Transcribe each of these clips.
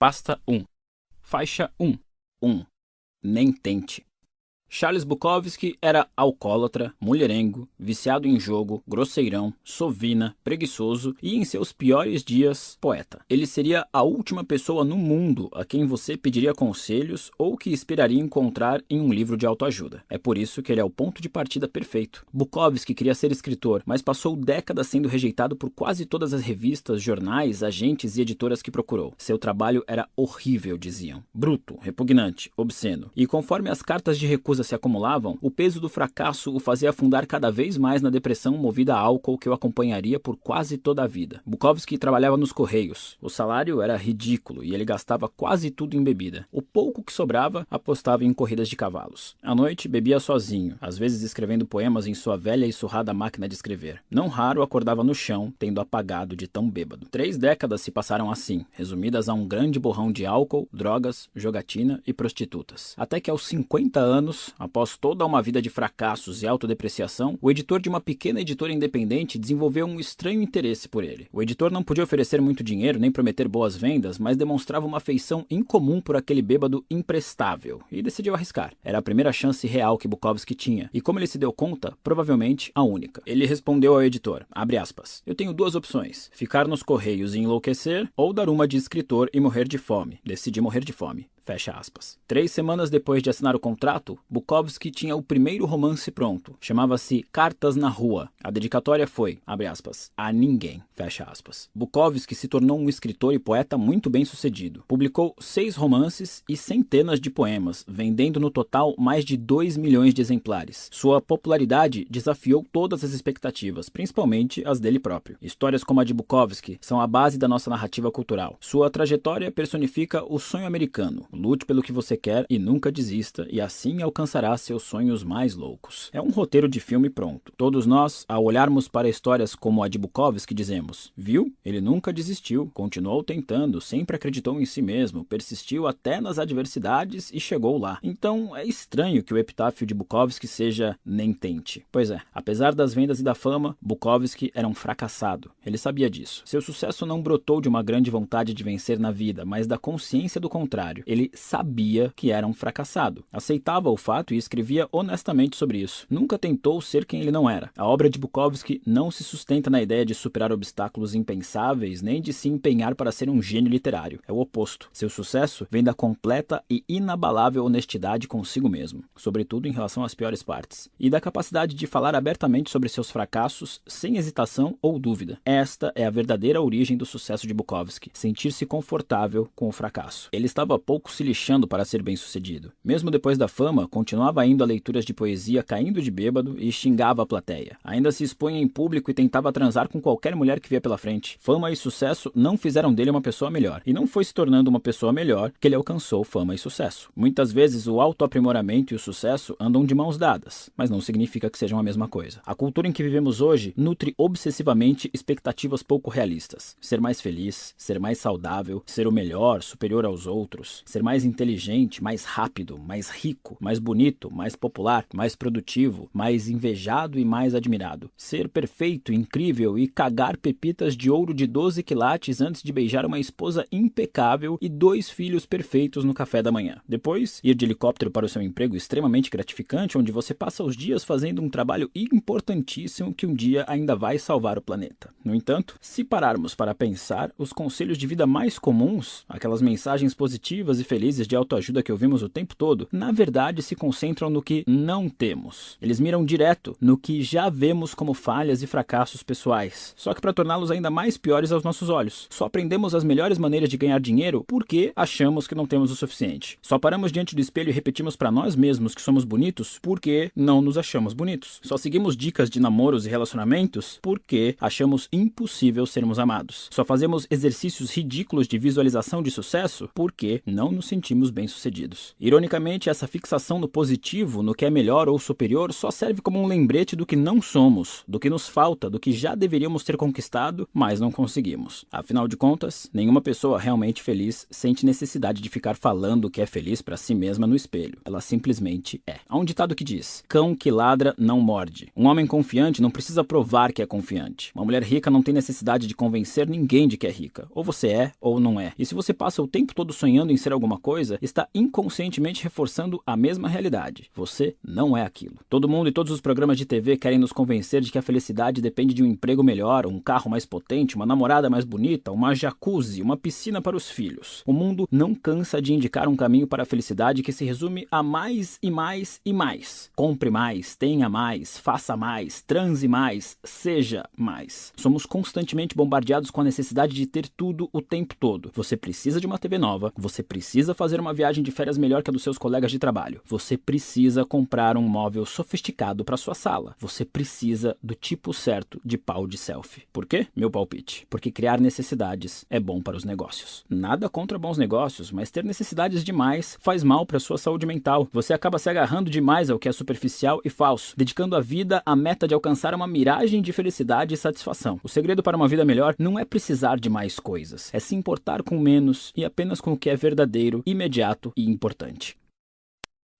Pasta 1. Faixa 1. 1. Nem tente. Charles Bukowski era alcoólatra, mulherengo, viciado em jogo, grosseirão, sovina, preguiçoso e, em seus piores dias, poeta. Ele seria a última pessoa no mundo a quem você pediria conselhos ou que esperaria encontrar em um livro de autoajuda. É por isso que ele é o ponto de partida perfeito. Bukowski queria ser escritor, mas passou décadas sendo rejeitado por quase todas as revistas, jornais, agentes e editoras que procurou. Seu trabalho era horrível, diziam. Bruto, repugnante, obsceno. E conforme as cartas de recusa se acumulavam, o peso do fracasso o fazia afundar cada vez mais na depressão movida a álcool que o acompanharia por quase toda a vida. Bukowski trabalhava nos Correios. O salário era ridículo e ele gastava quase tudo em bebida. O pouco que sobrava apostava em corridas de cavalos. À noite, bebia sozinho, às vezes escrevendo poemas em sua velha e surrada máquina de escrever. Não raro acordava no chão, tendo apagado de tão bêbado. Três décadas se passaram assim, resumidas a um grande borrão de álcool, drogas, jogatina e prostitutas. Até que aos 50 anos, após toda uma vida de fracassos e autodepreciação, o editor de uma pequena editora independente desenvolveu um estranho interesse por ele. O editor não podia oferecer muito dinheiro nem prometer boas vendas, mas demonstrava uma afeição incomum por aquele bêbado imprestável e decidiu arriscar. Era a primeira chance real que Bukowski tinha, e como ele se deu conta, provavelmente a única. Ele respondeu ao editor, aspas, eu tenho duas opções, ficar nos correios e enlouquecer, ou dar uma de escritor e morrer de fome. Decidi morrer de fome. Fecha aspas. Três semanas depois de assinar o contrato, Bukowski tinha o primeiro romance pronto. Chamava-se Cartas na Rua. A dedicatória foi, abre aspas, a ninguém. Fecha aspas. Bukowski se tornou um escritor e poeta muito bem sucedido. Publicou seis romances e centenas de poemas, vendendo no total mais de 2 milhões de exemplares. Sua popularidade desafiou todas as expectativas, principalmente as dele próprio. Histórias como a de Bukowski são a base da nossa narrativa cultural. Sua trajetória personifica o sonho americano, Lute pelo que você quer e nunca desista, e assim alcançará seus sonhos mais loucos. É um roteiro de filme pronto. Todos nós, ao olharmos para histórias como a de Bukowski, dizemos: Viu? Ele nunca desistiu, continuou tentando, sempre acreditou em si mesmo, persistiu até nas adversidades e chegou lá. Então é estranho que o epitáfio de Bukowski seja nem tente. Pois é, apesar das vendas e da fama, Bukowski era um fracassado. Ele sabia disso. Seu sucesso não brotou de uma grande vontade de vencer na vida, mas da consciência do contrário. Ele sabia que era um fracassado. Aceitava o fato e escrevia honestamente sobre isso. Nunca tentou ser quem ele não era. A obra de Bukowski não se sustenta na ideia de superar obstáculos impensáveis, nem de se empenhar para ser um gênio literário. É o oposto. Seu sucesso vem da completa e inabalável honestidade consigo mesmo, sobretudo em relação às piores partes, e da capacidade de falar abertamente sobre seus fracassos sem hesitação ou dúvida. Esta é a verdadeira origem do sucesso de Bukowski, sentir-se confortável com o fracasso. Ele estava pouco se lixando para ser bem-sucedido. Mesmo depois da fama, continuava indo a leituras de poesia caindo de bêbado e xingava a plateia. Ainda se expunha em público e tentava transar com qualquer mulher que via pela frente. Fama e sucesso não fizeram dele uma pessoa melhor, e não foi se tornando uma pessoa melhor que ele alcançou fama e sucesso. Muitas vezes o autoaprimoramento e o sucesso andam de mãos dadas, mas não significa que sejam a mesma coisa. A cultura em que vivemos hoje nutre obsessivamente expectativas pouco realistas. Ser mais feliz, ser mais saudável, ser o melhor, superior aos outros, ser mais mais inteligente, mais rápido, mais rico, mais bonito, mais popular, mais produtivo, mais invejado e mais admirado. Ser perfeito, incrível e cagar pepitas de ouro de 12 quilates antes de beijar uma esposa impecável e dois filhos perfeitos no café da manhã. Depois, ir de helicóptero para o seu emprego extremamente gratificante, onde você passa os dias fazendo um trabalho importantíssimo que um dia ainda vai salvar o planeta. No entanto, se pararmos para pensar, os conselhos de vida mais comuns, aquelas mensagens positivas e felizes de autoajuda que ouvimos o tempo todo, na verdade se concentram no que não temos. Eles miram direto no que já vemos como falhas e fracassos pessoais, só que para torná-los ainda mais piores aos nossos olhos. Só aprendemos as melhores maneiras de ganhar dinheiro porque achamos que não temos o suficiente. Só paramos diante do espelho e repetimos para nós mesmos que somos bonitos porque não nos achamos bonitos. Só seguimos dicas de namoros e relacionamentos porque achamos impossível sermos amados. Só fazemos exercícios ridículos de visualização de sucesso porque não nos nos sentimos bem-sucedidos. Ironicamente, essa fixação no positivo, no que é melhor ou superior, só serve como um lembrete do que não somos, do que nos falta, do que já deveríamos ter conquistado, mas não conseguimos. Afinal de contas, nenhuma pessoa realmente feliz sente necessidade de ficar falando que é feliz para si mesma no espelho. Ela simplesmente é. Há um ditado que diz: cão que ladra não morde. Um homem confiante não precisa provar que é confiante. Uma mulher rica não tem necessidade de convencer ninguém de que é rica. Ou você é ou não é. E se você passa o tempo todo sonhando em ser alguma coisa, está inconscientemente reforçando a mesma realidade. Você não é aquilo. Todo mundo e todos os programas de TV querem nos convencer de que a felicidade depende de um emprego melhor, um carro mais potente, uma namorada mais bonita, uma jacuzzi, uma piscina para os filhos. O mundo não cansa de indicar um caminho para a felicidade que se resume a mais e mais e mais. Compre mais, tenha mais, faça mais, transe mais, seja mais. Somos constantemente bombardeados com a necessidade de ter tudo o tempo todo. Você precisa de uma TV nova, você precisa fazer uma viagem de férias melhor que a dos seus colegas de trabalho. Você precisa comprar um móvel sofisticado para sua sala. Você precisa do tipo certo de pau de selfie. Por quê? Meu palpite. Porque criar necessidades é bom para os negócios. Nada contra bons negócios, mas ter necessidades demais faz mal para sua saúde mental. Você acaba se agarrando demais ao que é superficial e falso, dedicando a vida à meta de alcançar uma miragem de felicidade e satisfação. O segredo para uma vida melhor não é precisar de mais coisas, é se importar com menos e apenas com o que é verdadeiro, imediato e importante.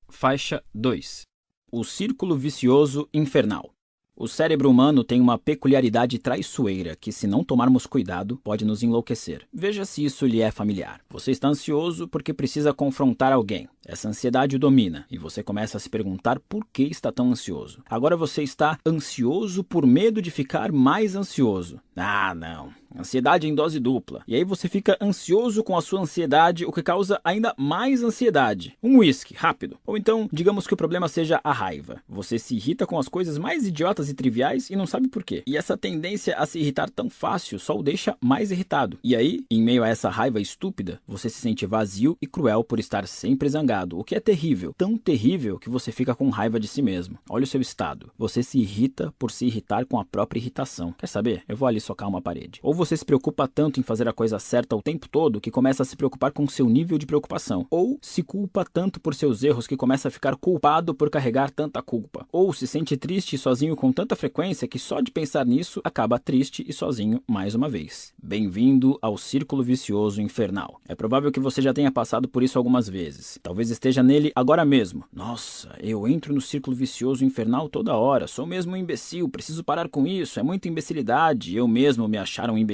Faixa 2 O Círculo Vicioso Infernal o cérebro humano tem uma peculiaridade traiçoeira que, se não tomarmos cuidado, pode nos enlouquecer. Veja se isso lhe é familiar. Você está ansioso porque precisa confrontar alguém. Essa ansiedade o domina e você começa a se perguntar por que está tão ansioso. Agora você está ansioso por medo de ficar mais ansioso. Ah, não. Ansiedade em dose dupla. E aí você fica ansioso com a sua ansiedade, o que causa ainda mais ansiedade. Um whisky, rápido. Ou então, digamos que o problema seja a raiva. Você se irrita com as coisas mais idiotas e triviais e não sabe por quê. E essa tendência a se irritar tão fácil só o deixa mais irritado. E aí, em meio a essa raiva estúpida, você se sente vazio e cruel por estar sempre zangado, o que é terrível. Tão terrível que você fica com raiva de si mesmo. Olha o seu estado. Você se irrita por se irritar com a própria irritação. Quer saber? Eu vou ali socar uma parede. Ou você se preocupa tanto em fazer a coisa certa o tempo todo que começa a se preocupar com seu nível de preocupação. Ou se culpa tanto por seus erros que começa a ficar culpado por carregar tanta culpa. Ou se sente triste e sozinho com tanta frequência que só de pensar nisso acaba triste e sozinho mais uma vez. Bem-vindo ao círculo vicioso infernal. É provável que você já tenha passado por isso algumas vezes. Talvez esteja nele agora mesmo. Nossa, eu entro no círculo vicioso infernal toda hora. Sou mesmo um imbecil, preciso parar com isso. É muita imbecilidade. Eu mesmo me achar um imbecil.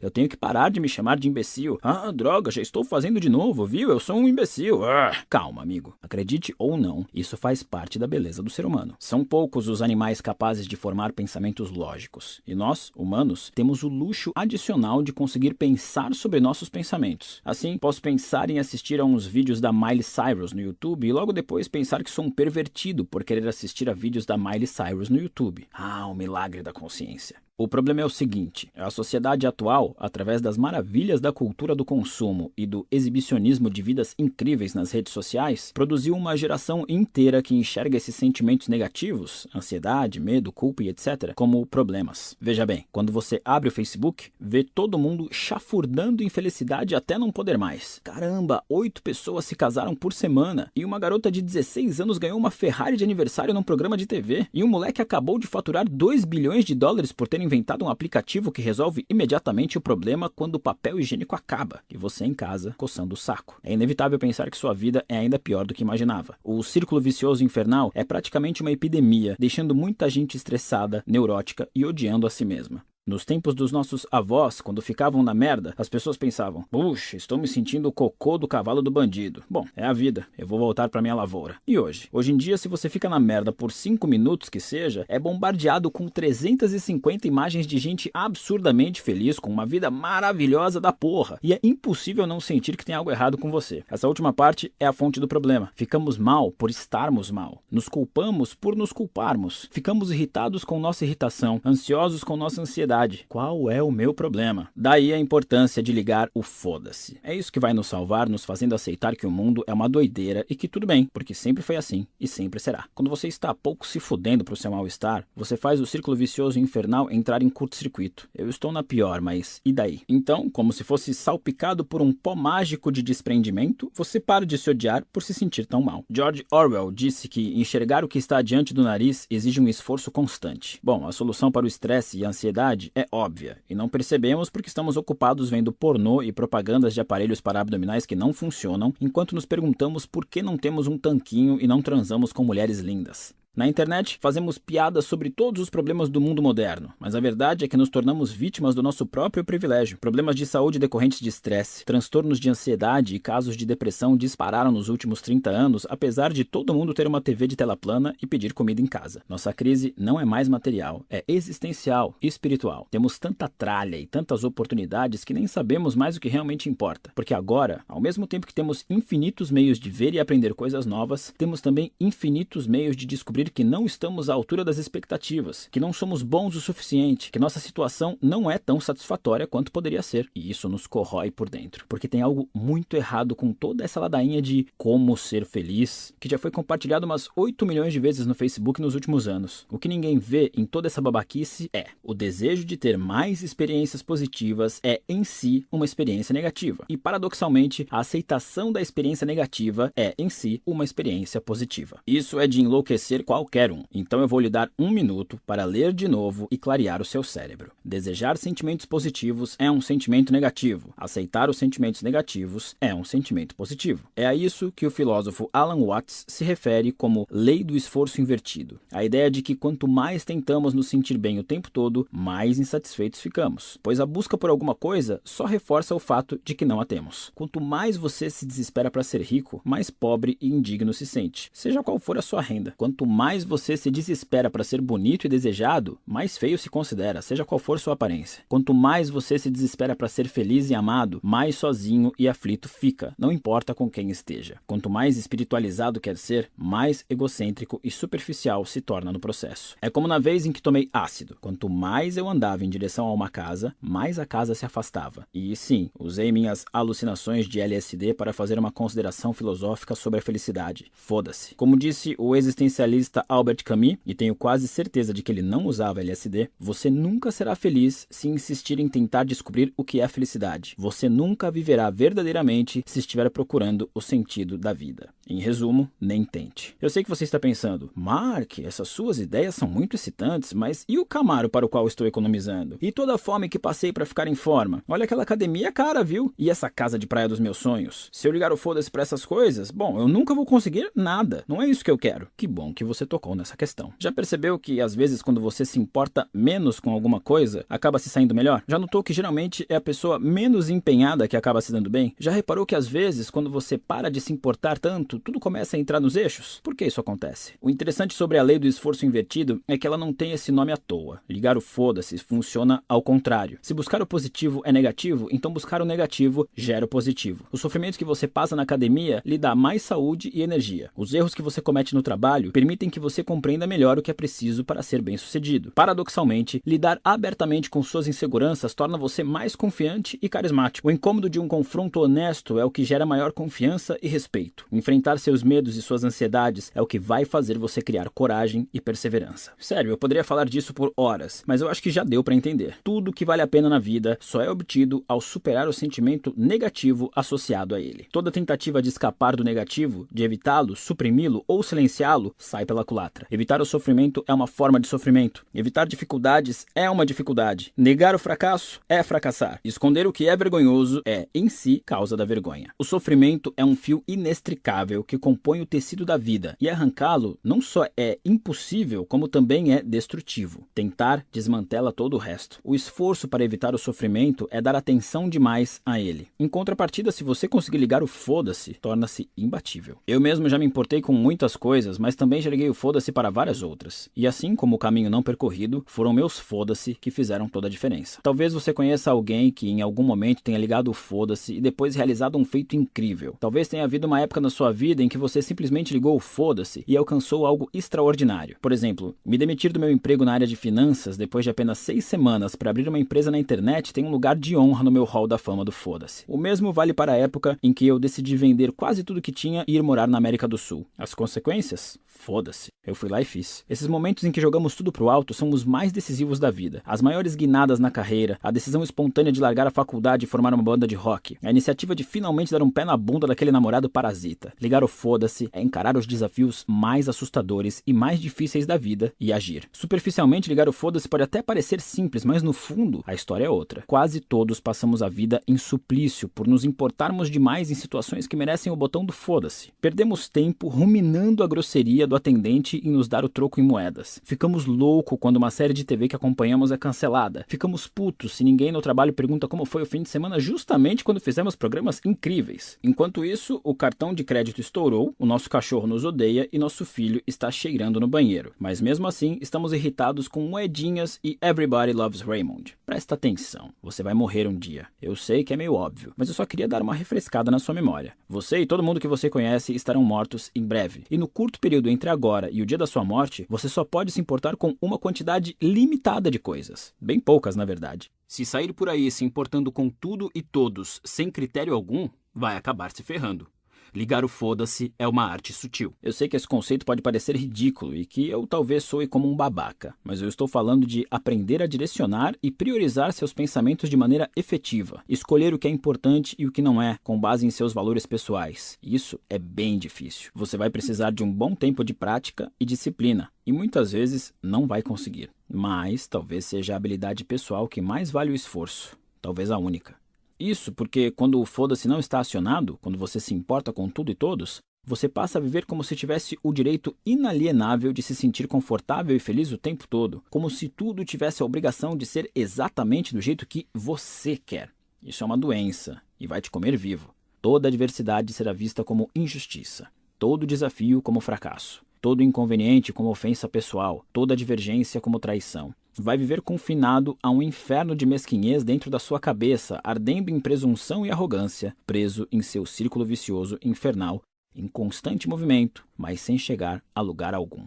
Eu tenho que parar de me chamar de imbecil. Ah, droga, já estou fazendo de novo, viu? Eu sou um imbecil. Ah. Calma, amigo. Acredite ou não, isso faz parte da beleza do ser humano. São poucos os animais capazes de formar pensamentos lógicos. E nós, humanos, temos o luxo adicional de conseguir pensar sobre nossos pensamentos. Assim, posso pensar em assistir a uns vídeos da Miley Cyrus no YouTube e logo depois pensar que sou um pervertido por querer assistir a vídeos da Miley Cyrus no YouTube. Ah, o milagre da consciência. O problema é o seguinte: a sociedade atual, através das maravilhas da cultura do consumo e do exibicionismo de vidas incríveis nas redes sociais, produziu uma geração inteira que enxerga esses sentimentos negativos, ansiedade, medo, culpa e etc., como problemas. Veja bem, quando você abre o Facebook, vê todo mundo chafurdando infelicidade até não poder mais. Caramba, oito pessoas se casaram por semana e uma garota de 16 anos ganhou uma Ferrari de aniversário num programa de TV e um moleque acabou de faturar 2 bilhões de dólares por ter inventado um aplicativo que resolve imediatamente o problema quando o papel higiênico acaba e você em casa coçando o saco. É inevitável pensar que sua vida é ainda pior do que imaginava. O círculo vicioso infernal é praticamente uma epidemia, deixando muita gente estressada, neurótica e odiando a si mesma. Nos tempos dos nossos avós, quando ficavam na merda, as pessoas pensavam: puxa, estou me sentindo o cocô do cavalo do bandido. Bom, é a vida, eu vou voltar para minha lavoura. E hoje? Hoje em dia, se você fica na merda por 5 minutos que seja, é bombardeado com 350 imagens de gente absurdamente feliz, com uma vida maravilhosa da porra. E é impossível não sentir que tem algo errado com você. Essa última parte é a fonte do problema. Ficamos mal por estarmos mal. Nos culpamos por nos culparmos. Ficamos irritados com nossa irritação, ansiosos com nossa ansiedade Qual é o meu problema? Daí a importância de ligar o foda-se. É isso que vai nos salvar, nos fazendo aceitar que o mundo é uma doideira e que tudo bem, porque sempre foi assim e sempre será. Quando você está pouco se fudendo pro seu mal-estar, você faz o círculo vicioso infernal entrar em curto-circuito. Eu estou na pior, mas e daí? Então, como se fosse salpicado por um pó mágico de desprendimento, você para de se odiar por se sentir tão mal. George Orwell disse que enxergar o que está diante do nariz exige um esforço constante. Bom, a solução para o estresse e a ansiedade é óbvia, e não percebemos porque estamos ocupados vendo pornô e propagandas de aparelhos para abdominais que não funcionam, enquanto nos perguntamos por que não temos um tanquinho e não transamos com mulheres lindas. Na internet, fazemos piadas sobre todos os problemas do mundo moderno, mas a verdade é que nos tornamos vítimas do nosso próprio privilégio. Problemas de saúde decorrentes de estresse, transtornos de ansiedade e casos de depressão dispararam nos últimos 30 anos, apesar de todo mundo ter uma TV de tela plana e pedir comida em casa. Nossa crise não é mais material, é existencial e espiritual. Temos tanta tralha e tantas oportunidades que nem sabemos mais o que realmente importa. Porque agora, ao mesmo tempo que temos infinitos meios de ver e aprender coisas novas, temos também infinitos meios de descobrir que não estamos à altura das expectativas, que não somos bons o suficiente, que nossa situação não é tão satisfatória quanto poderia ser. E isso nos corrói por dentro, porque tem algo muito errado com toda essa ladainha de como ser feliz, que já foi compartilhado umas 8 milhões de vezes no Facebook nos últimos anos. O que ninguém vê em toda essa babaquice é o desejo de ter mais experiências positivas é em si uma experiência negativa. E paradoxalmente, a aceitação da experiência negativa é em si uma experiência positiva. Isso é de enlouquecer qual qualquer um. Então eu vou lhe dar um minuto para ler de novo e clarear o seu cérebro. Desejar sentimentos positivos é um sentimento negativo. Aceitar os sentimentos negativos é um sentimento positivo. É a isso que o filósofo Alan Watts se refere como lei do esforço invertido. A ideia de que quanto mais tentamos nos sentir bem o tempo todo, mais insatisfeitos ficamos. Pois a busca por alguma coisa só reforça o fato de que não a temos. Quanto mais você se desespera para ser rico, mais pobre e indigno se sente, seja qual for a sua renda. Quanto mais você se desespera para ser bonito e desejado, mais feio se considera, seja qual for sua aparência. Quanto mais você se desespera para ser feliz e amado, mais sozinho e aflito fica, não importa com quem esteja. Quanto mais espiritualizado quer ser, mais egocêntrico e superficial se torna no processo. É como na vez em que tomei ácido. Quanto mais eu andava em direção a uma casa, mais a casa se afastava. E sim, usei minhas alucinações de LSD para fazer uma consideração filosófica sobre a felicidade. Foda-se. Como disse o existencialista Albert Camus, e tenho quase certeza de que ele não usava LSD, você nunca será feliz se insistir em tentar descobrir o que é felicidade. Você nunca viverá verdadeiramente se estiver procurando o sentido da vida. Em resumo, nem tente. Eu sei que você está pensando, Mark, essas suas ideias são muito excitantes, mas e o Camaro para o qual estou economizando? E toda a fome que passei para ficar em forma? Olha aquela academia cara, viu? E essa casa de praia dos meus sonhos? Se eu ligar o foda-se para essas coisas, bom, eu nunca vou conseguir nada. Não é isso que eu quero. Que bom que você tocou nessa questão. Já percebeu que às vezes quando você se importa menos com alguma coisa, acaba se saindo melhor? Já notou que geralmente é a pessoa menos empenhada que acaba se dando bem? Já reparou que às vezes quando você para de se importar tanto, tudo começa a entrar nos eixos? Por que isso acontece? O interessante sobre a lei do esforço invertido é que ela não tem esse nome à toa. Ligar o foda-se funciona ao contrário. Se buscar o positivo é negativo, então buscar o negativo gera o positivo. O sofrimento que você passa na academia lhe dá mais saúde e energia. Os erros que você comete no trabalho permitem que você compreenda melhor o que é preciso para ser bem-sucedido. Paradoxalmente, lidar abertamente com suas inseguranças torna você mais confiante e carismático. O incômodo de um confronto honesto é o que gera maior confiança e respeito. Enfrentar seus medos e suas ansiedades é o que vai fazer você criar coragem e perseverança. Sério, eu poderia falar disso por horas, mas eu acho que já deu para entender. Tudo que vale a pena na vida só é obtido ao superar o sentimento negativo associado a ele. Toda tentativa de escapar do negativo, de evitá-lo, suprimi-lo ou silenciá-lo, sai pela culatra. Evitar o sofrimento é uma forma de sofrimento. Evitar dificuldades é uma dificuldade. Negar o fracasso é fracassar. Esconder o que é vergonhoso é, em si, causa da vergonha. O sofrimento é um fio inextricável que compõe o tecido da vida, e arrancá-lo não só é impossível, como também é destrutivo. Tentar desmantela todo o resto. O esforço para evitar o sofrimento é dar atenção demais a ele. Em contrapartida, se você conseguir ligar o foda-se, torna-se imbatível. Eu mesmo já me importei com muitas coisas, mas também já liguei o foda-se para várias outras. E assim como o caminho não percorrido, foram meus foda-se que fizeram toda a diferença. Talvez você conheça alguém que em algum momento tenha ligado o foda-se e depois realizado um feito incrível. Talvez tenha havido uma época na sua vida em que você simplesmente ligou o foda-se e alcançou algo extraordinário. Por exemplo, me demitir do meu emprego na área de finanças depois de apenas seis semanas para abrir uma empresa na internet tem um lugar de honra no meu hall da fama do foda-se. O mesmo vale para a época em que eu decidi vender quase tudo que tinha e ir morar na América do Sul. As consequências? Foda-se. Eu fui lá e fiz. Esses momentos em que jogamos tudo pro alto são os mais decisivos da vida. As maiores guinadas na carreira, a decisão espontânea de largar a faculdade e formar uma banda de rock, a iniciativa de finalmente dar um pé na bunda daquele namorado parasita. Ligar o foda-se é encarar os desafios mais assustadores e mais difíceis da vida e agir. Superficialmente, ligar o foda-se pode até parecer simples, mas no fundo, a história é outra. Quase todos passamos a vida em suplício por nos importarmos demais em situações que merecem o botão do foda-se. Perdemos tempo ruminando a grosseria do atendente em nos dar o troco em moedas. Ficamos louco quando uma série de TV que acompanhamos é cancelada. Ficamos putos se ninguém no trabalho pergunta como foi o fim de semana justamente quando fizemos programas incríveis. Enquanto isso, o cartão de crédito estourou, o nosso cachorro nos odeia e nosso filho está cheirando no banheiro. Mas mesmo assim, estamos irritados com moedinhas e Everybody Loves Raymond. Presta atenção, você vai morrer um dia. Eu sei que é meio óbvio, mas eu só queria dar uma refrescada na sua memória. Você e todo mundo que você conhece estarão mortos em breve. E no curto período entre agora e o dia da sua morte, você só pode se importar com uma quantidade limitada de coisas. Bem poucas, na verdade. Se sair por aí se importando com tudo e todos sem critério algum, vai acabar se ferrando. Ligar o foda-se é uma arte sutil. Eu sei que esse conceito pode parecer ridículo e que eu talvez soe como um babaca, mas eu estou falando de aprender a direcionar e priorizar seus pensamentos de maneira efetiva, escolher o que é importante e o que não é, com base em seus valores pessoais. Isso é bem difícil. Você vai precisar de um bom tempo de prática e disciplina, e muitas vezes não vai conseguir. Mas talvez seja a habilidade pessoal que mais vale o esforço, talvez a única. Isso porque quando o foda-se não está acionado, quando você se importa com tudo e todos, você passa a viver como se tivesse o direito inalienável de se sentir confortável e feliz o tempo todo, como se tudo tivesse a obrigação de ser exatamente do jeito que você quer. Isso é uma doença e vai te comer vivo. Toda adversidade será vista como injustiça, todo desafio como fracasso, todo inconveniente como ofensa pessoal, toda divergência como traição vai viver confinado a um inferno de mesquinhez dentro da sua cabeça, ardendo em presunção e arrogância, preso em seu círculo vicioso infernal, em constante movimento, mas sem chegar a lugar algum.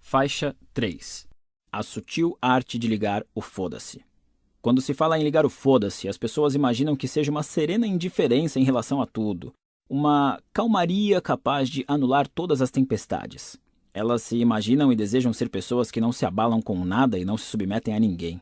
Faixa 3 A sutil arte de ligar o foda-se. Quando se fala em ligar o foda-se, as pessoas imaginam que seja uma serena indiferença em relação a tudo, uma calmaria capaz de anular todas as tempestades. Elas se imaginam e desejam ser pessoas que não se abalam com nada e não se submetem a ninguém.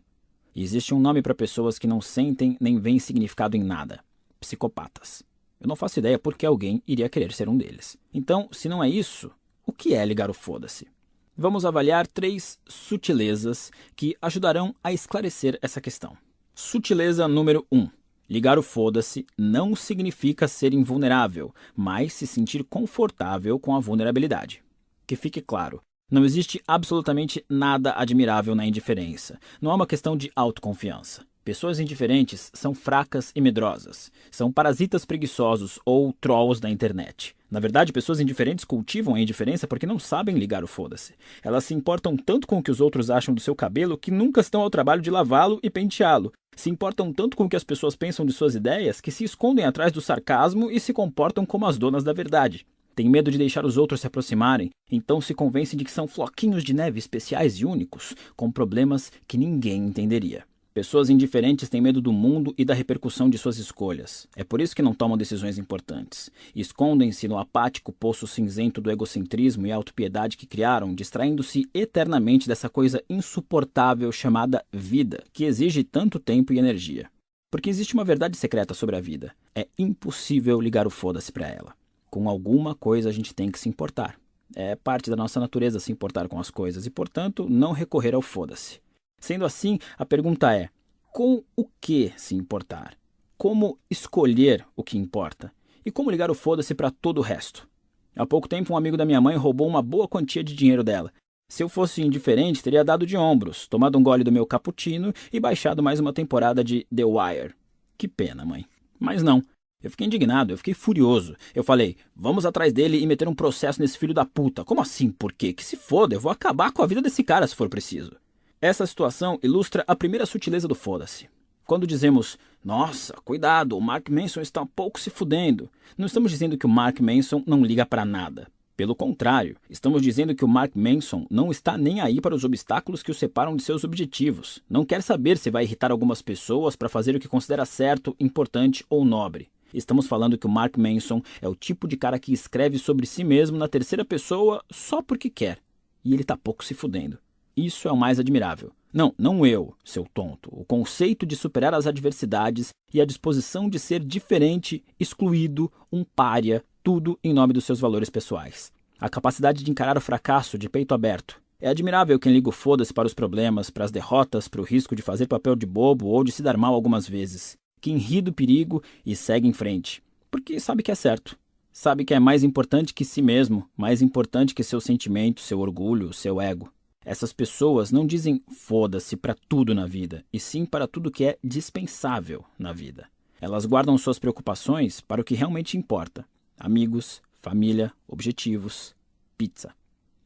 E existe um nome para pessoas que não sentem nem veem significado em nada: psicopatas. Eu não faço ideia por que alguém iria querer ser um deles. Então, se não é isso, o que é ligar o foda-se? Vamos avaliar três sutilezas que ajudarão a esclarecer essa questão. Sutileza número 1. Um, ligar o foda-se não significa ser invulnerável, mas se sentir confortável com a vulnerabilidade. Que fique claro, não existe absolutamente nada admirável na indiferença. Não é uma questão de autoconfiança. Pessoas indiferentes são fracas e medrosas. São parasitas preguiçosos ou trolls da internet. Na verdade, pessoas indiferentes cultivam a indiferença porque não sabem ligar o foda-se. Elas se importam tanto com o que os outros acham do seu cabelo que nunca estão ao trabalho de lavá-lo e penteá-lo. Se importam tanto com o que as pessoas pensam de suas ideias que se escondem atrás do sarcasmo e se comportam como as donas da verdade. Tem medo de deixar os outros se aproximarem, então se convencem de que são floquinhos de neve especiais e únicos, com problemas que ninguém entenderia. Pessoas indiferentes têm medo do mundo e da repercussão de suas escolhas. É por isso que não tomam decisões importantes. Escondem-se no apático poço cinzento do egocentrismo e autopiedade que criaram, distraindo-se eternamente dessa coisa insuportável chamada vida, que exige tanto tempo e energia. Porque existe uma verdade secreta sobre a vida. É impossível ligar o foda-se para ela com alguma coisa a gente tem que se importar. É parte da nossa natureza se importar com as coisas e, portanto, não recorrer ao foda-se. Sendo assim, a pergunta é: com o que se importar? Como escolher o que importa? E como ligar o foda-se para todo o resto? Há pouco tempo, um amigo da minha mãe roubou uma boa quantia de dinheiro dela. Se eu fosse indiferente, teria dado de ombros, tomado um gole do meu cappuccino e baixado mais uma temporada de The Wire. Que pena, mãe. Mas não. Eu fiquei indignado, eu fiquei furioso. Eu falei, vamos atrás dele e meter um processo nesse filho da puta. Como assim? Por quê? Que se foda, eu vou acabar com a vida desse cara se for preciso. Essa situação ilustra a primeira sutileza do foda-se. Quando dizemos, Nossa, cuidado, o Mark Manson está um pouco se fudendo. Não estamos dizendo que o Mark Manson não liga para nada. Pelo contrário, estamos dizendo que o Mark Manson não está nem aí para os obstáculos que o separam de seus objetivos. Não quer saber se vai irritar algumas pessoas para fazer o que considera certo, importante ou nobre. Estamos falando que o Mark Manson é o tipo de cara que escreve sobre si mesmo na terceira pessoa só porque quer. E ele tá pouco se fudendo. Isso é o mais admirável. Não, não eu, seu tonto. O conceito de superar as adversidades e a disposição de ser diferente, excluído, um pária, tudo em nome dos seus valores pessoais. A capacidade de encarar o fracasso de peito aberto. É admirável quem liga o foda-se para os problemas, para as derrotas, para o risco de fazer papel de bobo ou de se dar mal algumas vezes. Quem ri do perigo e segue em frente. Porque sabe que é certo. Sabe que é mais importante que si mesmo, mais importante que seu sentimento, seu orgulho, seu ego. Essas pessoas não dizem foda-se para tudo na vida, e sim para tudo que é dispensável na vida. Elas guardam suas preocupações para o que realmente importa: amigos, família, objetivos, pizza.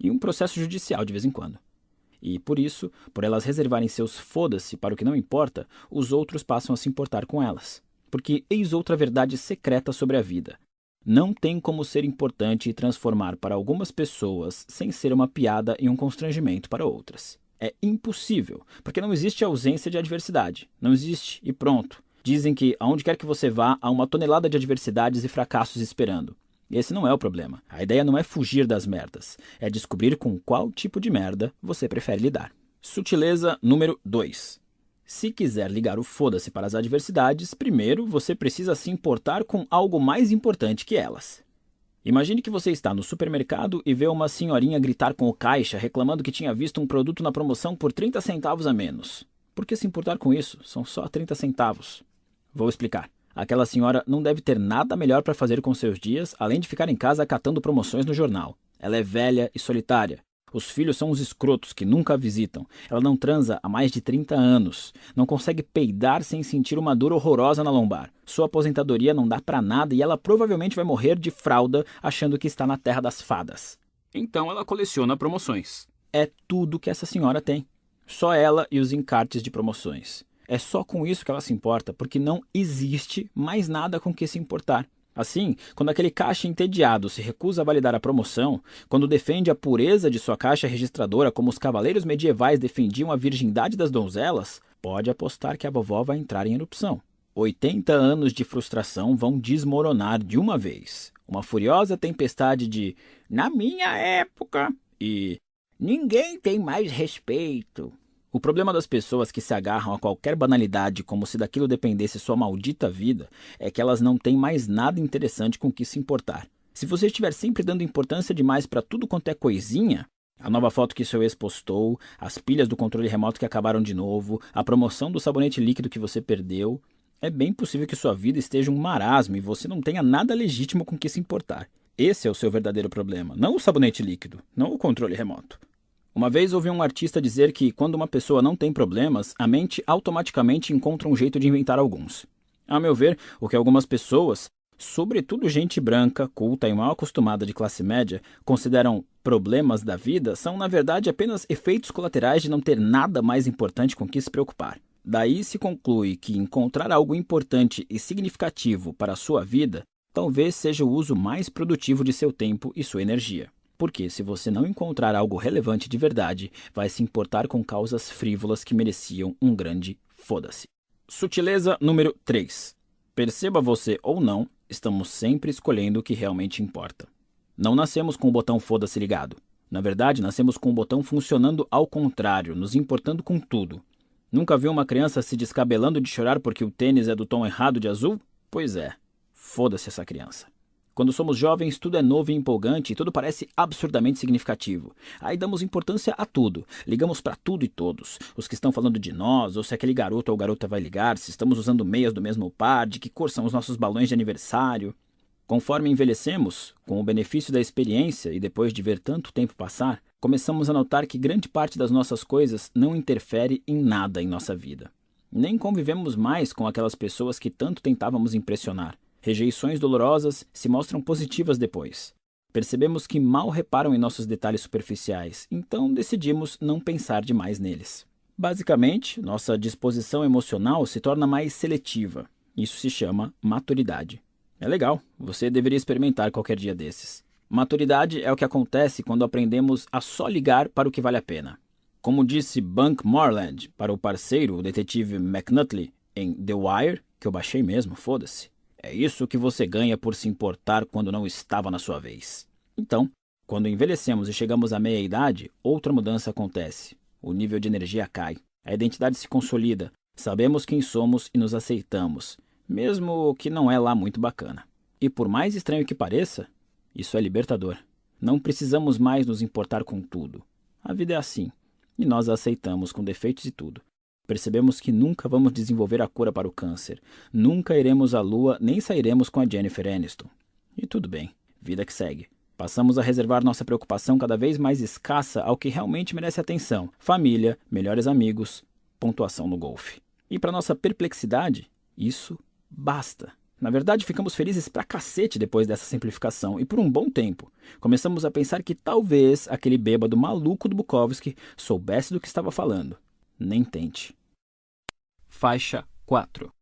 E um processo judicial de vez em quando. E por isso, por elas reservarem seus foda-se para o que não importa, os outros passam a se importar com elas. Porque eis outra verdade secreta sobre a vida. Não tem como ser importante e transformar para algumas pessoas sem ser uma piada e um constrangimento para outras. É impossível, porque não existe ausência de adversidade. Não existe e pronto. Dizem que aonde quer que você vá, há uma tonelada de adversidades e fracassos esperando. Esse não é o problema. A ideia não é fugir das merdas, é descobrir com qual tipo de merda você prefere lidar. Sutileza número 2. Se quiser ligar o foda-se para as adversidades, primeiro você precisa se importar com algo mais importante que elas. Imagine que você está no supermercado e vê uma senhorinha gritar com o caixa reclamando que tinha visto um produto na promoção por 30 centavos a menos. Por que se importar com isso? São só 30 centavos. Vou explicar. Aquela senhora não deve ter nada melhor para fazer com seus dias além de ficar em casa catando promoções no jornal. Ela é velha e solitária. Os filhos são os escrotos que nunca a visitam. Ela não transa há mais de 30 anos. Não consegue peidar sem sentir uma dor horrorosa na lombar. Sua aposentadoria não dá para nada e ela provavelmente vai morrer de fralda achando que está na terra das fadas. Então ela coleciona promoções. É tudo que essa senhora tem. Só ela e os encartes de promoções. É só com isso que ela se importa, porque não existe mais nada com que se importar. Assim, quando aquele caixa entediado se recusa a validar a promoção, quando defende a pureza de sua caixa registradora como os cavaleiros medievais defendiam a virgindade das donzelas, pode apostar que a vovó vai entrar em erupção. 80 anos de frustração vão desmoronar de uma vez. Uma furiosa tempestade de na minha época e ninguém tem mais respeito o problema das pessoas que se agarram a qualquer banalidade como se daquilo dependesse sua maldita vida é que elas não têm mais nada interessante com que se importar. Se você estiver sempre dando importância demais para tudo quanto é coisinha, a nova foto que seu ex postou, as pilhas do controle remoto que acabaram de novo, a promoção do sabonete líquido que você perdeu, é bem possível que sua vida esteja um marasmo e você não tenha nada legítimo com que se importar. Esse é o seu verdadeiro problema, não o sabonete líquido, não o controle remoto. Uma vez ouvi um artista dizer que quando uma pessoa não tem problemas, a mente automaticamente encontra um jeito de inventar alguns. A meu ver, o que algumas pessoas, sobretudo gente branca, culta e mal acostumada de classe média, consideram problemas da vida são, na verdade, apenas efeitos colaterais de não ter nada mais importante com que se preocupar. Daí se conclui que encontrar algo importante e significativo para a sua vida talvez seja o uso mais produtivo de seu tempo e sua energia. Porque se você não encontrar algo relevante de verdade, vai se importar com causas frívolas que mereciam um grande foda-se. Sutileza número 3. Perceba você ou não, estamos sempre escolhendo o que realmente importa. Não nascemos com o botão foda-se ligado. Na verdade, nascemos com o botão funcionando ao contrário, nos importando com tudo. Nunca viu uma criança se descabelando de chorar porque o tênis é do tom errado de azul? Pois é, foda-se essa criança. Quando somos jovens, tudo é novo e empolgante e tudo parece absurdamente significativo. Aí damos importância a tudo, ligamos para tudo e todos. Os que estão falando de nós, ou se aquele garoto ou garota vai ligar, se estamos usando meias do mesmo par, de que cor são os nossos balões de aniversário. Conforme envelhecemos, com o benefício da experiência e depois de ver tanto tempo passar, começamos a notar que grande parte das nossas coisas não interfere em nada em nossa vida. Nem convivemos mais com aquelas pessoas que tanto tentávamos impressionar. Rejeições dolorosas se mostram positivas depois. Percebemos que mal reparam em nossos detalhes superficiais, então decidimos não pensar demais neles. Basicamente, nossa disposição emocional se torna mais seletiva. Isso se chama maturidade. É legal, você deveria experimentar qualquer dia desses. Maturidade é o que acontece quando aprendemos a só ligar para o que vale a pena. Como disse Bunk Morland para o parceiro, o detetive McNutley, em The Wire, que eu baixei mesmo, foda-se. É isso que você ganha por se importar quando não estava na sua vez. Então, quando envelhecemos e chegamos à meia-idade, outra mudança acontece. O nível de energia cai, a identidade se consolida, sabemos quem somos e nos aceitamos, mesmo que não é lá muito bacana. E por mais estranho que pareça, isso é libertador. Não precisamos mais nos importar com tudo. A vida é assim, e nós a aceitamos com defeitos e tudo. Percebemos que nunca vamos desenvolver a cura para o câncer, nunca iremos à lua, nem sairemos com a Jennifer Aniston. E tudo bem, vida que segue. Passamos a reservar nossa preocupação cada vez mais escassa ao que realmente merece atenção: família, melhores amigos, pontuação no golfe. E para nossa perplexidade, isso basta. Na verdade, ficamos felizes pra cacete depois dessa simplificação e por um bom tempo. Começamos a pensar que talvez aquele bêbado maluco do Bukowski soubesse do que estava falando. Nem tente. Faixa 4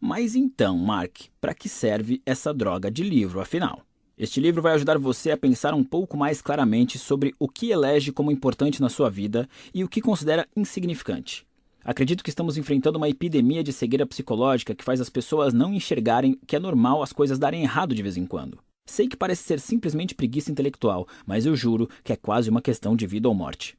Mas então, Mark, para que serve essa droga de livro, afinal? Este livro vai ajudar você a pensar um pouco mais claramente sobre o que elege como importante na sua vida e o que considera insignificante. Acredito que estamos enfrentando uma epidemia de cegueira psicológica que faz as pessoas não enxergarem que é normal as coisas darem errado de vez em quando. Sei que parece ser simplesmente preguiça intelectual, mas eu juro que é quase uma questão de vida ou morte.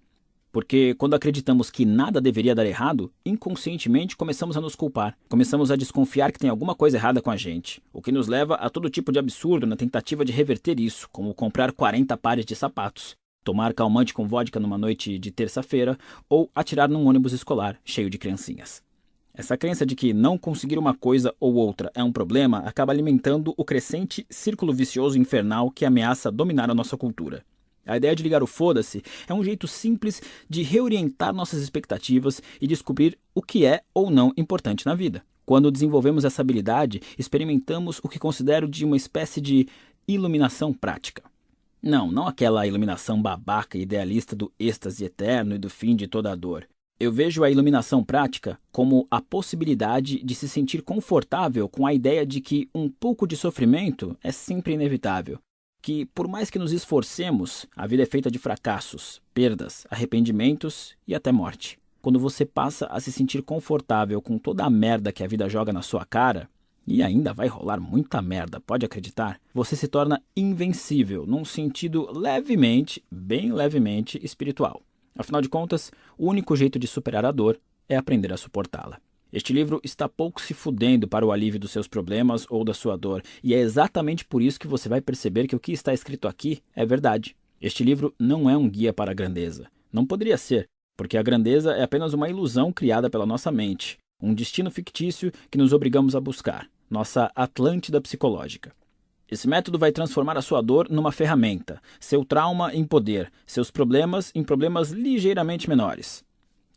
Porque quando acreditamos que nada deveria dar errado, inconscientemente começamos a nos culpar. Começamos a desconfiar que tem alguma coisa errada com a gente, o que nos leva a todo tipo de absurdo na tentativa de reverter isso, como comprar 40 pares de sapatos, tomar calmante com vodka numa noite de terça-feira ou atirar num ônibus escolar cheio de criancinhas. Essa crença de que não conseguir uma coisa ou outra é um problema acaba alimentando o crescente círculo vicioso infernal que ameaça dominar a nossa cultura. A ideia de ligar o foda-se é um jeito simples de reorientar nossas expectativas e descobrir o que é ou não importante na vida. Quando desenvolvemos essa habilidade, experimentamos o que considero de uma espécie de iluminação prática. Não, não aquela iluminação babaca e idealista do êxtase eterno e do fim de toda a dor. Eu vejo a iluminação prática como a possibilidade de se sentir confortável com a ideia de que um pouco de sofrimento é sempre inevitável, que, por mais que nos esforcemos, a vida é feita de fracassos, perdas, arrependimentos e até morte. Quando você passa a se sentir confortável com toda a merda que a vida joga na sua cara, e ainda vai rolar muita merda, pode acreditar, você se torna invencível num sentido levemente, bem levemente espiritual. Afinal de contas, o único jeito de superar a dor é aprender a suportá-la. Este livro está pouco se fudendo para o alívio dos seus problemas ou da sua dor, e é exatamente por isso que você vai perceber que o que está escrito aqui é verdade. Este livro não é um guia para a grandeza. Não poderia ser, porque a grandeza é apenas uma ilusão criada pela nossa mente, um destino fictício que nos obrigamos a buscar, nossa Atlântida psicológica. Esse método vai transformar a sua dor numa ferramenta, seu trauma em poder, seus problemas em problemas ligeiramente menores.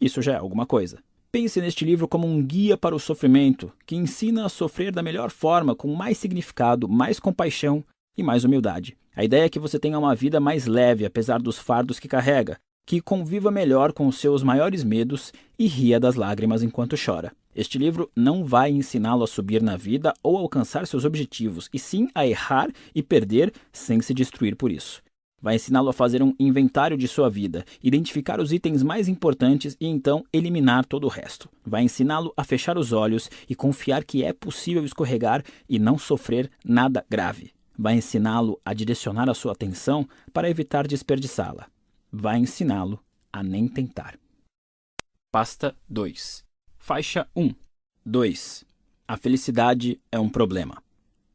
Isso já é alguma coisa. Pense neste livro como um guia para o sofrimento, que ensina a sofrer da melhor forma, com mais significado, mais compaixão e mais humildade. A ideia é que você tenha uma vida mais leve, apesar dos fardos que carrega, que conviva melhor com os seus maiores medos e ria das lágrimas enquanto chora. Este livro não vai ensiná-lo a subir na vida ou alcançar seus objetivos, e sim a errar e perder sem se destruir por isso. Vai ensiná-lo a fazer um inventário de sua vida, identificar os itens mais importantes e então eliminar todo o resto. Vai ensiná-lo a fechar os olhos e confiar que é possível escorregar e não sofrer nada grave. Vai ensiná-lo a direcionar a sua atenção para evitar desperdiçá-la. Vai ensiná-lo a nem tentar. Pasta 2. Faixa 1. 2. A felicidade é um problema.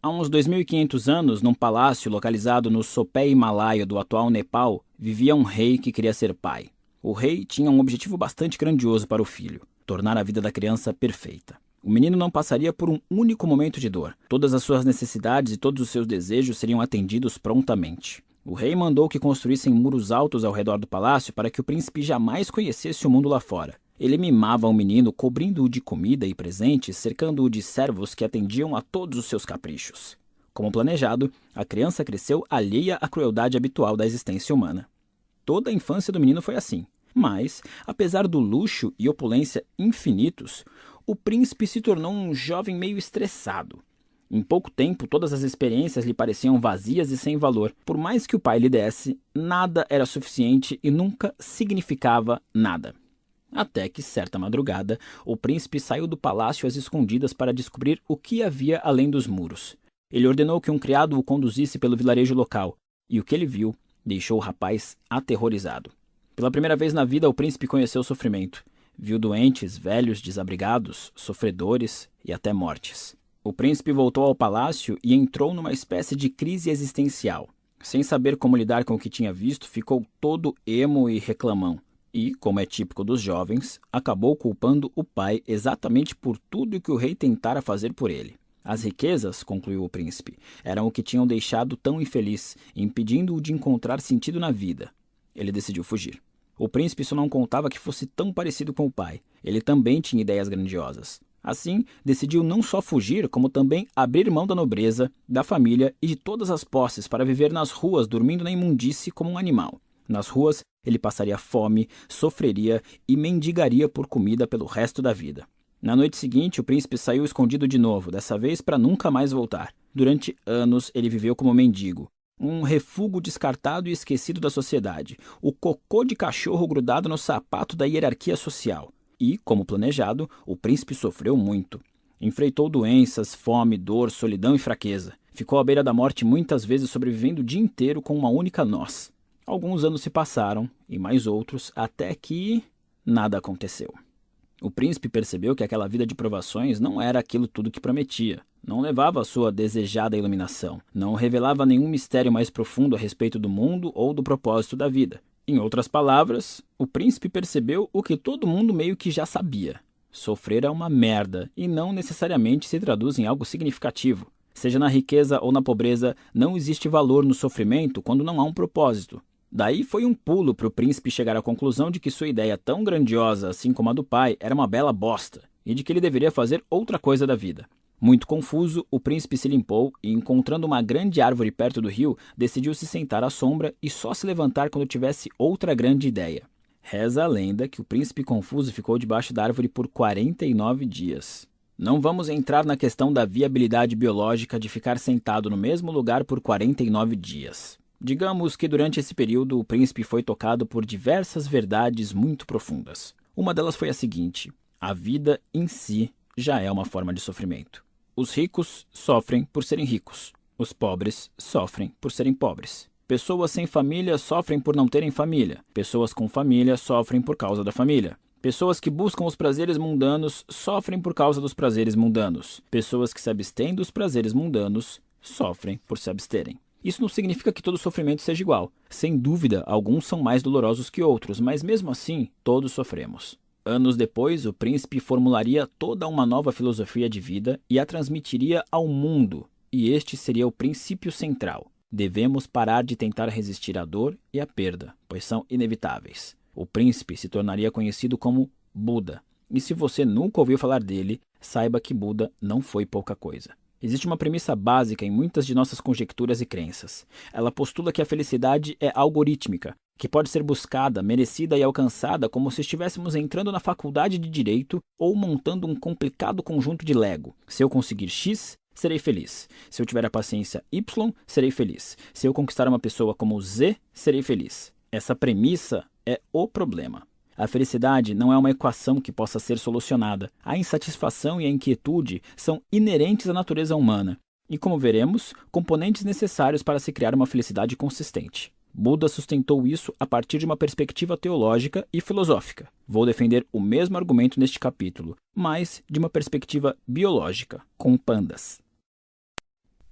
Há uns 2.500 anos, num palácio localizado no sopé himalaio do atual Nepal, vivia um rei que queria ser pai. O rei tinha um objetivo bastante grandioso para o filho: tornar a vida da criança perfeita. O menino não passaria por um único momento de dor. Todas as suas necessidades e todos os seus desejos seriam atendidos prontamente. O rei mandou que construíssem muros altos ao redor do palácio para que o príncipe jamais conhecesse o mundo lá fora. Ele mimava o menino, cobrindo-o de comida e presentes, cercando-o de servos que atendiam a todos os seus caprichos. Como planejado, a criança cresceu alheia à crueldade habitual da existência humana. Toda a infância do menino foi assim. Mas, apesar do luxo e opulência infinitos, o príncipe se tornou um jovem meio estressado. Em pouco tempo, todas as experiências lhe pareciam vazias e sem valor. Por mais que o pai lhe desse, nada era suficiente e nunca significava nada. Até que, certa madrugada, o príncipe saiu do palácio às escondidas para descobrir o que havia além dos muros. Ele ordenou que um criado o conduzisse pelo vilarejo local, e o que ele viu deixou o rapaz aterrorizado. Pela primeira vez na vida, o príncipe conheceu o sofrimento. Viu doentes, velhos, desabrigados, sofredores e até mortes. O príncipe voltou ao palácio e entrou numa espécie de crise existencial. Sem saber como lidar com o que tinha visto, ficou todo emo e reclamão. E, como é típico dos jovens, acabou culpando o pai exatamente por tudo que o rei tentara fazer por ele. As riquezas, concluiu o príncipe, eram o que tinham deixado tão infeliz, impedindo-o de encontrar sentido na vida. Ele decidiu fugir. O príncipe só não contava que fosse tão parecido com o pai. Ele também tinha ideias grandiosas. Assim, decidiu não só fugir, como também abrir mão da nobreza, da família e de todas as posses para viver nas ruas, dormindo na imundície como um animal. Nas ruas, ele passaria fome, sofreria e mendigaria por comida pelo resto da vida. Na noite seguinte, o príncipe saiu escondido de novo, dessa vez para nunca mais voltar. Durante anos, ele viveu como mendigo, um refúgio descartado e esquecido da sociedade, o cocô de cachorro grudado no sapato da hierarquia social. E, como planejado, o príncipe sofreu muito. Enfrentou doenças, fome, dor, solidão e fraqueza. Ficou à beira da morte muitas vezes sobrevivendo o dia inteiro com uma única noz. Alguns anos se passaram, e mais outros, até que nada aconteceu. O príncipe percebeu que aquela vida de provações não era aquilo tudo que prometia. Não levava a sua desejada iluminação. Não revelava nenhum mistério mais profundo a respeito do mundo ou do propósito da vida. Em outras palavras, o príncipe percebeu o que todo mundo meio que já sabia. Sofrer é uma merda e não necessariamente se traduz em algo significativo. Seja na riqueza ou na pobreza, não existe valor no sofrimento quando não há um propósito. Daí foi um pulo para o príncipe chegar à conclusão de que sua ideia tão grandiosa, assim como a do pai, era uma bela bosta e de que ele deveria fazer outra coisa da vida. Muito confuso, o príncipe se limpou e, encontrando uma grande árvore perto do rio, decidiu se sentar à sombra e só se levantar quando tivesse outra grande ideia. Reza a lenda que o príncipe confuso ficou debaixo da árvore por 49 dias. Não vamos entrar na questão da viabilidade biológica de ficar sentado no mesmo lugar por 49 dias. Digamos que durante esse período o príncipe foi tocado por diversas verdades muito profundas. Uma delas foi a seguinte: a vida em si já é uma forma de sofrimento. Os ricos sofrem por serem ricos. Os pobres sofrem por serem pobres. Pessoas sem família sofrem por não terem família. Pessoas com família sofrem por causa da família. Pessoas que buscam os prazeres mundanos sofrem por causa dos prazeres mundanos. Pessoas que se abstêm dos prazeres mundanos sofrem por se absterem. Isso não significa que todo sofrimento seja igual. Sem dúvida, alguns são mais dolorosos que outros, mas mesmo assim, todos sofremos. Anos depois, o príncipe formularia toda uma nova filosofia de vida e a transmitiria ao mundo, e este seria o princípio central. Devemos parar de tentar resistir à dor e à perda, pois são inevitáveis. O príncipe se tornaria conhecido como Buda, e se você nunca ouviu falar dele, saiba que Buda não foi pouca coisa. Existe uma premissa básica em muitas de nossas conjecturas e crenças. Ela postula que a felicidade é algorítmica, que pode ser buscada, merecida e alcançada como se estivéssemos entrando na faculdade de direito ou montando um complicado conjunto de Lego. Se eu conseguir X, serei feliz. Se eu tiver a paciência Y, serei feliz. Se eu conquistar uma pessoa como Z, serei feliz. Essa premissa é o problema. A felicidade não é uma equação que possa ser solucionada. A insatisfação e a inquietude são inerentes à natureza humana e, como veremos, componentes necessários para se criar uma felicidade consistente. Buda sustentou isso a partir de uma perspectiva teológica e filosófica. Vou defender o mesmo argumento neste capítulo, mas de uma perspectiva biológica, com pandas.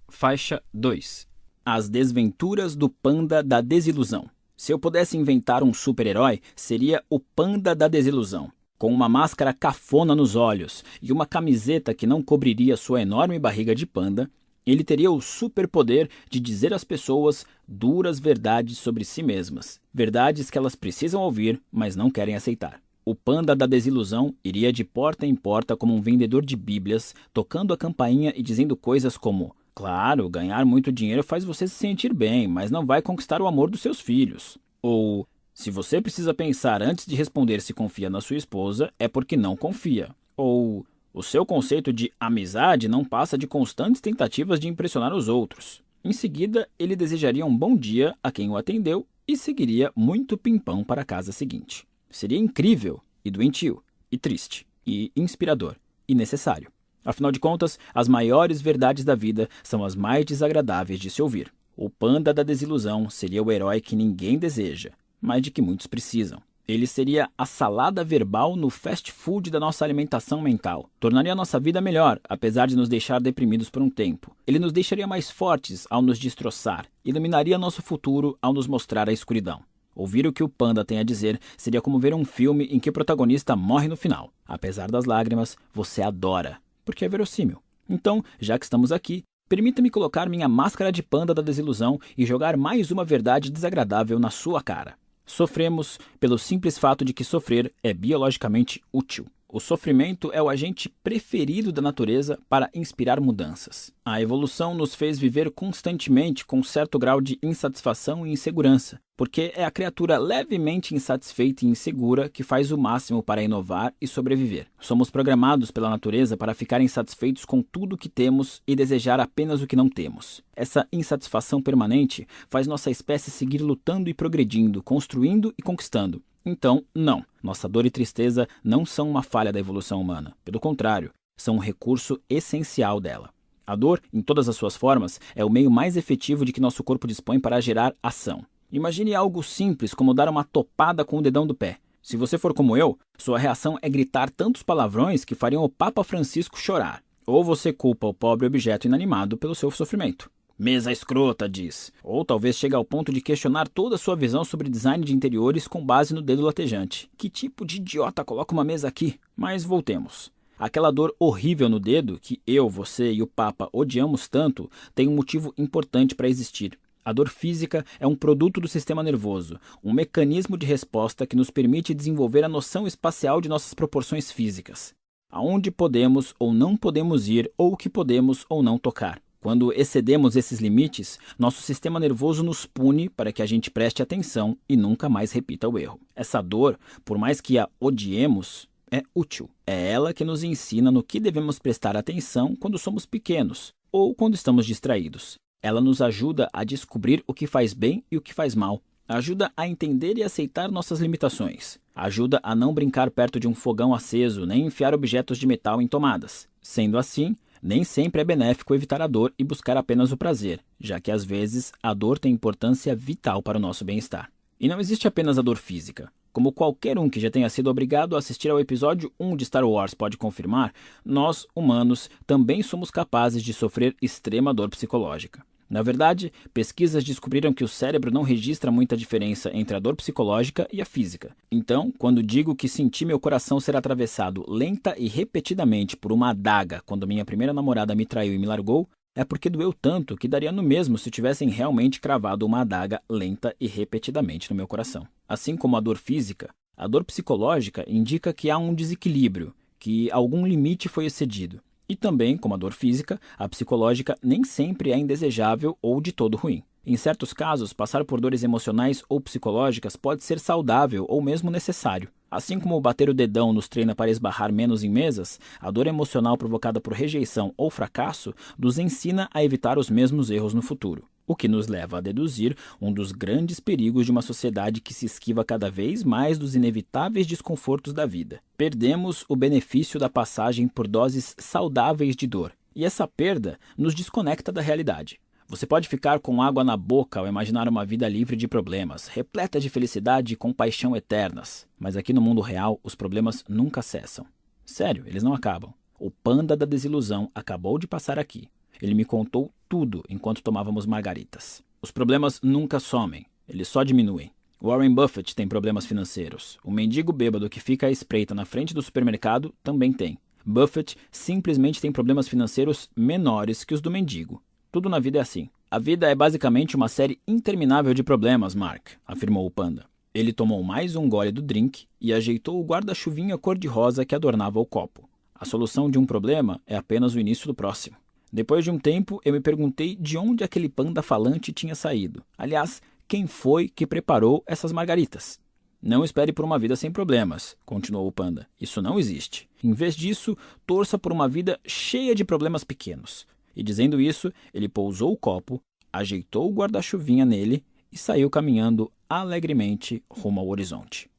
Faixa 2 As desventuras do panda da desilusão. Se eu pudesse inventar um super-herói, seria o panda da desilusão. Com uma máscara cafona nos olhos e uma camiseta que não cobriria sua enorme barriga de panda, ele teria o superpoder de dizer às pessoas duras verdades sobre si mesmas, verdades que elas precisam ouvir, mas não querem aceitar. O panda da desilusão iria de porta em porta como um vendedor de Bíblias, tocando a campainha e dizendo coisas como: Claro, ganhar muito dinheiro faz você se sentir bem, mas não vai conquistar o amor dos seus filhos. Ou Se você precisa pensar antes de responder se confia na sua esposa, é porque não confia. Ou o seu conceito de amizade não passa de constantes tentativas de impressionar os outros. Em seguida, ele desejaria um bom dia a quem o atendeu e seguiria muito pimpão para a casa seguinte. Seria incrível e doentio, e triste, e inspirador, e necessário. Afinal de contas, as maiores verdades da vida são as mais desagradáveis de se ouvir. O panda da desilusão seria o herói que ninguém deseja, mas de que muitos precisam. Ele seria a salada verbal no fast food da nossa alimentação mental. Tornaria a nossa vida melhor, apesar de nos deixar deprimidos por um tempo. Ele nos deixaria mais fortes ao nos destroçar. Iluminaria nosso futuro ao nos mostrar a escuridão. Ouvir o que o panda tem a dizer seria como ver um filme em que o protagonista morre no final. Apesar das lágrimas, você adora, porque é verossímil. Então, já que estamos aqui, permita-me colocar minha máscara de panda da desilusão e jogar mais uma verdade desagradável na sua cara. Sofremos pelo simples fato de que sofrer é biologicamente útil. O sofrimento é o agente preferido da natureza para inspirar mudanças. A evolução nos fez viver constantemente com certo grau de insatisfação e insegurança, porque é a criatura levemente insatisfeita e insegura que faz o máximo para inovar e sobreviver. Somos programados pela natureza para ficar insatisfeitos com tudo que temos e desejar apenas o que não temos. Essa insatisfação permanente faz nossa espécie seguir lutando e progredindo, construindo e conquistando. Então, não, nossa dor e tristeza não são uma falha da evolução humana. Pelo contrário, são um recurso essencial dela. A dor, em todas as suas formas, é o meio mais efetivo de que nosso corpo dispõe para gerar ação. Imagine algo simples como dar uma topada com o dedão do pé. Se você for como eu, sua reação é gritar tantos palavrões que fariam o Papa Francisco chorar. Ou você culpa o pobre objeto inanimado pelo seu sofrimento. Mesa escrota, diz. Ou talvez chegue ao ponto de questionar toda a sua visão sobre design de interiores com base no dedo latejante. Que tipo de idiota coloca uma mesa aqui? Mas voltemos. Aquela dor horrível no dedo, que eu, você e o Papa odiamos tanto, tem um motivo importante para existir. A dor física é um produto do sistema nervoso, um mecanismo de resposta que nos permite desenvolver a noção espacial de nossas proporções físicas. Aonde podemos ou não podemos ir, ou o que podemos ou não tocar. Quando excedemos esses limites, nosso sistema nervoso nos pune para que a gente preste atenção e nunca mais repita o erro. Essa dor, por mais que a odiemos, é útil. É ela que nos ensina no que devemos prestar atenção quando somos pequenos ou quando estamos distraídos. Ela nos ajuda a descobrir o que faz bem e o que faz mal. Ajuda a entender e aceitar nossas limitações. Ajuda a não brincar perto de um fogão aceso nem enfiar objetos de metal em tomadas. Sendo assim, nem sempre é benéfico evitar a dor e buscar apenas o prazer, já que às vezes a dor tem importância vital para o nosso bem-estar. E não existe apenas a dor física. Como qualquer um que já tenha sido obrigado a assistir ao episódio 1 de Star Wars pode confirmar, nós, humanos, também somos capazes de sofrer extrema dor psicológica. Na verdade, pesquisas descobriram que o cérebro não registra muita diferença entre a dor psicológica e a física. Então, quando digo que senti meu coração ser atravessado lenta e repetidamente por uma adaga quando minha primeira namorada me traiu e me largou, é porque doeu tanto que daria no mesmo se tivessem realmente cravado uma adaga lenta e repetidamente no meu coração. Assim como a dor física, a dor psicológica indica que há um desequilíbrio, que algum limite foi excedido. E também, como a dor física, a psicológica nem sempre é indesejável ou de todo ruim. Em certos casos, passar por dores emocionais ou psicológicas pode ser saudável ou mesmo necessário. Assim como bater o dedão nos treina para esbarrar menos em mesas, a dor emocional provocada por rejeição ou fracasso nos ensina a evitar os mesmos erros no futuro o que nos leva a deduzir um dos grandes perigos de uma sociedade que se esquiva cada vez mais dos inevitáveis desconfortos da vida. Perdemos o benefício da passagem por doses saudáveis de dor, e essa perda nos desconecta da realidade. Você pode ficar com água na boca ao imaginar uma vida livre de problemas, repleta de felicidade e compaixão eternas. Mas aqui no mundo real, os problemas nunca cessam. Sério, eles não acabam. O panda da desilusão acabou de passar aqui. Ele me contou tudo enquanto tomávamos margaritas. Os problemas nunca somem, eles só diminuem. Warren Buffett tem problemas financeiros. O mendigo bêbado que fica à espreita na frente do supermercado também tem. Buffett simplesmente tem problemas financeiros menores que os do mendigo. Tudo na vida é assim. A vida é basicamente uma série interminável de problemas, Mark, afirmou o panda. Ele tomou mais um gole do drink e ajeitou o guarda-chuvinha cor-de-rosa que adornava o copo. A solução de um problema é apenas o início do próximo. Depois de um tempo, eu me perguntei de onde aquele panda falante tinha saído. Aliás, quem foi que preparou essas margaritas? Não espere por uma vida sem problemas, continuou o panda. Isso não existe. Em vez disso, torça por uma vida cheia de problemas pequenos. E dizendo isso, ele pousou o copo, ajeitou o guarda-chuvinha nele e saiu caminhando alegremente rumo ao horizonte.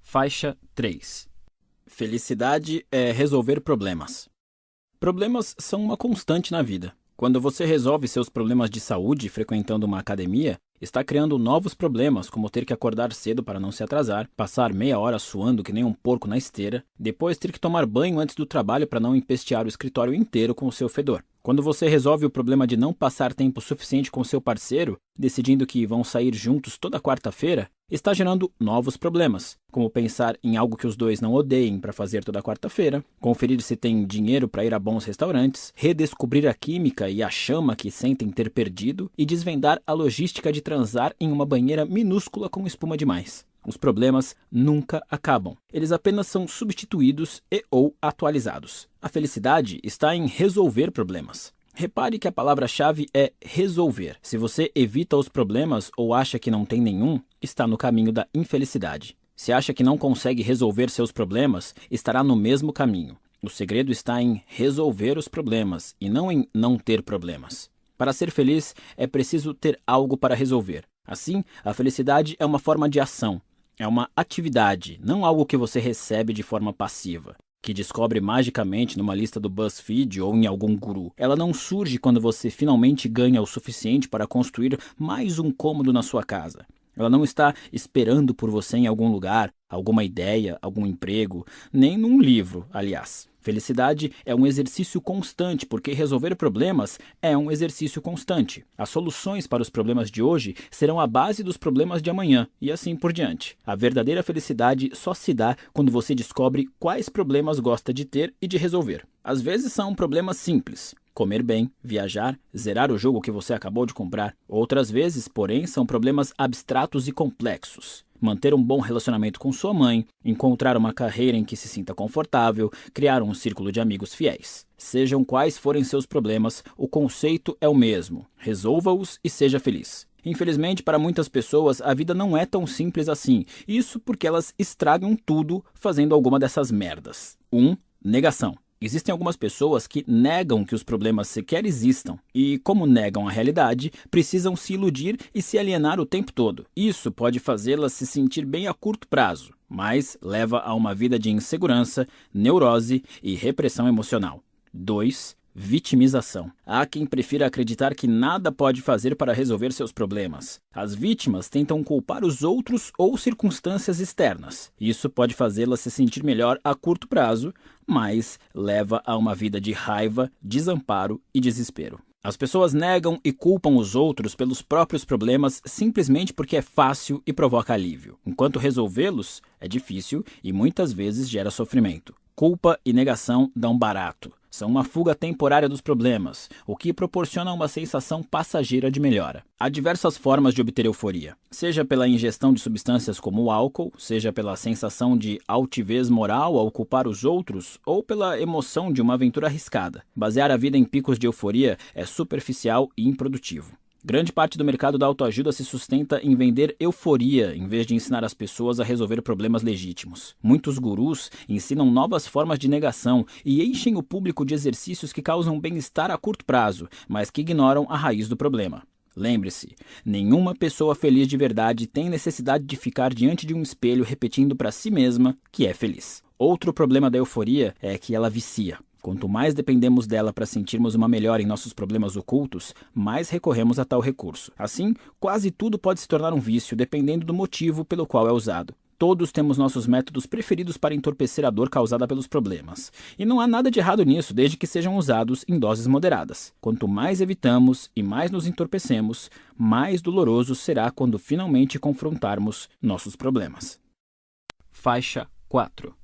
Faixa 3 Felicidade é resolver problemas. Problemas são uma constante na vida. Quando você resolve seus problemas de saúde frequentando uma academia, está criando novos problemas, como ter que acordar cedo para não se atrasar, passar meia hora suando que nem um porco na esteira, depois ter que tomar banho antes do trabalho para não empestear o escritório inteiro com o seu fedor. Quando você resolve o problema de não passar tempo suficiente com seu parceiro, decidindo que vão sair juntos toda quarta-feira, está gerando novos problemas, como pensar em algo que os dois não odeiem para fazer toda quarta-feira, conferir se tem dinheiro para ir a bons restaurantes, redescobrir a química e a chama que sentem ter perdido e desvendar a logística de transar em uma banheira minúscula com espuma demais. Os problemas nunca acabam. Eles apenas são substituídos e ou atualizados. A felicidade está em resolver problemas. Repare que a palavra-chave é resolver. Se você evita os problemas ou acha que não tem nenhum, está no caminho da infelicidade. Se acha que não consegue resolver seus problemas, estará no mesmo caminho. O segredo está em resolver os problemas e não em não ter problemas. Para ser feliz, é preciso ter algo para resolver. Assim, a felicidade é uma forma de ação, é uma atividade, não algo que você recebe de forma passiva, que descobre magicamente numa lista do BuzzFeed ou em algum guru. Ela não surge quando você finalmente ganha o suficiente para construir mais um cômodo na sua casa. Ela não está esperando por você em algum lugar, alguma ideia, algum emprego, nem num livro, aliás. Felicidade é um exercício constante, porque resolver problemas é um exercício constante. As soluções para os problemas de hoje serão a base dos problemas de amanhã, e assim por diante. A verdadeira felicidade só se dá quando você descobre quais problemas gosta de ter e de resolver. Às vezes são problemas simples, comer bem, viajar, zerar o jogo que você acabou de comprar. Outras vezes, porém, são problemas abstratos e complexos manter um bom relacionamento com sua mãe, encontrar uma carreira em que se sinta confortável, criar um círculo de amigos fiéis. Sejam quais forem seus problemas, o conceito é o mesmo: resolva-os e seja feliz. Infelizmente, para muitas pessoas, a vida não é tão simples assim. Isso porque elas estragam tudo fazendo alguma dessas merdas. 1. Um, negação. Existem algumas pessoas que negam que os problemas sequer existam e, como negam a realidade, precisam se iludir e se alienar o tempo todo. Isso pode fazê-las se sentir bem a curto prazo, mas leva a uma vida de insegurança, neurose e repressão emocional. 2 vitimização. Há quem prefira acreditar que nada pode fazer para resolver seus problemas. As vítimas tentam culpar os outros ou circunstâncias externas. Isso pode fazê-las se sentir melhor a curto prazo, mas leva a uma vida de raiva, desamparo e desespero. As pessoas negam e culpam os outros pelos próprios problemas simplesmente porque é fácil e provoca alívio, enquanto resolvê-los é difícil e muitas vezes gera sofrimento. Culpa e negação dão barato. São uma fuga temporária dos problemas, o que proporciona uma sensação passageira de melhora. Há diversas formas de obter euforia, seja pela ingestão de substâncias como o álcool, seja pela sensação de altivez moral ao culpar os outros, ou pela emoção de uma aventura arriscada. Basear a vida em picos de euforia é superficial e improdutivo. Grande parte do mercado da autoajuda se sustenta em vender euforia em vez de ensinar as pessoas a resolver problemas legítimos. Muitos gurus ensinam novas formas de negação e enchem o público de exercícios que causam bem-estar a curto prazo, mas que ignoram a raiz do problema. Lembre-se, nenhuma pessoa feliz de verdade tem necessidade de ficar diante de um espelho repetindo para si mesma que é feliz. Outro problema da euforia é que ela vicia. Quanto mais dependemos dela para sentirmos uma melhora em nossos problemas ocultos, mais recorremos a tal recurso. Assim, quase tudo pode se tornar um vício, dependendo do motivo pelo qual é usado. Todos temos nossos métodos preferidos para entorpecer a dor causada pelos problemas. E não há nada de errado nisso, desde que sejam usados em doses moderadas. Quanto mais evitamos e mais nos entorpecemos, mais doloroso será quando finalmente confrontarmos nossos problemas. Faixa 4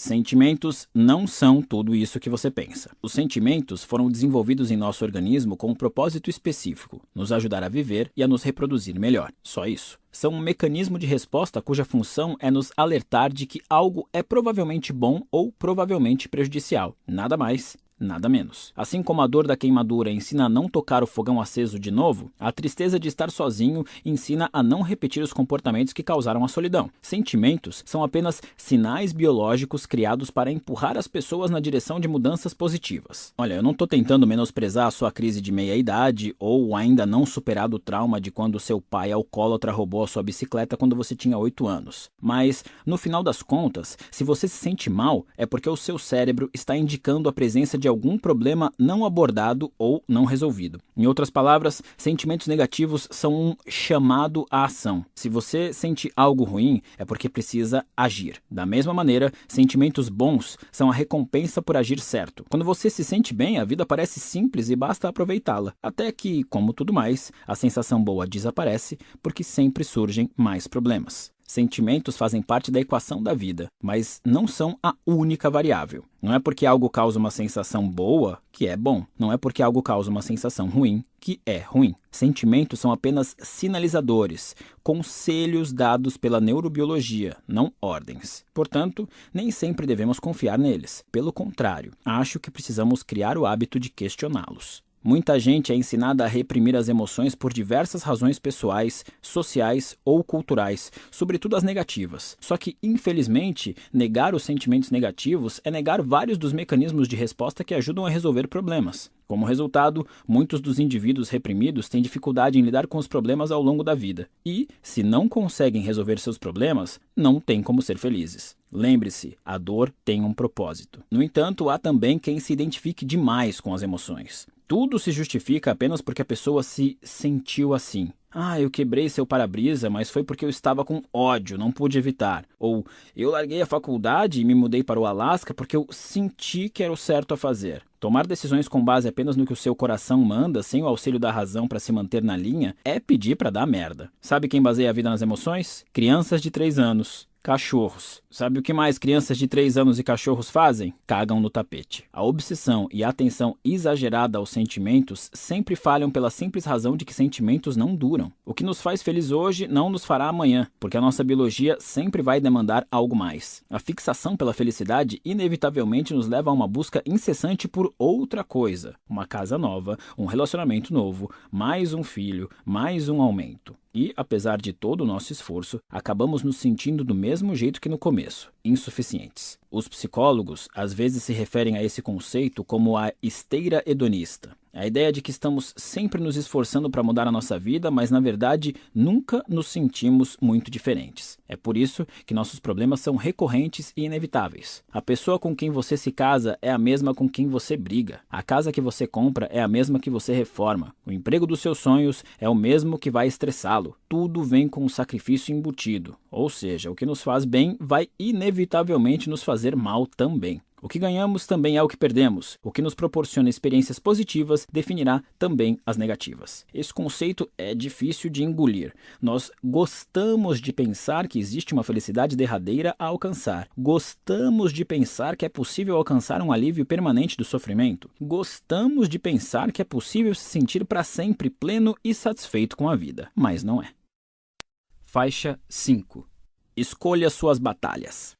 Sentimentos não são tudo isso que você pensa. Os sentimentos foram desenvolvidos em nosso organismo com um propósito específico: nos ajudar a viver e a nos reproduzir melhor. Só isso. São um mecanismo de resposta cuja função é nos alertar de que algo é provavelmente bom ou provavelmente prejudicial. Nada mais, nada menos. Assim como a dor da queimadura ensina a não tocar o fogão aceso de novo, a tristeza de estar sozinho ensina a não repetir os comportamentos que causaram a solidão. Sentimentos são apenas sinais biológicos criados para empurrar as pessoas na direção de mudanças positivas. Olha, eu não estou tentando menosprezar a sua crise de meia-idade ou ainda não superado o trauma de quando seu pai alcoólatra roubou a sua bicicleta quando você tinha 8 anos. Mas, no final das contas, se você se sente mal, é porque o seu cérebro está indicando a presença de algum problema não abordado ou não resolvido. Em outras palavras, sentimentos negativos são um chamado à ação. Se você sente algo ruim, é porque precisa agir. Da mesma maneira, sentimentos bons são a recompensa por agir certo. Quando você se sente bem, a vida parece simples e basta aproveitá-la. Até que, como tudo mais, a sensação boa desaparece porque sempre surgem mais problemas. Sentimentos fazem parte da equação da vida, mas não são a única variável. Não é porque algo causa uma sensação boa que é bom. Não é porque algo causa uma sensação ruim que é ruim. Sentimentos são apenas sinalizadores, conselhos dados pela neurobiologia, não ordens. Portanto, nem sempre devemos confiar neles. Pelo contrário, acho que precisamos criar o hábito de questioná-los. Muita gente é ensinada a reprimir as emoções por diversas razões pessoais, sociais ou culturais, sobretudo as negativas. Só que, infelizmente, negar os sentimentos negativos é negar vários dos mecanismos de resposta que ajudam a resolver problemas. Como resultado, muitos dos indivíduos reprimidos têm dificuldade em lidar com os problemas ao longo da vida e, se não conseguem resolver seus problemas, não têm como ser felizes. Lembre-se, a dor tem um propósito. No entanto, há também quem se identifique demais com as emoções. Tudo se justifica apenas porque a pessoa se sentiu assim. Ah, eu quebrei seu para-brisa, mas foi porque eu estava com ódio, não pude evitar. Ou eu larguei a faculdade e me mudei para o Alasca porque eu senti que era o certo a fazer. Tomar decisões com base apenas no que o seu coração manda, sem o auxílio da razão para se manter na linha, é pedir para dar merda. Sabe quem baseia a vida nas emoções? Crianças de 3 anos. Cachorros. Sabe o que mais crianças de 3 anos e cachorros fazem? Cagam no tapete. A obsessão e a atenção exagerada aos sentimentos sempre falham pela simples razão de que sentimentos não duram. O que nos faz feliz hoje não nos fará amanhã, porque a nossa biologia sempre vai demandar algo mais. A fixação pela felicidade inevitavelmente nos leva a uma busca incessante por outra coisa: uma casa nova, um relacionamento novo, mais um filho, mais um aumento. E, apesar de todo o nosso esforço, acabamos nos sentindo do mesmo jeito que no começo, insuficientes. Os psicólogos às vezes se referem a esse conceito como a esteira hedonista. A ideia de que estamos sempre nos esforçando para mudar a nossa vida, mas na verdade nunca nos sentimos muito diferentes. É por isso que nossos problemas são recorrentes e inevitáveis. A pessoa com quem você se casa é a mesma com quem você briga. A casa que você compra é a mesma que você reforma. O emprego dos seus sonhos é o mesmo que vai estressá-lo. Tudo vem com um sacrifício embutido. Ou seja, o que nos faz bem vai inevitavelmente nos fazer mal também. O que ganhamos também é o que perdemos. O que nos proporciona experiências positivas definirá também as negativas. Esse conceito é difícil de engolir. Nós gostamos de pensar que existe uma felicidade derradeira a alcançar. Gostamos de pensar que é possível alcançar um alívio permanente do sofrimento. Gostamos de pensar que é possível se sentir para sempre pleno e satisfeito com a vida. Mas não é. Faixa 5 Escolha suas batalhas.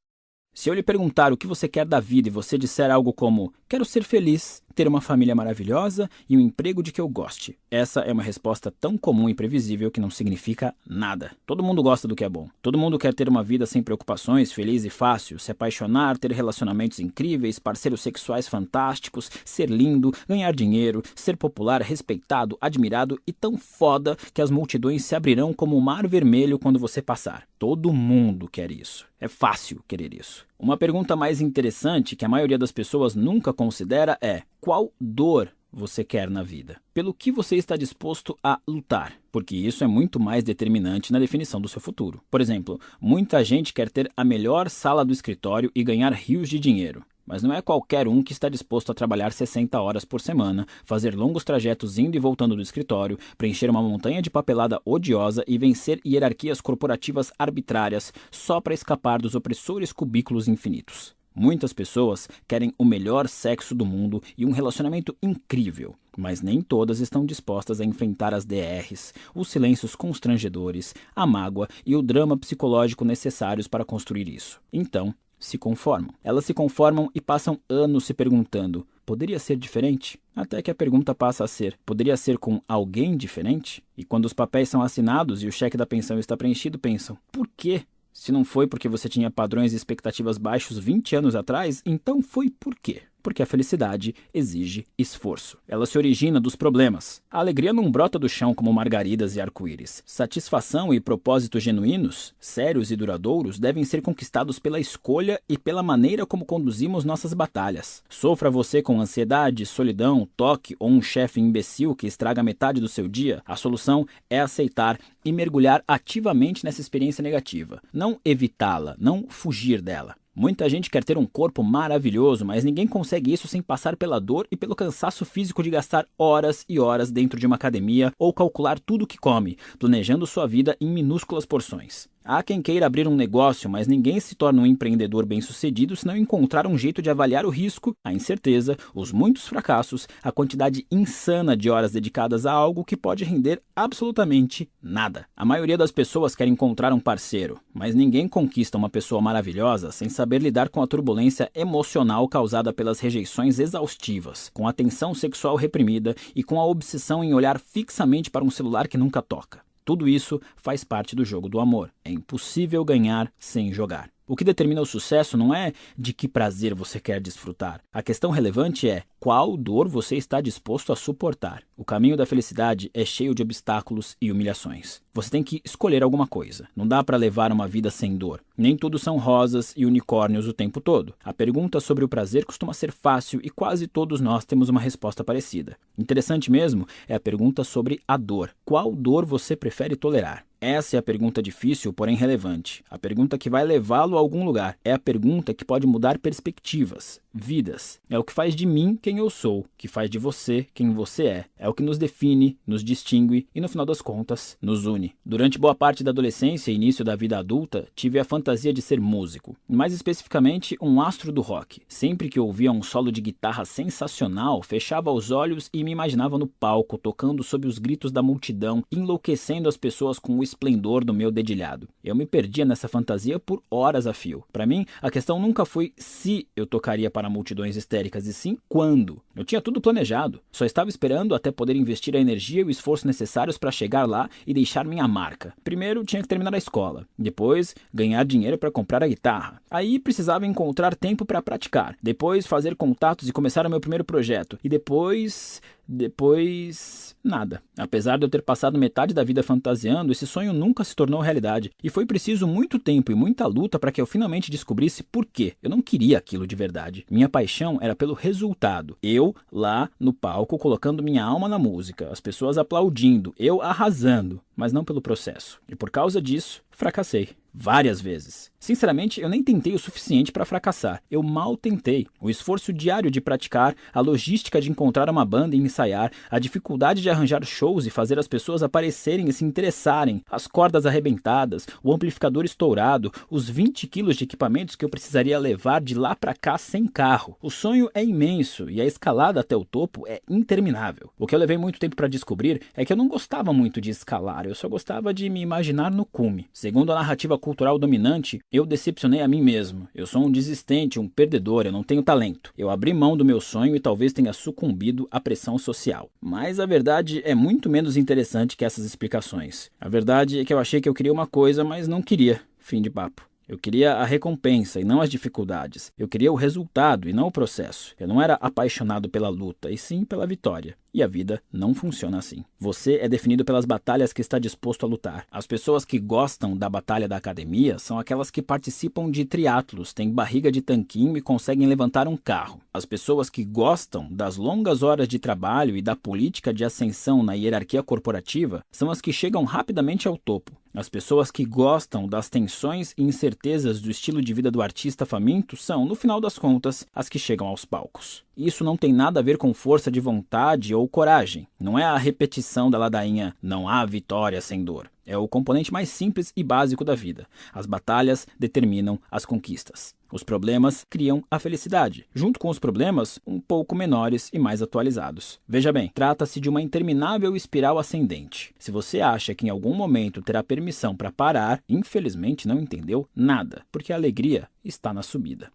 Se eu lhe perguntar o que você quer da vida e você disser algo como: Quero ser feliz, ter uma família maravilhosa e um emprego de que eu goste. Essa é uma resposta tão comum e previsível que não significa nada. Todo mundo gosta do que é bom. Todo mundo quer ter uma vida sem preocupações, feliz e fácil, se apaixonar, ter relacionamentos incríveis, parceiros sexuais fantásticos, ser lindo, ganhar dinheiro, ser popular, respeitado, admirado e tão foda que as multidões se abrirão como o mar vermelho quando você passar. Todo mundo quer isso. É fácil querer isso. Uma pergunta mais interessante que a maioria das pessoas nunca considera é: qual dor você quer na vida? Pelo que você está disposto a lutar? Porque isso é muito mais determinante na definição do seu futuro. Por exemplo, muita gente quer ter a melhor sala do escritório e ganhar rios de dinheiro. Mas não é qualquer um que está disposto a trabalhar 60 horas por semana, fazer longos trajetos indo e voltando do escritório, preencher uma montanha de papelada odiosa e vencer hierarquias corporativas arbitrárias só para escapar dos opressores cubículos infinitos. Muitas pessoas querem o melhor sexo do mundo e um relacionamento incrível, mas nem todas estão dispostas a enfrentar as DRs, os silêncios constrangedores, a mágoa e o drama psicológico necessários para construir isso. Então, se conformam. Elas se conformam e passam anos se perguntando: poderia ser diferente? Até que a pergunta passa a ser: poderia ser com alguém diferente? E quando os papéis são assinados e o cheque da pensão está preenchido, pensam: por quê? Se não foi porque você tinha padrões e expectativas baixos 20 anos atrás, então foi por quê? Porque a felicidade exige esforço. Ela se origina dos problemas. A alegria não brota do chão como margaridas e arco-íris. Satisfação e propósitos genuínos, sérios e duradouros, devem ser conquistados pela escolha e pela maneira como conduzimos nossas batalhas. Sofra você com ansiedade, solidão, toque ou um chefe imbecil que estraga metade do seu dia, a solução é aceitar e mergulhar ativamente nessa experiência negativa. Não evitá-la, não fugir dela. Muita gente quer ter um corpo maravilhoso, mas ninguém consegue isso sem passar pela dor e pelo cansaço físico de gastar horas e horas dentro de uma academia ou calcular tudo o que come, planejando sua vida em minúsculas porções. Há quem queira abrir um negócio, mas ninguém se torna um empreendedor bem-sucedido se não encontrar um jeito de avaliar o risco, a incerteza, os muitos fracassos, a quantidade insana de horas dedicadas a algo que pode render absolutamente nada. A maioria das pessoas quer encontrar um parceiro, mas ninguém conquista uma pessoa maravilhosa sem saber lidar com a turbulência emocional causada pelas rejeições exaustivas, com a tensão sexual reprimida e com a obsessão em olhar fixamente para um celular que nunca toca. Tudo isso faz parte do jogo do amor. É impossível ganhar sem jogar. O que determina o sucesso não é de que prazer você quer desfrutar. A questão relevante é qual dor você está disposto a suportar. O caminho da felicidade é cheio de obstáculos e humilhações. Você tem que escolher alguma coisa. Não dá para levar uma vida sem dor. Nem tudo são rosas e unicórnios o tempo todo. A pergunta sobre o prazer costuma ser fácil e quase todos nós temos uma resposta parecida. Interessante mesmo é a pergunta sobre a dor. Qual dor você prefere tolerar? Essa é a pergunta difícil, porém relevante. A pergunta que vai levá-lo a algum lugar. É a pergunta que pode mudar perspectivas, vidas. É o que faz de mim quem eu sou, que faz de você quem você é. É o que nos define, nos distingue e, no final das contas, nos une. Durante boa parte da adolescência e início da vida adulta, tive a fantasia de ser músico. Mais especificamente, um astro do rock. Sempre que ouvia um solo de guitarra sensacional, fechava os olhos e me imaginava no palco, tocando sob os gritos da multidão, enlouquecendo as pessoas com o esplendor do meu dedilhado. Eu me perdia nessa fantasia por horas a fio. Para mim, a questão nunca foi se eu tocaria para multidões histéricas, e sim quando. Eu tinha tudo planejado. Só estava esperando até poder investir a energia e o esforço necessários para chegar lá e deixar minha marca. Primeiro tinha que terminar a escola, depois ganhar dinheiro para comprar a guitarra. Aí precisava encontrar tempo para praticar, depois fazer contatos e começar o meu primeiro projeto, e depois depois, nada. Apesar de eu ter passado metade da vida fantasiando, esse sonho nunca se tornou realidade. E foi preciso muito tempo e muita luta para que eu finalmente descobrisse por quê. Eu não queria aquilo de verdade. Minha paixão era pelo resultado. Eu lá no palco colocando minha alma na música, as pessoas aplaudindo, eu arrasando, mas não pelo processo. E por causa disso, fracassei várias vezes. Sinceramente, eu nem tentei o suficiente para fracassar. Eu mal tentei. O esforço diário de praticar, a logística de encontrar uma banda e ensaiar, a dificuldade de arranjar shows e fazer as pessoas aparecerem e se interessarem, as cordas arrebentadas, o amplificador estourado, os 20 quilos de equipamentos que eu precisaria levar de lá para cá sem carro. O sonho é imenso e a escalada até o topo é interminável. O que eu levei muito tempo para descobrir é que eu não gostava muito de escalar, eu só gostava de me imaginar no cume. Segundo a narrativa cultural dominante, eu decepcionei a mim mesmo. Eu sou um desistente, um perdedor, eu não tenho talento. Eu abri mão do meu sonho e talvez tenha sucumbido à pressão social. Mas a verdade é muito menos interessante que essas explicações. A verdade é que eu achei que eu queria uma coisa, mas não queria. Fim de papo. Eu queria a recompensa e não as dificuldades. Eu queria o resultado e não o processo. Eu não era apaixonado pela luta, e sim pela vitória. E a vida não funciona assim. Você é definido pelas batalhas que está disposto a lutar. As pessoas que gostam da batalha da academia são aquelas que participam de triatlos, têm barriga de tanquinho e conseguem levantar um carro. As pessoas que gostam das longas horas de trabalho e da política de ascensão na hierarquia corporativa são as que chegam rapidamente ao topo. As pessoas que gostam das tensões e incertezas do estilo de vida do artista faminto são, no final das contas, as que chegam aos palcos. Isso não tem nada a ver com força de vontade ou coragem. Não é a repetição da ladainha não há vitória sem dor. É o componente mais simples e básico da vida. As batalhas determinam as conquistas. Os problemas criam a felicidade, junto com os problemas um pouco menores e mais atualizados. Veja bem, trata-se de uma interminável espiral ascendente. Se você acha que em algum momento terá permissão para parar, infelizmente não entendeu nada, porque a alegria está na subida.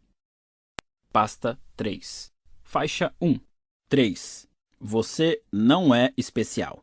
Pasta 3 Faixa 1. 3. Você não é especial.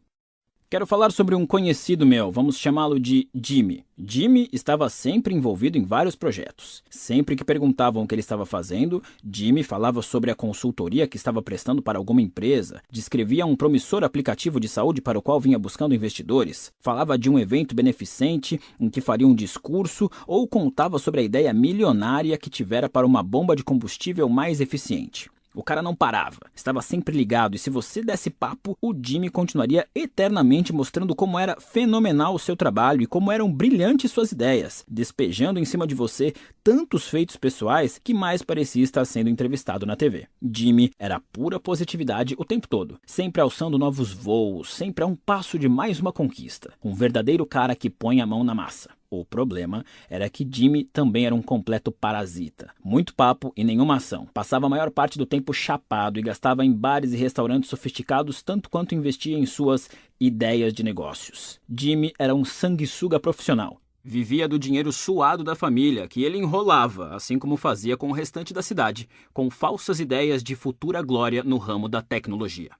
Quero falar sobre um conhecido meu, vamos chamá-lo de Jimmy. Jimmy estava sempre envolvido em vários projetos. Sempre que perguntavam o que ele estava fazendo, Jimmy falava sobre a consultoria que estava prestando para alguma empresa, descrevia um promissor aplicativo de saúde para o qual vinha buscando investidores, falava de um evento beneficente em que faria um discurso ou contava sobre a ideia milionária que tivera para uma bomba de combustível mais eficiente. O cara não parava, estava sempre ligado, e se você desse papo, o Jimmy continuaria eternamente mostrando como era fenomenal o seu trabalho e como eram brilhantes suas ideias, despejando em cima de você tantos feitos pessoais que mais parecia estar sendo entrevistado na TV. Jimmy era pura positividade o tempo todo, sempre alçando novos voos, sempre a um passo de mais uma conquista. Um verdadeiro cara que põe a mão na massa. O problema era que Jimmy também era um completo parasita. Muito papo e nenhuma ação. Passava a maior parte do tempo chapado e gastava em bares e restaurantes sofisticados tanto quanto investia em suas ideias de negócios. Jimmy era um sanguessuga profissional. Vivia do dinheiro suado da família, que ele enrolava, assim como fazia com o restante da cidade, com falsas ideias de futura glória no ramo da tecnologia.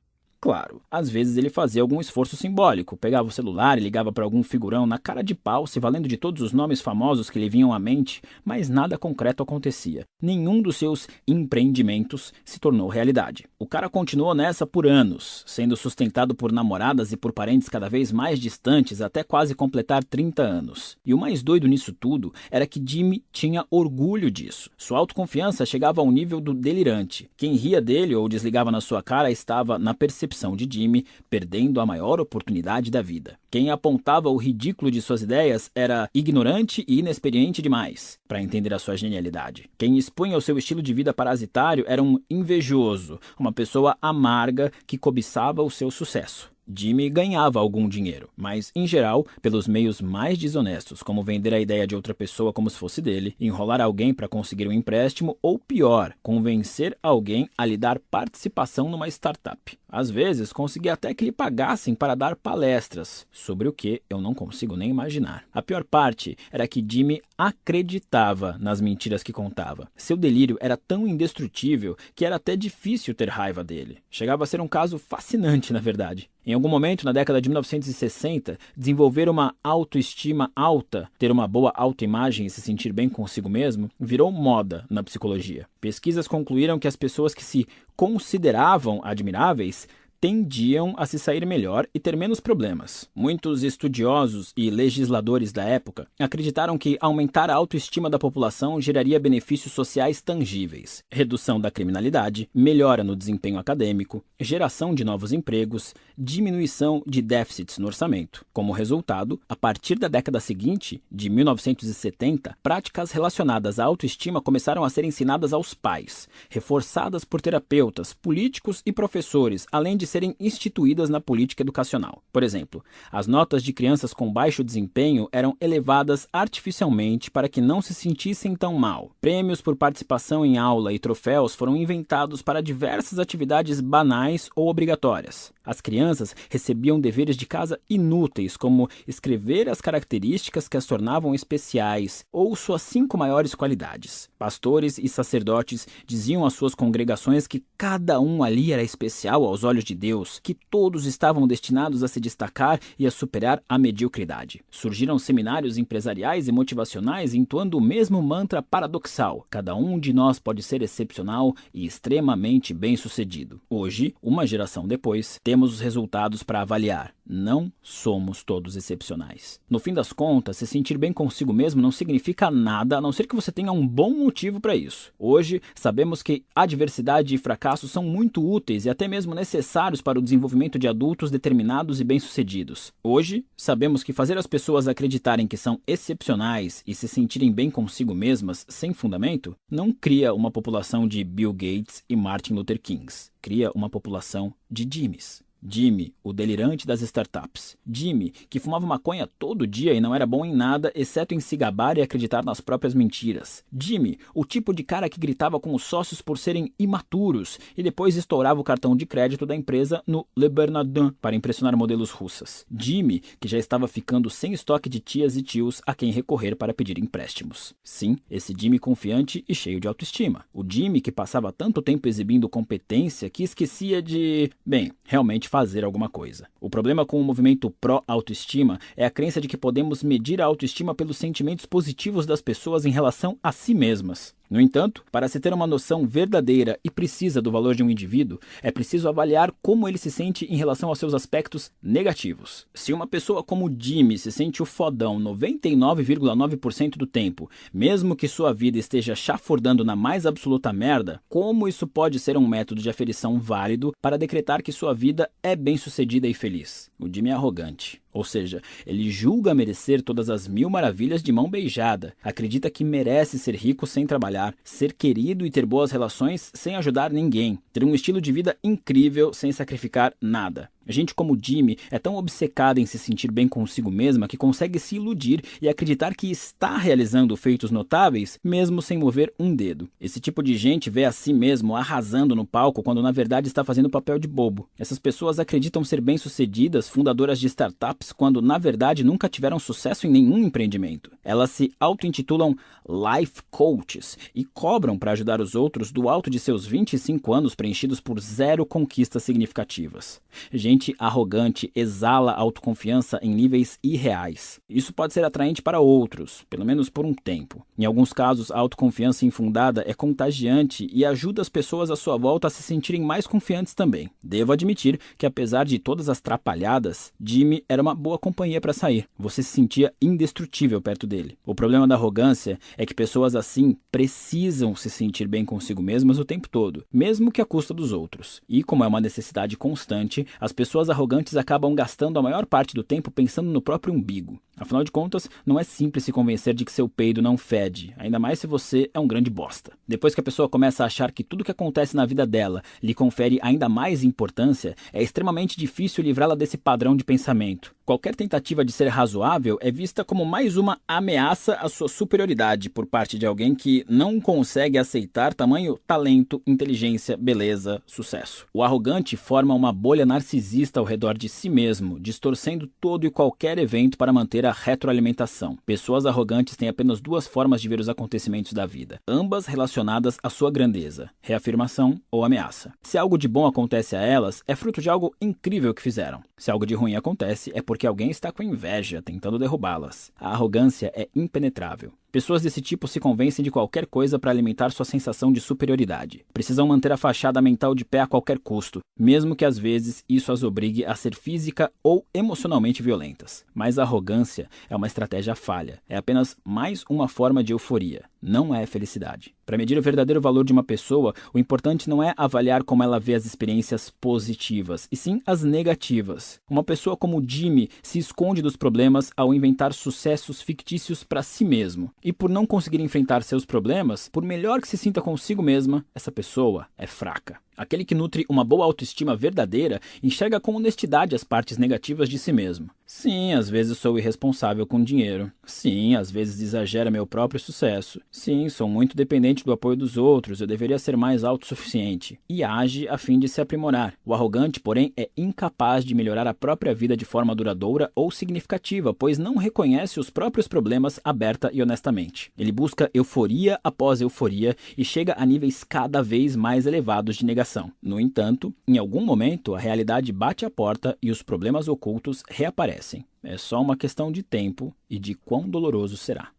Claro, às vezes ele fazia algum esforço simbólico, pegava o celular e ligava para algum figurão na cara de pau, se valendo de todos os nomes famosos que lhe vinham à mente, mas nada concreto acontecia. Nenhum dos seus empreendimentos se tornou realidade. O cara continuou nessa por anos, sendo sustentado por namoradas e por parentes cada vez mais distantes até quase completar 30 anos. E o mais doido nisso tudo era que Jimmy tinha orgulho disso. Sua autoconfiança chegava ao nível do delirante. Quem ria dele ou desligava na sua cara estava na percepção percepção de Jimmy, perdendo a maior oportunidade da vida. Quem apontava o ridículo de suas ideias era ignorante e inexperiente demais para entender a sua genialidade. Quem expunha o seu estilo de vida parasitário era um invejoso, uma pessoa amarga que cobiçava o seu sucesso. Jimmy ganhava algum dinheiro, mas em geral pelos meios mais desonestos, como vender a ideia de outra pessoa como se fosse dele, enrolar alguém para conseguir um empréstimo ou pior, convencer alguém a lhe dar participação numa startup. Às vezes, conseguia até que lhe pagassem para dar palestras, sobre o que eu não consigo nem imaginar. A pior parte era que Jimmy acreditava nas mentiras que contava. Seu delírio era tão indestrutível que era até difícil ter raiva dele. Chegava a ser um caso fascinante, na verdade. Em algum momento, na década de 1960, desenvolver uma autoestima alta, ter uma boa autoimagem e se sentir bem consigo mesmo, virou moda na psicologia. Pesquisas concluíram que as pessoas que se consideravam admiráveis tendiam a se sair melhor e ter menos problemas. Muitos estudiosos e legisladores da época acreditaram que aumentar a autoestima da população geraria benefícios sociais tangíveis: redução da criminalidade, melhora no desempenho acadêmico, geração de novos empregos, diminuição de déficits no orçamento. Como resultado, a partir da década seguinte, de 1970, práticas relacionadas à autoestima começaram a ser ensinadas aos pais, reforçadas por terapeutas, políticos e professores, além de serem instituídas na política educacional. Por exemplo, as notas de crianças com baixo desempenho eram elevadas artificialmente para que não se sentissem tão mal. Prêmios por participação em aula e troféus foram inventados para diversas atividades banais ou obrigatórias. As crianças recebiam deveres de casa inúteis, como escrever as características que as tornavam especiais ou suas cinco maiores qualidades. Pastores e sacerdotes diziam às suas congregações que cada um ali era especial aos olhos de Deus, que todos estavam destinados a se destacar e a superar a mediocridade. Surgiram seminários empresariais e motivacionais entoando o mesmo mantra paradoxal: cada um de nós pode ser excepcional e extremamente bem-sucedido. Hoje, uma geração depois, temos os resultados para avaliar. Não somos todos excepcionais. No fim das contas, se sentir bem consigo mesmo não significa nada a não ser que você tenha um bom motivo para isso. Hoje, sabemos que adversidade e fracasso são muito úteis e até mesmo necessários para o desenvolvimento de adultos determinados e bem-sucedidos. Hoje, sabemos que fazer as pessoas acreditarem que são excepcionais e se sentirem bem consigo mesmas sem fundamento não cria uma população de Bill Gates e Martin Luther Kings. Cria uma população de Jimmys. Jimmy, o delirante das startups. Jimmy, que fumava maconha todo dia e não era bom em nada, exceto em se gabar e acreditar nas próprias mentiras. Jimmy, o tipo de cara que gritava com os sócios por serem imaturos e depois estourava o cartão de crédito da empresa no Le Bernardin para impressionar modelos russas. Jimmy, que já estava ficando sem estoque de tias e tios a quem recorrer para pedir empréstimos. Sim, esse Jimmy confiante e cheio de autoestima. O Jimmy que passava tanto tempo exibindo competência que esquecia de, bem, realmente fazer alguma coisa. O problema com o movimento pró-autoestima é a crença de que podemos medir a autoestima pelos sentimentos positivos das pessoas em relação a si mesmas. No entanto, para se ter uma noção verdadeira e precisa do valor de um indivíduo, é preciso avaliar como ele se sente em relação aos seus aspectos negativos. Se uma pessoa como Jimmy se sente o fodão 99,9% do tempo, mesmo que sua vida esteja chafurdando na mais absoluta merda, como isso pode ser um método de aferição válido para decretar que sua vida é bem-sucedida e feliz? O Jimmy é arrogante. Ou seja, ele julga merecer todas as mil maravilhas de mão beijada, acredita que merece ser rico sem trabalhar, ser querido e ter boas relações sem ajudar ninguém, ter um estilo de vida incrível sem sacrificar nada. Gente como Jimmy é tão obcecada em se sentir bem consigo mesma que consegue se iludir e acreditar que está realizando feitos notáveis mesmo sem mover um dedo. Esse tipo de gente vê a si mesmo arrasando no palco quando na verdade está fazendo papel de bobo. Essas pessoas acreditam ser bem-sucedidas, fundadoras de startups, quando na verdade nunca tiveram sucesso em nenhum empreendimento. Elas se auto-intitulam life coaches e cobram para ajudar os outros do alto de seus 25 anos preenchidos por zero conquistas significativas. Gente arrogante exala autoconfiança em níveis irreais. Isso pode ser atraente para outros, pelo menos por um tempo. Em alguns casos, a autoconfiança infundada é contagiante e ajuda as pessoas à sua volta a se sentirem mais confiantes também. Devo admitir que, apesar de todas as trapalhadas, Jimmy era uma boa companhia para sair. Você se sentia indestrutível perto dele. O problema da arrogância é que pessoas assim precisam se sentir bem consigo mesmas o tempo todo, mesmo que à custa dos outros. E, como é uma necessidade constante, as pessoas arrogantes acabam gastando a maior parte do tempo pensando no próprio umbigo. Afinal de contas, não é simples se convencer de que seu peido não fede, ainda mais se você é um grande bosta. Depois que a pessoa começa a achar que tudo que acontece na vida dela lhe confere ainda mais importância, é extremamente difícil livrá-la desse padrão de pensamento. Qualquer tentativa de ser razoável é vista como mais uma ameaça à sua superioridade por parte de alguém que não consegue aceitar tamanho talento, inteligência, beleza, sucesso. O arrogante forma uma bolha narcisista ao redor de si mesmo, distorcendo todo e qualquer evento para manter a retroalimentação. Pessoas arrogantes têm apenas duas formas de ver os acontecimentos da vida, ambas relacionadas à sua grandeza: reafirmação ou ameaça. Se algo de bom acontece a elas, é fruto de algo incrível que fizeram. Se algo de ruim acontece, é porque alguém está com inveja, tentando derrubá-las. A arrogância é impenetrável. Pessoas desse tipo se convencem de qualquer coisa para alimentar sua sensação de superioridade. Precisam manter a fachada mental de pé a qualquer custo, mesmo que às vezes isso as obrigue a ser física ou emocionalmente violentas. Mas a arrogância é uma estratégia falha, é apenas mais uma forma de euforia, não é felicidade. Para medir o verdadeiro valor de uma pessoa, o importante não é avaliar como ela vê as experiências positivas, e sim as negativas. Uma pessoa como Jimmy se esconde dos problemas ao inventar sucessos fictícios para si mesmo. E por não conseguir enfrentar seus problemas, por melhor que se sinta consigo mesma, essa pessoa é fraca. Aquele que nutre uma boa autoestima verdadeira enxerga com honestidade as partes negativas de si mesmo. Sim, às vezes sou irresponsável com dinheiro. Sim, às vezes exagera meu próprio sucesso. Sim, sou muito dependente do apoio dos outros, eu deveria ser mais autossuficiente. E age a fim de se aprimorar. O arrogante, porém, é incapaz de melhorar a própria vida de forma duradoura ou significativa, pois não reconhece os próprios problemas aberta e honestamente. Ele busca euforia após euforia e chega a níveis cada vez mais elevados de negação no entanto, em algum momento a realidade bate a porta e os problemas ocultos reaparecem. É só uma questão de tempo e de quão doloroso será.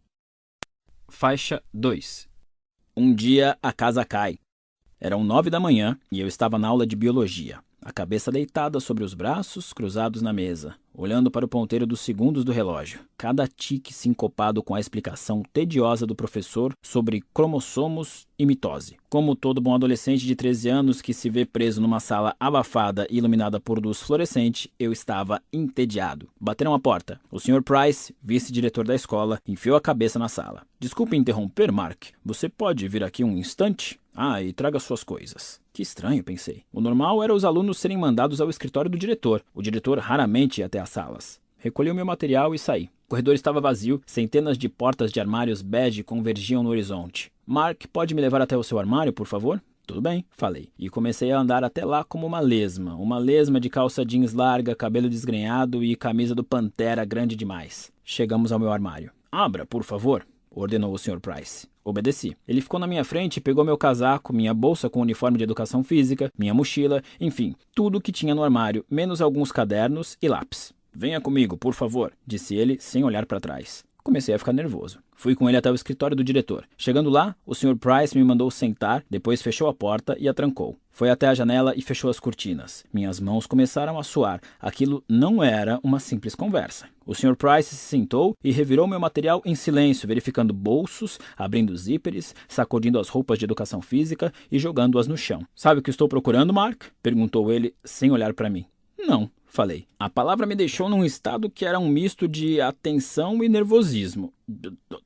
Faixa 2 Um dia a casa cai. Eram nove da manhã e eu estava na aula de biologia, a cabeça deitada sobre os braços, cruzados na mesa, olhando para o ponteiro dos segundos do relógio, cada tique sincopado com a explicação tediosa do professor sobre cromossomos e mitose. Como todo bom adolescente de 13 anos que se vê preso numa sala abafada e iluminada por luz fluorescente, eu estava entediado. Bateram a porta. O Sr. Price, vice-diretor da escola, enfiou a cabeça na sala. Desculpe interromper, Mark. Você pode vir aqui um instante? Ah, e traga suas coisas. Que estranho, pensei. O normal era os alunos serem mandados ao escritório do diretor. O diretor raramente ia até as salas. Recolhi o meu material e saí. O corredor estava vazio, centenas de portas de armários bege convergiam no horizonte. Mark, pode me levar até o seu armário, por favor? Tudo bem, falei. E comecei a andar até lá como uma lesma. Uma lesma de calça jeans larga, cabelo desgrenhado e camisa do Pantera grande demais. Chegamos ao meu armário. Abra, por favor, ordenou o Sr. Price. Obedeci. Ele ficou na minha frente e pegou meu casaco, minha bolsa com uniforme de educação física, minha mochila, enfim, tudo que tinha no armário, menos alguns cadernos e lápis. Venha comigo, por favor, disse ele, sem olhar para trás. Comecei a ficar nervoso. Fui com ele até o escritório do diretor. Chegando lá, o Sr. Price me mandou sentar, depois fechou a porta e a trancou. Foi até a janela e fechou as cortinas. Minhas mãos começaram a suar. Aquilo não era uma simples conversa. O Sr. Price se sentou e revirou meu material em silêncio, verificando bolsos, abrindo zíperes, sacudindo as roupas de educação física e jogando-as no chão. Sabe o que estou procurando, Mark? perguntou ele sem olhar para mim. Não, falei. A palavra me deixou num estado que era um misto de atenção e nervosismo.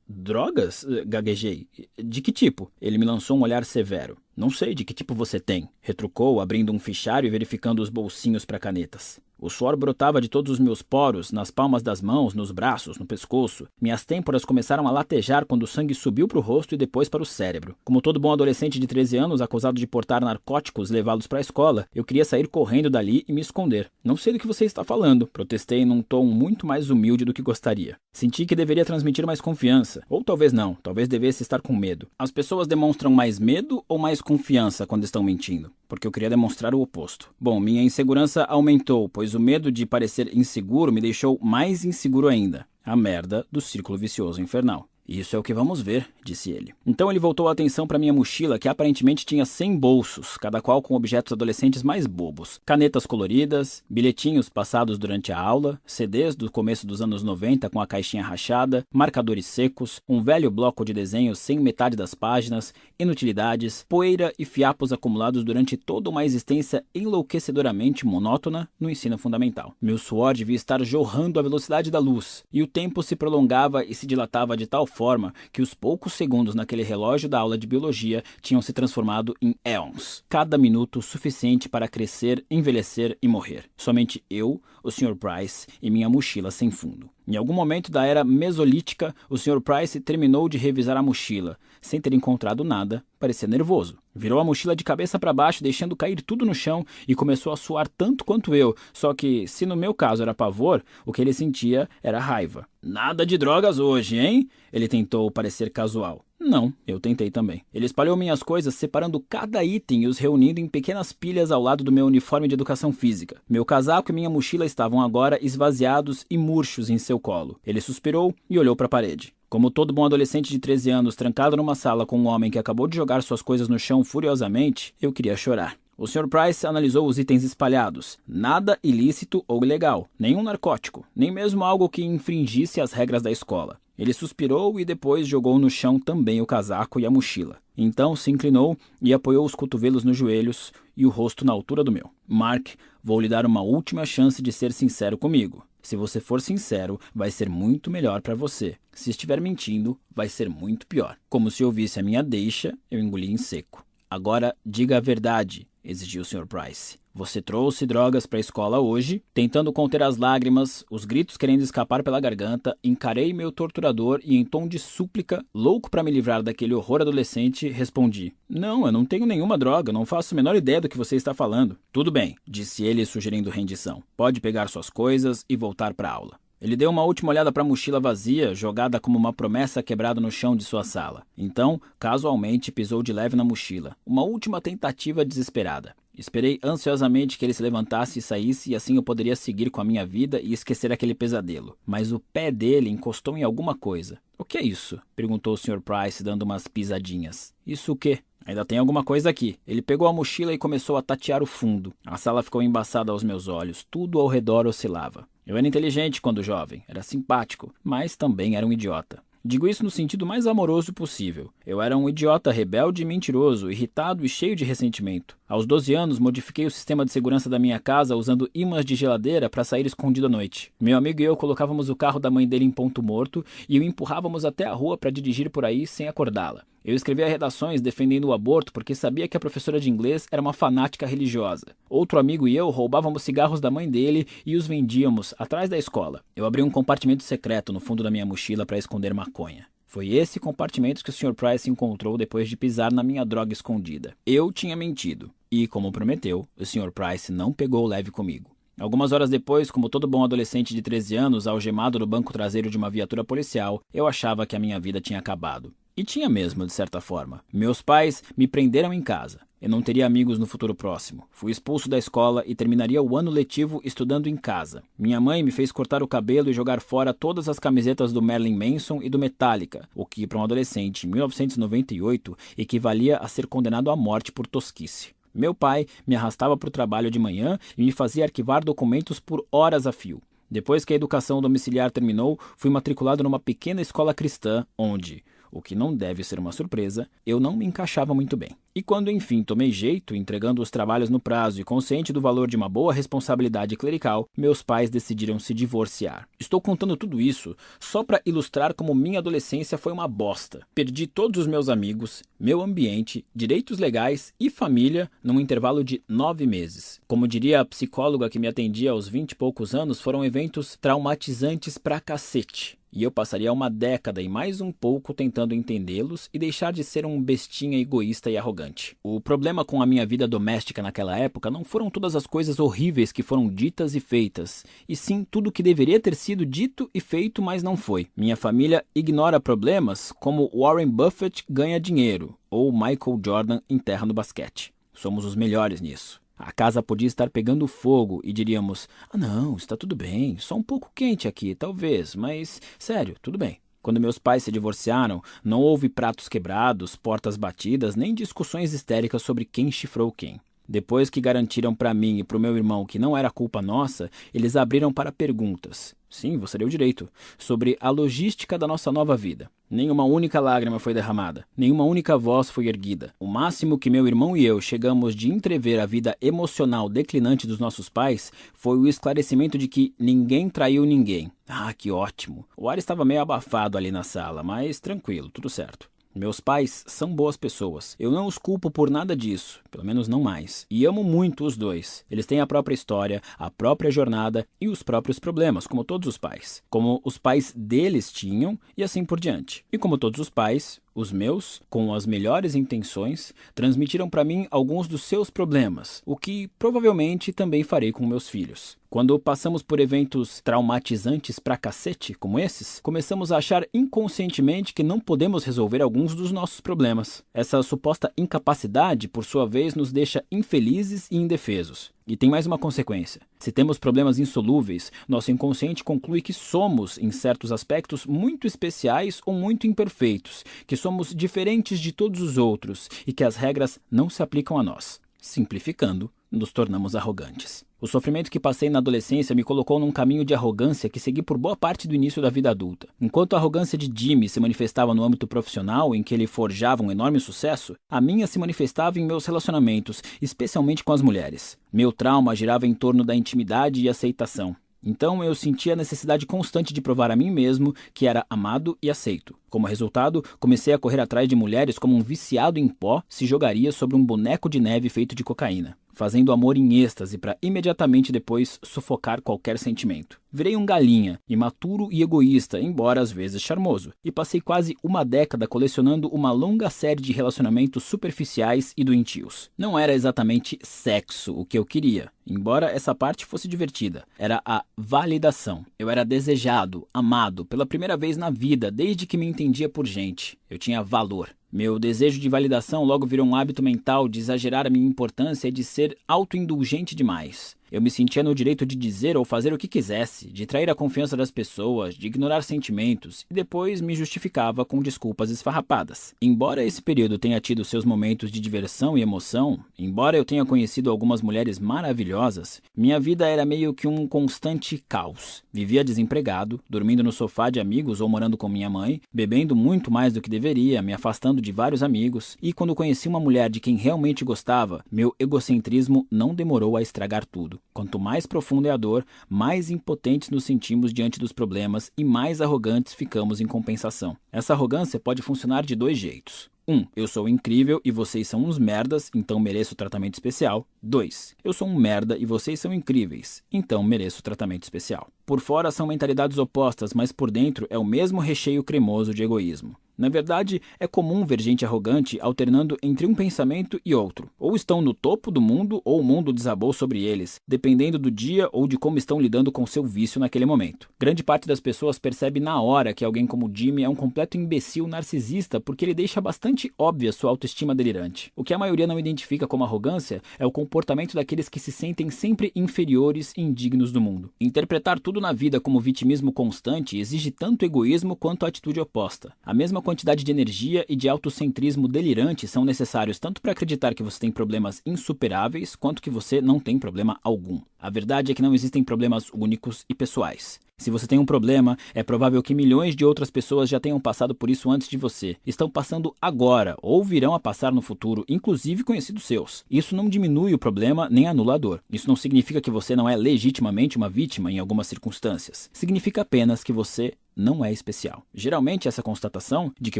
Drogas? Gaguejei. De que tipo? Ele me lançou um olhar severo. Não sei de que tipo você tem, retrucou, abrindo um fichário e verificando os bolsinhos para canetas. O suor brotava de todos os meus poros, nas palmas das mãos, nos braços, no pescoço. Minhas têmporas começaram a latejar quando o sangue subiu para o rosto e depois para o cérebro. Como todo bom adolescente de 13 anos acusado de portar narcóticos levá-los para a escola, eu queria sair correndo dali e me esconder. Não sei do que você está falando, protestei num tom muito mais humilde do que gostaria. Senti que deveria transmitir mais confiança, ou talvez não, talvez devesse estar com medo. As pessoas demonstram mais medo ou mais confiança quando estão mentindo? Porque eu queria demonstrar o oposto. Bom, minha insegurança aumentou, pois o medo de parecer inseguro me deixou mais inseguro ainda. A merda do círculo vicioso infernal. Isso é o que vamos ver, disse ele. Então ele voltou a atenção para minha mochila, que aparentemente tinha 100 bolsos, cada qual com objetos adolescentes mais bobos: canetas coloridas, bilhetinhos passados durante a aula, CDs do começo dos anos 90 com a caixinha rachada, marcadores secos, um velho bloco de desenhos sem metade das páginas, inutilidades, poeira e fiapos acumulados durante toda uma existência enlouquecedoramente monótona no ensino fundamental. Meu suor devia estar jorrando à velocidade da luz, e o tempo se prolongava e se dilatava de tal forma que os poucos segundos naquele relógio da aula de biologia tinham se transformado em éons. Cada minuto suficiente para crescer, envelhecer e morrer. Somente eu, o Sr. Price e minha mochila sem fundo. Em algum momento da era mesolítica, o Sr. Price terminou de revisar a mochila. Sem ter encontrado nada, parecia nervoso. Virou a mochila de cabeça para baixo, deixando cair tudo no chão e começou a suar tanto quanto eu. Só que, se no meu caso era pavor, o que ele sentia era raiva. Nada de drogas hoje, hein? Ele tentou parecer casual. Não, eu tentei também. Ele espalhou minhas coisas, separando cada item e os reunindo em pequenas pilhas ao lado do meu uniforme de educação física. Meu casaco e minha mochila estavam agora esvaziados e murchos em seu colo. Ele suspirou e olhou para a parede. Como todo bom adolescente de 13 anos trancado numa sala com um homem que acabou de jogar suas coisas no chão furiosamente, eu queria chorar. O Sr. Price analisou os itens espalhados. Nada ilícito ou ilegal, nenhum narcótico, nem mesmo algo que infringisse as regras da escola. Ele suspirou e depois jogou no chão também o casaco e a mochila. Então se inclinou e apoiou os cotovelos nos joelhos e o rosto na altura do meu. Mark, vou lhe dar uma última chance de ser sincero comigo. Se você for sincero, vai ser muito melhor para você. Se estiver mentindo, vai ser muito pior. Como se ouvisse a minha deixa, eu engoli em seco. Agora diga a verdade, exigiu o Sr. Price. Você trouxe drogas para a escola hoje, tentando conter as lágrimas, os gritos querendo escapar pela garganta, encarei meu torturador e, em tom de súplica, louco para me livrar daquele horror adolescente, respondi: Não, eu não tenho nenhuma droga, não faço a menor ideia do que você está falando. Tudo bem, disse ele, sugerindo rendição. Pode pegar suas coisas e voltar para a aula. Ele deu uma última olhada para a mochila vazia, jogada como uma promessa quebrada no chão de sua sala. Então, casualmente, pisou de leve na mochila. Uma última tentativa desesperada. Esperei ansiosamente que ele se levantasse e saísse, e assim eu poderia seguir com a minha vida e esquecer aquele pesadelo. Mas o pé dele encostou em alguma coisa. O que é isso? perguntou o Sr. Price, dando umas pisadinhas. Isso o quê? Ainda tem alguma coisa aqui. Ele pegou a mochila e começou a tatear o fundo. A sala ficou embaçada aos meus olhos. Tudo ao redor oscilava. Eu era inteligente quando jovem, era simpático, mas também era um idiota. Digo isso no sentido mais amoroso possível. Eu era um idiota rebelde e mentiroso, irritado e cheio de ressentimento. Aos 12 anos, modifiquei o sistema de segurança da minha casa usando imãs de geladeira para sair escondido à noite. Meu amigo e eu colocávamos o carro da mãe dele em ponto morto e o empurrávamos até a rua para dirigir por aí sem acordá-la. Eu escrevia redações defendendo o aborto porque sabia que a professora de inglês era uma fanática religiosa. Outro amigo e eu roubávamos cigarros da mãe dele e os vendíamos atrás da escola. Eu abri um compartimento secreto no fundo da minha mochila para esconder maconha. Foi esse compartimento que o Sr. Price encontrou depois de pisar na minha droga escondida. Eu tinha mentido. E, como prometeu, o Sr. Price não pegou leve comigo. Algumas horas depois, como todo bom adolescente de 13 anos, algemado no banco traseiro de uma viatura policial, eu achava que a minha vida tinha acabado. E tinha mesmo, de certa forma. Meus pais me prenderam em casa. Eu não teria amigos no futuro próximo. Fui expulso da escola e terminaria o ano letivo estudando em casa. Minha mãe me fez cortar o cabelo e jogar fora todas as camisetas do Marilyn Manson e do Metallica, o que, para um adolescente em 1998, equivalia a ser condenado à morte por tosquice. Meu pai me arrastava para o trabalho de manhã e me fazia arquivar documentos por horas a fio. Depois que a educação domiciliar terminou, fui matriculado numa pequena escola cristã, onde, o que não deve ser uma surpresa, eu não me encaixava muito bem. E quando enfim tomei jeito, entregando os trabalhos no prazo e consciente do valor de uma boa responsabilidade clerical, meus pais decidiram se divorciar. Estou contando tudo isso só para ilustrar como minha adolescência foi uma bosta. Perdi todos os meus amigos, meu ambiente, direitos legais e família num intervalo de nove meses. Como diria a psicóloga que me atendia aos vinte e poucos anos, foram eventos traumatizantes pra cacete e eu passaria uma década e mais um pouco tentando entendê-los e deixar de ser um bestinha egoísta e arrogante. O problema com a minha vida doméstica naquela época não foram todas as coisas horríveis que foram ditas e feitas, e sim tudo que deveria ter sido dito e feito, mas não foi. Minha família ignora problemas como Warren Buffett ganha dinheiro ou Michael Jordan enterra no basquete. Somos os melhores nisso. A casa podia estar pegando fogo e diríamos: Ah, não, está tudo bem, só um pouco quente aqui, talvez, mas sério, tudo bem. Quando meus pais se divorciaram, não houve pratos quebrados, portas batidas, nem discussões histéricas sobre quem chifrou quem. Depois que garantiram para mim e para o meu irmão que não era culpa nossa, eles abriram para perguntas. Sim, você deu direito. Sobre a logística da nossa nova vida. Nenhuma única lágrima foi derramada, nenhuma única voz foi erguida. O máximo que meu irmão e eu chegamos de entrever a vida emocional declinante dos nossos pais foi o esclarecimento de que ninguém traiu ninguém. Ah, que ótimo! O ar estava meio abafado ali na sala, mas tranquilo, tudo certo. Meus pais são boas pessoas. Eu não os culpo por nada disso, pelo menos não mais. E amo muito os dois. Eles têm a própria história, a própria jornada e os próprios problemas, como todos os pais. Como os pais deles tinham e assim por diante. E como todos os pais, os meus, com as melhores intenções, transmitiram para mim alguns dos seus problemas, o que provavelmente também farei com meus filhos. Quando passamos por eventos traumatizantes pra cacete, como esses, começamos a achar inconscientemente que não podemos resolver alguns dos nossos problemas. Essa suposta incapacidade, por sua vez, nos deixa infelizes e indefesos. E tem mais uma consequência. Se temos problemas insolúveis, nosso inconsciente conclui que somos, em certos aspectos, muito especiais ou muito imperfeitos, que somos diferentes de todos os outros e que as regras não se aplicam a nós. Simplificando, nos tornamos arrogantes. O sofrimento que passei na adolescência me colocou num caminho de arrogância que segui por boa parte do início da vida adulta. Enquanto a arrogância de Jimmy se manifestava no âmbito profissional, em que ele forjava um enorme sucesso, a minha se manifestava em meus relacionamentos, especialmente com as mulheres. Meu trauma girava em torno da intimidade e aceitação. Então eu sentia a necessidade constante de provar a mim mesmo que era amado e aceito. Como resultado, comecei a correr atrás de mulheres como um viciado em pó se jogaria sobre um boneco de neve feito de cocaína fazendo amor em êxtase para imediatamente depois sufocar qualquer sentimento. Virei um galinha, imaturo e egoísta, embora às vezes charmoso, e passei quase uma década colecionando uma longa série de relacionamentos superficiais e doentios. Não era exatamente sexo o que eu queria, embora essa parte fosse divertida. Era a validação. Eu era desejado, amado, pela primeira vez na vida desde que me entendia por gente. Eu tinha valor. Meu desejo de validação logo virou um hábito mental de exagerar a minha importância e de ser autoindulgente demais. Eu me sentia no direito de dizer ou fazer o que quisesse, de trair a confiança das pessoas, de ignorar sentimentos e depois me justificava com desculpas esfarrapadas. Embora esse período tenha tido seus momentos de diversão e emoção, embora eu tenha conhecido algumas mulheres maravilhosas, minha vida era meio que um constante caos. Vivia desempregado, dormindo no sofá de amigos ou morando com minha mãe, bebendo muito mais do que deveria, me afastando de vários amigos, e quando conheci uma mulher de quem realmente gostava, meu egocentrismo não demorou a estragar tudo. Quanto mais profunda é a dor, mais impotentes nos sentimos diante dos problemas e mais arrogantes ficamos em compensação. Essa arrogância pode funcionar de dois jeitos. 1. Um, eu sou incrível e vocês são uns merdas, então mereço tratamento especial. 2. Eu sou um merda e vocês são incríveis, então mereço tratamento especial. Por fora são mentalidades opostas, mas por dentro é o mesmo recheio cremoso de egoísmo. Na verdade, é comum ver gente arrogante alternando entre um pensamento e outro. Ou estão no topo do mundo, ou o mundo desabou sobre eles, dependendo do dia ou de como estão lidando com seu vício naquele momento. Grande parte das pessoas percebe na hora que alguém como Jimmy é um completo imbecil narcisista porque ele deixa bastante óbvia sua autoestima delirante. O que a maioria não identifica como arrogância é o comportamento daqueles que se sentem sempre inferiores e indignos do mundo. Interpretar tudo na vida como vitimismo constante exige tanto egoísmo quanto a atitude oposta. A mesma quantidade de energia e de autocentrismo delirante são necessários tanto para acreditar que você tem problemas insuperáveis, quanto que você não tem problema algum. A verdade é que não existem problemas únicos e pessoais. Se você tem um problema, é provável que milhões de outras pessoas já tenham passado por isso antes de você. Estão passando agora ou virão a passar no futuro, inclusive conhecidos seus. Isso não diminui o problema nem anula a dor. Isso não significa que você não é legitimamente uma vítima em algumas circunstâncias. Significa apenas que você não é especial. Geralmente, essa constatação de que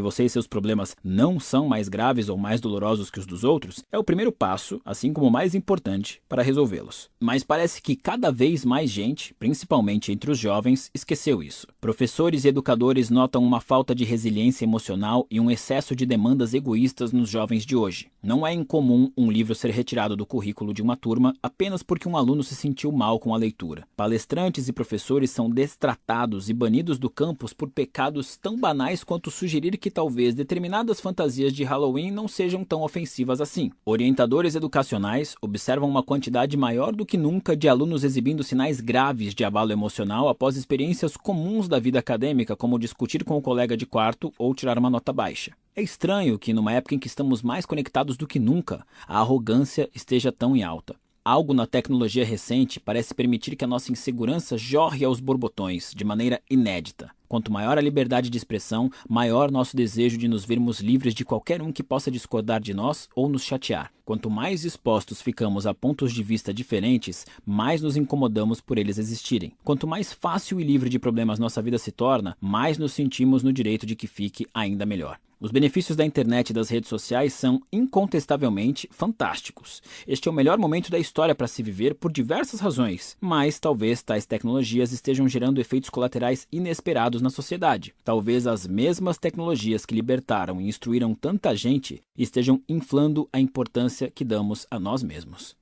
você e seus problemas não são mais graves ou mais dolorosos que os dos outros é o primeiro passo, assim como o mais importante, para resolvê-los. Mas parece que cada vez mais gente, principalmente entre os jovens, esqueceu isso. Professores e educadores notam uma falta de resiliência emocional e um excesso de demandas egoístas nos jovens de hoje. Não é incomum um livro ser retirado do currículo de uma turma apenas porque um aluno se sentiu mal com a leitura. Palestrantes e professores são destratados e banidos do campos por pecados tão banais quanto sugerir que talvez determinadas fantasias de Halloween não sejam tão ofensivas assim. Orientadores educacionais observam uma quantidade maior do que nunca de alunos exibindo sinais graves de abalo emocional após experiências comuns da vida acadêmica, como discutir com o colega de quarto ou tirar uma nota baixa. É estranho que, numa época em que estamos mais conectados do que nunca, a arrogância esteja tão em alta. Algo na tecnologia recente parece permitir que a nossa insegurança jorre aos borbotões, de maneira inédita. Quanto maior a liberdade de expressão, maior nosso desejo de nos vermos livres de qualquer um que possa discordar de nós ou nos chatear. Quanto mais expostos ficamos a pontos de vista diferentes, mais nos incomodamos por eles existirem. Quanto mais fácil e livre de problemas nossa vida se torna, mais nos sentimos no direito de que fique ainda melhor. Os benefícios da internet e das redes sociais são incontestavelmente fantásticos. Este é o melhor momento da história para se viver por diversas razões, mas talvez tais tecnologias estejam gerando efeitos colaterais inesperados na sociedade. Talvez as mesmas tecnologias que libertaram e instruíram tanta gente estejam inflando a importância que damos a nós mesmos.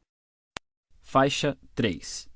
Faixa 3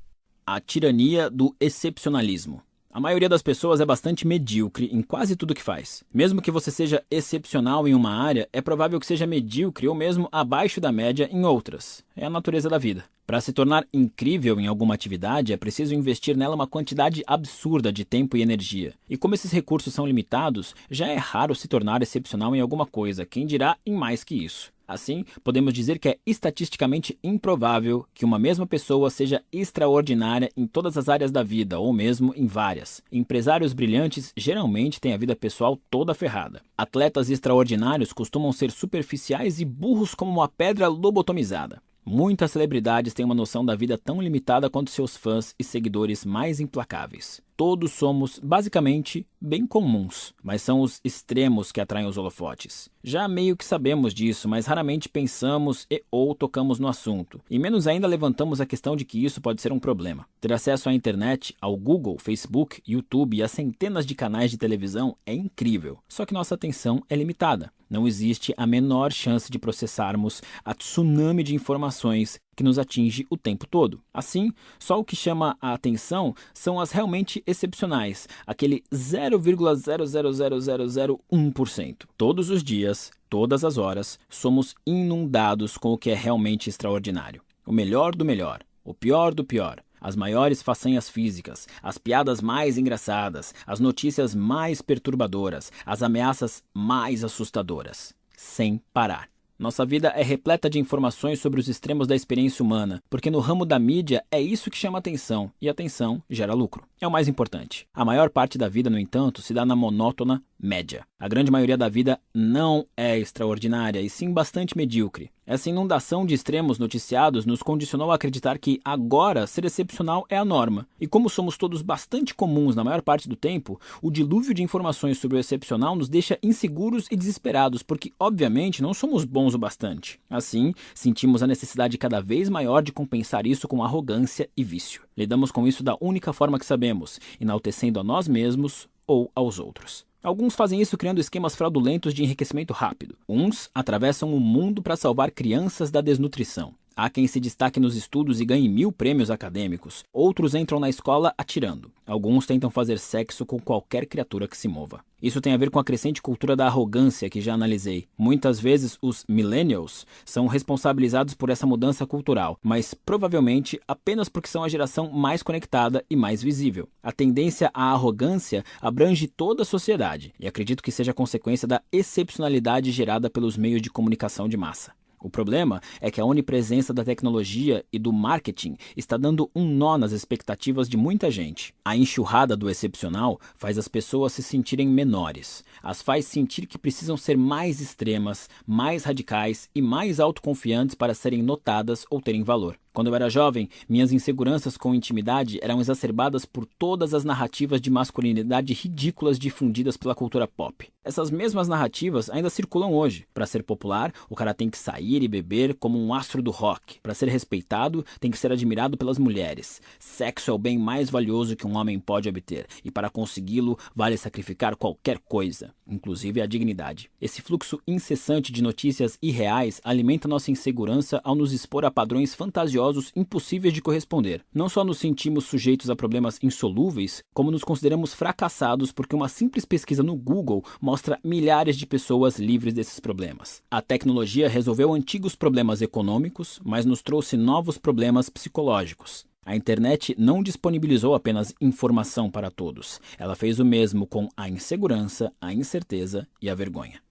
A tirania do excepcionalismo. A maioria das pessoas é bastante medíocre em quase tudo que faz. Mesmo que você seja excepcional em uma área, é provável que seja medíocre ou mesmo abaixo da média em outras. É a natureza da vida. Para se tornar incrível em alguma atividade, é preciso investir nela uma quantidade absurda de tempo e energia. E como esses recursos são limitados, já é raro se tornar excepcional em alguma coisa, quem dirá em mais que isso. Assim, podemos dizer que é estatisticamente improvável que uma mesma pessoa seja extraordinária em todas as áreas da vida, ou mesmo em várias. Empresários brilhantes geralmente têm a vida pessoal toda ferrada. Atletas extraordinários costumam ser superficiais e burros como uma pedra lobotomizada. Muitas celebridades têm uma noção da vida tão limitada quanto seus fãs e seguidores mais implacáveis todos somos basicamente bem comuns, mas são os extremos que atraem os holofotes. Já meio que sabemos disso, mas raramente pensamos e ou tocamos no assunto, e menos ainda levantamos a questão de que isso pode ser um problema. Ter acesso à internet, ao Google, Facebook, YouTube e a centenas de canais de televisão é incrível, só que nossa atenção é limitada. Não existe a menor chance de processarmos a tsunami de informações que nos atinge o tempo todo. Assim, só o que chama a atenção são as realmente excepcionais, aquele 0,00001%. Todos os dias, todas as horas, somos inundados com o que é realmente extraordinário. O melhor do melhor. O pior do pior. As maiores façanhas físicas, as piadas mais engraçadas, as notícias mais perturbadoras, as ameaças mais assustadoras. Sem parar. Nossa vida é repleta de informações sobre os extremos da experiência humana, porque no ramo da mídia é isso que chama atenção, e atenção gera lucro. É o mais importante. A maior parte da vida, no entanto, se dá na monótona média. A grande maioria da vida não é extraordinária, e sim bastante medíocre. Essa inundação de extremos noticiados nos condicionou a acreditar que agora ser excepcional é a norma. E como somos todos bastante comuns na maior parte do tempo, o dilúvio de informações sobre o excepcional nos deixa inseguros e desesperados, porque obviamente não somos bons o bastante. Assim, sentimos a necessidade cada vez maior de compensar isso com arrogância e vício. Lidamos com isso da única forma que sabemos, enaltecendo a nós mesmos ou aos outros. Alguns fazem isso criando esquemas fraudulentos de enriquecimento rápido. Uns atravessam o mundo para salvar crianças da desnutrição. Há quem se destaque nos estudos e ganhe mil prêmios acadêmicos. Outros entram na escola atirando. Alguns tentam fazer sexo com qualquer criatura que se mova. Isso tem a ver com a crescente cultura da arrogância que já analisei. Muitas vezes os millennials são responsabilizados por essa mudança cultural, mas provavelmente apenas porque são a geração mais conectada e mais visível. A tendência à arrogância abrange toda a sociedade e acredito que seja consequência da excepcionalidade gerada pelos meios de comunicação de massa. O problema é que a onipresença da tecnologia e do marketing está dando um nó nas expectativas de muita gente. A enxurrada do excepcional faz as pessoas se sentirem menores, as faz sentir que precisam ser mais extremas, mais radicais e mais autoconfiantes para serem notadas ou terem valor. Quando eu era jovem, minhas inseguranças com intimidade eram exacerbadas por todas as narrativas de masculinidade ridículas difundidas pela cultura pop. Essas mesmas narrativas ainda circulam hoje. Para ser popular, o cara tem que sair e beber como um astro do rock. Para ser respeitado, tem que ser admirado pelas mulheres. Sexo é o bem mais valioso que um homem pode obter, e para consegui-lo, vale sacrificar qualquer coisa, inclusive a dignidade. Esse fluxo incessante de notícias irreais alimenta nossa insegurança ao nos expor a padrões fantasiosos impossíveis de corresponder. Não só nos sentimos sujeitos a problemas insolúveis, como nos consideramos fracassados porque uma simples pesquisa no Google mostra milhares de pessoas livres desses problemas. A tecnologia resolveu antigos problemas econômicos, mas nos trouxe novos problemas psicológicos. A internet não disponibilizou apenas informação para todos, ela fez o mesmo com a insegurança, a incerteza e a vergonha.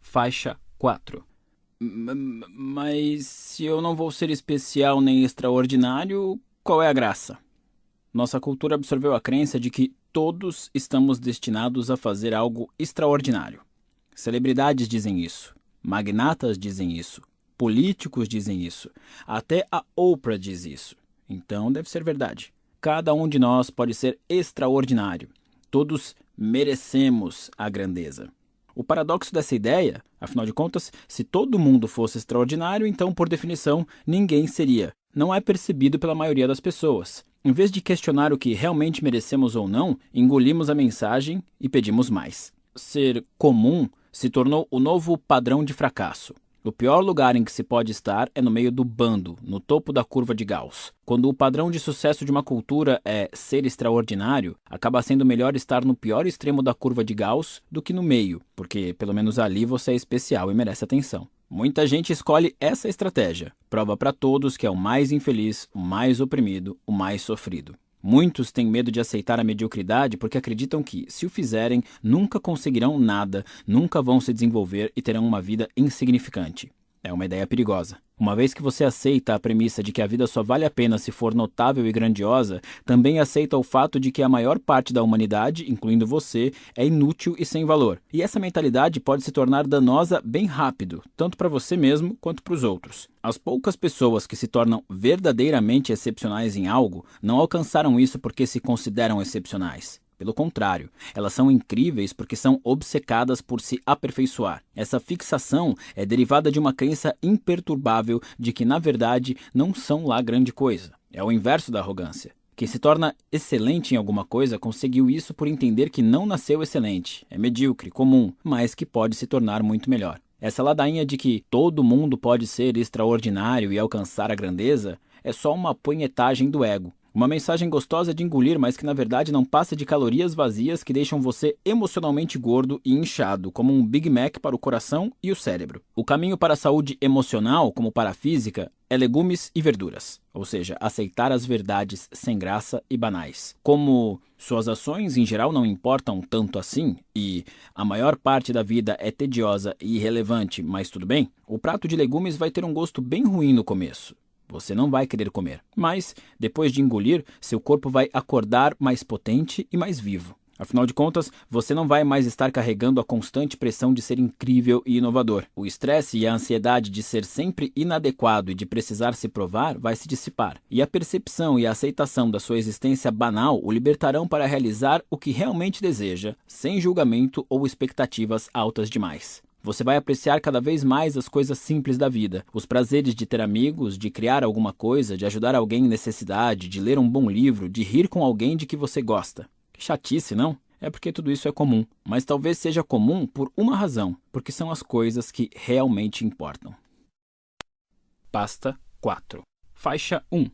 Faixa 4 mas se eu não vou ser especial nem extraordinário, qual é a graça? Nossa cultura absorveu a crença de que todos estamos destinados a fazer algo extraordinário. Celebridades dizem isso, magnatas dizem isso, políticos dizem isso, até a Oprah diz isso. Então deve ser verdade. Cada um de nós pode ser extraordinário. Todos merecemos a grandeza. O paradoxo dessa ideia, afinal de contas, se todo mundo fosse extraordinário, então, por definição, ninguém seria. Não é percebido pela maioria das pessoas. Em vez de questionar o que realmente merecemos ou não, engolimos a mensagem e pedimos mais. Ser comum se tornou o novo padrão de fracasso. O pior lugar em que se pode estar é no meio do bando, no topo da curva de Gauss. Quando o padrão de sucesso de uma cultura é ser extraordinário, acaba sendo melhor estar no pior extremo da curva de Gauss do que no meio, porque pelo menos ali você é especial e merece atenção. Muita gente escolhe essa estratégia. Prova para todos que é o mais infeliz, o mais oprimido, o mais sofrido. Muitos têm medo de aceitar a mediocridade porque acreditam que, se o fizerem, nunca conseguirão nada, nunca vão se desenvolver e terão uma vida insignificante. É uma ideia perigosa. Uma vez que você aceita a premissa de que a vida só vale a pena se for notável e grandiosa, também aceita o fato de que a maior parte da humanidade, incluindo você, é inútil e sem valor. E essa mentalidade pode se tornar danosa bem rápido, tanto para você mesmo quanto para os outros. As poucas pessoas que se tornam verdadeiramente excepcionais em algo não alcançaram isso porque se consideram excepcionais. Pelo contrário, elas são incríveis porque são obcecadas por se aperfeiçoar. Essa fixação é derivada de uma crença imperturbável de que, na verdade, não são lá grande coisa. É o inverso da arrogância. Quem se torna excelente em alguma coisa conseguiu isso por entender que não nasceu excelente, é medíocre, comum, mas que pode se tornar muito melhor. Essa ladainha de que todo mundo pode ser extraordinário e alcançar a grandeza é só uma punhetagem do ego. Uma mensagem gostosa de engolir, mas que na verdade não passa de calorias vazias que deixam você emocionalmente gordo e inchado, como um Big Mac para o coração e o cérebro. O caminho para a saúde emocional, como para a física, é legumes e verduras, ou seja, aceitar as verdades sem graça e banais. Como suas ações em geral não importam tanto assim e a maior parte da vida é tediosa e irrelevante, mas tudo bem, o prato de legumes vai ter um gosto bem ruim no começo. Você não vai querer comer. Mas, depois de engolir, seu corpo vai acordar mais potente e mais vivo. Afinal de contas, você não vai mais estar carregando a constante pressão de ser incrível e inovador. O estresse e a ansiedade de ser sempre inadequado e de precisar se provar vai se dissipar. E a percepção e a aceitação da sua existência banal o libertarão para realizar o que realmente deseja, sem julgamento ou expectativas altas demais. Você vai apreciar cada vez mais as coisas simples da vida, os prazeres de ter amigos, de criar alguma coisa, de ajudar alguém em necessidade, de ler um bom livro, de rir com alguém de que você gosta. Que chatice, não? É porque tudo isso é comum, mas talvez seja comum por uma razão, porque são as coisas que realmente importam. Pasta 4. Faixa 1.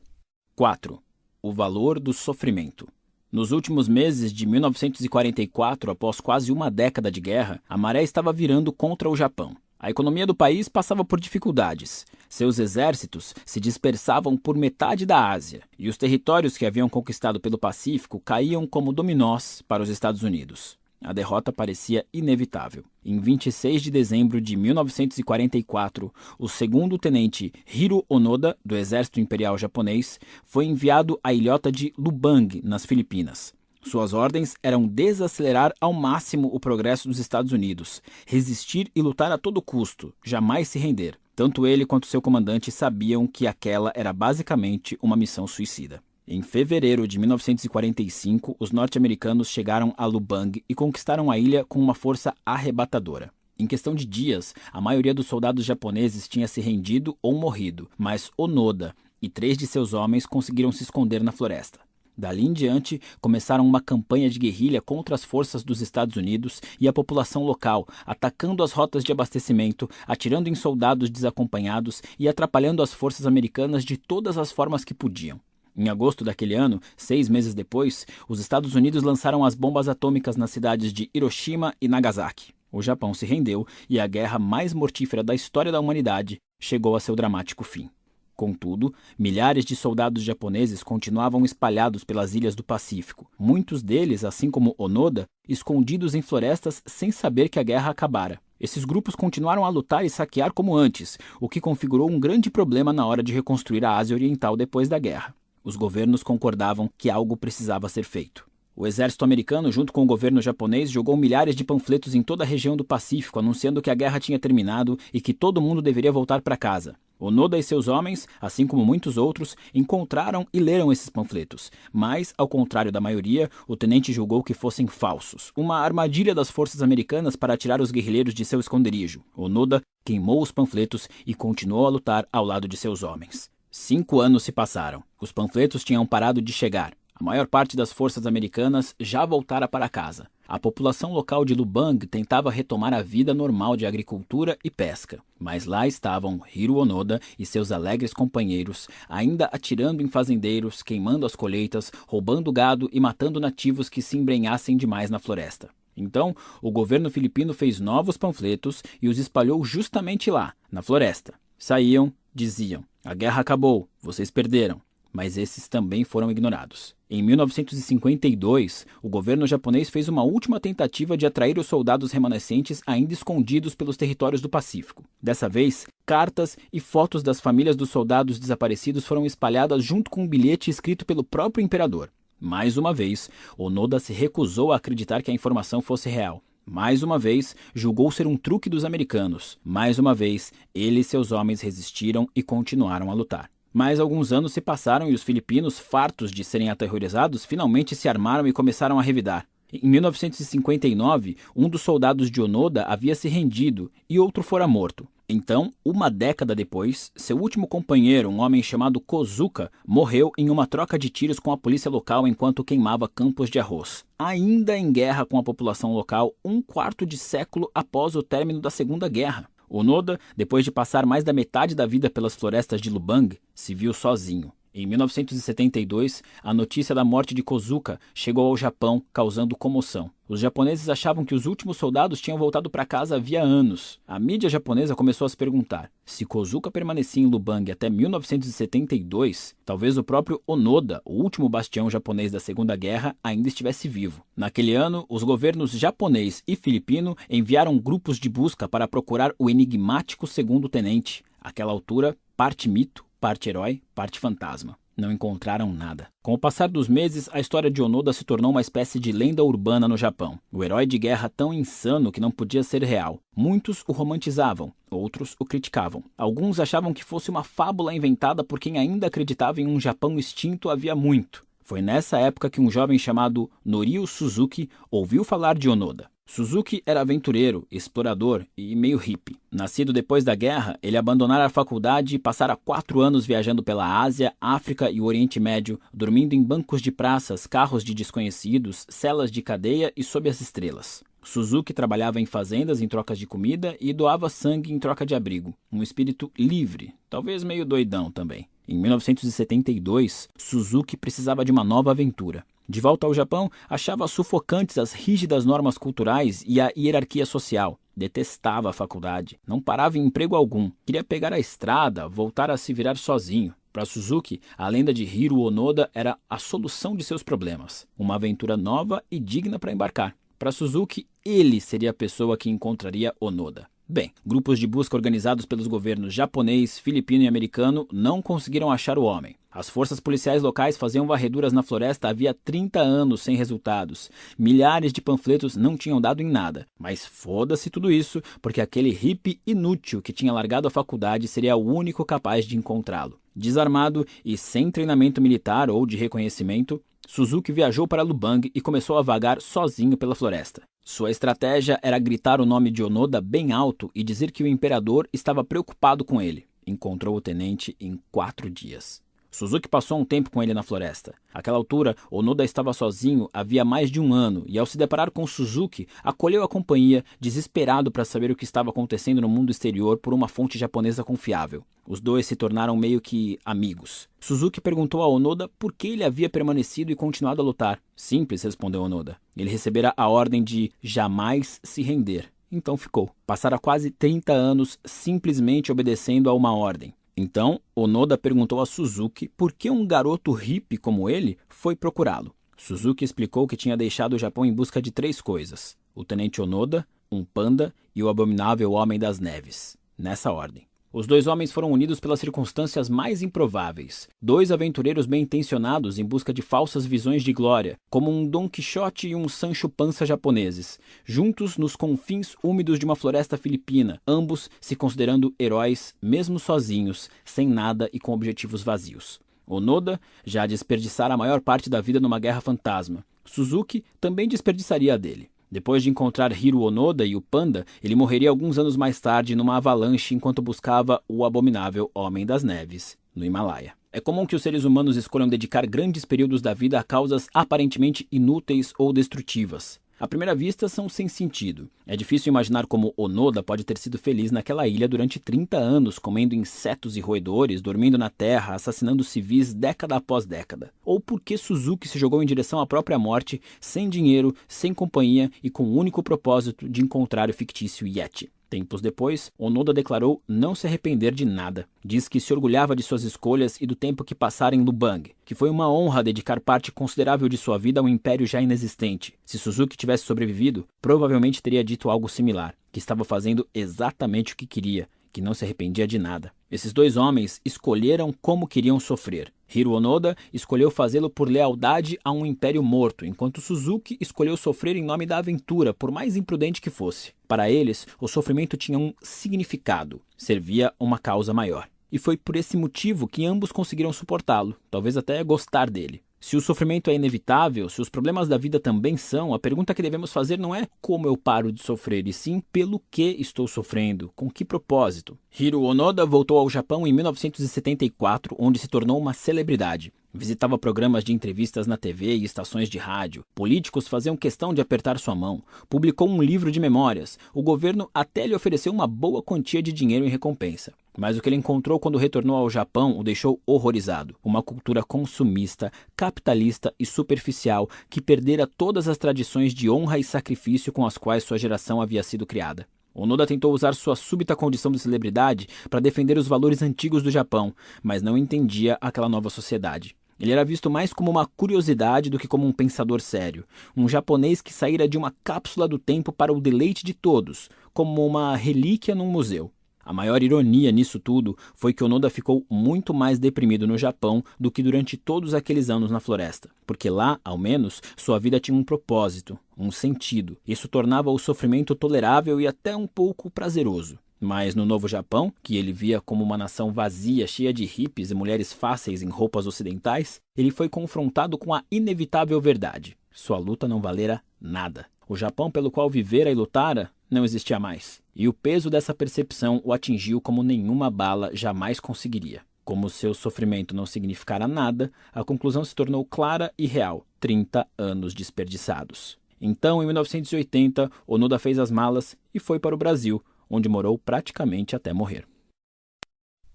4. O valor do sofrimento. Nos últimos meses de 1944, após quase uma década de guerra, a maré estava virando contra o Japão. A economia do país passava por dificuldades. Seus exércitos se dispersavam por metade da Ásia e os territórios que haviam conquistado pelo Pacífico caíam como dominós para os Estados Unidos. A derrota parecia inevitável. Em 26 de dezembro de 1944, o segundo tenente Hiro Onoda, do Exército Imperial Japonês, foi enviado à ilhota de Lubang, nas Filipinas. Suas ordens eram desacelerar ao máximo o progresso dos Estados Unidos, resistir e lutar a todo custo, jamais se render. Tanto ele quanto seu comandante sabiam que aquela era basicamente uma missão suicida. Em fevereiro de 1945, os norte-americanos chegaram a Lubang e conquistaram a ilha com uma força arrebatadora. Em questão de dias, a maioria dos soldados japoneses tinha se rendido ou morrido, mas Onoda e três de seus homens conseguiram se esconder na floresta. Dali em diante, começaram uma campanha de guerrilha contra as forças dos Estados Unidos e a população local, atacando as rotas de abastecimento, atirando em soldados desacompanhados e atrapalhando as forças americanas de todas as formas que podiam. Em agosto daquele ano, seis meses depois, os Estados Unidos lançaram as bombas atômicas nas cidades de Hiroshima e Nagasaki. O Japão se rendeu e a guerra mais mortífera da história da humanidade chegou a seu dramático fim. Contudo, milhares de soldados japoneses continuavam espalhados pelas ilhas do Pacífico, muitos deles, assim como Onoda, escondidos em florestas sem saber que a guerra acabara. Esses grupos continuaram a lutar e saquear como antes, o que configurou um grande problema na hora de reconstruir a Ásia Oriental depois da guerra. Os governos concordavam que algo precisava ser feito. O exército americano, junto com o governo japonês, jogou milhares de panfletos em toda a região do Pacífico, anunciando que a guerra tinha terminado e que todo mundo deveria voltar para casa. Onoda e seus homens, assim como muitos outros, encontraram e leram esses panfletos, mas, ao contrário da maioria, o tenente julgou que fossem falsos, uma armadilha das forças americanas para tirar os guerrilheiros de seu esconderijo. Onoda queimou os panfletos e continuou a lutar ao lado de seus homens. Cinco anos se passaram. Os panfletos tinham parado de chegar. A maior parte das forças americanas já voltara para casa. A população local de Lubang tentava retomar a vida normal de agricultura e pesca, mas lá estavam Hiro Onoda e seus alegres companheiros, ainda atirando em fazendeiros, queimando as colheitas, roubando gado e matando nativos que se embrenhassem demais na floresta. Então, o governo filipino fez novos panfletos e os espalhou justamente lá, na floresta. Saíam, diziam: a guerra acabou, vocês perderam. Mas esses também foram ignorados. Em 1952, o governo japonês fez uma última tentativa de atrair os soldados remanescentes ainda escondidos pelos territórios do Pacífico. Dessa vez, cartas e fotos das famílias dos soldados desaparecidos foram espalhadas junto com um bilhete escrito pelo próprio imperador. Mais uma vez, Onoda se recusou a acreditar que a informação fosse real. Mais uma vez, julgou ser um truque dos americanos. Mais uma vez, ele e seus homens resistiram e continuaram a lutar. Mas alguns anos se passaram e os filipinos, fartos de serem aterrorizados, finalmente se armaram e começaram a revidar. Em 1959, um dos soldados de Onoda havia se rendido e outro fora morto. Então, uma década depois, seu último companheiro, um homem chamado Kozuka, morreu em uma troca de tiros com a polícia local enquanto queimava campos de arroz. Ainda em guerra com a população local, um quarto de século após o término da Segunda Guerra. Onoda, depois de passar mais da metade da vida pelas florestas de Lubang, se viu sozinho. Em 1972, a notícia da morte de Kozuka chegou ao Japão, causando comoção. Os japoneses achavam que os últimos soldados tinham voltado para casa havia anos. A mídia japonesa começou a se perguntar: se Kozuka permanecia em Lubang até 1972, talvez o próprio Onoda, o último bastião japonês da Segunda Guerra, ainda estivesse vivo. Naquele ano, os governos japonês e filipino enviaram grupos de busca para procurar o enigmático segundo tenente. Aquela altura, parte mito, parte herói, parte fantasma. Não encontraram nada. Com o passar dos meses, a história de Onoda se tornou uma espécie de lenda urbana no Japão. O herói de guerra tão insano que não podia ser real. Muitos o romantizavam, outros o criticavam. Alguns achavam que fosse uma fábula inventada por quem ainda acreditava em um Japão extinto havia muito. Foi nessa época que um jovem chamado Norio Suzuki ouviu falar de Onoda. Suzuki era aventureiro, explorador e meio hippie. Nascido depois da guerra, ele abandonara a faculdade e passara quatro anos viajando pela Ásia, África e Oriente Médio, dormindo em bancos de praças, carros de desconhecidos, celas de cadeia e sob as estrelas. Suzuki trabalhava em fazendas em trocas de comida e doava sangue em troca de abrigo. Um espírito livre, talvez meio doidão também. Em 1972, Suzuki precisava de uma nova aventura. De volta ao Japão, achava sufocantes as rígidas normas culturais e a hierarquia social. Detestava a faculdade, não parava em emprego algum, queria pegar a estrada, voltar a se virar sozinho. Para Suzuki, a lenda de Hiro Onoda era a solução de seus problemas, uma aventura nova e digna para embarcar. Para Suzuki, ele seria a pessoa que encontraria Onoda. Bem, grupos de busca organizados pelos governos japonês, filipino e americano não conseguiram achar o homem. As forças policiais locais faziam varreduras na floresta havia 30 anos sem resultados. Milhares de panfletos não tinham dado em nada. Mas foda-se tudo isso, porque aquele hippie inútil que tinha largado a faculdade seria o único capaz de encontrá-lo. Desarmado e sem treinamento militar ou de reconhecimento, Suzuki viajou para Lubang e começou a vagar sozinho pela floresta. Sua estratégia era gritar o nome de Onoda bem alto e dizer que o imperador estava preocupado com ele. Encontrou o tenente em quatro dias. Suzuki passou um tempo com ele na floresta. Àquela altura, Onoda estava sozinho havia mais de um ano e, ao se deparar com Suzuki, acolheu a companhia, desesperado para saber o que estava acontecendo no mundo exterior por uma fonte japonesa confiável. Os dois se tornaram meio que amigos. Suzuki perguntou a Onoda por que ele havia permanecido e continuado a lutar. Simples, respondeu Onoda. Ele recebera a ordem de jamais se render. Então ficou. Passara quase 30 anos simplesmente obedecendo a uma ordem. Então, Onoda perguntou a Suzuki por que um garoto hippie como ele foi procurá-lo. Suzuki explicou que tinha deixado o Japão em busca de três coisas: o tenente Onoda, um panda e o abominável Homem das Neves. Nessa ordem. Os dois homens foram unidos pelas circunstâncias mais improváveis. Dois aventureiros bem intencionados em busca de falsas visões de glória, como um Don Quixote e um Sancho Panza japoneses, juntos nos confins úmidos de uma floresta filipina, ambos se considerando heróis, mesmo sozinhos, sem nada e com objetivos vazios. Onoda já desperdiçara a maior parte da vida numa guerra fantasma. Suzuki também desperdiçaria a dele. Depois de encontrar Hiro Onoda e o Panda, ele morreria alguns anos mais tarde numa avalanche enquanto buscava o abominável Homem das Neves, no Himalaia. É comum que os seres humanos escolham dedicar grandes períodos da vida a causas aparentemente inúteis ou destrutivas. À primeira vista, são sem sentido. É difícil imaginar como Onoda pode ter sido feliz naquela ilha durante 30 anos, comendo insetos e roedores, dormindo na terra, assassinando civis década após década. Ou por que Suzuki se jogou em direção à própria morte, sem dinheiro, sem companhia e com o único propósito de encontrar o fictício Yeti. Tempos depois, Onoda declarou não se arrepender de nada. Diz que se orgulhava de suas escolhas e do tempo que passara em Lubang, que foi uma honra dedicar parte considerável de sua vida a um império já inexistente. Se Suzuki tivesse sobrevivido, provavelmente teria dito algo similar, que estava fazendo exatamente o que queria, que não se arrependia de nada. Esses dois homens escolheram como queriam sofrer. Hiro Onoda escolheu fazê-lo por lealdade a um império morto, enquanto Suzuki escolheu sofrer em nome da aventura, por mais imprudente que fosse. Para eles, o sofrimento tinha um significado, servia uma causa maior. E foi por esse motivo que ambos conseguiram suportá-lo, talvez até gostar dele. Se o sofrimento é inevitável, se os problemas da vida também são, a pergunta que devemos fazer não é como eu paro de sofrer, e sim pelo que estou sofrendo, com que propósito. Hiro Onoda voltou ao Japão em 1974, onde se tornou uma celebridade. Visitava programas de entrevistas na TV e estações de rádio. Políticos faziam questão de apertar sua mão. Publicou um livro de memórias. O governo até lhe ofereceu uma boa quantia de dinheiro em recompensa. Mas o que ele encontrou quando retornou ao Japão o deixou horrorizado. Uma cultura consumista, capitalista e superficial que perdera todas as tradições de honra e sacrifício com as quais sua geração havia sido criada. Onoda tentou usar sua súbita condição de celebridade para defender os valores antigos do Japão, mas não entendia aquela nova sociedade. Ele era visto mais como uma curiosidade do que como um pensador sério, um japonês que saíra de uma cápsula do tempo para o deleite de todos, como uma relíquia num museu. A maior ironia nisso tudo foi que Onoda ficou muito mais deprimido no Japão do que durante todos aqueles anos na floresta, porque lá, ao menos, sua vida tinha um propósito, um sentido. Isso tornava o sofrimento tolerável e até um pouco prazeroso. Mas no Novo Japão, que ele via como uma nação vazia, cheia de hippies e mulheres fáceis em roupas ocidentais, ele foi confrontado com a inevitável verdade: sua luta não valera nada. O Japão pelo qual vivera e lutara não existia mais. E o peso dessa percepção o atingiu como nenhuma bala jamais conseguiria. Como seu sofrimento não significara nada, a conclusão se tornou clara e real: 30 anos desperdiçados. Então, em 1980, Onoda fez as malas e foi para o Brasil, onde morou praticamente até morrer.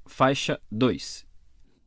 Faixa 2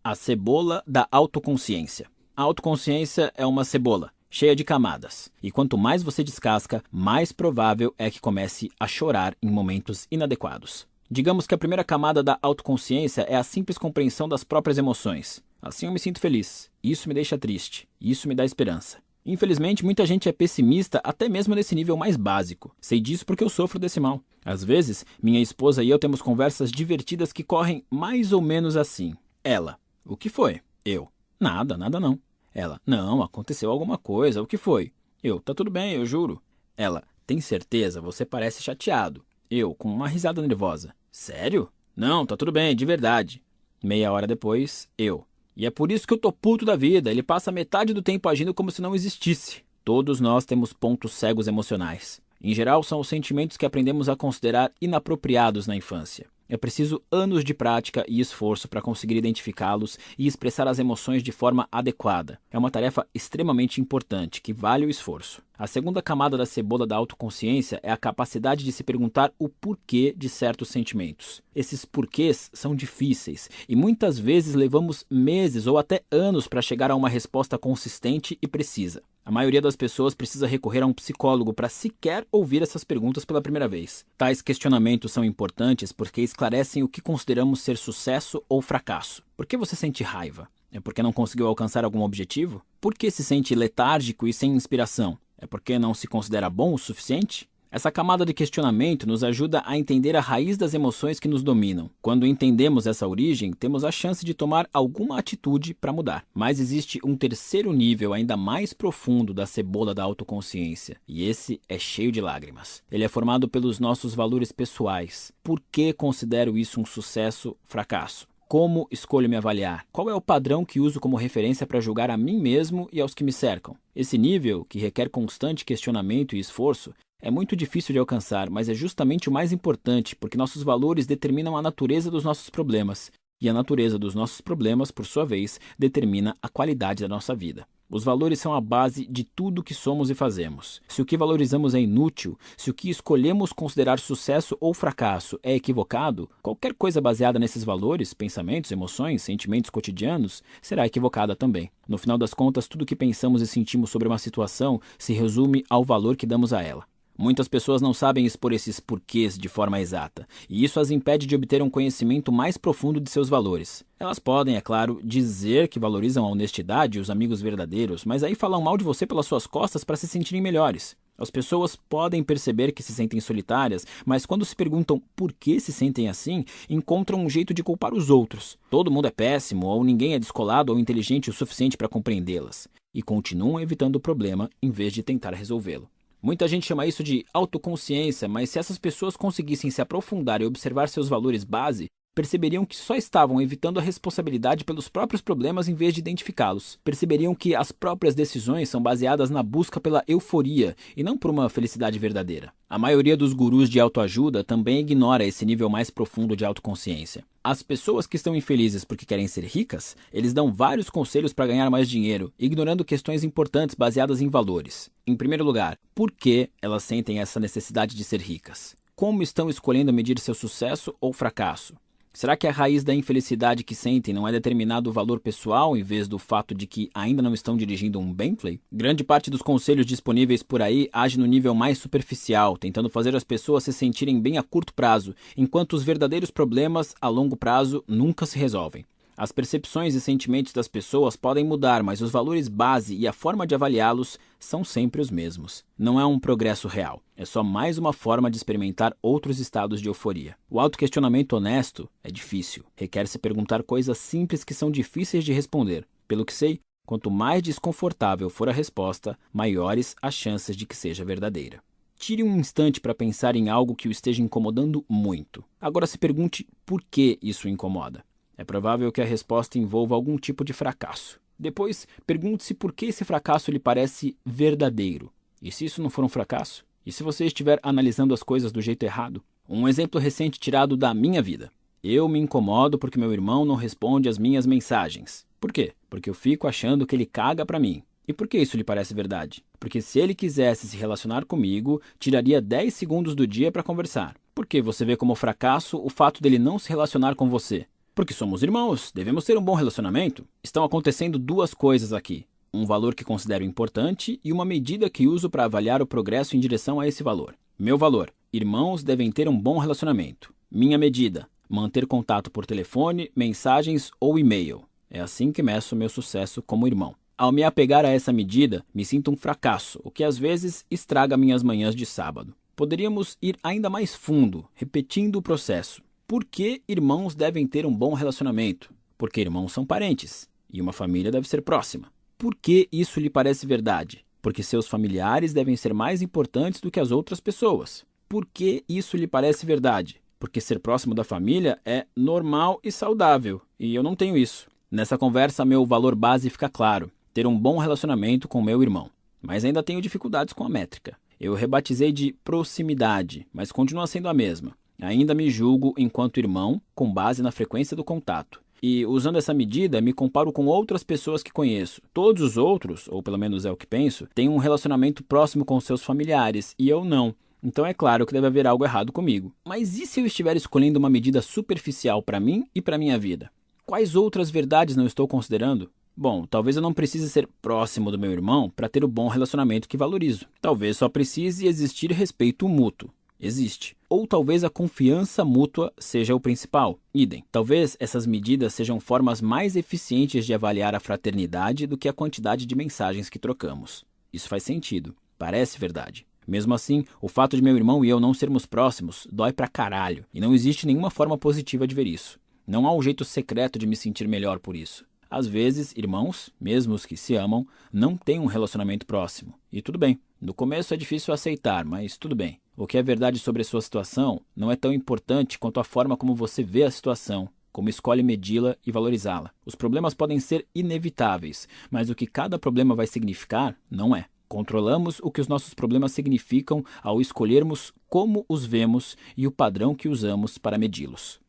A cebola da autoconsciência. A autoconsciência é uma cebola cheia de camadas. E quanto mais você descasca, mais provável é que comece a chorar em momentos inadequados. Digamos que a primeira camada da autoconsciência é a simples compreensão das próprias emoções. Assim eu me sinto feliz. Isso me deixa triste. Isso me dá esperança. Infelizmente, muita gente é pessimista até mesmo nesse nível mais básico. Sei disso porque eu sofro desse mal. Às vezes, minha esposa e eu temos conversas divertidas que correm mais ou menos assim. Ela: O que foi? Eu: Nada, nada não. Ela: Não, aconteceu alguma coisa. O que foi? Eu: Tá tudo bem, eu juro. Ela: Tem certeza? Você parece chateado. Eu, com uma risada nervosa: Sério? Não, tá tudo bem, de verdade. Meia hora depois, eu: E é por isso que eu tô puto da vida. Ele passa metade do tempo agindo como se não existisse. Todos nós temos pontos cegos emocionais. Em geral, são os sentimentos que aprendemos a considerar inapropriados na infância. É preciso anos de prática e esforço para conseguir identificá-los e expressar as emoções de forma adequada. É uma tarefa extremamente importante que vale o esforço. A segunda camada da cebola da autoconsciência é a capacidade de se perguntar o porquê de certos sentimentos. Esses porquês são difíceis e muitas vezes levamos meses ou até anos para chegar a uma resposta consistente e precisa. A maioria das pessoas precisa recorrer a um psicólogo para sequer ouvir essas perguntas pela primeira vez. Tais questionamentos são importantes porque esclarecem o que consideramos ser sucesso ou fracasso. Por que você sente raiva? É porque não conseguiu alcançar algum objetivo? Por que se sente letárgico e sem inspiração? É porque não se considera bom o suficiente? Essa camada de questionamento nos ajuda a entender a raiz das emoções que nos dominam. Quando entendemos essa origem, temos a chance de tomar alguma atitude para mudar. Mas existe um terceiro nível ainda mais profundo da cebola da autoconsciência, e esse é cheio de lágrimas. Ele é formado pelos nossos valores pessoais. Por que considero isso um sucesso, fracasso? Como escolho me avaliar? Qual é o padrão que uso como referência para julgar a mim mesmo e aos que me cercam? Esse nível, que requer constante questionamento e esforço, é muito difícil de alcançar, mas é justamente o mais importante, porque nossos valores determinam a natureza dos nossos problemas, e a natureza dos nossos problemas, por sua vez, determina a qualidade da nossa vida. Os valores são a base de tudo que somos e fazemos. Se o que valorizamos é inútil, se o que escolhemos considerar sucesso ou fracasso é equivocado, qualquer coisa baseada nesses valores, pensamentos, emoções, sentimentos cotidianos, será equivocada também. No final das contas, tudo que pensamos e sentimos sobre uma situação se resume ao valor que damos a ela. Muitas pessoas não sabem expor esses porquês de forma exata, e isso as impede de obter um conhecimento mais profundo de seus valores. Elas podem, é claro, dizer que valorizam a honestidade e os amigos verdadeiros, mas aí falam mal de você pelas suas costas para se sentirem melhores. As pessoas podem perceber que se sentem solitárias, mas quando se perguntam por que se sentem assim, encontram um jeito de culpar os outros. Todo mundo é péssimo, ou ninguém é descolado ou inteligente o suficiente para compreendê-las, e continuam evitando o problema em vez de tentar resolvê-lo. Muita gente chama isso de autoconsciência, mas se essas pessoas conseguissem se aprofundar e observar seus valores base, perceberiam que só estavam evitando a responsabilidade pelos próprios problemas em vez de identificá-los. Perceberiam que as próprias decisões são baseadas na busca pela euforia e não por uma felicidade verdadeira. A maioria dos gurus de autoajuda também ignora esse nível mais profundo de autoconsciência. As pessoas que estão infelizes porque querem ser ricas, eles dão vários conselhos para ganhar mais dinheiro, ignorando questões importantes baseadas em valores. Em primeiro lugar, por que elas sentem essa necessidade de ser ricas? Como estão escolhendo medir seu sucesso ou fracasso? Será que a raiz da infelicidade que sentem não é determinado o valor pessoal em vez do fato de que ainda não estão dirigindo um Bentley? Grande parte dos conselhos disponíveis por aí age no nível mais superficial, tentando fazer as pessoas se sentirem bem a curto prazo, enquanto os verdadeiros problemas a longo prazo nunca se resolvem. As percepções e sentimentos das pessoas podem mudar, mas os valores base e a forma de avaliá-los são sempre os mesmos. Não é um progresso real, é só mais uma forma de experimentar outros estados de euforia. O autoquestionamento honesto é difícil, requer se perguntar coisas simples que são difíceis de responder. Pelo que sei, quanto mais desconfortável for a resposta, maiores as chances de que seja verdadeira. Tire um instante para pensar em algo que o esteja incomodando muito. Agora se pergunte por que isso incomoda. É provável que a resposta envolva algum tipo de fracasso. Depois, pergunte-se por que esse fracasso lhe parece verdadeiro. E se isso não for um fracasso? E se você estiver analisando as coisas do jeito errado? Um exemplo recente tirado da minha vida. Eu me incomodo porque meu irmão não responde às minhas mensagens. Por quê? Porque eu fico achando que ele caga para mim. E por que isso lhe parece verdade? Porque se ele quisesse se relacionar comigo, tiraria 10 segundos do dia para conversar. Por que você vê como fracasso o fato dele não se relacionar com você? Porque somos irmãos, devemos ter um bom relacionamento. Estão acontecendo duas coisas aqui: um valor que considero importante e uma medida que uso para avaliar o progresso em direção a esse valor. Meu valor: irmãos devem ter um bom relacionamento. Minha medida: manter contato por telefone, mensagens ou e-mail. É assim que meço meu sucesso como irmão. Ao me apegar a essa medida, me sinto um fracasso, o que às vezes estraga minhas manhãs de sábado. Poderíamos ir ainda mais fundo, repetindo o processo. Por que irmãos devem ter um bom relacionamento? Porque irmãos são parentes e uma família deve ser próxima. Por que isso lhe parece verdade? Porque seus familiares devem ser mais importantes do que as outras pessoas. Por que isso lhe parece verdade? Porque ser próximo da família é normal e saudável, e eu não tenho isso. Nessa conversa, meu valor base fica claro: ter um bom relacionamento com meu irmão. Mas ainda tenho dificuldades com a métrica. Eu rebatizei de proximidade, mas continua sendo a mesma. Ainda me julgo enquanto irmão, com base na frequência do contato. E usando essa medida, me comparo com outras pessoas que conheço. Todos os outros, ou pelo menos é o que penso, têm um relacionamento próximo com seus familiares e eu não. Então é claro que deve haver algo errado comigo. Mas e se eu estiver escolhendo uma medida superficial para mim e para minha vida? Quais outras verdades não estou considerando? Bom, talvez eu não precise ser próximo do meu irmão para ter o bom relacionamento que valorizo. Talvez só precise existir respeito mútuo existe. Ou talvez a confiança mútua seja o principal. Idem. Talvez essas medidas sejam formas mais eficientes de avaliar a fraternidade do que a quantidade de mensagens que trocamos. Isso faz sentido. Parece verdade. Mesmo assim, o fato de meu irmão e eu não sermos próximos dói pra caralho, e não existe nenhuma forma positiva de ver isso. Não há um jeito secreto de me sentir melhor por isso. Às vezes, irmãos, mesmo os que se amam, não têm um relacionamento próximo. E tudo bem. No começo é difícil aceitar, mas tudo bem. O que é verdade sobre a sua situação não é tão importante quanto a forma como você vê a situação, como escolhe medi-la e valorizá-la. Os problemas podem ser inevitáveis, mas o que cada problema vai significar não é. Controlamos o que os nossos problemas significam ao escolhermos como os vemos e o padrão que usamos para medi-los.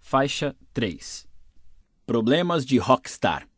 Faixa 3 Problemas de Rockstar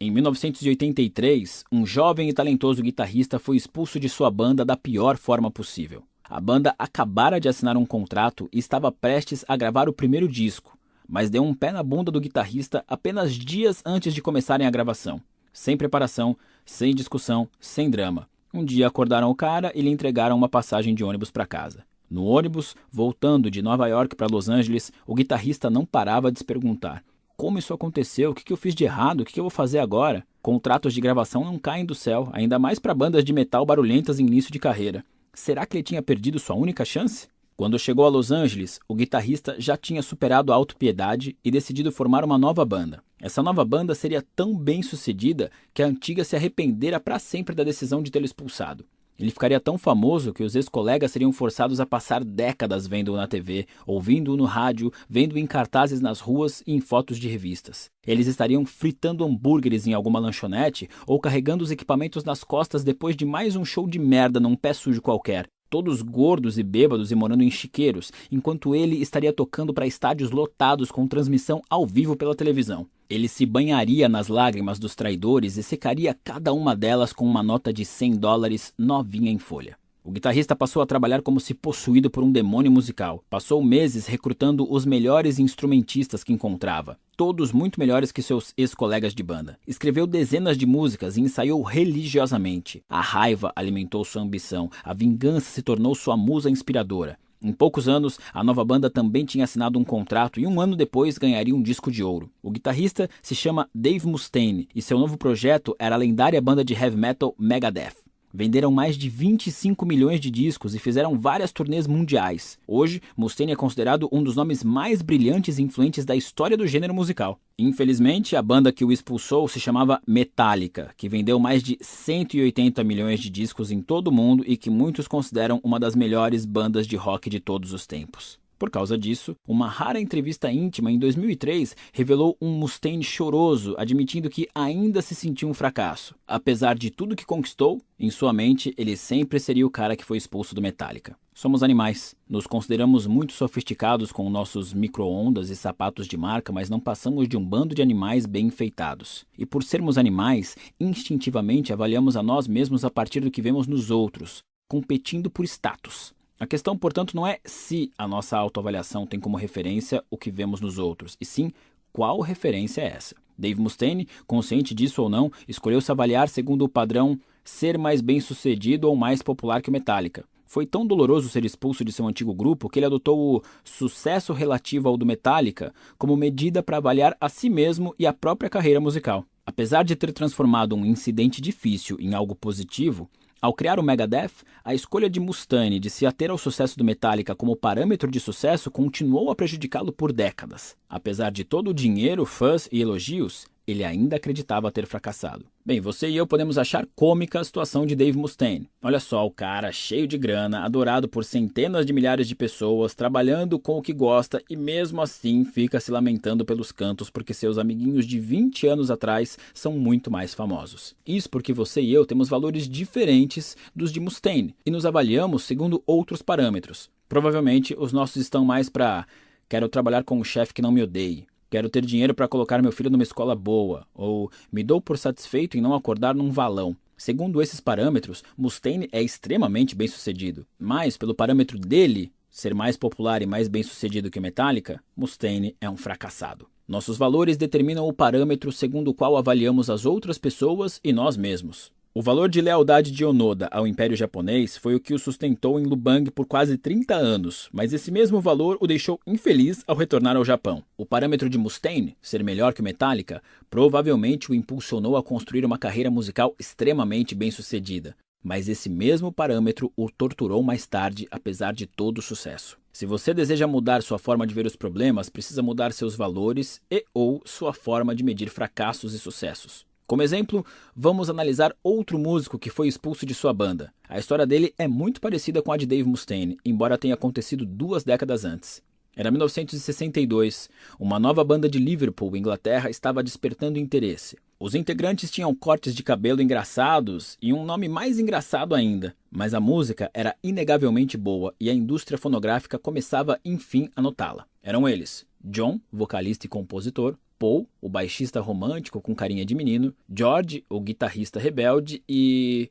em 1983, um jovem e talentoso guitarrista foi expulso de sua banda da pior forma possível. A banda acabara de assinar um contrato e estava prestes a gravar o primeiro disco, mas deu um pé na bunda do guitarrista apenas dias antes de começarem a gravação. Sem preparação, sem discussão, sem drama. Um dia acordaram o cara e lhe entregaram uma passagem de ônibus para casa. No ônibus, voltando de Nova York para Los Angeles, o guitarrista não parava de se perguntar: como isso aconteceu? O que, eu fiz de errado? O que, que eu vou fazer agora? Contratos de gravação não caem do céu, ainda mais para bandas de metal barulhentas em início de carreira. Será que ele tinha perdido sua única chance? Quando chegou a Los Angeles, o guitarrista já tinha superado a autopiedade e decidido formar uma nova banda. Essa nova banda seria tão bem sucedida que a antiga se arrependera para sempre da decisão de tê-lo expulsado. Ele ficaria tão famoso que os ex-colegas seriam forçados a passar décadas vendo-o na TV, ouvindo-o no rádio, vendo-o em cartazes nas ruas e em fotos de revistas. Eles estariam fritando hambúrgueres em alguma lanchonete ou carregando os equipamentos nas costas depois de mais um show de merda num pé sujo qualquer. todos gordos e bêbados e morando em chiqueiros, enquanto ele estaria tocando para estádios lotados com transmissão ao vivo pela televisão. Ele se banharia nas lágrimas dos traidores e secaria cada uma delas com uma nota de 100 dólares novinha em folha. O guitarrista passou a trabalhar como se possuído por um demônio musical. Passou meses recrutando os melhores instrumentistas que encontrava, todos muito melhores que seus ex-colegas de banda. Escreveu dezenas de músicas e ensaiou religiosamente. A raiva alimentou sua ambição, a vingança se tornou sua musa inspiradora. Em poucos anos, a nova banda também tinha assinado um contrato e um ano depois ganharia um disco de ouro. O guitarrista se chama Dave Mustaine e seu novo projeto era a lendária banda de heavy metal Megadeth. Venderam mais de 25 milhões de discos e fizeram várias turnês mundiais. Hoje, Mustaine é considerado um dos nomes mais brilhantes e influentes da história do gênero musical. Infelizmente, a banda que o expulsou se chamava Metallica, que vendeu mais de 180 milhões de discos em todo o mundo e que muitos consideram uma das melhores bandas de rock de todos os tempos. Por causa disso, uma rara entrevista íntima em 2003 revelou um Mustaine choroso, admitindo que ainda se sentiu um fracasso. Apesar de tudo que conquistou, em sua mente ele sempre seria o cara que foi expulso do Metallica. Somos animais. Nos consideramos muito sofisticados com nossos micro-ondas e sapatos de marca, mas não passamos de um bando de animais bem enfeitados. E por sermos animais, instintivamente avaliamos a nós mesmos a partir do que vemos nos outros, competindo por status. A questão, portanto, não é se a nossa autoavaliação tem como referência o que vemos nos outros, e sim qual referência é essa. Dave Mustaine, consciente disso ou não, escolheu se avaliar segundo o padrão ser mais bem-sucedido ou mais popular que o Metallica. Foi tão doloroso ser expulso de seu antigo grupo que ele adotou o sucesso relativo ao do Metallica como medida para avaliar a si mesmo e a própria carreira musical. Apesar de ter transformado um incidente difícil em algo positivo, ao criar o Megadeth, a escolha de Mustaine de se ater ao sucesso do Metallica como parâmetro de sucesso continuou a prejudicá-lo por décadas. Apesar de todo o dinheiro, fãs e elogios, ele ainda acreditava ter fracassado. Bem, você e eu podemos achar cômica a situação de Dave Mustaine. Olha só, o cara cheio de grana, adorado por centenas de milhares de pessoas, trabalhando com o que gosta e mesmo assim fica se lamentando pelos cantos porque seus amiguinhos de 20 anos atrás são muito mais famosos. Isso porque você e eu temos valores diferentes dos de Mustaine e nos avaliamos segundo outros parâmetros. Provavelmente os nossos estão mais para quero trabalhar com um chefe que não me odeie Quero ter dinheiro para colocar meu filho numa escola boa, ou me dou por satisfeito em não acordar num valão. Segundo esses parâmetros, Mustaine é extremamente bem-sucedido, mas pelo parâmetro dele ser mais popular e mais bem-sucedido que Metallica, Mustaine é um fracassado. Nossos valores determinam o parâmetro segundo o qual avaliamos as outras pessoas e nós mesmos. O valor de lealdade de Onoda ao Império Japonês foi o que o sustentou em Lubang por quase 30 anos, mas esse mesmo valor o deixou infeliz ao retornar ao Japão. O parâmetro de Mustaine, ser melhor que o Metallica, provavelmente o impulsionou a construir uma carreira musical extremamente bem-sucedida, mas esse mesmo parâmetro o torturou mais tarde, apesar de todo o sucesso. Se você deseja mudar sua forma de ver os problemas, precisa mudar seus valores e ou sua forma de medir fracassos e sucessos. Como exemplo, vamos analisar outro músico que foi expulso de sua banda. A história dele é muito parecida com a de Dave Mustaine, embora tenha acontecido duas décadas antes. Era 1962. Uma nova banda de Liverpool, Inglaterra, estava despertando interesse. Os integrantes tinham cortes de cabelo engraçados e um nome mais engraçado ainda, mas a música era inegavelmente boa e a indústria fonográfica começava enfim a notá-la. Eram eles: John, vocalista e compositor, Paul, o baixista romântico com carinha de menino, George, o guitarrista rebelde e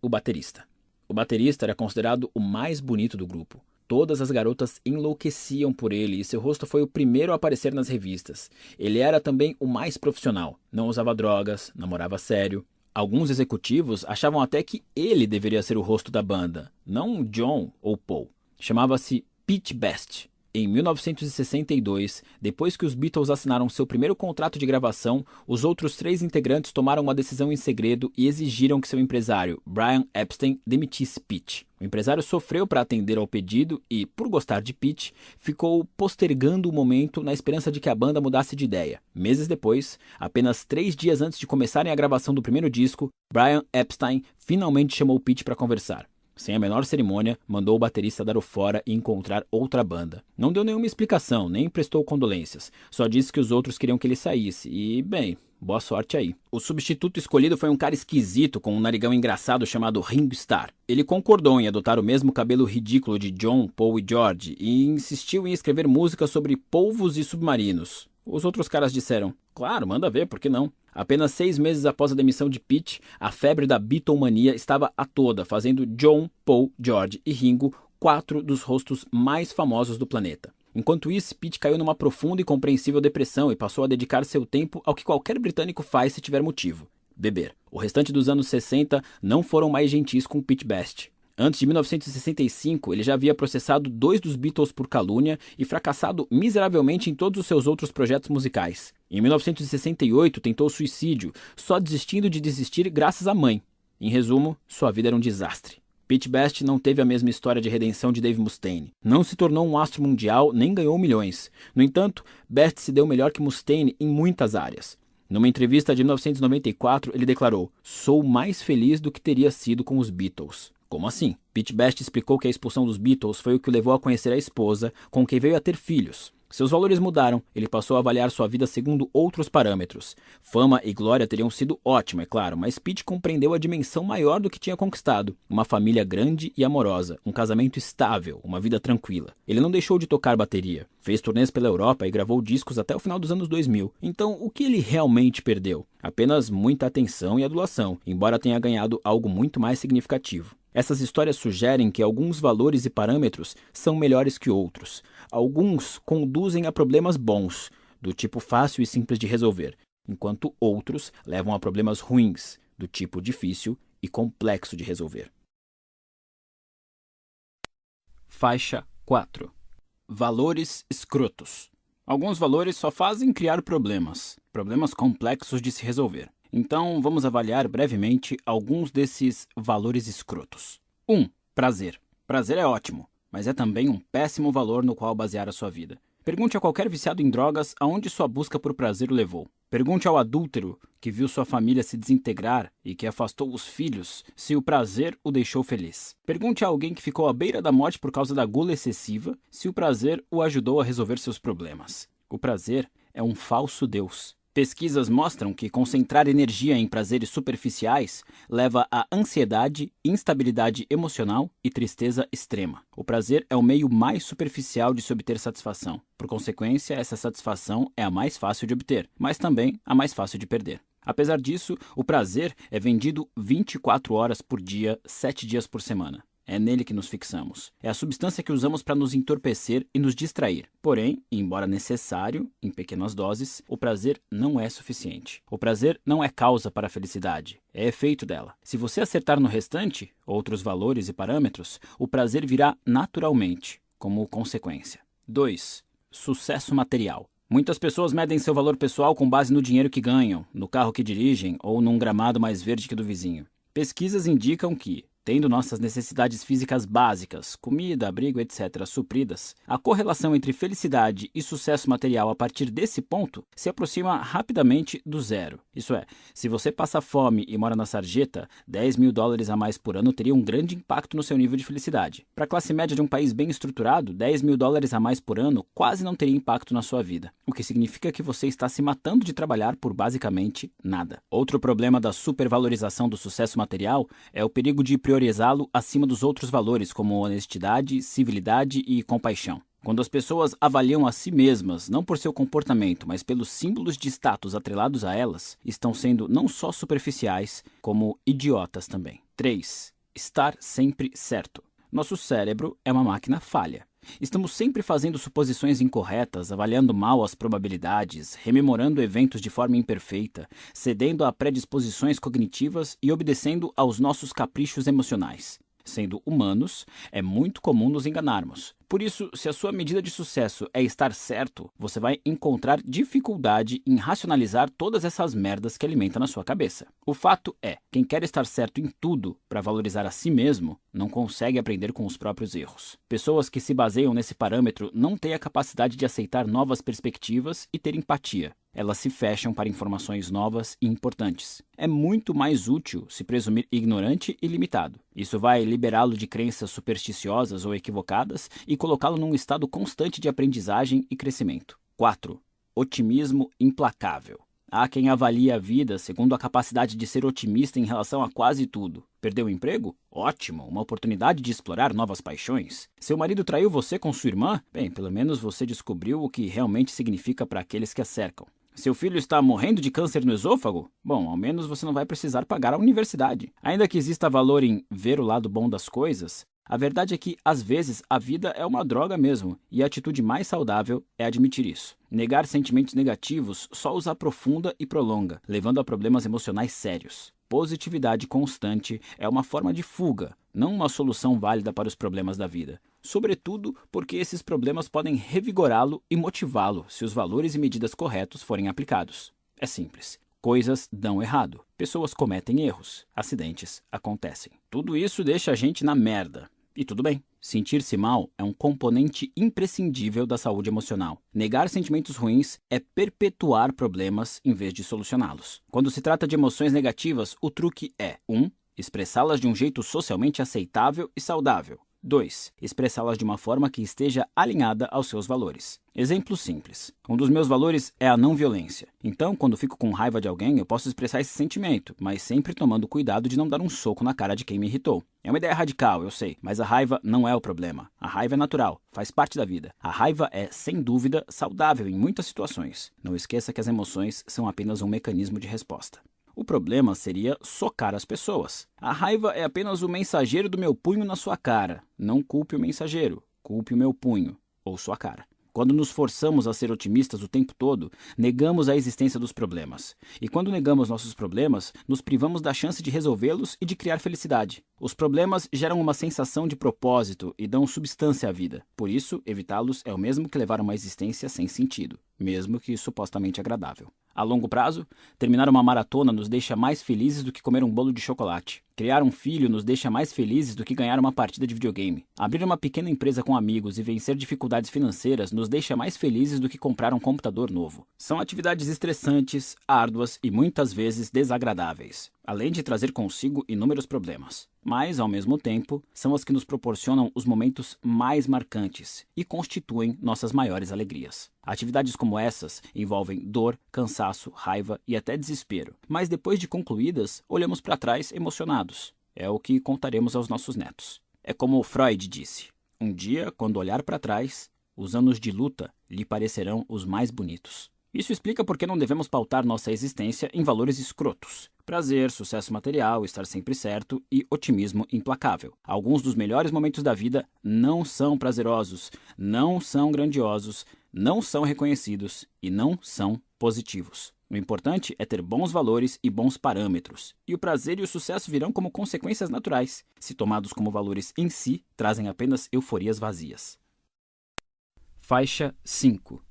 o baterista. O baterista era considerado o mais bonito do grupo. Todas as garotas enlouqueciam por ele e seu rosto foi o primeiro a aparecer nas revistas. Ele era também o mais profissional, não usava drogas, namorava sério. Alguns executivos achavam até que ele deveria ser o rosto da banda, não John ou Paul. Chamava-se Pete Best em 1962, depois que os Beatles assinaram seu primeiro contrato de gravação, os outros três integrantes tomaram uma decisão em segredo e exigiram que seu empresário, Brian Epstein, demitisse Pete. O empresário sofreu para atender ao pedido e, por gostar de Pete, ficou postergando o momento na esperança de que a banda mudasse de ideia. Meses depois, apenas três dias antes de começarem a gravação do primeiro disco, Brian Epstein finalmente chamou Pete para conversar. Sem a menor cerimônia, mandou o baterista dar o fora e encontrar outra banda. Não deu nenhuma explicação, nem prestou condolências. Só disse que os outros queriam que ele saísse. E, bem, Boa sorte aí. O substituto escolhido foi um cara esquisito com um narigão engraçado chamado Ringo Starr. Ele concordou em adotar o mesmo cabelo ridículo de John, Paul e George e insistiu em escrever música sobre polvos e submarinos. Os outros caras disseram: Claro, manda ver, por que não? Apenas seis meses após a demissão de Pete, a febre da Beatlemania estava a toda, fazendo John, Paul, George e Ringo quatro dos rostos mais famosos do planeta. Enquanto isso, Pete caiu numa profunda e compreensível depressão e passou a dedicar seu tempo ao que qualquer britânico faz se tiver motivo: beber. O restante dos anos 60 não foram mais gentis com Pete Best. Antes de 1965, ele já havia processado dois dos Beatles por calúnia e fracassado miseravelmente em todos os seus outros projetos musicais. Em 1968, tentou suicídio, só desistindo de desistir graças à mãe. Em resumo, sua vida era um desastre. Pete Best não teve a mesma história de redenção de Dave Mustaine. Não se tornou um astro mundial nem ganhou milhões. No entanto, Best se deu melhor que Mustaine em muitas áreas. Numa entrevista de 1994, ele declarou: Sou mais feliz do que teria sido com os Beatles. Como assim? Pete Best explicou que a expulsão dos Beatles foi o que o levou a conhecer a esposa, com quem veio a ter filhos. Seus valores mudaram, ele passou a avaliar sua vida segundo outros parâmetros. Fama e glória teriam sido ótimo, é claro, mas Pete compreendeu a dimensão maior do que tinha conquistado: uma família grande e amorosa, um casamento estável, uma vida tranquila. Ele não deixou de tocar bateria, fez turnês pela Europa e gravou discos até o final dos anos 2000. Então, o que ele realmente perdeu? Apenas muita atenção e adulação, embora tenha ganhado algo muito mais significativo. Essas histórias sugerem que alguns valores e parâmetros são melhores que outros. Alguns conduzem a problemas bons, do tipo fácil e simples de resolver, enquanto outros levam a problemas ruins, do tipo difícil e complexo de resolver. Faixa 4 Valores escrotos. Alguns valores só fazem criar problemas, problemas complexos de se resolver. Então, vamos avaliar brevemente alguns desses valores escrotos. 1. Um, prazer. Prazer é ótimo, mas é também um péssimo valor no qual basear a sua vida. Pergunte a qualquer viciado em drogas aonde sua busca por prazer o levou. Pergunte ao adúltero que viu sua família se desintegrar e que afastou os filhos se o prazer o deixou feliz. Pergunte a alguém que ficou à beira da morte por causa da gula excessiva se o prazer o ajudou a resolver seus problemas. O prazer é um falso Deus. Pesquisas mostram que concentrar energia em prazeres superficiais leva a ansiedade, instabilidade emocional e tristeza extrema. O prazer é o meio mais superficial de se obter satisfação. Por consequência, essa satisfação é a mais fácil de obter, mas também a mais fácil de perder. Apesar disso, o prazer é vendido 24 horas por dia, 7 dias por semana. É nele que nos fixamos. É a substância que usamos para nos entorpecer e nos distrair. Porém, embora necessário, em pequenas doses, o prazer não é suficiente. O prazer não é causa para a felicidade, é efeito dela. Se você acertar no restante, outros valores e parâmetros, o prazer virá naturalmente, como consequência. 2. Sucesso material. Muitas pessoas medem seu valor pessoal com base no dinheiro que ganham, no carro que dirigem ou num gramado mais verde que do vizinho. Pesquisas indicam que, Tendo nossas necessidades físicas básicas, comida, abrigo, etc., supridas, a correlação entre felicidade e sucesso material a partir desse ponto se aproxima rapidamente do zero. Isso é, se você passa fome e mora na sarjeta, 10 mil dólares a mais por ano teria um grande impacto no seu nível de felicidade. Para a classe média de um país bem estruturado, 10 mil dólares a mais por ano quase não teria impacto na sua vida, o que significa que você está se matando de trabalhar por basicamente nada. Outro problema da supervalorização do sucesso material é o perigo de priorizar priorizá-lo acima dos outros valores, como honestidade, civilidade e compaixão. Quando as pessoas avaliam a si mesmas, não por seu comportamento, mas pelos símbolos de status atrelados a elas, estão sendo não só superficiais, como idiotas também. 3. Estar sempre certo. Nosso cérebro é uma máquina falha. Estamos sempre fazendo suposições incorretas, avaliando mal as probabilidades, rememorando eventos de forma imperfeita, cedendo a predisposições cognitivas e obedecendo aos nossos caprichos emocionais. Sendo humanos, é muito comum nos enganarmos. Por isso, se a sua medida de sucesso é estar certo, você vai encontrar dificuldade em racionalizar todas essas merdas que alimenta na sua cabeça. O fato é, quem quer estar certo em tudo para valorizar a si mesmo, não consegue aprender com os próprios erros. Pessoas que se baseiam nesse parâmetro não têm a capacidade de aceitar novas perspectivas e ter empatia elas se fecham para informações novas e importantes. É muito mais útil se presumir ignorante e limitado. Isso vai liberá-lo de crenças supersticiosas ou equivocadas e colocá-lo num estado constante de aprendizagem e crescimento. 4. Otimismo implacável. Há quem avalie a vida segundo a capacidade de ser otimista em relação a quase tudo. Perdeu o emprego? Ótimo, uma oportunidade de explorar novas paixões. Seu marido traiu você com sua irmã? Bem, pelo menos você descobriu o que realmente significa para aqueles que a cercam. Seu filho está morrendo de câncer no esôfago? Bom, ao menos você não vai precisar pagar a universidade. Ainda que exista valor em ver o lado bom das coisas, a verdade é que, às vezes, a vida é uma droga mesmo, e a atitude mais saudável é admitir isso. Negar sentimentos negativos só os aprofunda e prolonga, levando a problemas emocionais sérios. Positividade constante é uma forma de fuga, não uma solução válida para os problemas da vida. Sobretudo porque esses problemas podem revigorá-lo e motivá-lo se os valores e medidas corretos forem aplicados. É simples. Coisas dão errado. Pessoas cometem erros. Acidentes acontecem. Tudo isso deixa a gente na merda. E tudo bem. Sentir-se mal é um componente imprescindível da saúde emocional. Negar sentimentos ruins é perpetuar problemas em vez de solucioná-los. Quando se trata de emoções negativas, o truque é 1. Um, expressá-las de um jeito socialmente aceitável e saudável. 2. Expressá-las de uma forma que esteja alinhada aos seus valores. Exemplo simples. Um dos meus valores é a não violência. Então, quando fico com raiva de alguém, eu posso expressar esse sentimento, mas sempre tomando cuidado de não dar um soco na cara de quem me irritou. É uma ideia radical, eu sei, mas a raiva não é o problema. A raiva é natural, faz parte da vida. A raiva é, sem dúvida, saudável em muitas situações. Não esqueça que as emoções são apenas um mecanismo de resposta. O problema seria socar as pessoas. A raiva é apenas o mensageiro do meu punho na sua cara. Não culpe o mensageiro, culpe o meu punho ou sua cara. Quando nos forçamos a ser otimistas o tempo todo, negamos a existência dos problemas. E quando negamos nossos problemas, nos privamos da chance de resolvê-los e de criar felicidade. Os problemas geram uma sensação de propósito e dão substância à vida. Por isso, evitá-los é o mesmo que levar uma existência sem sentido, mesmo que supostamente agradável. A longo prazo, terminar uma maratona nos deixa mais felizes do que comer um bolo de chocolate. Criar um filho nos deixa mais felizes do que ganhar uma partida de videogame. Abrir uma pequena empresa com amigos e vencer dificuldades financeiras nos deixa mais felizes do que comprar um computador novo. São atividades estressantes, árduas e muitas vezes desagradáveis além de trazer consigo inúmeros problemas. Mas, ao mesmo tempo, são as que nos proporcionam os momentos mais marcantes e constituem nossas maiores alegrias. Atividades como essas envolvem dor, cansaço, raiva e até desespero, mas depois de concluídas, olhamos para trás emocionados. É o que contaremos aos nossos netos. É como Freud disse: um dia, quando olhar para trás, os anos de luta lhe parecerão os mais bonitos. Isso explica por que não devemos pautar nossa existência em valores escrotos. Prazer, sucesso material, estar sempre certo e otimismo implacável. Alguns dos melhores momentos da vida não são prazerosos, não são grandiosos, não são reconhecidos e não são positivos. O importante é ter bons valores e bons parâmetros, e o prazer e o sucesso virão como consequências naturais. Se tomados como valores em si, trazem apenas euforias vazias. Faixa 5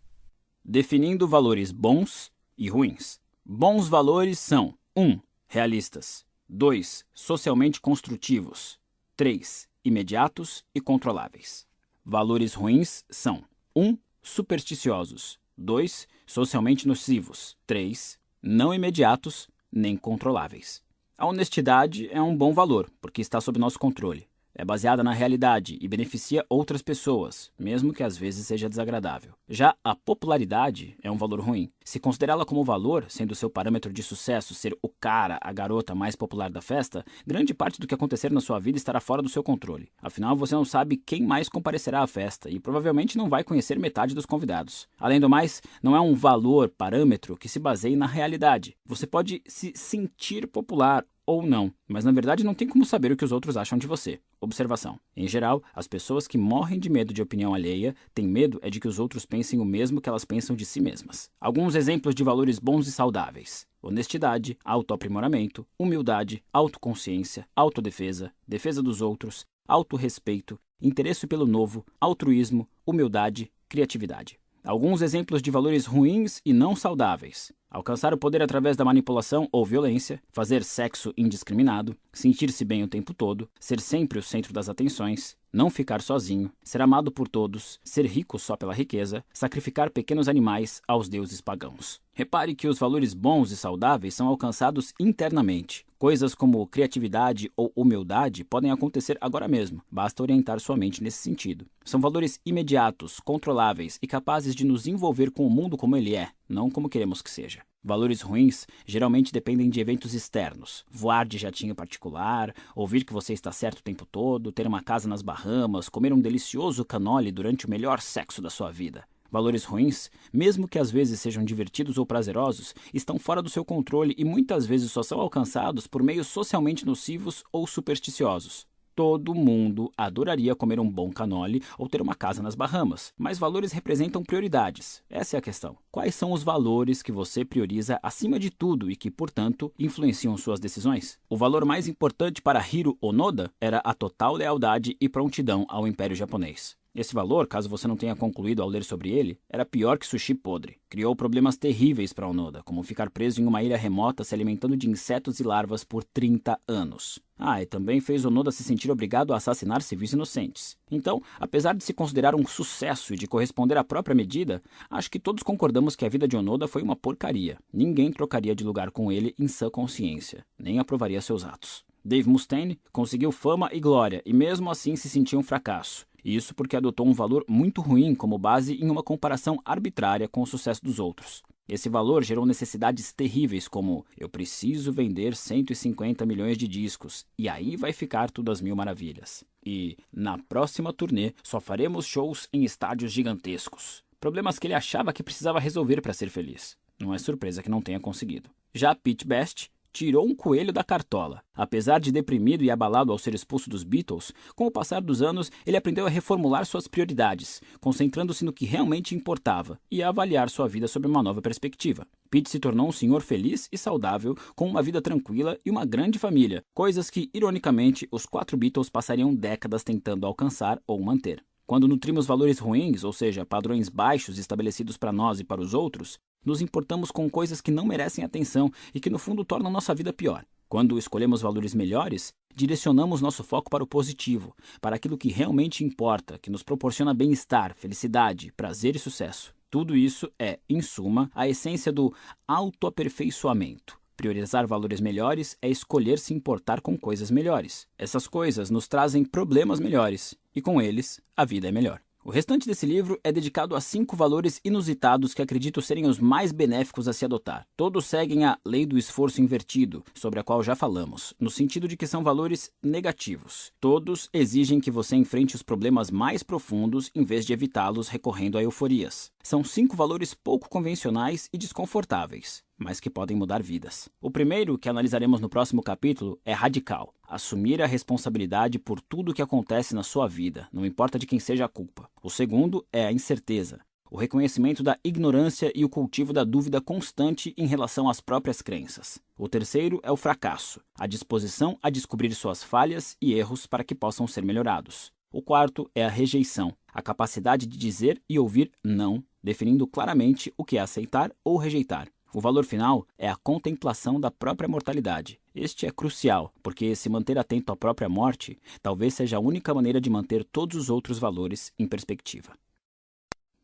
definindo valores bons e ruins. Bons valores são 1. Um, realistas. 2. Socialmente construtivos. 3. Imediatos e controláveis. Valores ruins são 1. Um, supersticiosos. 2. Socialmente nocivos. 3. Não imediatos nem controláveis. A honestidade é um bom valor, porque está sob nosso controle é baseada na realidade e beneficia outras pessoas, mesmo que às vezes seja desagradável. Já a popularidade é um valor ruim. Se considerá-la como valor, sendo seu parâmetro de sucesso ser o cara, a garota mais popular da festa, grande parte do que acontecer na sua vida estará fora do seu controle. Afinal, você não sabe quem mais comparecerá à festa e provavelmente não vai conhecer metade dos convidados. Além do mais, não é um valor, parâmetro que se baseie na realidade. Você pode se sentir popular ou não, mas na verdade não tem como saber o que os outros acham de você. Observação: em geral, as pessoas que morrem de medo de opinião alheia têm medo é de que os outros pensem o mesmo que elas pensam de si mesmas. Alguns exemplos de valores bons e saudáveis: honestidade, autoaprimoramento, humildade, autoconsciência, autodefesa, defesa dos outros, autorrespeito, interesse pelo novo, altruísmo, humildade, criatividade. Alguns exemplos de valores ruins e não saudáveis: alcançar o poder através da manipulação ou violência, fazer sexo indiscriminado, sentir-se bem o tempo todo, ser sempre o centro das atenções, não ficar sozinho, ser amado por todos, ser rico só pela riqueza, sacrificar pequenos animais aos deuses pagãos. Repare que os valores bons e saudáveis são alcançados internamente. Coisas como criatividade ou humildade podem acontecer agora mesmo, basta orientar sua mente nesse sentido. São valores imediatos, controláveis e capazes de nos envolver com o mundo como ele é, não como queremos que seja. Valores ruins geralmente dependem de eventos externos. Voar de jatinho particular, ouvir que você está certo o tempo todo, ter uma casa nas Bahamas, comer um delicioso canole durante o melhor sexo da sua vida. Valores ruins, mesmo que às vezes sejam divertidos ou prazerosos, estão fora do seu controle e muitas vezes só são alcançados por meios socialmente nocivos ou supersticiosos. Todo mundo adoraria comer um bom canole ou ter uma casa nas Bahamas, mas valores representam prioridades. Essa é a questão. Quais são os valores que você prioriza acima de tudo e que, portanto, influenciam suas decisões? O valor mais importante para Hiro Onoda era a total lealdade e prontidão ao Império Japonês. Esse valor, caso você não tenha concluído ao ler sobre ele, era pior que sushi podre. Criou problemas terríveis para Onoda, como ficar preso em uma ilha remota se alimentando de insetos e larvas por 30 anos. Ah, e também fez Onoda se sentir obrigado a assassinar civis inocentes. Então, apesar de se considerar um sucesso e de corresponder à própria medida, acho que todos concordamos que a vida de Onoda foi uma porcaria. Ninguém trocaria de lugar com ele em sã consciência, nem aprovaria seus atos. Dave Mustaine conseguiu fama e glória e mesmo assim se sentia um fracasso. Isso porque adotou um valor muito ruim como base em uma comparação arbitrária com o sucesso dos outros. Esse valor gerou necessidades terríveis como eu preciso vender 150 milhões de discos e aí vai ficar tudo às mil maravilhas. E na próxima turnê só faremos shows em estádios gigantescos. Problemas que ele achava que precisava resolver para ser feliz. Não é surpresa que não tenha conseguido. Já Pete Best tirou um coelho da cartola. Apesar de deprimido e abalado ao ser expulso dos Beatles, com o passar dos anos ele aprendeu a reformular suas prioridades, concentrando-se no que realmente importava e a avaliar sua vida sob uma nova perspectiva. Pete se tornou um senhor feliz e saudável, com uma vida tranquila e uma grande família, coisas que, ironicamente, os quatro Beatles passariam décadas tentando alcançar ou manter. Quando nutrimos valores ruins, ou seja, padrões baixos estabelecidos para nós e para os outros, nos importamos com coisas que não merecem atenção e que no fundo tornam nossa vida pior. Quando escolhemos valores melhores, direcionamos nosso foco para o positivo, para aquilo que realmente importa, que nos proporciona bem-estar, felicidade, prazer e sucesso. Tudo isso é, em suma, a essência do autoaperfeiçoamento. Priorizar valores melhores é escolher se importar com coisas melhores. Essas coisas nos trazem problemas melhores, e com eles, a vida é melhor. O restante desse livro é dedicado a cinco valores inusitados que acredito serem os mais benéficos a se adotar. Todos seguem a lei do esforço invertido, sobre a qual já falamos, no sentido de que são valores negativos. Todos exigem que você enfrente os problemas mais profundos em vez de evitá-los recorrendo a euforias. São cinco valores pouco convencionais e desconfortáveis, mas que podem mudar vidas. O primeiro, que analisaremos no próximo capítulo, é radical. Assumir a responsabilidade por tudo o que acontece na sua vida, não importa de quem seja a culpa. O segundo é a incerteza. O reconhecimento da ignorância e o cultivo da dúvida constante em relação às próprias crenças. O terceiro é o fracasso, a disposição a descobrir suas falhas e erros para que possam ser melhorados. O quarto é a rejeição, a capacidade de dizer e ouvir não definindo claramente o que é aceitar ou rejeitar. O valor final é a contemplação da própria mortalidade. Este é crucial, porque se manter atento à própria morte talvez seja a única maneira de manter todos os outros valores em perspectiva.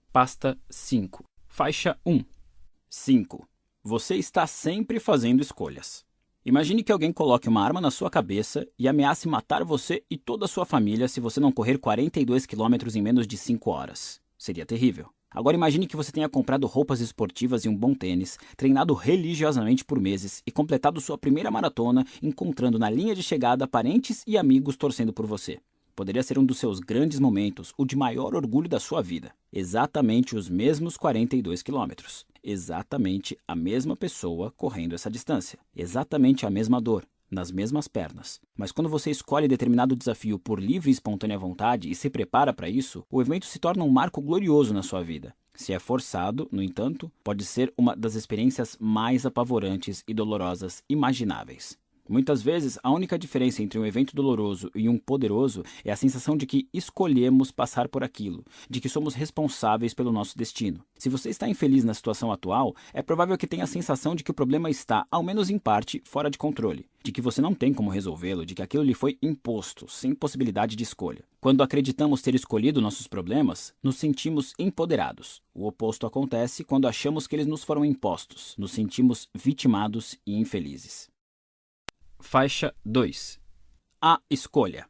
Pasta 5. Faixa 1. 5. Você está sempre fazendo escolhas. Imagine que alguém coloque uma arma na sua cabeça e ameace matar você e toda a sua família se você não correr 42 quilômetros em menos de 5 horas. Seria terrível. Agora imagine que você tenha comprado roupas esportivas e um bom tênis, treinado religiosamente por meses e completado sua primeira maratona, encontrando na linha de chegada parentes e amigos torcendo por você. Poderia ser um dos seus grandes momentos, o de maior orgulho da sua vida. Exatamente os mesmos 42 quilômetros. Exatamente a mesma pessoa correndo essa distância. Exatamente a mesma dor, nas mesmas pernas. Mas quando você escolhe determinado desafio por livre e espontânea vontade e se prepara para isso, o evento se torna um marco glorioso na sua vida. Se é forçado, no entanto, pode ser uma das experiências mais apavorantes e dolorosas imagináveis. Muitas vezes, a única diferença entre um evento doloroso e um poderoso é a sensação de que escolhemos passar por aquilo, de que somos responsáveis pelo nosso destino. Se você está infeliz na situação atual, é provável que tenha a sensação de que o problema está, ao menos em parte, fora de controle, de que você não tem como resolvê-lo, de que aquilo lhe foi imposto, sem possibilidade de escolha. Quando acreditamos ter escolhido nossos problemas, nos sentimos empoderados. O oposto acontece quando achamos que eles nos foram impostos, nos sentimos vitimados e infelizes. Faixa 2 A escolha.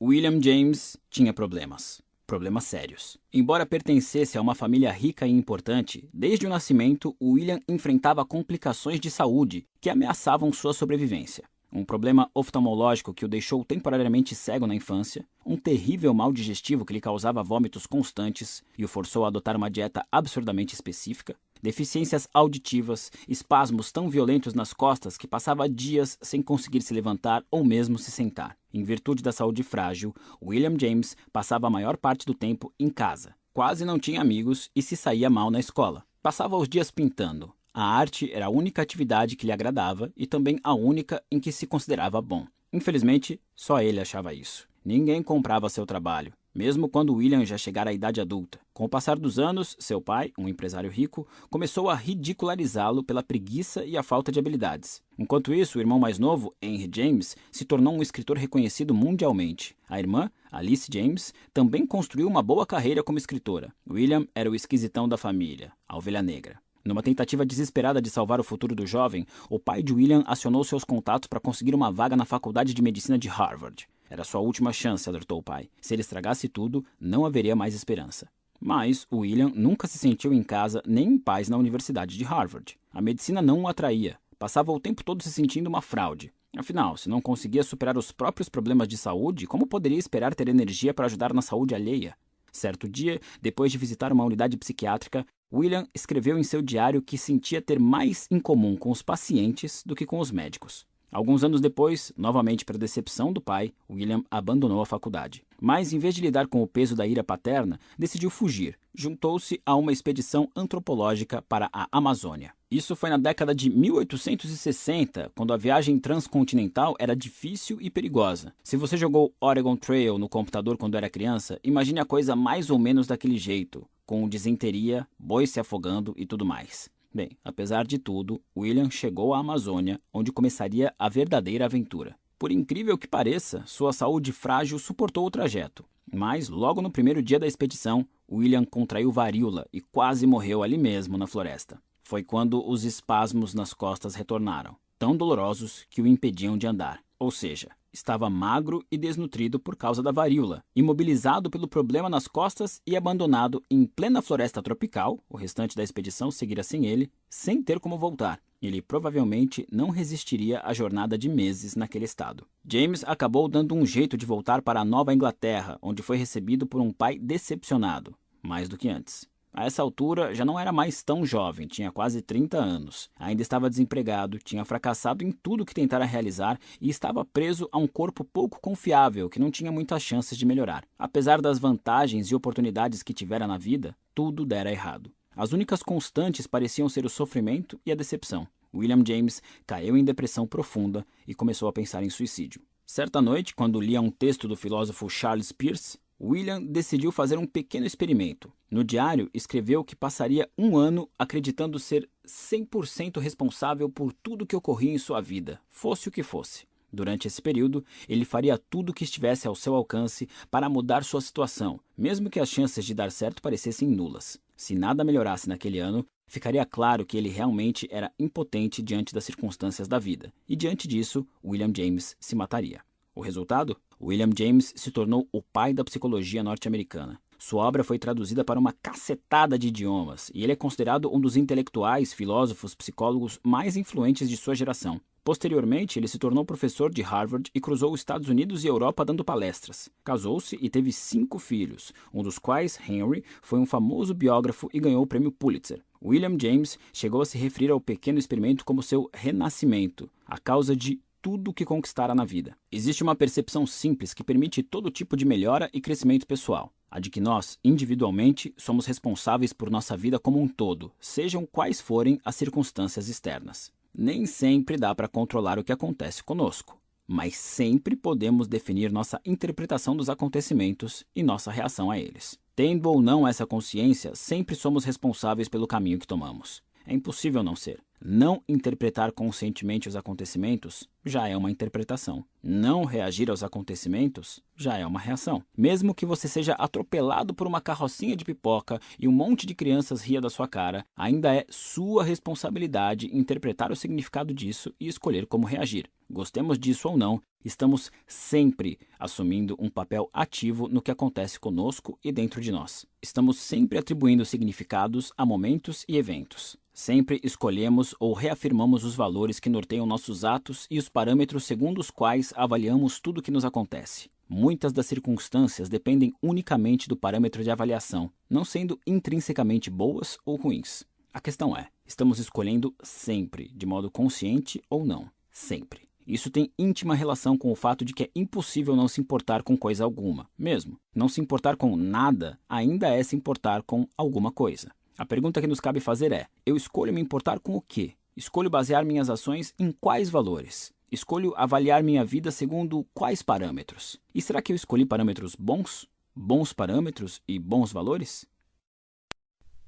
William James tinha problemas. Problemas sérios. Embora pertencesse a uma família rica e importante, desde o nascimento, William enfrentava complicações de saúde que ameaçavam sua sobrevivência um problema oftalmológico que o deixou temporariamente cego na infância, um terrível mal digestivo que lhe causava vômitos constantes e o forçou a adotar uma dieta absurdamente específica, deficiências auditivas, espasmos tão violentos nas costas que passava dias sem conseguir se levantar ou mesmo se sentar. Em virtude da saúde frágil, William James passava a maior parte do tempo em casa. Quase não tinha amigos e se saía mal na escola. Passava os dias pintando, a arte era a única atividade que lhe agradava e também a única em que se considerava bom. Infelizmente, só ele achava isso. Ninguém comprava seu trabalho, mesmo quando William já chegara à idade adulta. Com o passar dos anos, seu pai, um empresário rico, começou a ridicularizá-lo pela preguiça e a falta de habilidades. Enquanto isso, o irmão mais novo, Henry James, se tornou um escritor reconhecido mundialmente. A irmã, Alice James, também construiu uma boa carreira como escritora. William era o esquisitão da família, a ovelha negra. Numa tentativa desesperada de salvar o futuro do jovem, o pai de William acionou seus contatos para conseguir uma vaga na Faculdade de Medicina de Harvard. Era sua última chance, alertou o pai. Se ele estragasse tudo, não haveria mais esperança. Mas William nunca se sentiu em casa nem em paz na Universidade de Harvard. A medicina não o atraía. Passava o tempo todo se sentindo uma fraude. Afinal, se não conseguia superar os próprios problemas de saúde, como poderia esperar ter energia para ajudar na saúde alheia? Certo dia, depois de visitar uma unidade psiquiátrica, William escreveu em seu diário que sentia ter mais em comum com os pacientes do que com os médicos. Alguns anos depois, novamente para decepção do pai, William abandonou a faculdade. Mas, em vez de lidar com o peso da ira paterna, decidiu fugir. Juntou-se a uma expedição antropológica para a Amazônia. Isso foi na década de 1860, quando a viagem transcontinental era difícil e perigosa. Se você jogou Oregon Trail no computador quando era criança, imagine a coisa mais ou menos daquele jeito com disenteria, bois se afogando e tudo mais. Bem, apesar de tudo, William chegou à Amazônia, onde começaria a verdadeira aventura. Por incrível que pareça, sua saúde frágil suportou o trajeto. Mas, logo no primeiro dia da expedição, William contraiu varíola e quase morreu ali mesmo na floresta. Foi quando os espasmos nas costas retornaram, tão dolorosos que o impediam de andar. Ou seja, Estava magro e desnutrido por causa da varíola, imobilizado pelo problema nas costas e abandonado em plena floresta tropical, o restante da expedição seguira sem ele, sem ter como voltar. Ele provavelmente não resistiria à jornada de meses naquele estado. James acabou dando um jeito de voltar para a Nova Inglaterra, onde foi recebido por um pai decepcionado, mais do que antes. A essa altura já não era mais tão jovem, tinha quase 30 anos. Ainda estava desempregado, tinha fracassado em tudo que tentara realizar e estava preso a um corpo pouco confiável que não tinha muitas chances de melhorar. Apesar das vantagens e oportunidades que tivera na vida, tudo dera errado. As únicas constantes pareciam ser o sofrimento e a decepção. William James caiu em depressão profunda e começou a pensar em suicídio. Certa noite, quando lia um texto do filósofo Charles Peirce, William decidiu fazer um pequeno experimento. No diário, escreveu que passaria um ano acreditando ser 100% responsável por tudo que ocorria em sua vida, fosse o que fosse. Durante esse período, ele faria tudo o que estivesse ao seu alcance para mudar sua situação, mesmo que as chances de dar certo parecessem nulas. Se nada melhorasse naquele ano, ficaria claro que ele realmente era impotente diante das circunstâncias da vida, e diante disso, William James se mataria. O resultado? William James se tornou o pai da psicologia norte-americana. Sua obra foi traduzida para uma cacetada de idiomas e ele é considerado um dos intelectuais, filósofos, psicólogos mais influentes de sua geração. Posteriormente, ele se tornou professor de Harvard e cruzou os Estados Unidos e Europa dando palestras. Casou-se e teve cinco filhos, um dos quais, Henry, foi um famoso biógrafo e ganhou o prêmio Pulitzer. William James chegou a se referir ao pequeno experimento como seu renascimento, a causa de tudo o que conquistara na vida. Existe uma percepção simples que permite todo tipo de melhora e crescimento pessoal. A de que nós, individualmente, somos responsáveis por nossa vida como um todo, sejam quais forem as circunstâncias externas. Nem sempre dá para controlar o que acontece conosco, mas sempre podemos definir nossa interpretação dos acontecimentos e nossa reação a eles. Tendo ou não essa consciência, sempre somos responsáveis pelo caminho que tomamos. É impossível não ser. Não interpretar conscientemente os acontecimentos já é uma interpretação. Não reagir aos acontecimentos já é uma reação. Mesmo que você seja atropelado por uma carrocinha de pipoca e um monte de crianças ria da sua cara, ainda é sua responsabilidade interpretar o significado disso e escolher como reagir. Gostemos disso ou não, estamos sempre assumindo um papel ativo no que acontece conosco e dentro de nós. Estamos sempre atribuindo significados a momentos e eventos. Sempre escolhemos ou reafirmamos os valores que norteiam nossos atos e os parâmetros segundo os quais avaliamos tudo o que nos acontece. Muitas das circunstâncias dependem unicamente do parâmetro de avaliação, não sendo intrinsecamente boas ou ruins. A questão é: estamos escolhendo sempre, de modo consciente ou não? Sempre. Isso tem íntima relação com o fato de que é impossível não se importar com coisa alguma. Mesmo não se importar com nada ainda é se importar com alguma coisa. A pergunta que nos cabe fazer é: eu escolho me importar com o quê? Escolho basear minhas ações em quais valores? Escolho avaliar minha vida segundo quais parâmetros? E será que eu escolhi parâmetros bons? Bons parâmetros e bons valores?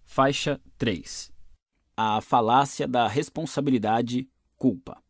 Faixa 3 A falácia da responsabilidade culpa.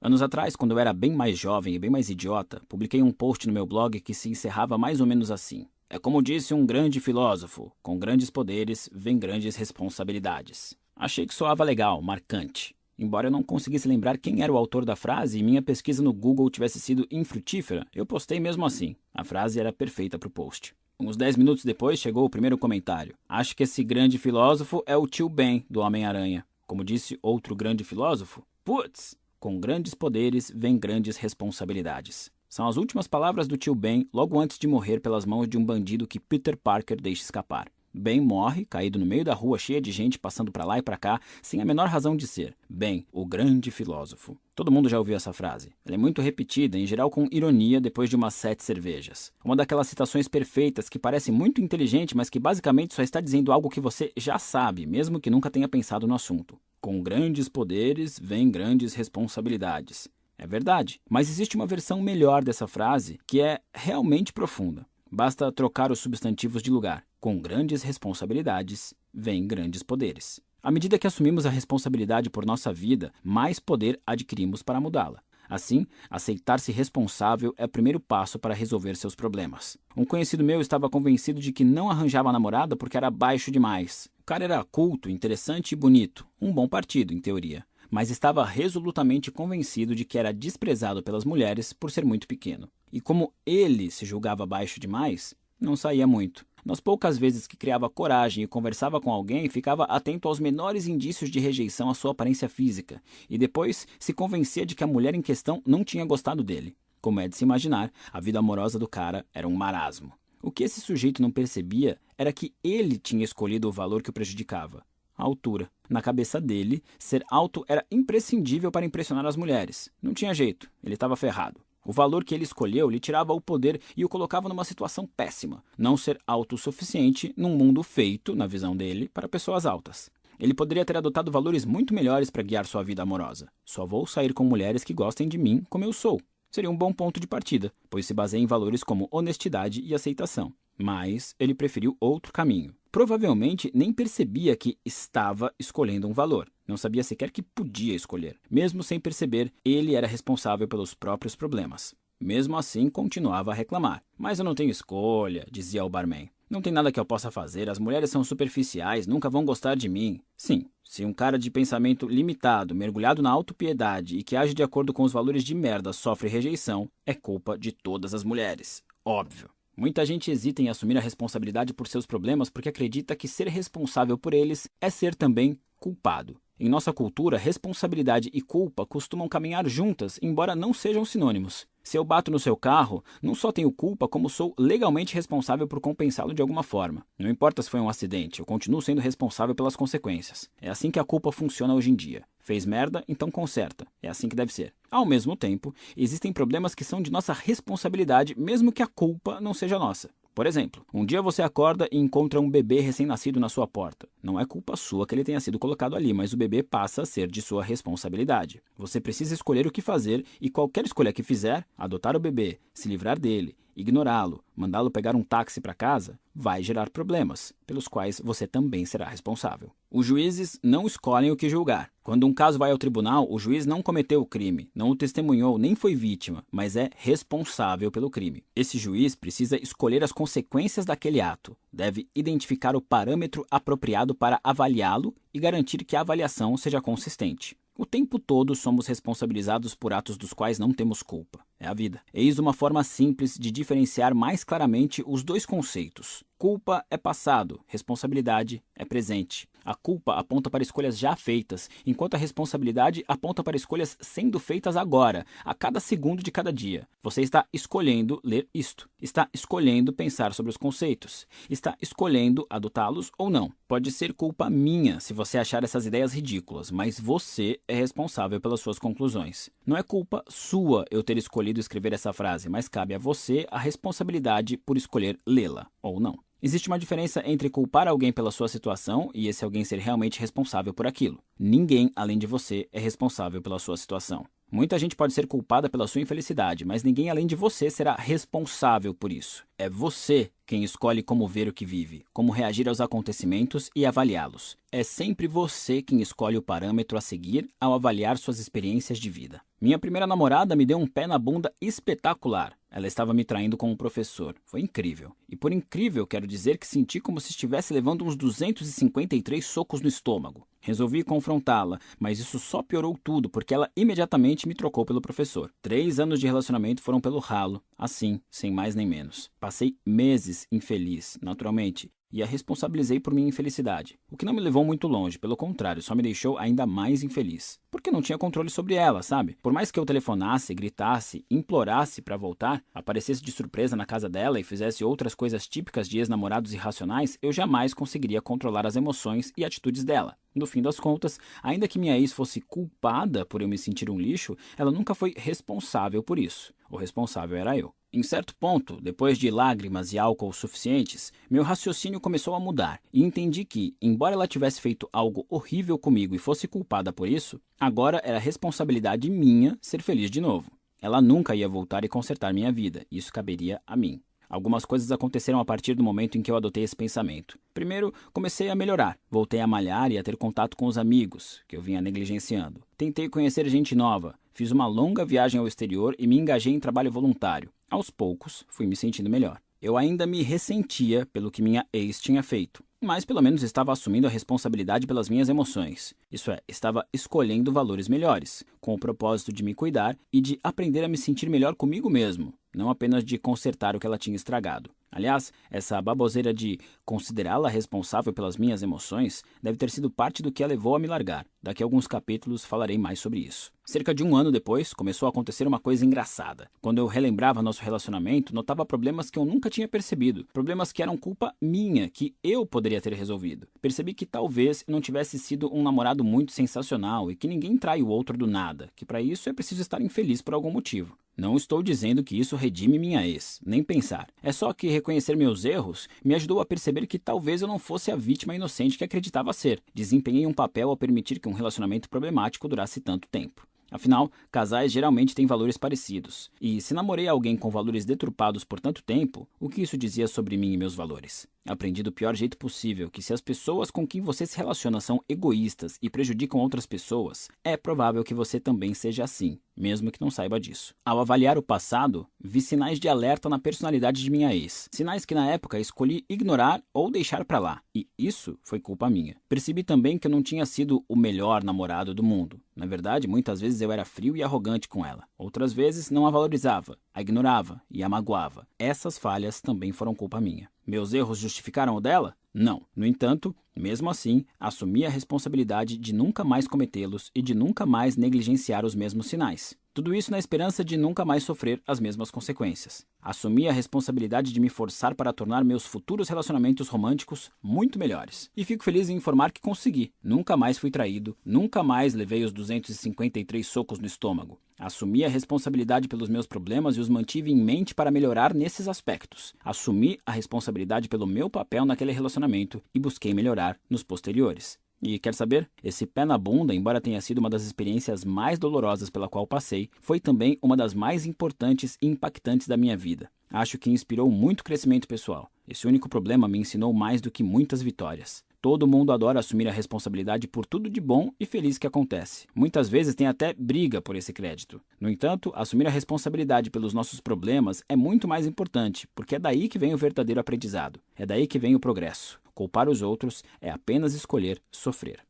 Anos atrás, quando eu era bem mais jovem e bem mais idiota, publiquei um post no meu blog que se encerrava mais ou menos assim: é como disse um grande filósofo: com grandes poderes vem grandes responsabilidades. Achei que soava legal, marcante. Embora eu não conseguisse lembrar quem era o autor da frase e minha pesquisa no Google tivesse sido infrutífera, eu postei mesmo assim. A frase era perfeita para o post. Uns 10 minutos depois chegou o primeiro comentário. Acho que esse grande filósofo é o tio Ben do Homem-Aranha. Como disse outro grande filósofo, putz, com grandes poderes vem grandes responsabilidades. São as últimas palavras do tio Ben logo antes de morrer pelas mãos de um bandido que Peter Parker deixa escapar. Ben morre, caído no meio da rua cheia de gente passando para lá e para cá, sem a menor razão de ser. Ben, o grande filósofo. Todo mundo já ouviu essa frase. Ela é muito repetida, em geral com ironia, depois de umas sete cervejas. Uma daquelas citações perfeitas que parece muito inteligente, mas que basicamente só está dizendo algo que você já sabe, mesmo que nunca tenha pensado no assunto. Com grandes poderes vem grandes responsabilidades. É verdade, mas existe uma versão melhor dessa frase que é realmente profunda. Basta trocar os substantivos de lugar. Com grandes responsabilidades, vem grandes poderes. À medida que assumimos a responsabilidade por nossa vida, mais poder adquirimos para mudá-la. Assim, aceitar-se responsável é o primeiro passo para resolver seus problemas. Um conhecido meu estava convencido de que não arranjava namorada porque era baixo demais. O cara era culto, interessante e bonito. Um bom partido, em teoria mas estava resolutamente convencido de que era desprezado pelas mulheres por ser muito pequeno. E como ele se julgava baixo demais, não saía muito. Nas poucas vezes que criava coragem e conversava com alguém, ficava atento aos menores indícios de rejeição à sua aparência física, e depois se convencia de que a mulher em questão não tinha gostado dele. Como é de se imaginar, a vida amorosa do cara era um marasmo. O que esse sujeito não percebia era que ele tinha escolhido o valor que o prejudicava a altura. Na cabeça dele, ser alto era imprescindível para impressionar as mulheres. Não tinha jeito, ele estava ferrado. O valor que ele escolheu lhe tirava o poder e o colocava numa situação péssima. Não ser alto o suficiente num mundo feito, na visão dele, para pessoas altas. Ele poderia ter adotado valores muito melhores para guiar sua vida amorosa. Só vou sair com mulheres que gostem de mim como eu sou. Seria um bom ponto de partida, pois se baseia em valores como honestidade e aceitação. Mas ele preferiu outro caminho. Provavelmente nem percebia que estava escolhendo um valor. Não sabia sequer que podia escolher. Mesmo sem perceber, ele era responsável pelos próprios problemas. Mesmo assim, continuava a reclamar. Mas eu não tenho escolha, dizia o barman. Não tem nada que eu possa fazer, as mulheres são superficiais, nunca vão gostar de mim. Sim, se um cara de pensamento limitado, mergulhado na autopiedade e que age de acordo com os valores de merda sofre rejeição, é culpa de todas as mulheres. Óbvio. Muita gente hesita em assumir a responsabilidade por seus problemas porque acredita que ser responsável por eles é ser também culpado. Em nossa cultura, responsabilidade e culpa costumam caminhar juntas, embora não sejam sinônimos. Se eu bato no seu carro, não só tenho culpa, como sou legalmente responsável por compensá-lo de alguma forma. Não importa se foi um acidente, eu continuo sendo responsável pelas consequências. É assim que a culpa funciona hoje em dia. Fez merda, então conserta. É assim que deve ser. Ao mesmo tempo, existem problemas que são de nossa responsabilidade, mesmo que a culpa não seja nossa. Por exemplo, um dia você acorda e encontra um bebê recém-nascido na sua porta. Não é culpa sua que ele tenha sido colocado ali, mas o bebê passa a ser de sua responsabilidade. Você precisa escolher o que fazer e qualquer escolha que fizer, adotar o bebê, se livrar dele, ignorá-lo, mandá-lo pegar um táxi para casa, vai gerar problemas, pelos quais você também será responsável. Os juízes não escolhem o que julgar. Quando um caso vai ao tribunal, o juiz não cometeu o crime, não o testemunhou, nem foi vítima, mas é responsável pelo crime. Esse juiz precisa escolher as consequências daquele ato, deve identificar o parâmetro apropriado para avaliá-lo e garantir que a avaliação seja consistente. O tempo todo somos responsabilizados por atos dos quais não temos culpa. É a vida. Eis uma forma simples de diferenciar mais claramente os dois conceitos. Culpa é passado, responsabilidade é presente. A culpa aponta para escolhas já feitas, enquanto a responsabilidade aponta para escolhas sendo feitas agora, a cada segundo de cada dia. Você está escolhendo ler isto, está escolhendo pensar sobre os conceitos, está escolhendo adotá-los ou não. Pode ser culpa minha se você achar essas ideias ridículas, mas você é responsável pelas suas conclusões. Não é culpa sua eu ter escolhido escrever essa frase, mas cabe a você a responsabilidade por escolher lê-la ou não. Existe uma diferença entre culpar alguém pela sua situação e esse alguém ser realmente responsável por aquilo. Ninguém, além de você, é responsável pela sua situação. Muita gente pode ser culpada pela sua infelicidade, mas ninguém além de você será responsável por isso. É você quem escolhe como ver o que vive, como reagir aos acontecimentos e avaliá-los. É sempre você quem escolhe o parâmetro a seguir ao avaliar suas experiências de vida. Minha primeira namorada me deu um pé na bunda espetacular. Ela estava me traindo com um professor. Foi incrível. E por incrível, quero dizer que senti como se estivesse levando uns 253 socos no estômago. Resolvi confrontá-la, mas isso só piorou tudo porque ela imediatamente me trocou pelo professor. Três anos de relacionamento foram pelo ralo, assim, sem mais nem menos. Passei meses infeliz, naturalmente, e a responsabilizei por minha infelicidade, o que não me levou muito longe, pelo contrário, só me deixou ainda mais infeliz. Porque não tinha controle sobre ela, sabe? Por mais que eu telefonasse, gritasse, implorasse para voltar, aparecesse de surpresa na casa dela e fizesse outras coisas típicas de ex-namorados irracionais, eu jamais conseguiria controlar as emoções e atitudes dela. No fim das contas, ainda que minha ex fosse culpada por eu me sentir um lixo, ela nunca foi responsável por isso. O responsável era eu. Em certo ponto, depois de lágrimas e álcool suficientes, meu raciocínio começou a mudar e entendi que, embora ela tivesse feito algo horrível comigo e fosse culpada por isso, agora era responsabilidade minha ser feliz de novo. Ela nunca ia voltar e consertar minha vida, isso caberia a mim. Algumas coisas aconteceram a partir do momento em que eu adotei esse pensamento. Primeiro, comecei a melhorar. Voltei a malhar e a ter contato com os amigos, que eu vinha negligenciando. Tentei conhecer gente nova. Fiz uma longa viagem ao exterior e me engajei em trabalho voluntário. Aos poucos, fui me sentindo melhor. Eu ainda me ressentia pelo que minha ex tinha feito, mas pelo menos estava assumindo a responsabilidade pelas minhas emoções. Isso é, estava escolhendo valores melhores, com o propósito de me cuidar e de aprender a me sentir melhor comigo mesmo, não apenas de consertar o que ela tinha estragado. Aliás, essa baboseira de considerá-la responsável pelas minhas emoções deve ter sido parte do que a levou a me largar. Daqui a alguns capítulos falarei mais sobre isso. Cerca de um ano depois, começou a acontecer uma coisa engraçada. Quando eu relembrava nosso relacionamento, notava problemas que eu nunca tinha percebido. Problemas que eram culpa minha, que eu poderia ter resolvido. Percebi que talvez não tivesse sido um namorado muito sensacional e que ninguém trai o outro do nada, que para isso é preciso estar infeliz por algum motivo. Não estou dizendo que isso redime minha ex, nem pensar. É só que reconhecer meus erros me ajudou a perceber que talvez eu não fosse a vítima inocente que acreditava ser. Desempenhei um papel ao permitir que um relacionamento problemático durasse tanto tempo. Afinal, casais geralmente têm valores parecidos. E se namorei alguém com valores deturpados por tanto tempo, o que isso dizia sobre mim e meus valores? Aprendi do pior jeito possível que se as pessoas com quem você se relaciona são egoístas e prejudicam outras pessoas, é provável que você também seja assim, mesmo que não saiba disso. Ao avaliar o passado, vi sinais de alerta na personalidade de minha ex, sinais que na época escolhi ignorar ou deixar para lá, e isso foi culpa minha. Percebi também que eu não tinha sido o melhor namorado do mundo. Na verdade, muitas vezes eu era frio e arrogante com ela. Outras vezes não a valorizava, a ignorava e a magoava. Essas falhas também foram culpa minha. Meus erros justificaram o dela? Não. No entanto, mesmo assim, assumi a responsabilidade de nunca mais cometê-los e de nunca mais negligenciar os mesmos sinais. Tudo isso na esperança de nunca mais sofrer as mesmas consequências. Assumi a responsabilidade de me forçar para tornar meus futuros relacionamentos românticos muito melhores. E fico feliz em informar que consegui. Nunca mais fui traído, nunca mais levei os 253 socos no estômago. Assumi a responsabilidade pelos meus problemas e os mantive em mente para melhorar nesses aspectos. Assumi a responsabilidade pelo meu papel naquele relacionamento e busquei melhorar nos posteriores. E quer saber? Esse pé na bunda, embora tenha sido uma das experiências mais dolorosas pela qual passei, foi também uma das mais importantes e impactantes da minha vida. Acho que inspirou muito crescimento pessoal. Esse único problema me ensinou mais do que muitas vitórias. Todo mundo adora assumir a responsabilidade por tudo de bom e feliz que acontece. Muitas vezes tem até briga por esse crédito. No entanto, assumir a responsabilidade pelos nossos problemas é muito mais importante, porque é daí que vem o verdadeiro aprendizado. É daí que vem o progresso. Culpar os outros é apenas escolher sofrer.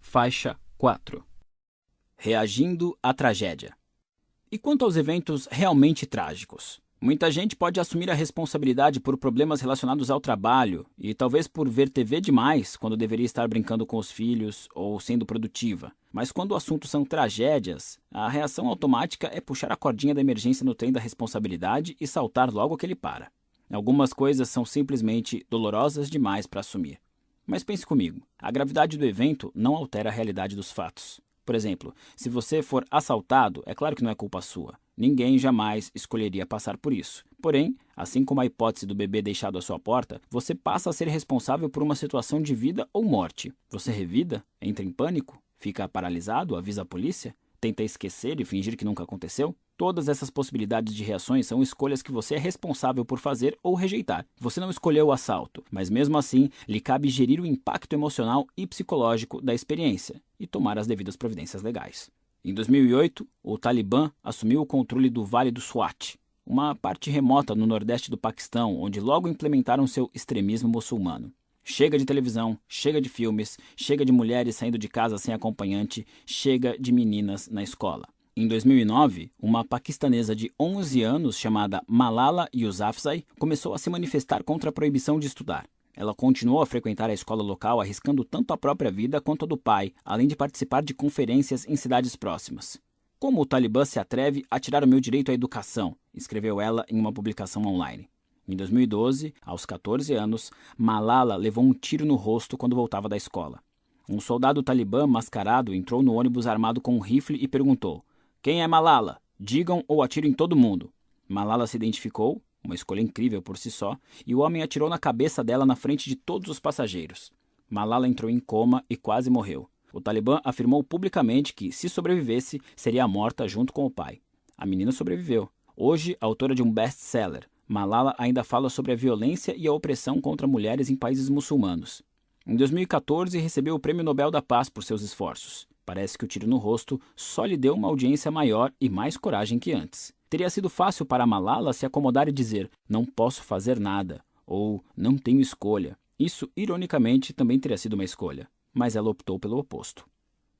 Faixa 4 Reagindo à tragédia. E quanto aos eventos realmente trágicos? Muita gente pode assumir a responsabilidade por problemas relacionados ao trabalho e talvez por ver TV demais quando deveria estar brincando com os filhos ou sendo produtiva. Mas quando o assunto são tragédias, a reação automática é puxar a cordinha da emergência no trem da responsabilidade e saltar logo que ele para. Algumas coisas são simplesmente dolorosas demais para assumir. Mas pense comigo: a gravidade do evento não altera a realidade dos fatos. Por exemplo, se você for assaltado, é claro que não é culpa sua. Ninguém jamais escolheria passar por isso. Porém, assim como a hipótese do bebê deixado à sua porta, você passa a ser responsável por uma situação de vida ou morte. Você revida? Entra em pânico? Fica paralisado? Avisa a polícia? Tenta esquecer e fingir que nunca aconteceu? Todas essas possibilidades de reações são escolhas que você é responsável por fazer ou rejeitar. Você não escolheu o assalto, mas mesmo assim lhe cabe gerir o impacto emocional e psicológico da experiência e tomar as devidas providências legais. Em 2008, o Talibã assumiu o controle do Vale do Swat, uma parte remota no nordeste do Paquistão, onde logo implementaram seu extremismo muçulmano. Chega de televisão, chega de filmes, chega de mulheres saindo de casa sem acompanhante, chega de meninas na escola. Em 2009, uma paquistanesa de 11 anos chamada Malala Yousafzai começou a se manifestar contra a proibição de estudar. Ela continuou a frequentar a escola local, arriscando tanto a própria vida quanto a do pai, além de participar de conferências em cidades próximas. Como o Talibã se atreve a tirar o meu direito à educação? escreveu ela em uma publicação online. Em 2012, aos 14 anos, Malala levou um tiro no rosto quando voltava da escola. Um soldado talibã mascarado entrou no ônibus armado com um rifle e perguntou: quem é Malala? Digam ou atirem todo mundo. Malala se identificou, uma escolha incrível por si só, e o homem atirou na cabeça dela na frente de todos os passageiros. Malala entrou em coma e quase morreu. O Talibã afirmou publicamente que, se sobrevivesse, seria morta junto com o pai. A menina sobreviveu. Hoje, autora de um best-seller, Malala ainda fala sobre a violência e a opressão contra mulheres em países muçulmanos. Em 2014, recebeu o Prêmio Nobel da Paz por seus esforços. Parece que o tiro no rosto só lhe deu uma audiência maior e mais coragem que antes. Teria sido fácil para Malala se acomodar e dizer: Não posso fazer nada, ou Não tenho escolha. Isso, ironicamente, também teria sido uma escolha, mas ela optou pelo oposto.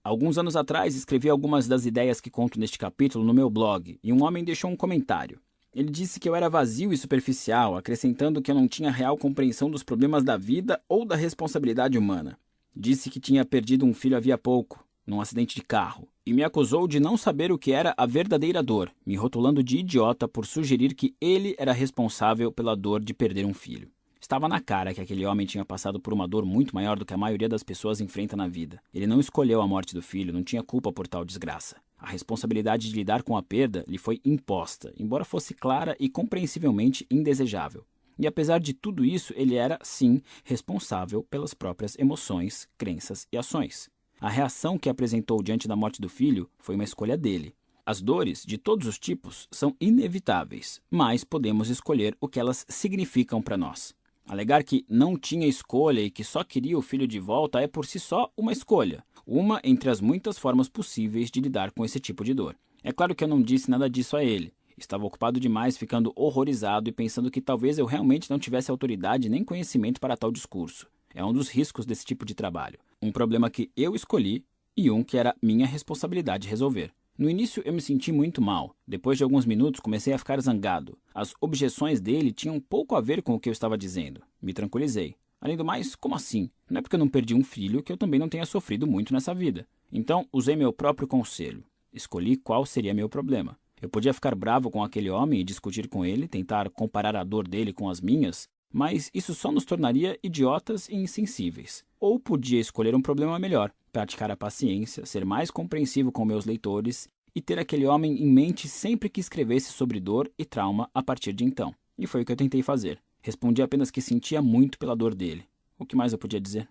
Alguns anos atrás, escrevi algumas das ideias que conto neste capítulo no meu blog e um homem deixou um comentário. Ele disse que eu era vazio e superficial, acrescentando que eu não tinha real compreensão dos problemas da vida ou da responsabilidade humana. Disse que tinha perdido um filho havia pouco, num acidente de carro e me acusou de não saber o que era a verdadeira dor, me rotulando de idiota por sugerir que ele era responsável pela dor de perder um filho. Estava na cara que aquele homem tinha passado por uma dor muito maior do que a maioria das pessoas enfrenta na vida. Ele não escolheu a morte do filho, não tinha culpa por tal desgraça. A responsabilidade de lidar com a perda lhe foi imposta, embora fosse clara e compreensivelmente indesejável. E apesar de tudo isso, ele era, sim, responsável pelas próprias emoções, crenças e ações. A reação que apresentou diante da morte do filho foi uma escolha dele. As dores, de todos os tipos, são inevitáveis, mas podemos escolher o que elas significam para nós. Alegar que não tinha escolha e que só queria o filho de volta é por si só uma escolha, uma entre as muitas formas possíveis de lidar com esse tipo de dor. É claro que eu não disse nada disso a ele. Estava ocupado demais, ficando horrorizado e pensando que talvez eu realmente não tivesse autoridade nem conhecimento para tal discurso. É um dos riscos desse tipo de trabalho. Um problema que eu escolhi e um que era minha responsabilidade resolver. No início eu me senti muito mal. Depois de alguns minutos comecei a ficar zangado. As objeções dele tinham pouco a ver com o que eu estava dizendo. Me tranquilizei. Além do mais, como assim? Não é porque eu não perdi um filho que eu também não tenha sofrido muito nessa vida. Então usei meu próprio conselho. escolhi qual seria meu problema. Eu podia ficar bravo com aquele homem e discutir com ele, tentar comparar a dor dele com as minhas, mas isso só nos tornaria idiotas e insensíveis. Ou podia escolher um problema melhor, praticar a paciência, ser mais compreensivo com meus leitores e ter aquele homem em mente sempre que escrevesse sobre dor e trauma a partir de então. E foi o que eu tentei fazer. Respondi apenas que sentia muito pela dor dele. O que mais eu podia dizer?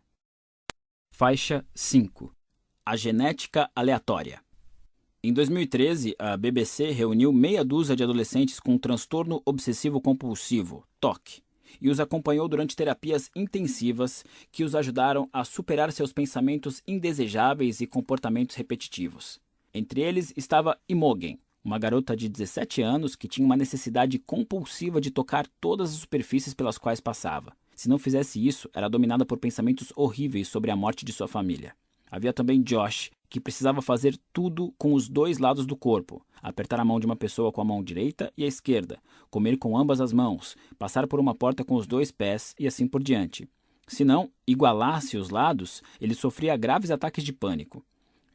Faixa 5 A genética aleatória. Em 2013, a BBC reuniu meia dúzia de adolescentes com transtorno obsessivo compulsivo, TOC, e os acompanhou durante terapias intensivas que os ajudaram a superar seus pensamentos indesejáveis e comportamentos repetitivos. Entre eles estava Imogen, uma garota de 17 anos que tinha uma necessidade compulsiva de tocar todas as superfícies pelas quais passava. Se não fizesse isso, era dominada por pensamentos horríveis sobre a morte de sua família. Havia também Josh, que precisava fazer tudo com os dois lados do corpo: apertar a mão de uma pessoa com a mão direita e a esquerda, comer com ambas as mãos, passar por uma porta com os dois pés e assim por diante. Se não igualasse os lados, ele sofria graves ataques de pânico.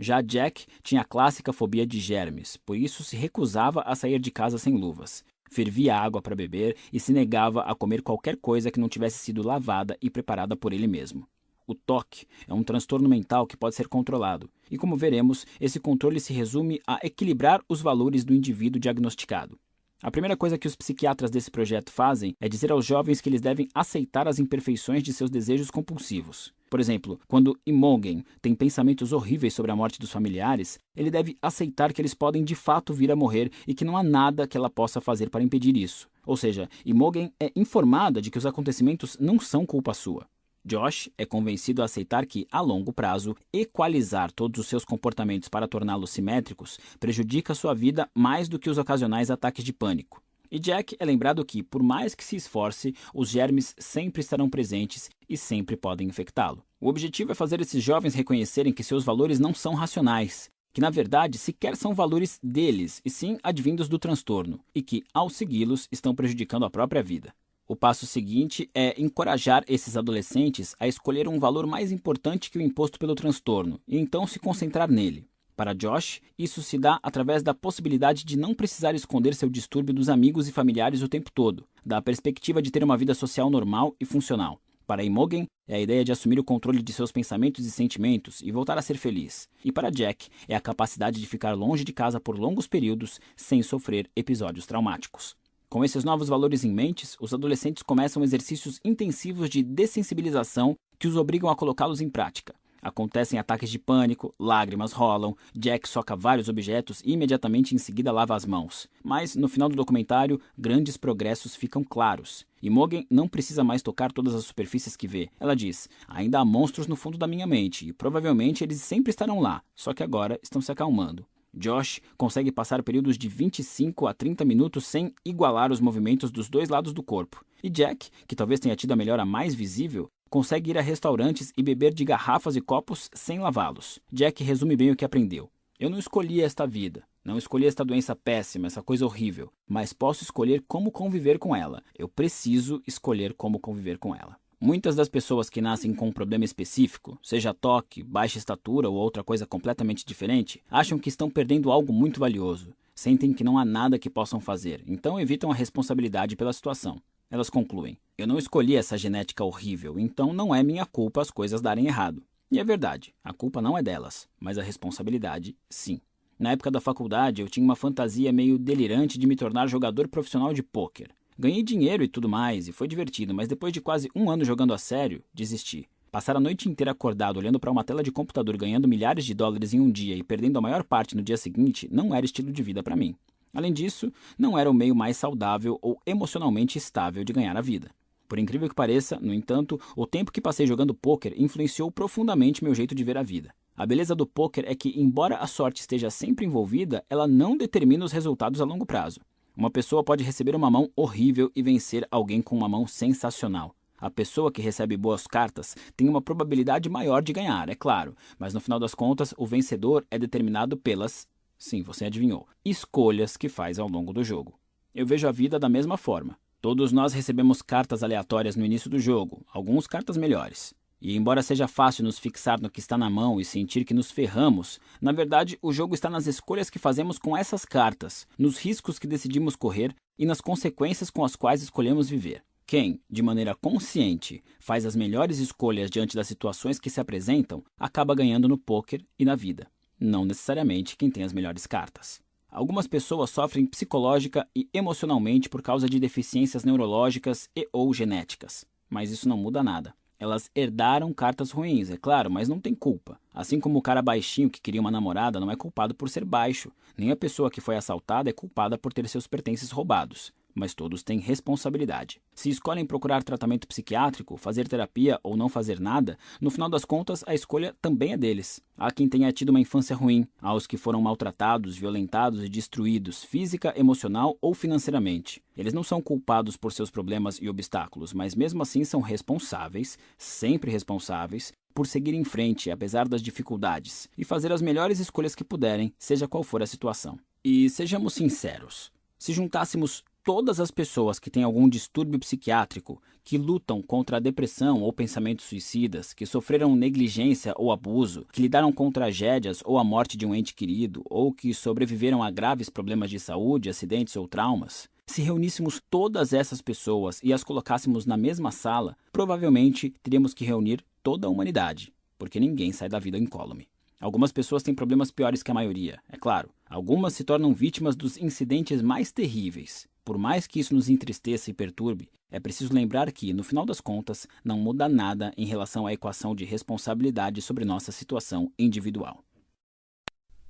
Já Jack tinha a clássica fobia de germes, por isso se recusava a sair de casa sem luvas. Fervia água para beber e se negava a comer qualquer coisa que não tivesse sido lavada e preparada por ele mesmo. O TOC é um transtorno mental que pode ser controlado, e como veremos, esse controle se resume a equilibrar os valores do indivíduo diagnosticado. A primeira coisa que os psiquiatras desse projeto fazem é dizer aos jovens que eles devem aceitar as imperfeições de seus desejos compulsivos. Por exemplo, quando Imogen tem pensamentos horríveis sobre a morte dos familiares, ele deve aceitar que eles podem de fato vir a morrer e que não há nada que ela possa fazer para impedir isso. Ou seja, Imogen é informada de que os acontecimentos não são culpa sua. Josh é convencido a aceitar que, a longo prazo, equalizar todos os seus comportamentos para torná-los simétricos prejudica sua vida mais do que os ocasionais ataques de pânico. E Jack é lembrado que, por mais que se esforce, os germes sempre estarão presentes e sempre podem infectá-lo. O objetivo é fazer esses jovens reconhecerem que seus valores não são racionais, que na verdade sequer são valores deles, e sim advindos do transtorno, e que, ao segui-los, estão prejudicando a própria vida. O passo seguinte é encorajar esses adolescentes a escolher um valor mais importante que o imposto pelo transtorno, e então se concentrar nele. Para Josh, isso se dá através da possibilidade de não precisar esconder seu distúrbio dos amigos e familiares o tempo todo, da perspectiva de ter uma vida social normal e funcional. Para Imogen, é a ideia de assumir o controle de seus pensamentos e sentimentos e voltar a ser feliz. E para Jack, é a capacidade de ficar longe de casa por longos períodos sem sofrer episódios traumáticos. Com esses novos valores em mente, os adolescentes começam exercícios intensivos de dessensibilização que os obrigam a colocá-los em prática. Acontecem ataques de pânico, lágrimas rolam, Jack soca vários objetos e imediatamente em seguida lava as mãos. Mas, no final do documentário, grandes progressos ficam claros. Imogen não precisa mais tocar todas as superfícies que vê. Ela diz: ainda há monstros no fundo da minha mente e provavelmente eles sempre estarão lá, só que agora estão se acalmando. Josh consegue passar períodos de 25 a 30 minutos sem igualar os movimentos dos dois lados do corpo. E Jack, que talvez tenha tido a melhora mais visível, consegue ir a restaurantes e beber de garrafas e copos sem lavá-los. Jack resume bem o que aprendeu. Eu não escolhi esta vida, não escolhi esta doença péssima, essa coisa horrível, mas posso escolher como conviver com ela. Eu preciso escolher como conviver com ela. Muitas das pessoas que nascem com um problema específico, seja toque, baixa estatura ou outra coisa completamente diferente, acham que estão perdendo algo muito valioso. Sentem que não há nada que possam fazer, então evitam a responsabilidade pela situação. Elas concluem: Eu não escolhi essa genética horrível, então não é minha culpa as coisas darem errado. E é verdade, a culpa não é delas, mas a responsabilidade, sim. Na época da faculdade, eu tinha uma fantasia meio delirante de me tornar jogador profissional de pôquer. Ganhei dinheiro e tudo mais, e foi divertido, mas depois de quase um ano jogando a sério, desisti. Passar a noite inteira acordado olhando para uma tela de computador ganhando milhares de dólares em um dia e perdendo a maior parte no dia seguinte não era estilo de vida para mim. Além disso, não era o meio mais saudável ou emocionalmente estável de ganhar a vida. Por incrível que pareça, no entanto, o tempo que passei jogando pôquer influenciou profundamente meu jeito de ver a vida. A beleza do pôquer é que, embora a sorte esteja sempre envolvida, ela não determina os resultados a longo prazo. Uma pessoa pode receber uma mão horrível e vencer alguém com uma mão sensacional. A pessoa que recebe boas cartas tem uma probabilidade maior de ganhar, é claro, mas no final das contas, o vencedor é determinado pelas Sim, você adivinhou. Escolhas que faz ao longo do jogo. Eu vejo a vida da mesma forma. Todos nós recebemos cartas aleatórias no início do jogo, alguns cartas melhores. E embora seja fácil nos fixar no que está na mão e sentir que nos ferramos, na verdade o jogo está nas escolhas que fazemos com essas cartas, nos riscos que decidimos correr e nas consequências com as quais escolhemos viver. Quem, de maneira consciente, faz as melhores escolhas diante das situações que se apresentam, acaba ganhando no poker e na vida. Não necessariamente quem tem as melhores cartas. Algumas pessoas sofrem psicológica e emocionalmente por causa de deficiências neurológicas e ou genéticas, mas isso não muda nada. Elas herdaram cartas ruins, é claro, mas não tem culpa. Assim como o cara baixinho que queria uma namorada não é culpado por ser baixo, nem a pessoa que foi assaltada é culpada por ter seus pertences roubados mas todos têm responsabilidade. Se escolhem procurar tratamento psiquiátrico, fazer terapia ou não fazer nada, no final das contas a escolha também é deles. Há quem tenha tido uma infância ruim, há os que foram maltratados, violentados e destruídos física, emocional ou financeiramente. Eles não são culpados por seus problemas e obstáculos, mas mesmo assim são responsáveis, sempre responsáveis, por seguir em frente apesar das dificuldades e fazer as melhores escolhas que puderem, seja qual for a situação. E sejamos sinceros, se juntássemos todas as pessoas que têm algum distúrbio psiquiátrico, que lutam contra a depressão ou pensamentos suicidas, que sofreram negligência ou abuso, que lidaram com tragédias ou a morte de um ente querido, ou que sobreviveram a graves problemas de saúde, acidentes ou traumas, se reuníssemos todas essas pessoas e as colocássemos na mesma sala, provavelmente teríamos que reunir toda a humanidade, porque ninguém sai da vida incólume. Algumas pessoas têm problemas piores que a maioria, é claro. Algumas se tornam vítimas dos incidentes mais terríveis. Por mais que isso nos entristeça e perturbe, é preciso lembrar que, no final das contas, não muda nada em relação à equação de responsabilidade sobre nossa situação individual.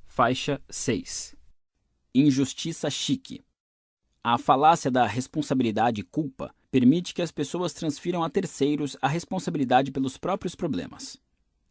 Faixa 6 Injustiça chique. A falácia da responsabilidade e culpa permite que as pessoas transfiram a terceiros a responsabilidade pelos próprios problemas.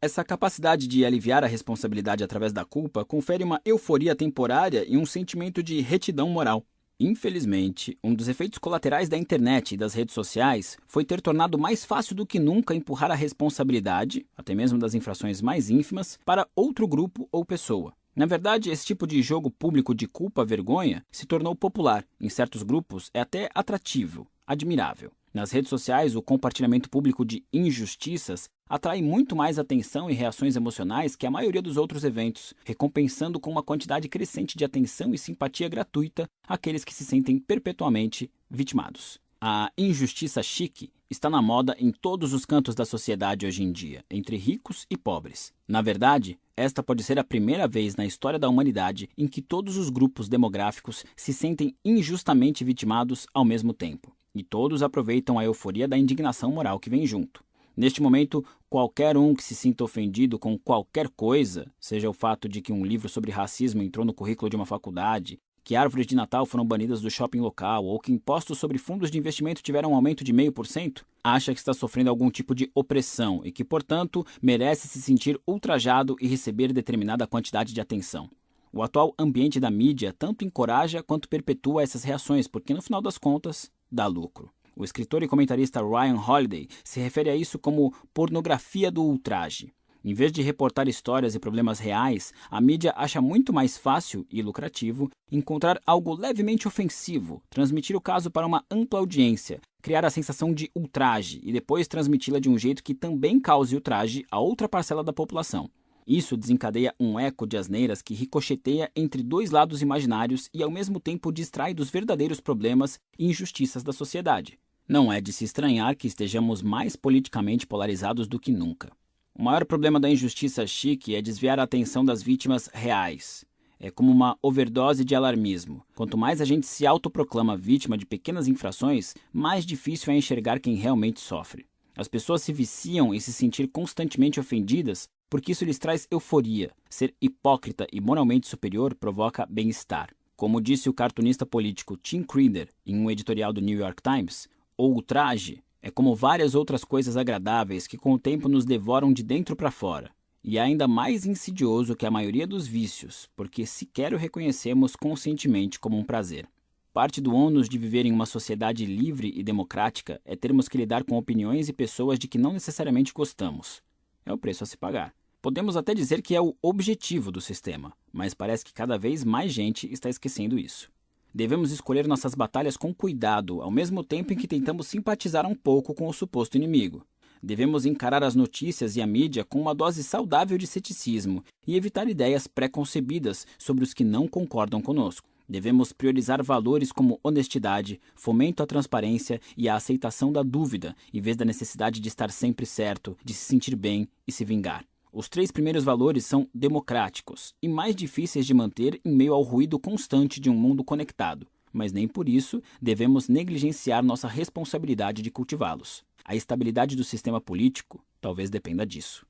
Essa capacidade de aliviar a responsabilidade através da culpa confere uma euforia temporária e um sentimento de retidão moral. Infelizmente, um dos efeitos colaterais da internet e das redes sociais foi ter tornado mais fácil do que nunca empurrar a responsabilidade, até mesmo das infrações mais ínfimas, para outro grupo ou pessoa. Na verdade, esse tipo de jogo público de culpa-vergonha se tornou popular. Em certos grupos, é até atrativo, admirável. Nas redes sociais, o compartilhamento público de injustiças atrai muito mais atenção e reações emocionais que a maioria dos outros eventos, recompensando com uma quantidade crescente de atenção e simpatia gratuita aqueles que se sentem perpetuamente vitimados. A injustiça chique está na moda em todos os cantos da sociedade hoje em dia, entre ricos e pobres. Na verdade, esta pode ser a primeira vez na história da humanidade em que todos os grupos demográficos se sentem injustamente vitimados ao mesmo tempo e todos aproveitam a euforia da indignação moral que vem junto. Neste momento, qualquer um que se sinta ofendido com qualquer coisa, seja o fato de que um livro sobre racismo entrou no currículo de uma faculdade, que árvores de Natal foram banidas do shopping local ou que impostos sobre fundos de investimento tiveram um aumento de 0,5%, acha que está sofrendo algum tipo de opressão e que, portanto, merece se sentir ultrajado e receber determinada quantidade de atenção. O atual ambiente da mídia tanto encoraja quanto perpetua essas reações, porque no final das contas dá lucro. O escritor e comentarista Ryan Holiday se refere a isso como pornografia do ultraje. Em vez de reportar histórias e problemas reais, a mídia acha muito mais fácil e lucrativo encontrar algo levemente ofensivo, transmitir o caso para uma ampla audiência, criar a sensação de ultraje e depois transmiti-la de um jeito que também cause ultraje a outra parcela da população. Isso desencadeia um eco de asneiras que ricocheteia entre dois lados imaginários e ao mesmo tempo distrai dos verdadeiros problemas e injustiças da sociedade. Não é de se estranhar que estejamos mais politicamente polarizados do que nunca. O maior problema da injustiça chique é desviar a atenção das vítimas reais. É como uma overdose de alarmismo. Quanto mais a gente se autoproclama vítima de pequenas infrações, mais difícil é enxergar quem realmente sofre. As pessoas se viciam em se sentir constantemente ofendidas porque isso lhes traz euforia. Ser hipócrita e moralmente superior provoca bem-estar. Como disse o cartunista político Tim Creeder em um editorial do New York Times, o ultraje é como várias outras coisas agradáveis que com o tempo nos devoram de dentro para fora. E é ainda mais insidioso que a maioria dos vícios, porque sequer o reconhecemos conscientemente como um prazer. Parte do ônus de viver em uma sociedade livre e democrática é termos que lidar com opiniões e pessoas de que não necessariamente gostamos. É o preço a se pagar. Podemos até dizer que é o objetivo do sistema, mas parece que cada vez mais gente está esquecendo isso. Devemos escolher nossas batalhas com cuidado, ao mesmo tempo em que tentamos simpatizar um pouco com o suposto inimigo. Devemos encarar as notícias e a mídia com uma dose saudável de ceticismo e evitar ideias pré-concebidas sobre os que não concordam conosco. Devemos priorizar valores como honestidade, fomento à transparência e a aceitação da dúvida, em vez da necessidade de estar sempre certo, de se sentir bem e se vingar. Os três primeiros valores são democráticos e mais difíceis de manter em meio ao ruído constante de um mundo conectado, mas nem por isso devemos negligenciar nossa responsabilidade de cultivá-los. A estabilidade do sistema político talvez dependa disso.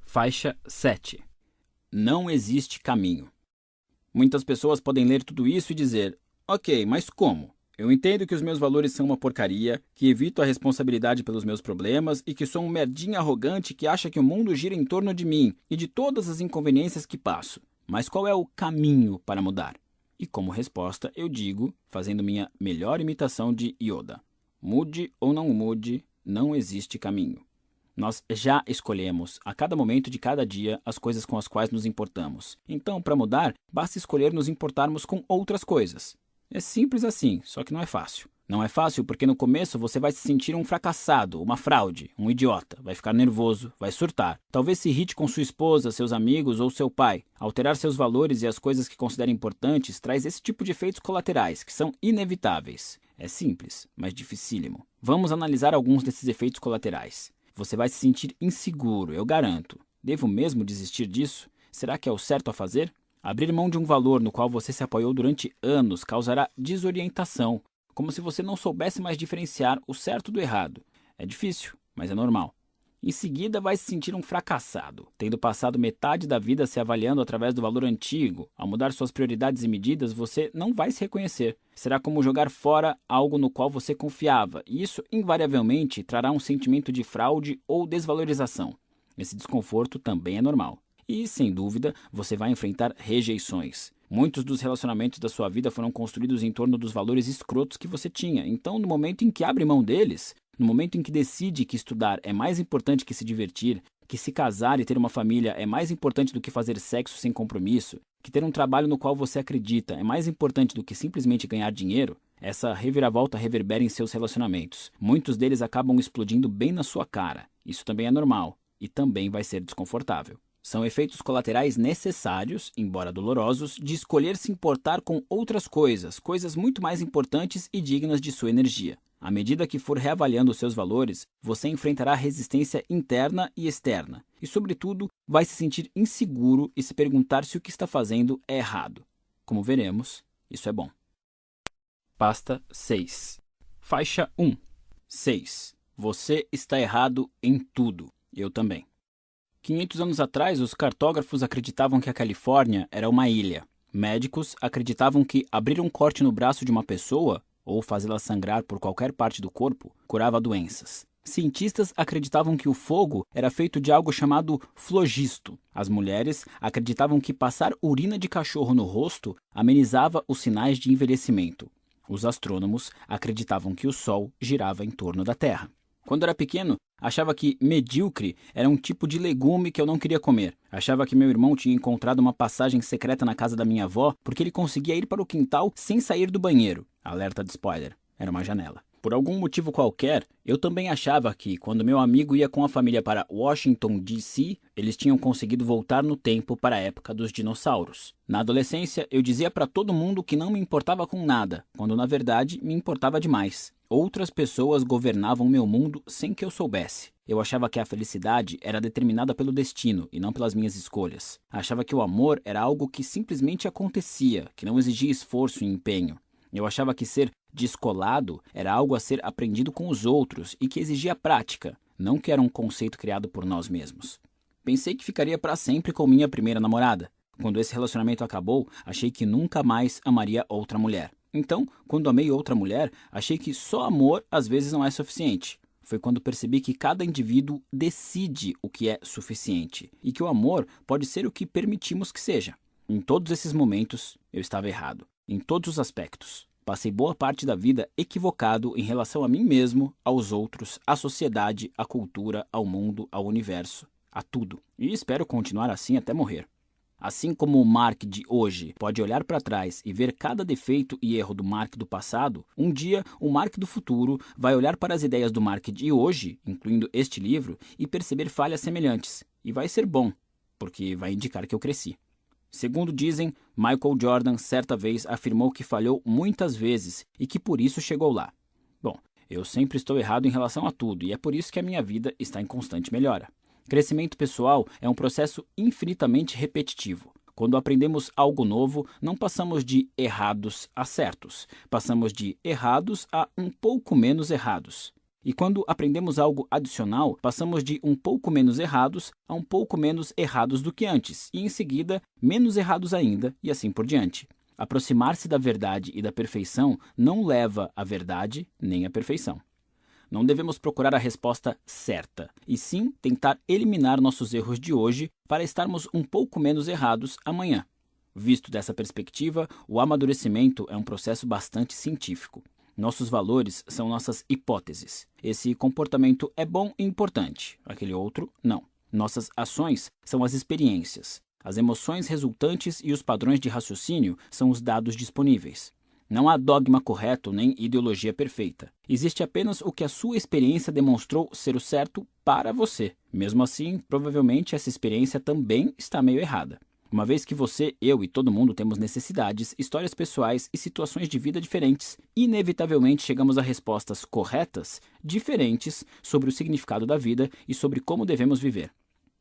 Faixa 7 Não existe caminho. Muitas pessoas podem ler tudo isso e dizer: Ok, mas como? Eu entendo que os meus valores são uma porcaria, que evito a responsabilidade pelos meus problemas e que sou um merdinha arrogante que acha que o mundo gira em torno de mim e de todas as inconveniências que passo. Mas qual é o caminho para mudar? E como resposta, eu digo, fazendo minha melhor imitação de Yoda: mude ou não mude, não existe caminho. Nós já escolhemos, a cada momento de cada dia, as coisas com as quais nos importamos. Então, para mudar, basta escolher nos importarmos com outras coisas. É simples assim, só que não é fácil. Não é fácil porque no começo você vai se sentir um fracassado, uma fraude, um idiota, vai ficar nervoso, vai surtar. Talvez se irrite com sua esposa, seus amigos ou seu pai. Alterar seus valores e as coisas que considera importantes traz esse tipo de efeitos colaterais, que são inevitáveis. É simples, mas dificílimo. Vamos analisar alguns desses efeitos colaterais. Você vai se sentir inseguro, eu garanto. Devo mesmo desistir disso? Será que é o certo a fazer? Abrir mão de um valor no qual você se apoiou durante anos causará desorientação, como se você não soubesse mais diferenciar o certo do errado. É difícil, mas é normal. Em seguida, vai se sentir um fracassado, tendo passado metade da vida se avaliando através do valor antigo. Ao mudar suas prioridades e medidas, você não vai se reconhecer. Será como jogar fora algo no qual você confiava, e isso invariavelmente trará um sentimento de fraude ou desvalorização. Esse desconforto também é normal. E, sem dúvida, você vai enfrentar rejeições. Muitos dos relacionamentos da sua vida foram construídos em torno dos valores escrotos que você tinha. Então, no momento em que abre mão deles, no momento em que decide que estudar é mais importante que se divertir, que se casar e ter uma família é mais importante do que fazer sexo sem compromisso, que ter um trabalho no qual você acredita é mais importante do que simplesmente ganhar dinheiro, essa reviravolta reverbera em seus relacionamentos. Muitos deles acabam explodindo bem na sua cara. Isso também é normal e também vai ser desconfortável. São efeitos colaterais necessários, embora dolorosos, de escolher se importar com outras coisas, coisas muito mais importantes e dignas de sua energia. À medida que for reavaliando seus valores, você enfrentará resistência interna e externa, e, sobretudo, vai se sentir inseguro e se perguntar se o que está fazendo é errado. Como veremos, isso é bom. Pasta 6. Faixa 1. 6. Você está errado em tudo. Eu também. 500 anos atrás, os cartógrafos acreditavam que a Califórnia era uma ilha. Médicos acreditavam que abrir um corte no braço de uma pessoa ou fazê-la sangrar por qualquer parte do corpo, curava doenças. Cientistas acreditavam que o fogo era feito de algo chamado flogisto. As mulheres acreditavam que passar urina de cachorro no rosto amenizava os sinais de envelhecimento. Os astrônomos acreditavam que o Sol girava em torno da Terra. Quando era pequeno, achava que medíocre era um tipo de legume que eu não queria comer. Achava que meu irmão tinha encontrado uma passagem secreta na casa da minha avó porque ele conseguia ir para o quintal sem sair do banheiro. Alerta de spoiler. Era uma janela. Por algum motivo qualquer, eu também achava que, quando meu amigo ia com a família para Washington, D.C., eles tinham conseguido voltar no tempo para a época dos dinossauros. Na adolescência, eu dizia para todo mundo que não me importava com nada, quando na verdade me importava demais. Outras pessoas governavam meu mundo sem que eu soubesse. Eu achava que a felicidade era determinada pelo destino e não pelas minhas escolhas. Achava que o amor era algo que simplesmente acontecia, que não exigia esforço e empenho. Eu achava que ser descolado era algo a ser aprendido com os outros e que exigia prática, não que era um conceito criado por nós mesmos. Pensei que ficaria para sempre com minha primeira namorada. Quando esse relacionamento acabou, achei que nunca mais amaria outra mulher. Então, quando amei outra mulher, achei que só amor às vezes não é suficiente. Foi quando percebi que cada indivíduo decide o que é suficiente e que o amor pode ser o que permitimos que seja. Em todos esses momentos, eu estava errado em todos os aspectos. Passei boa parte da vida equivocado em relação a mim mesmo, aos outros, à sociedade, à cultura, ao mundo, ao universo, a tudo. E espero continuar assim até morrer. Assim como o Mark de hoje pode olhar para trás e ver cada defeito e erro do Mark do passado, um dia o Mark do futuro vai olhar para as ideias do Mark de hoje, incluindo este livro, e perceber falhas semelhantes. E vai ser bom, porque vai indicar que eu cresci. Segundo dizem, Michael Jordan certa vez afirmou que falhou muitas vezes e que por isso chegou lá. Bom, eu sempre estou errado em relação a tudo e é por isso que a minha vida está em constante melhora. Crescimento pessoal é um processo infinitamente repetitivo. Quando aprendemos algo novo, não passamos de errados a certos, passamos de errados a um pouco menos errados. E quando aprendemos algo adicional, passamos de um pouco menos errados a um pouco menos errados do que antes, e em seguida, menos errados ainda, e assim por diante. Aproximar-se da verdade e da perfeição não leva à verdade nem à perfeição. Não devemos procurar a resposta certa, e sim tentar eliminar nossos erros de hoje para estarmos um pouco menos errados amanhã. Visto dessa perspectiva, o amadurecimento é um processo bastante científico. Nossos valores são nossas hipóteses. Esse comportamento é bom e importante, aquele outro, não. Nossas ações são as experiências. As emoções resultantes e os padrões de raciocínio são os dados disponíveis. Não há dogma correto nem ideologia perfeita. Existe apenas o que a sua experiência demonstrou ser o certo para você. Mesmo assim, provavelmente essa experiência também está meio errada. Uma vez que você, eu e todo mundo temos necessidades, histórias pessoais e situações de vida diferentes, inevitavelmente chegamos a respostas corretas, diferentes sobre o significado da vida e sobre como devemos viver.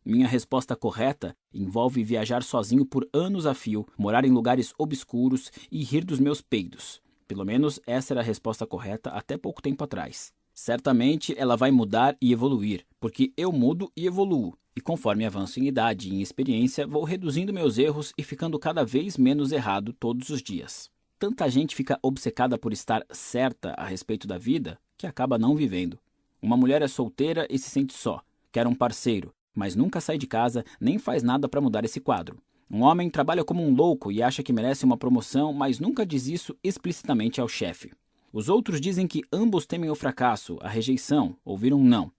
Minha resposta correta envolve viajar sozinho por anos a fio, morar em lugares obscuros e rir dos meus peidos. Pelo menos essa era a resposta correta até pouco tempo atrás. Certamente ela vai mudar e evoluir, porque eu mudo e evoluo, e conforme avanço em idade e em experiência, vou reduzindo meus erros e ficando cada vez menos errado todos os dias. Tanta gente fica obcecada por estar certa a respeito da vida que acaba não vivendo. Uma mulher é solteira e se sente só, quer um parceiro, mas nunca sai de casa nem faz nada para mudar esse quadro. Um homem trabalha como um louco e acha que merece uma promoção, mas nunca diz isso explicitamente ao chefe. Os outros dizem que ambos temem o fracasso, a rejeição, ouvir um não.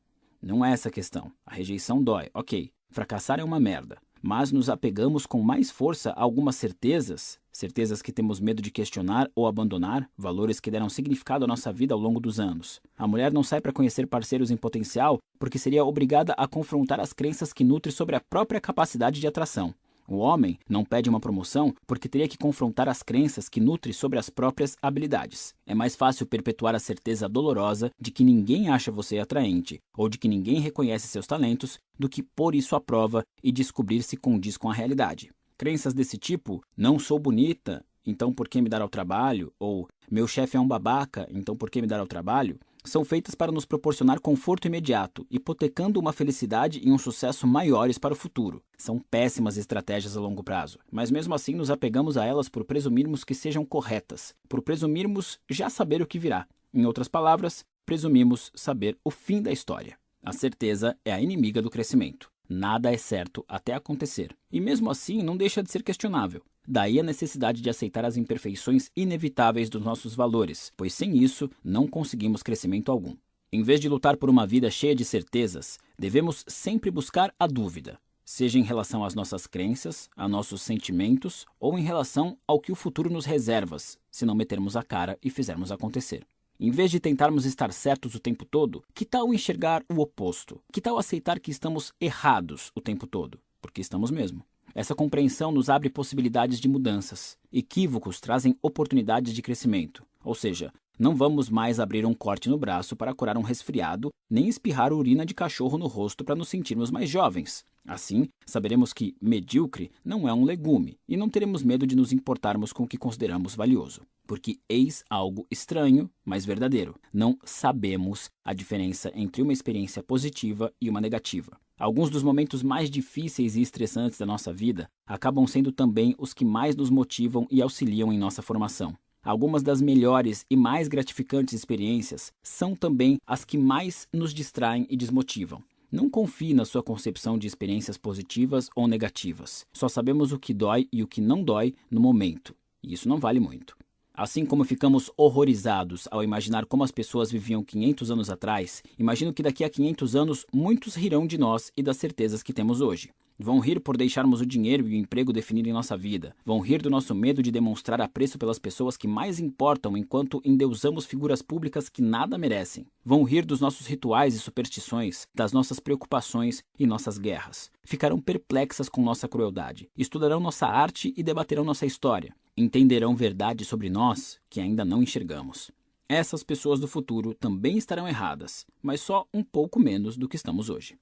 Não é essa a questão. A rejeição dói, ok. Fracassar é uma merda mas nos apegamos com mais força a algumas certezas, certezas que temos medo de questionar ou abandonar, valores que deram significado à nossa vida ao longo dos anos. A mulher não sai para conhecer parceiros em potencial porque seria obrigada a confrontar as crenças que nutre sobre a própria capacidade de atração. O homem não pede uma promoção porque teria que confrontar as crenças que nutre sobre as próprias habilidades. É mais fácil perpetuar a certeza dolorosa de que ninguém acha você atraente ou de que ninguém reconhece seus talentos do que pôr isso à prova e descobrir se condiz com a realidade. Crenças desse tipo, não sou bonita, então por que me dar ao trabalho? Ou meu chefe é um babaca, então por que me dar ao trabalho? São feitas para nos proporcionar conforto imediato, hipotecando uma felicidade e um sucesso maiores para o futuro. São péssimas estratégias a longo prazo, mas mesmo assim nos apegamos a elas por presumirmos que sejam corretas, por presumirmos já saber o que virá. Em outras palavras, presumimos saber o fim da história. A certeza é a inimiga do crescimento. Nada é certo até acontecer. E mesmo assim, não deixa de ser questionável. Daí a necessidade de aceitar as imperfeições inevitáveis dos nossos valores, pois sem isso não conseguimos crescimento algum. Em vez de lutar por uma vida cheia de certezas, devemos sempre buscar a dúvida, seja em relação às nossas crenças, a nossos sentimentos ou em relação ao que o futuro nos reserva, se não metermos a cara e fizermos acontecer. Em vez de tentarmos estar certos o tempo todo, que tal enxergar o oposto? Que tal aceitar que estamos errados o tempo todo? Porque estamos mesmo. Essa compreensão nos abre possibilidades de mudanças. Equívocos trazem oportunidades de crescimento. Ou seja, não vamos mais abrir um corte no braço para curar um resfriado, nem espirrar urina de cachorro no rosto para nos sentirmos mais jovens. Assim, saberemos que medíocre não é um legume e não teremos medo de nos importarmos com o que consideramos valioso. Porque eis algo estranho, mas verdadeiro. Não sabemos a diferença entre uma experiência positiva e uma negativa. Alguns dos momentos mais difíceis e estressantes da nossa vida acabam sendo também os que mais nos motivam e auxiliam em nossa formação. Algumas das melhores e mais gratificantes experiências são também as que mais nos distraem e desmotivam. Não confie na sua concepção de experiências positivas ou negativas. Só sabemos o que dói e o que não dói no momento, e isso não vale muito. Assim como ficamos horrorizados ao imaginar como as pessoas viviam 500 anos atrás, imagino que daqui a 500 anos muitos rirão de nós e das certezas que temos hoje. Vão rir por deixarmos o dinheiro e o emprego definirem nossa vida. Vão rir do nosso medo de demonstrar apreço pelas pessoas que mais importam enquanto endeusamos figuras públicas que nada merecem. Vão rir dos nossos rituais e superstições, das nossas preocupações e nossas guerras. Ficarão perplexas com nossa crueldade. Estudarão nossa arte e debaterão nossa história. Entenderão verdades sobre nós que ainda não enxergamos. Essas pessoas do futuro também estarão erradas, mas só um pouco menos do que estamos hoje.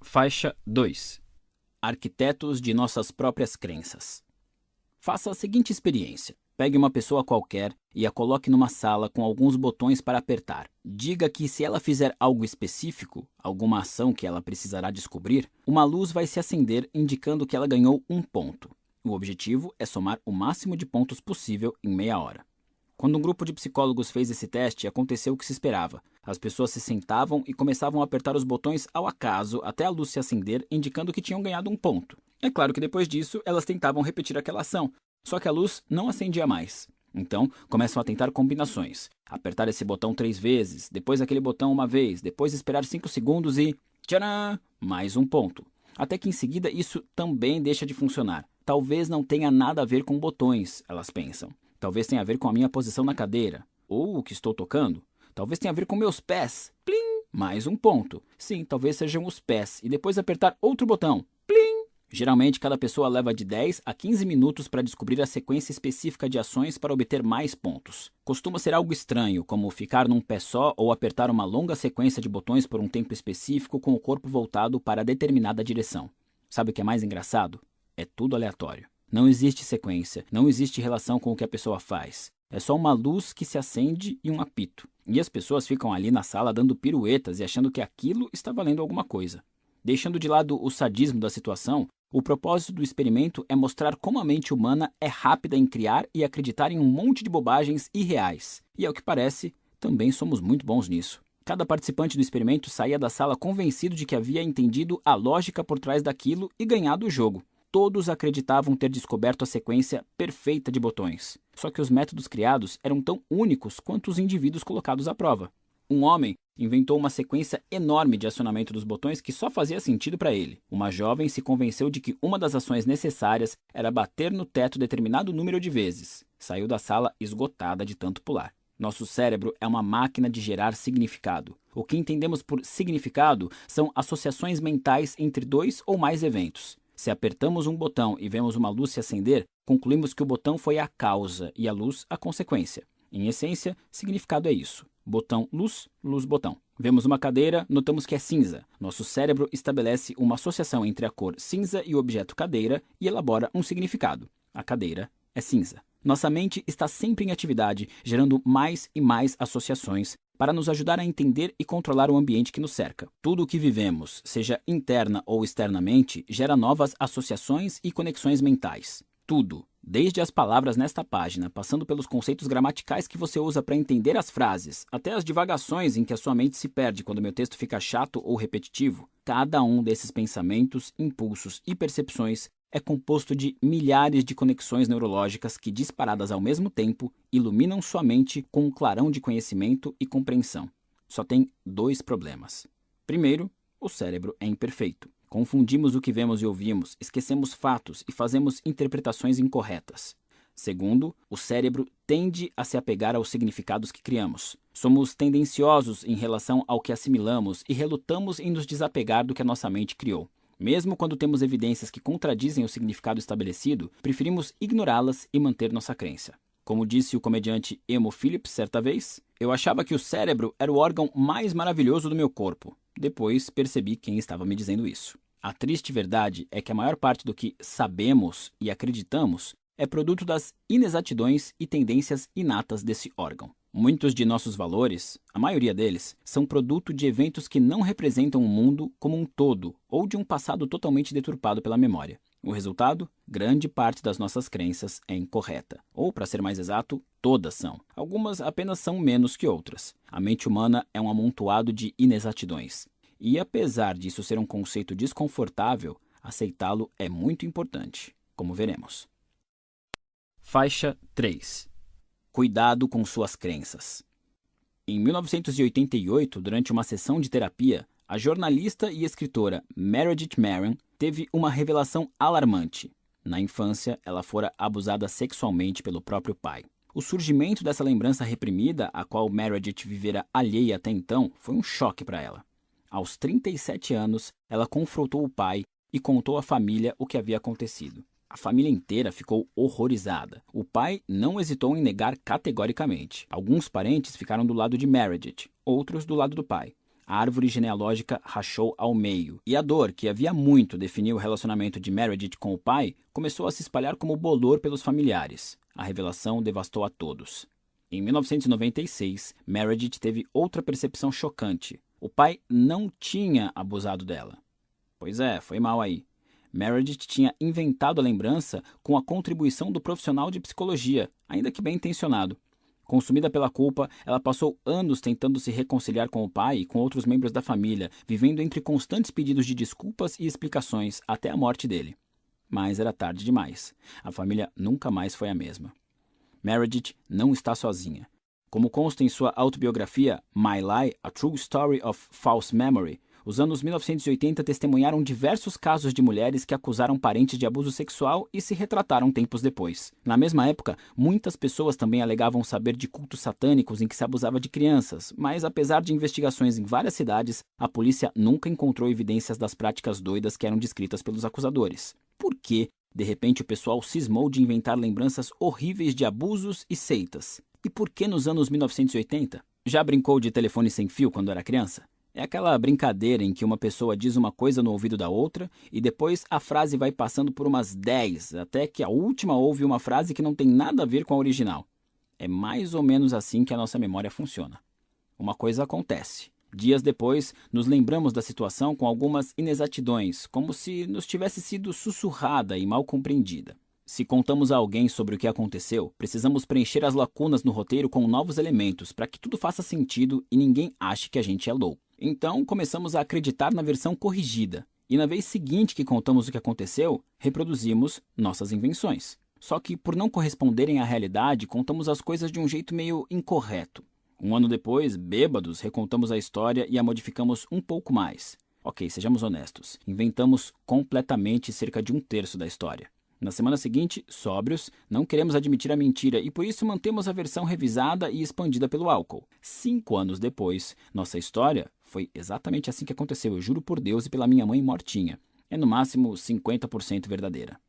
Faixa 2 Arquitetos de nossas próprias crenças. Faça a seguinte experiência. Pegue uma pessoa qualquer e a coloque numa sala com alguns botões para apertar. Diga que se ela fizer algo específico, alguma ação que ela precisará descobrir, uma luz vai se acender indicando que ela ganhou um ponto. O objetivo é somar o máximo de pontos possível em meia hora. Quando um grupo de psicólogos fez esse teste, aconteceu o que se esperava. As pessoas se sentavam e começavam a apertar os botões ao acaso até a luz se acender, indicando que tinham ganhado um ponto. É claro que depois disso, elas tentavam repetir aquela ação, só que a luz não acendia mais. Então, começam a tentar combinações. Apertar esse botão três vezes, depois aquele botão uma vez, depois esperar cinco segundos e. Tcharam! Mais um ponto. Até que em seguida isso também deixa de funcionar. Talvez não tenha nada a ver com botões, elas pensam. Talvez tenha a ver com a minha posição na cadeira. Ou o que estou tocando. Talvez tenha a ver com meus pés. Plim! Mais um ponto. Sim, talvez sejam os pés. E depois apertar outro botão. Plim! Geralmente, cada pessoa leva de 10 a 15 minutos para descobrir a sequência específica de ações para obter mais pontos. Costuma ser algo estranho, como ficar num pé só ou apertar uma longa sequência de botões por um tempo específico com o corpo voltado para determinada direção. Sabe o que é mais engraçado? É tudo aleatório. Não existe sequência, não existe relação com o que a pessoa faz. É só uma luz que se acende e um apito. E as pessoas ficam ali na sala dando piruetas e achando que aquilo está valendo alguma coisa. Deixando de lado o sadismo da situação, o propósito do experimento é mostrar como a mente humana é rápida em criar e acreditar em um monte de bobagens irreais. E ao que parece, também somos muito bons nisso. Cada participante do experimento saía da sala convencido de que havia entendido a lógica por trás daquilo e ganhado o jogo todos acreditavam ter descoberto a sequência perfeita de botões. Só que os métodos criados eram tão únicos quanto os indivíduos colocados à prova. Um homem inventou uma sequência enorme de acionamento dos botões que só fazia sentido para ele. Uma jovem se convenceu de que uma das ações necessárias era bater no teto determinado número de vezes. Saiu da sala esgotada de tanto pular. Nosso cérebro é uma máquina de gerar significado. O que entendemos por significado são associações mentais entre dois ou mais eventos. Se apertamos um botão e vemos uma luz se acender, concluímos que o botão foi a causa e a luz a consequência. Em essência, significado é isso: botão luz, luz botão. Vemos uma cadeira, notamos que é cinza. Nosso cérebro estabelece uma associação entre a cor cinza e o objeto cadeira e elabora um significado. A cadeira é cinza. Nossa mente está sempre em atividade, gerando mais e mais associações para nos ajudar a entender e controlar o ambiente que nos cerca. Tudo o que vivemos, seja interna ou externamente, gera novas associações e conexões mentais. Tudo, desde as palavras nesta página, passando pelos conceitos gramaticais que você usa para entender as frases, até as divagações em que a sua mente se perde quando meu texto fica chato ou repetitivo, cada um desses pensamentos, impulsos e percepções é composto de milhares de conexões neurológicas que, disparadas ao mesmo tempo, iluminam sua mente com um clarão de conhecimento e compreensão. Só tem dois problemas. Primeiro, o cérebro é imperfeito. Confundimos o que vemos e ouvimos, esquecemos fatos e fazemos interpretações incorretas. Segundo, o cérebro tende a se apegar aos significados que criamos. Somos tendenciosos em relação ao que assimilamos e relutamos em nos desapegar do que a nossa mente criou. Mesmo quando temos evidências que contradizem o significado estabelecido, preferimos ignorá-las e manter nossa crença. Como disse o comediante Emo Phillips certa vez, eu achava que o cérebro era o órgão mais maravilhoso do meu corpo. Depois percebi quem estava me dizendo isso. A triste verdade é que a maior parte do que sabemos e acreditamos é produto das inexatidões e tendências inatas desse órgão. Muitos de nossos valores, a maioria deles, são produto de eventos que não representam o mundo como um todo ou de um passado totalmente deturpado pela memória. O resultado? Grande parte das nossas crenças é incorreta. Ou, para ser mais exato, todas são. Algumas apenas são menos que outras. A mente humana é um amontoado de inexatidões. E apesar disso ser um conceito desconfortável, aceitá-lo é muito importante, como veremos. Faixa 3 Cuidado com suas crenças. Em 1988, durante uma sessão de terapia, a jornalista e escritora Meredith Marin teve uma revelação alarmante. Na infância, ela fora abusada sexualmente pelo próprio pai. O surgimento dessa lembrança reprimida, a qual Meredith vivera alheia até então, foi um choque para ela. Aos 37 anos, ela confrontou o pai e contou à família o que havia acontecido. A família inteira ficou horrorizada. O pai não hesitou em negar categoricamente. Alguns parentes ficaram do lado de Meredith, outros do lado do pai. A árvore genealógica rachou ao meio, e a dor, que havia muito definido o relacionamento de Meredith com o pai, começou a se espalhar como bolor pelos familiares. A revelação devastou a todos. Em 1996, Meredith teve outra percepção chocante. O pai não tinha abusado dela. Pois é, foi mal aí. Meredith tinha inventado a lembrança com a contribuição do profissional de psicologia, ainda que bem intencionado. Consumida pela culpa, ela passou anos tentando se reconciliar com o pai e com outros membros da família, vivendo entre constantes pedidos de desculpas e explicações até a morte dele. Mas era tarde demais. A família nunca mais foi a mesma. Meredith não está sozinha. Como consta em sua autobiografia My Lie: A True Story of False Memory, os anos 1980 testemunharam diversos casos de mulheres que acusaram parentes de abuso sexual e se retrataram tempos depois. Na mesma época, muitas pessoas também alegavam saber de cultos satânicos em que se abusava de crianças, mas apesar de investigações em várias cidades, a polícia nunca encontrou evidências das práticas doidas que eram descritas pelos acusadores. Por que, de repente, o pessoal cismou de inventar lembranças horríveis de abusos e seitas? E por que nos anos 1980? Já brincou de telefone sem fio quando era criança? É aquela brincadeira em que uma pessoa diz uma coisa no ouvido da outra e depois a frase vai passando por umas 10, até que a última ouve uma frase que não tem nada a ver com a original. É mais ou menos assim que a nossa memória funciona. Uma coisa acontece. Dias depois, nos lembramos da situação com algumas inexatidões, como se nos tivesse sido sussurrada e mal compreendida. Se contamos a alguém sobre o que aconteceu, precisamos preencher as lacunas no roteiro com novos elementos para que tudo faça sentido e ninguém ache que a gente é louco. Então começamos a acreditar na versão corrigida, e na vez seguinte que contamos o que aconteceu, reproduzimos nossas invenções. Só que, por não corresponderem à realidade, contamos as coisas de um jeito meio incorreto. Um ano depois, bêbados, recontamos a história e a modificamos um pouco mais. Ok, sejamos honestos, inventamos completamente cerca de um terço da história. Na semana seguinte, sóbrios, não queremos admitir a mentira e por isso mantemos a versão revisada e expandida pelo álcool. Cinco anos depois, nossa história foi exatamente assim que aconteceu, eu juro por Deus e pela minha mãe mortinha. É no máximo 50% verdadeira.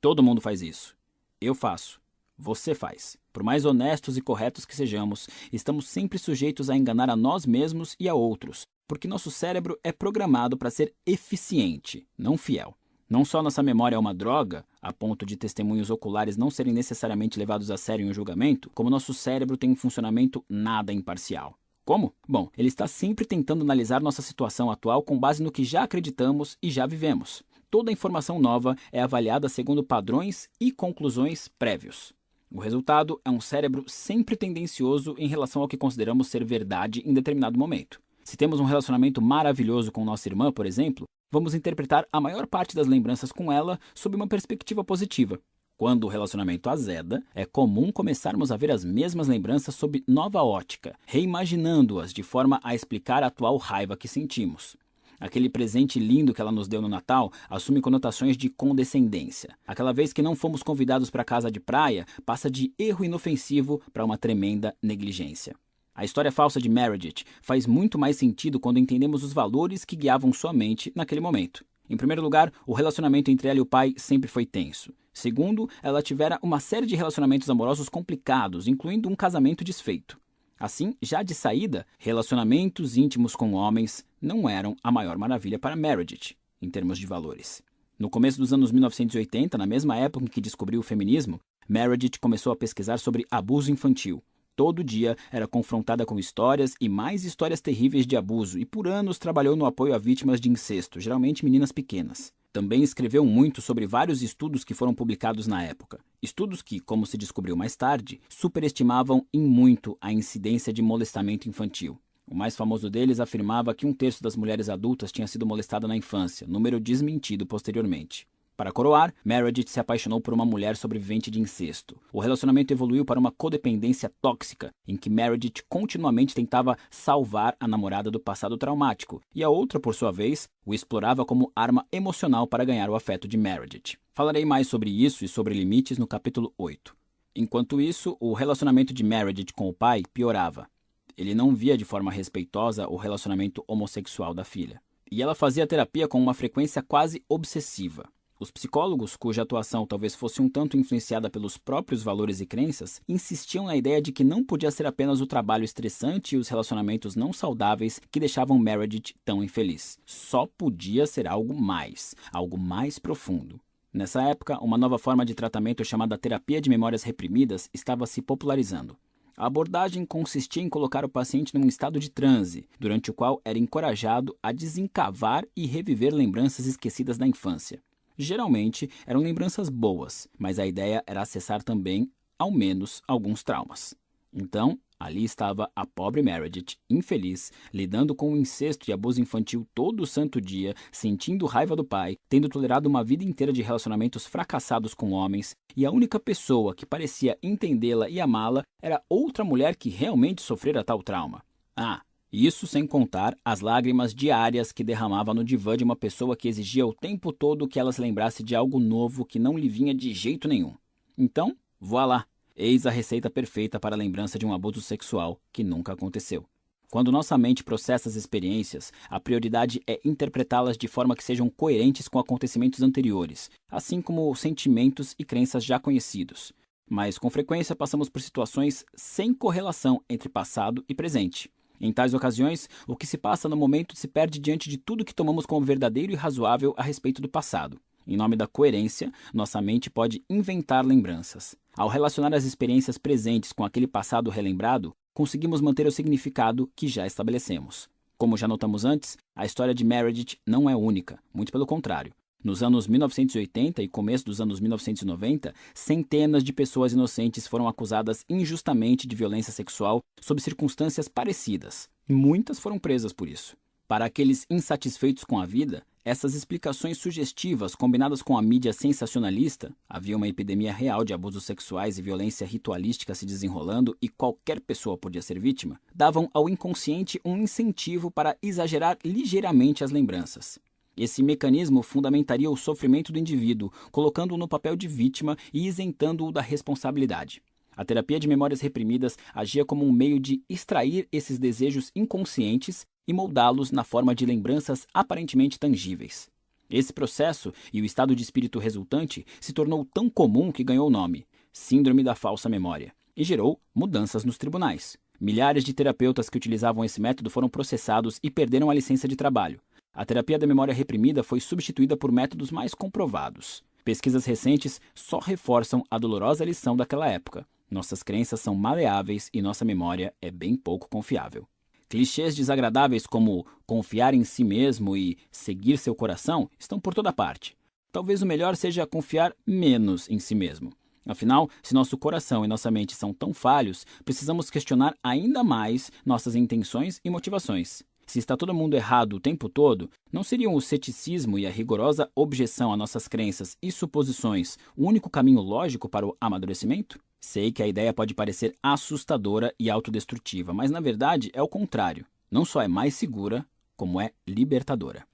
Todo mundo faz isso. Eu faço. Você faz. Por mais honestos e corretos que sejamos, estamos sempre sujeitos a enganar a nós mesmos e a outros, porque nosso cérebro é programado para ser eficiente, não fiel. Não só nossa memória é uma droga, a ponto de testemunhos oculares não serem necessariamente levados a sério em um julgamento, como nosso cérebro tem um funcionamento nada imparcial. Como? Bom, ele está sempre tentando analisar nossa situação atual com base no que já acreditamos e já vivemos. Toda informação nova é avaliada segundo padrões e conclusões prévios. O resultado é um cérebro sempre tendencioso em relação ao que consideramos ser verdade em determinado momento. Se temos um relacionamento maravilhoso com nossa irmã, por exemplo, vamos interpretar a maior parte das lembranças com ela sob uma perspectiva positiva. Quando o relacionamento azeda, é comum começarmos a ver as mesmas lembranças sob nova ótica, reimaginando-as de forma a explicar a atual raiva que sentimos. Aquele presente lindo que ela nos deu no Natal assume conotações de condescendência. Aquela vez que não fomos convidados para casa de praia passa de erro inofensivo para uma tremenda negligência. A história falsa de Meredith faz muito mais sentido quando entendemos os valores que guiavam sua mente naquele momento. Em primeiro lugar, o relacionamento entre ela e o pai sempre foi tenso. Segundo, ela tivera uma série de relacionamentos amorosos complicados, incluindo um casamento desfeito. Assim, já de saída, relacionamentos íntimos com homens não eram a maior maravilha para Meredith, em termos de valores. No começo dos anos 1980, na mesma época em que descobriu o feminismo, Meredith começou a pesquisar sobre abuso infantil, Todo dia era confrontada com histórias e mais histórias terríveis de abuso e por anos trabalhou no apoio a vítimas de incesto, geralmente meninas pequenas. Também escreveu muito sobre vários estudos que foram publicados na época. Estudos que, como se descobriu mais tarde, superestimavam em muito a incidência de molestamento infantil. O mais famoso deles afirmava que um terço das mulheres adultas tinha sido molestada na infância, número desmentido posteriormente. Para coroar, Meredith se apaixonou por uma mulher sobrevivente de incesto. O relacionamento evoluiu para uma codependência tóxica, em que Meredith continuamente tentava salvar a namorada do passado traumático, e a outra, por sua vez, o explorava como arma emocional para ganhar o afeto de Meredith. Falarei mais sobre isso e sobre limites no capítulo 8. Enquanto isso, o relacionamento de Meredith com o pai piorava. Ele não via de forma respeitosa o relacionamento homossexual da filha. E ela fazia terapia com uma frequência quase obsessiva. Os psicólogos, cuja atuação talvez fosse um tanto influenciada pelos próprios valores e crenças, insistiam na ideia de que não podia ser apenas o trabalho estressante e os relacionamentos não saudáveis que deixavam Meredith tão infeliz. Só podia ser algo mais, algo mais profundo. Nessa época, uma nova forma de tratamento chamada terapia de memórias reprimidas estava se popularizando. A abordagem consistia em colocar o paciente num estado de transe, durante o qual era encorajado a desencavar e reviver lembranças esquecidas da infância. Geralmente eram lembranças boas, mas a ideia era acessar também, ao menos, alguns traumas. Então, ali estava a pobre Meredith, infeliz, lidando com o incesto e abuso infantil todo santo dia, sentindo raiva do pai, tendo tolerado uma vida inteira de relacionamentos fracassados com homens, e a única pessoa que parecia entendê-la e amá-la era outra mulher que realmente sofrera tal trauma. Ah, isso sem contar as lágrimas diárias que derramava no divã de uma pessoa que exigia o tempo todo que ela se lembrasse de algo novo que não lhe vinha de jeito nenhum. Então, vá lá. Eis a receita perfeita para a lembrança de um abuso sexual que nunca aconteceu. Quando nossa mente processa as experiências, a prioridade é interpretá-las de forma que sejam coerentes com acontecimentos anteriores, assim como sentimentos e crenças já conhecidos. Mas com frequência passamos por situações sem correlação entre passado e presente. Em tais ocasiões, o que se passa no momento se perde diante de tudo que tomamos como verdadeiro e razoável a respeito do passado. Em nome da coerência, nossa mente pode inventar lembranças. Ao relacionar as experiências presentes com aquele passado relembrado, conseguimos manter o significado que já estabelecemos. Como já notamos antes, a história de Meredith não é única, muito pelo contrário. Nos anos 1980 e começo dos anos 1990, centenas de pessoas inocentes foram acusadas injustamente de violência sexual sob circunstâncias parecidas. Muitas foram presas por isso. Para aqueles insatisfeitos com a vida, essas explicações sugestivas, combinadas com a mídia sensacionalista, havia uma epidemia real de abusos sexuais e violência ritualística se desenrolando e qualquer pessoa podia ser vítima, davam ao inconsciente um incentivo para exagerar ligeiramente as lembranças. Esse mecanismo fundamentaria o sofrimento do indivíduo, colocando-o no papel de vítima e isentando-o da responsabilidade. A terapia de memórias reprimidas agia como um meio de extrair esses desejos inconscientes e moldá-los na forma de lembranças aparentemente tangíveis. Esse processo e o estado de espírito resultante se tornou tão comum que ganhou o nome Síndrome da Falsa Memória e gerou mudanças nos tribunais. Milhares de terapeutas que utilizavam esse método foram processados e perderam a licença de trabalho. A terapia da memória reprimida foi substituída por métodos mais comprovados. Pesquisas recentes só reforçam a dolorosa lição daquela época. Nossas crenças são maleáveis e nossa memória é bem pouco confiável. Clichês desagradáveis como confiar em si mesmo e seguir seu coração estão por toda parte. Talvez o melhor seja confiar menos em si mesmo. Afinal, se nosso coração e nossa mente são tão falhos, precisamos questionar ainda mais nossas intenções e motivações. Se está todo mundo errado o tempo todo, não seriam o ceticismo e a rigorosa objeção a nossas crenças e suposições o único caminho lógico para o amadurecimento? Sei que a ideia pode parecer assustadora e autodestrutiva, mas na verdade é o contrário. Não só é mais segura, como é libertadora.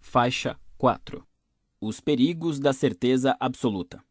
Faixa 4 Os perigos da certeza absoluta.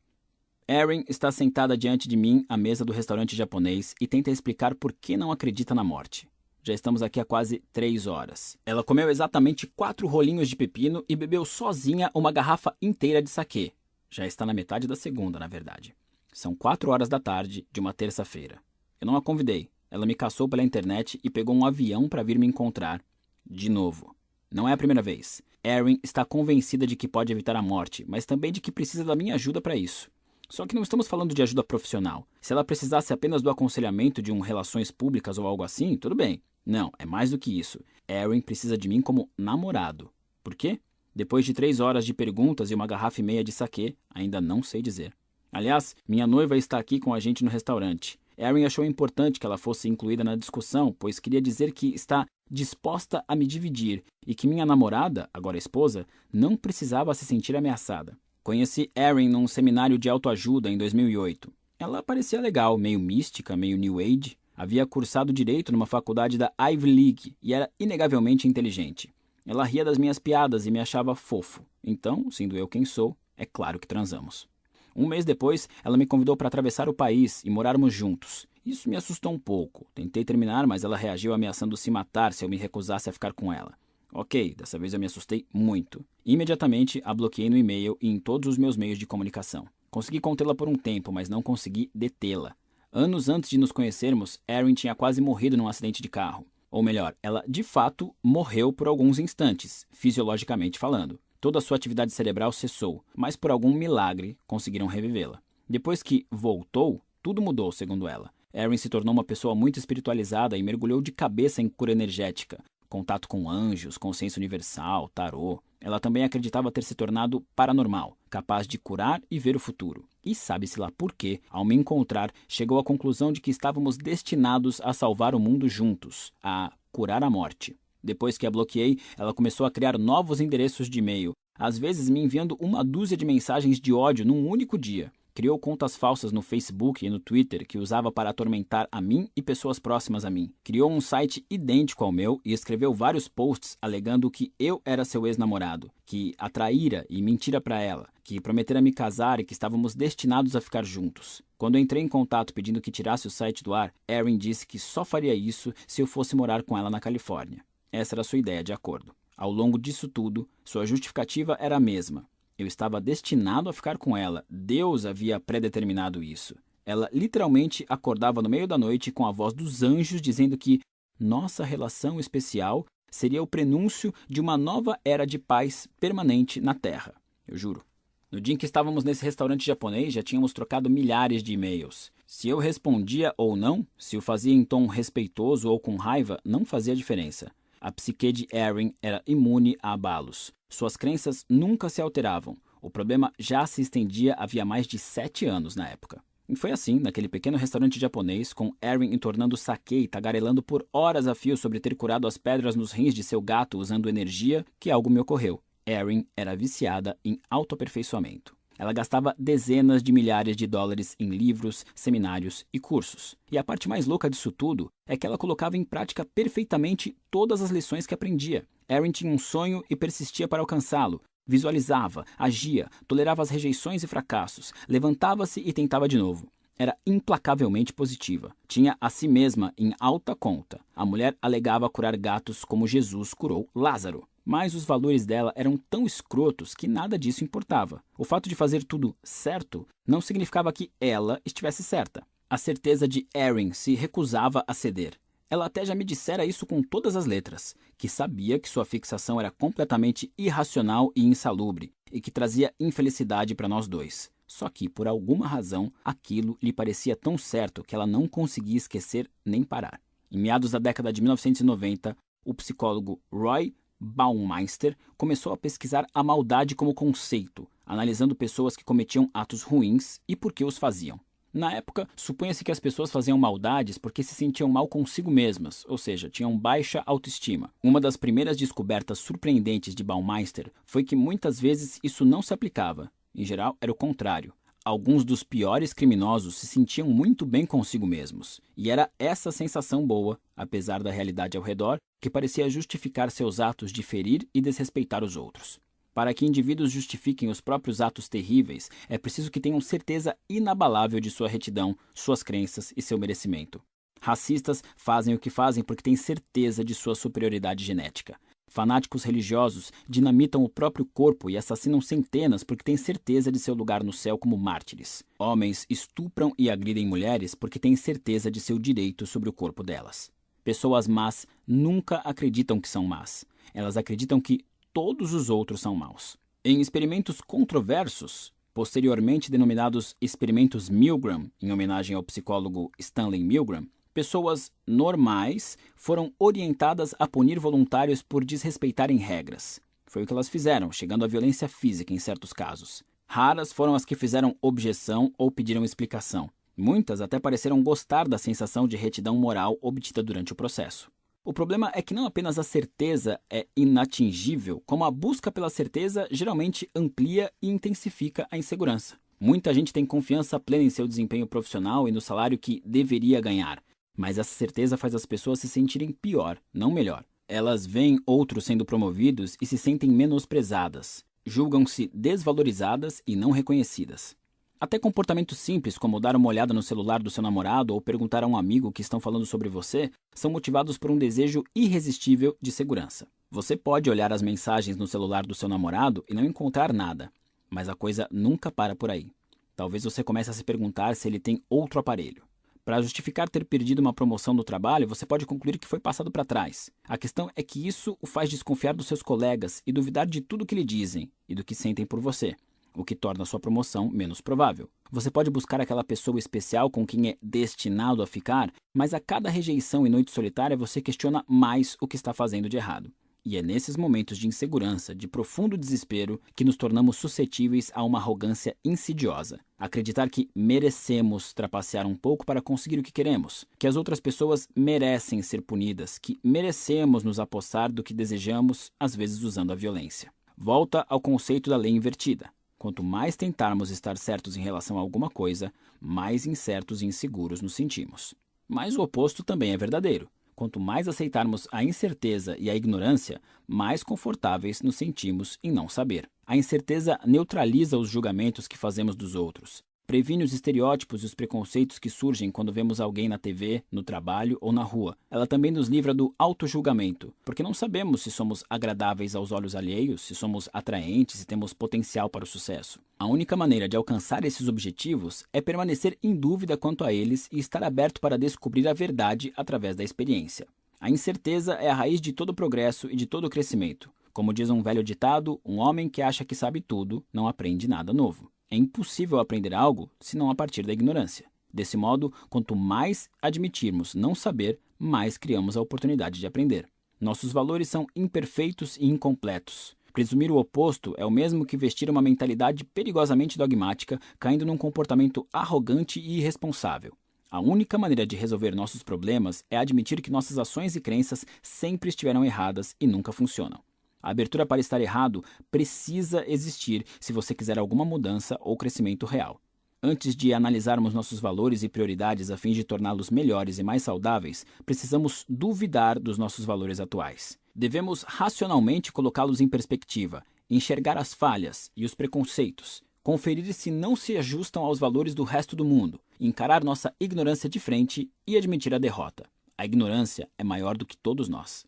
Erin está sentada diante de mim à mesa do restaurante japonês e tenta explicar por que não acredita na morte. Já estamos aqui há quase três horas. Ela comeu exatamente quatro rolinhos de pepino e bebeu sozinha uma garrafa inteira de saquê. Já está na metade da segunda, na verdade. São quatro horas da tarde de uma terça-feira. Eu não a convidei. Ela me caçou pela internet e pegou um avião para vir me encontrar. De novo. Não é a primeira vez. Erin está convencida de que pode evitar a morte, mas também de que precisa da minha ajuda para isso. Só que não estamos falando de ajuda profissional. Se ela precisasse apenas do aconselhamento de um relações públicas ou algo assim, tudo bem. Não, é mais do que isso. Erin precisa de mim como namorado. Por quê? Depois de três horas de perguntas e uma garrafa e meia de saquê, ainda não sei dizer. Aliás, minha noiva está aqui com a gente no restaurante. Erin achou importante que ela fosse incluída na discussão, pois queria dizer que está disposta a me dividir e que minha namorada, agora esposa, não precisava se sentir ameaçada. Conheci Erin num seminário de autoajuda em 2008. Ela parecia legal, meio mística, meio new age. Havia cursado direito numa faculdade da Ivy League e era inegavelmente inteligente. Ela ria das minhas piadas e me achava fofo. Então, sendo eu quem sou, é claro que transamos. Um mês depois, ela me convidou para atravessar o país e morarmos juntos. Isso me assustou um pouco. Tentei terminar, mas ela reagiu ameaçando se matar se eu me recusasse a ficar com ela. Ok, dessa vez eu me assustei muito. Imediatamente a bloqueei no e-mail e em todos os meus meios de comunicação. Consegui contê-la por um tempo, mas não consegui detê-la. Anos antes de nos conhecermos, Erin tinha quase morrido num acidente de carro. Ou melhor, ela de fato morreu por alguns instantes, fisiologicamente falando. Toda a sua atividade cerebral cessou, mas por algum milagre conseguiram revivê-la. Depois que voltou, tudo mudou, segundo ela. Erin se tornou uma pessoa muito espiritualizada e mergulhou de cabeça em cura energética, contato com anjos, consciência universal, tarô. Ela também acreditava ter se tornado paranormal, capaz de curar e ver o futuro. E sabe-se lá por quê, ao me encontrar, chegou à conclusão de que estávamos destinados a salvar o mundo juntos, a curar a morte. Depois que a bloqueei, ela começou a criar novos endereços de e-mail, às vezes me enviando uma dúzia de mensagens de ódio num único dia. Criou contas falsas no Facebook e no Twitter que usava para atormentar a mim e pessoas próximas a mim. Criou um site idêntico ao meu e escreveu vários posts alegando que eu era seu ex-namorado, que atraíra e mentira para ela, que prometera me casar e que estávamos destinados a ficar juntos. Quando entrei em contato pedindo que tirasse o site do ar, Erin disse que só faria isso se eu fosse morar com ela na Califórnia. Essa era sua ideia de acordo. Ao longo disso tudo, sua justificativa era a mesma. Eu estava destinado a ficar com ela. Deus havia predeterminado isso. Ela literalmente acordava no meio da noite com a voz dos anjos dizendo que nossa relação especial seria o prenúncio de uma nova era de paz permanente na Terra. Eu juro. No dia em que estávamos nesse restaurante japonês, já tínhamos trocado milhares de e-mails. Se eu respondia ou não, se o fazia em tom respeitoso ou com raiva, não fazia diferença. A psique de Erin era imune a abalos. Suas crenças nunca se alteravam. O problema já se estendia havia mais de sete anos na época. E foi assim, naquele pequeno restaurante japonês, com Erin entornando sake e tagarelando por horas a fio sobre ter curado as pedras nos rins de seu gato usando energia, que algo me ocorreu. Erin era viciada em autoaperfeiçoamento. Ela gastava dezenas de milhares de dólares em livros, seminários e cursos. E a parte mais louca disso tudo é que ela colocava em prática perfeitamente todas as lições que aprendia. Erin tinha um sonho e persistia para alcançá-lo. Visualizava, agia, tolerava as rejeições e fracassos, levantava-se e tentava de novo. Era implacavelmente positiva. Tinha a si mesma em alta conta. A mulher alegava curar gatos como Jesus curou Lázaro. Mas os valores dela eram tão escrotos que nada disso importava. O fato de fazer tudo certo não significava que ela estivesse certa. A certeza de Erin se recusava a ceder. Ela até já me dissera isso com todas as letras, que sabia que sua fixação era completamente irracional e insalubre, e que trazia infelicidade para nós dois. Só que, por alguma razão, aquilo lhe parecia tão certo que ela não conseguia esquecer nem parar. Em meados da década de 1990, o psicólogo Roy Baumeister começou a pesquisar a maldade como conceito, analisando pessoas que cometiam atos ruins e por que os faziam. Na época, supunha-se que as pessoas faziam maldades porque se sentiam mal consigo mesmas, ou seja, tinham baixa autoestima. Uma das primeiras descobertas surpreendentes de Baumeister foi que muitas vezes isso não se aplicava. Em geral, era o contrário. Alguns dos piores criminosos se sentiam muito bem consigo mesmos, e era essa sensação boa, apesar da realidade ao redor, que parecia justificar seus atos de ferir e desrespeitar os outros. Para que indivíduos justifiquem os próprios atos terríveis, é preciso que tenham certeza inabalável de sua retidão, suas crenças e seu merecimento. Racistas fazem o que fazem porque têm certeza de sua superioridade genética. Fanáticos religiosos dinamitam o próprio corpo e assassinam centenas porque têm certeza de seu lugar no céu como mártires. Homens estupram e agridem mulheres porque têm certeza de seu direito sobre o corpo delas. Pessoas más nunca acreditam que são más. Elas acreditam que todos os outros são maus. Em experimentos controversos, posteriormente denominados experimentos Milgram, em homenagem ao psicólogo Stanley Milgram, Pessoas normais foram orientadas a punir voluntários por desrespeitarem regras. Foi o que elas fizeram, chegando à violência física em certos casos. Raras foram as que fizeram objeção ou pediram explicação. Muitas até pareceram gostar da sensação de retidão moral obtida durante o processo. O problema é que não apenas a certeza é inatingível, como a busca pela certeza geralmente amplia e intensifica a insegurança. Muita gente tem confiança plena em seu desempenho profissional e no salário que deveria ganhar, mas essa certeza faz as pessoas se sentirem pior, não melhor. Elas veem outros sendo promovidos e se sentem menosprezadas. Julgam-se desvalorizadas e não reconhecidas. Até comportamentos simples, como dar uma olhada no celular do seu namorado ou perguntar a um amigo que estão falando sobre você, são motivados por um desejo irresistível de segurança. Você pode olhar as mensagens no celular do seu namorado e não encontrar nada, mas a coisa nunca para por aí. Talvez você comece a se perguntar se ele tem outro aparelho. Para justificar ter perdido uma promoção no trabalho, você pode concluir que foi passado para trás. A questão é que isso o faz desconfiar dos seus colegas e duvidar de tudo que lhe dizem e do que sentem por você, o que torna sua promoção menos provável. Você pode buscar aquela pessoa especial com quem é destinado a ficar, mas a cada rejeição e noite solitária você questiona mais o que está fazendo de errado. E é nesses momentos de insegurança, de profundo desespero, que nos tornamos suscetíveis a uma arrogância insidiosa. Acreditar que merecemos trapacear um pouco para conseguir o que queremos, que as outras pessoas merecem ser punidas, que merecemos nos apossar do que desejamos, às vezes usando a violência. Volta ao conceito da lei invertida. Quanto mais tentarmos estar certos em relação a alguma coisa, mais incertos e inseguros nos sentimos. Mas o oposto também é verdadeiro. Quanto mais aceitarmos a incerteza e a ignorância, mais confortáveis nos sentimos em não saber. A incerteza neutraliza os julgamentos que fazemos dos outros. Previne os estereótipos e os preconceitos que surgem quando vemos alguém na TV, no trabalho ou na rua. Ela também nos livra do auto-julgamento, porque não sabemos se somos agradáveis aos olhos alheios, se somos atraentes e temos potencial para o sucesso. A única maneira de alcançar esses objetivos é permanecer em dúvida quanto a eles e estar aberto para descobrir a verdade através da experiência. A incerteza é a raiz de todo progresso e de todo crescimento. Como diz um velho ditado, um homem que acha que sabe tudo não aprende nada novo. É impossível aprender algo se não a partir da ignorância. Desse modo, quanto mais admitirmos não saber, mais criamos a oportunidade de aprender. Nossos valores são imperfeitos e incompletos. Presumir o oposto é o mesmo que vestir uma mentalidade perigosamente dogmática, caindo num comportamento arrogante e irresponsável. A única maneira de resolver nossos problemas é admitir que nossas ações e crenças sempre estiveram erradas e nunca funcionam. A abertura para estar errado precisa existir se você quiser alguma mudança ou crescimento real. Antes de analisarmos nossos valores e prioridades a fim de torná-los melhores e mais saudáveis, precisamos duvidar dos nossos valores atuais. Devemos racionalmente colocá-los em perspectiva, enxergar as falhas e os preconceitos, conferir se não se ajustam aos valores do resto do mundo, encarar nossa ignorância de frente e admitir a derrota. A ignorância é maior do que todos nós.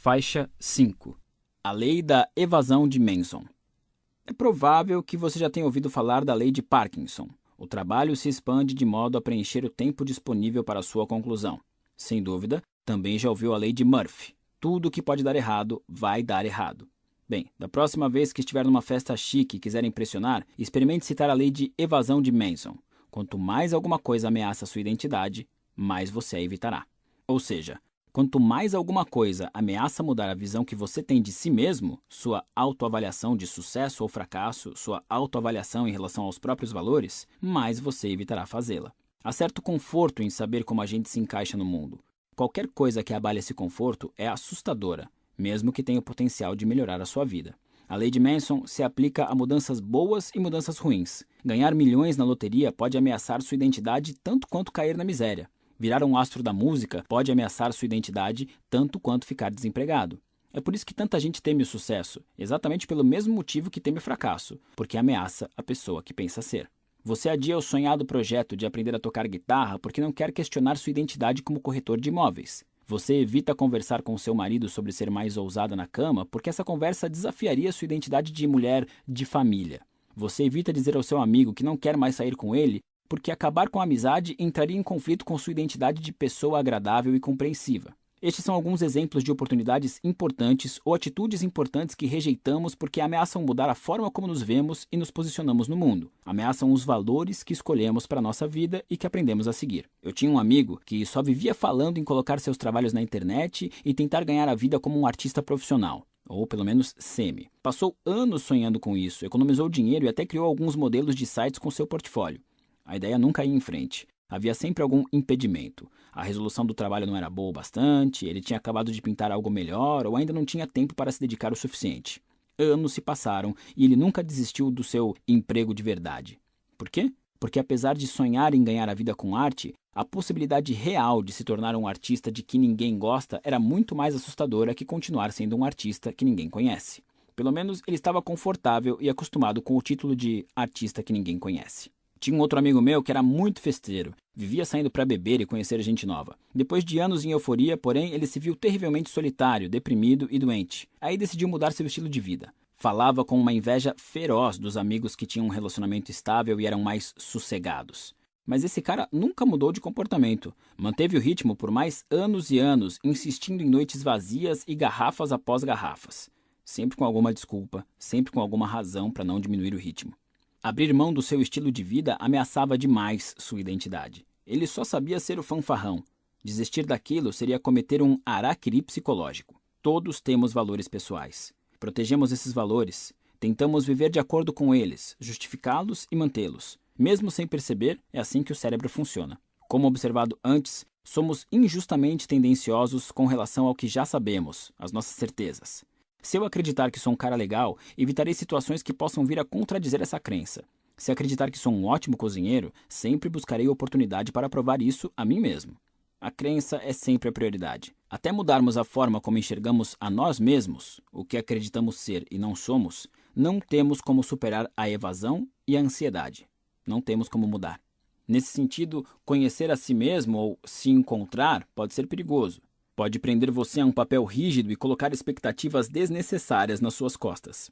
Faixa 5 A Lei da Evasão de Manson. É provável que você já tenha ouvido falar da Lei de Parkinson. O trabalho se expande de modo a preencher o tempo disponível para sua conclusão. Sem dúvida, também já ouviu a Lei de Murphy. Tudo que pode dar errado vai dar errado. Bem, da próxima vez que estiver numa festa chique e quiser impressionar, experimente citar a lei de evasão de Manson. Quanto mais alguma coisa ameaça sua identidade, mais você a evitará. Ou seja, Quanto mais alguma coisa ameaça mudar a visão que você tem de si mesmo, sua autoavaliação de sucesso ou fracasso, sua autoavaliação em relação aos próprios valores, mais você evitará fazê-la. Há certo conforto em saber como a gente se encaixa no mundo. Qualquer coisa que abale esse conforto é assustadora, mesmo que tenha o potencial de melhorar a sua vida. A lei de Manson se aplica a mudanças boas e mudanças ruins. Ganhar milhões na loteria pode ameaçar sua identidade tanto quanto cair na miséria. Virar um astro da música pode ameaçar sua identidade tanto quanto ficar desempregado. É por isso que tanta gente teme o sucesso, exatamente pelo mesmo motivo que teme o fracasso, porque ameaça a pessoa que pensa ser. Você adia o sonhado projeto de aprender a tocar guitarra porque não quer questionar sua identidade como corretor de imóveis. Você evita conversar com seu marido sobre ser mais ousada na cama porque essa conversa desafiaria sua identidade de mulher de família. Você evita dizer ao seu amigo que não quer mais sair com ele porque acabar com a amizade entraria em conflito com sua identidade de pessoa agradável e compreensiva. Estes são alguns exemplos de oportunidades importantes ou atitudes importantes que rejeitamos porque ameaçam mudar a forma como nos vemos e nos posicionamos no mundo. Ameaçam os valores que escolhemos para a nossa vida e que aprendemos a seguir. Eu tinha um amigo que só vivia falando em colocar seus trabalhos na internet e tentar ganhar a vida como um artista profissional ou pelo menos semi. Passou anos sonhando com isso, economizou dinheiro e até criou alguns modelos de sites com seu portfólio. A ideia nunca ia em frente. Havia sempre algum impedimento. A resolução do trabalho não era boa o bastante, ele tinha acabado de pintar algo melhor ou ainda não tinha tempo para se dedicar o suficiente. Anos se passaram e ele nunca desistiu do seu emprego de verdade. Por quê? Porque apesar de sonhar em ganhar a vida com arte, a possibilidade real de se tornar um artista de que ninguém gosta era muito mais assustadora que continuar sendo um artista que ninguém conhece. Pelo menos ele estava confortável e acostumado com o título de artista que ninguém conhece. Tinha um outro amigo meu que era muito festeiro, vivia saindo para beber e conhecer gente nova. Depois de anos em euforia, porém, ele se viu terrivelmente solitário, deprimido e doente. Aí decidiu mudar seu estilo de vida. Falava com uma inveja feroz dos amigos que tinham um relacionamento estável e eram mais sossegados. Mas esse cara nunca mudou de comportamento. Manteve o ritmo por mais anos e anos, insistindo em noites vazias e garrafas após garrafas. Sempre com alguma desculpa, sempre com alguma razão para não diminuir o ritmo. Abrir mão do seu estilo de vida ameaçava demais sua identidade. Ele só sabia ser o fanfarrão. Desistir daquilo seria cometer um araquiri psicológico. Todos temos valores pessoais. Protegemos esses valores, tentamos viver de acordo com eles, justificá-los e mantê-los. Mesmo sem perceber, é assim que o cérebro funciona. Como observado antes, somos injustamente tendenciosos com relação ao que já sabemos, as nossas certezas. Se eu acreditar que sou um cara legal, evitarei situações que possam vir a contradizer essa crença. Se acreditar que sou um ótimo cozinheiro, sempre buscarei oportunidade para provar isso a mim mesmo. A crença é sempre a prioridade. Até mudarmos a forma como enxergamos a nós mesmos, o que acreditamos ser e não somos, não temos como superar a evasão e a ansiedade. Não temos como mudar. Nesse sentido, conhecer a si mesmo ou se encontrar pode ser perigoso. Pode prender você a um papel rígido e colocar expectativas desnecessárias nas suas costas.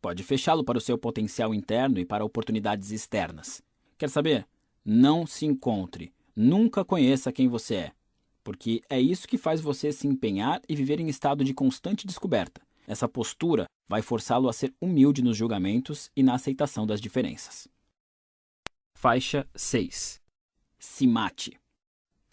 Pode fechá-lo para o seu potencial interno e para oportunidades externas. Quer saber? Não se encontre. Nunca conheça quem você é. Porque é isso que faz você se empenhar e viver em estado de constante descoberta. Essa postura vai forçá-lo a ser humilde nos julgamentos e na aceitação das diferenças. Faixa 6 Se mate.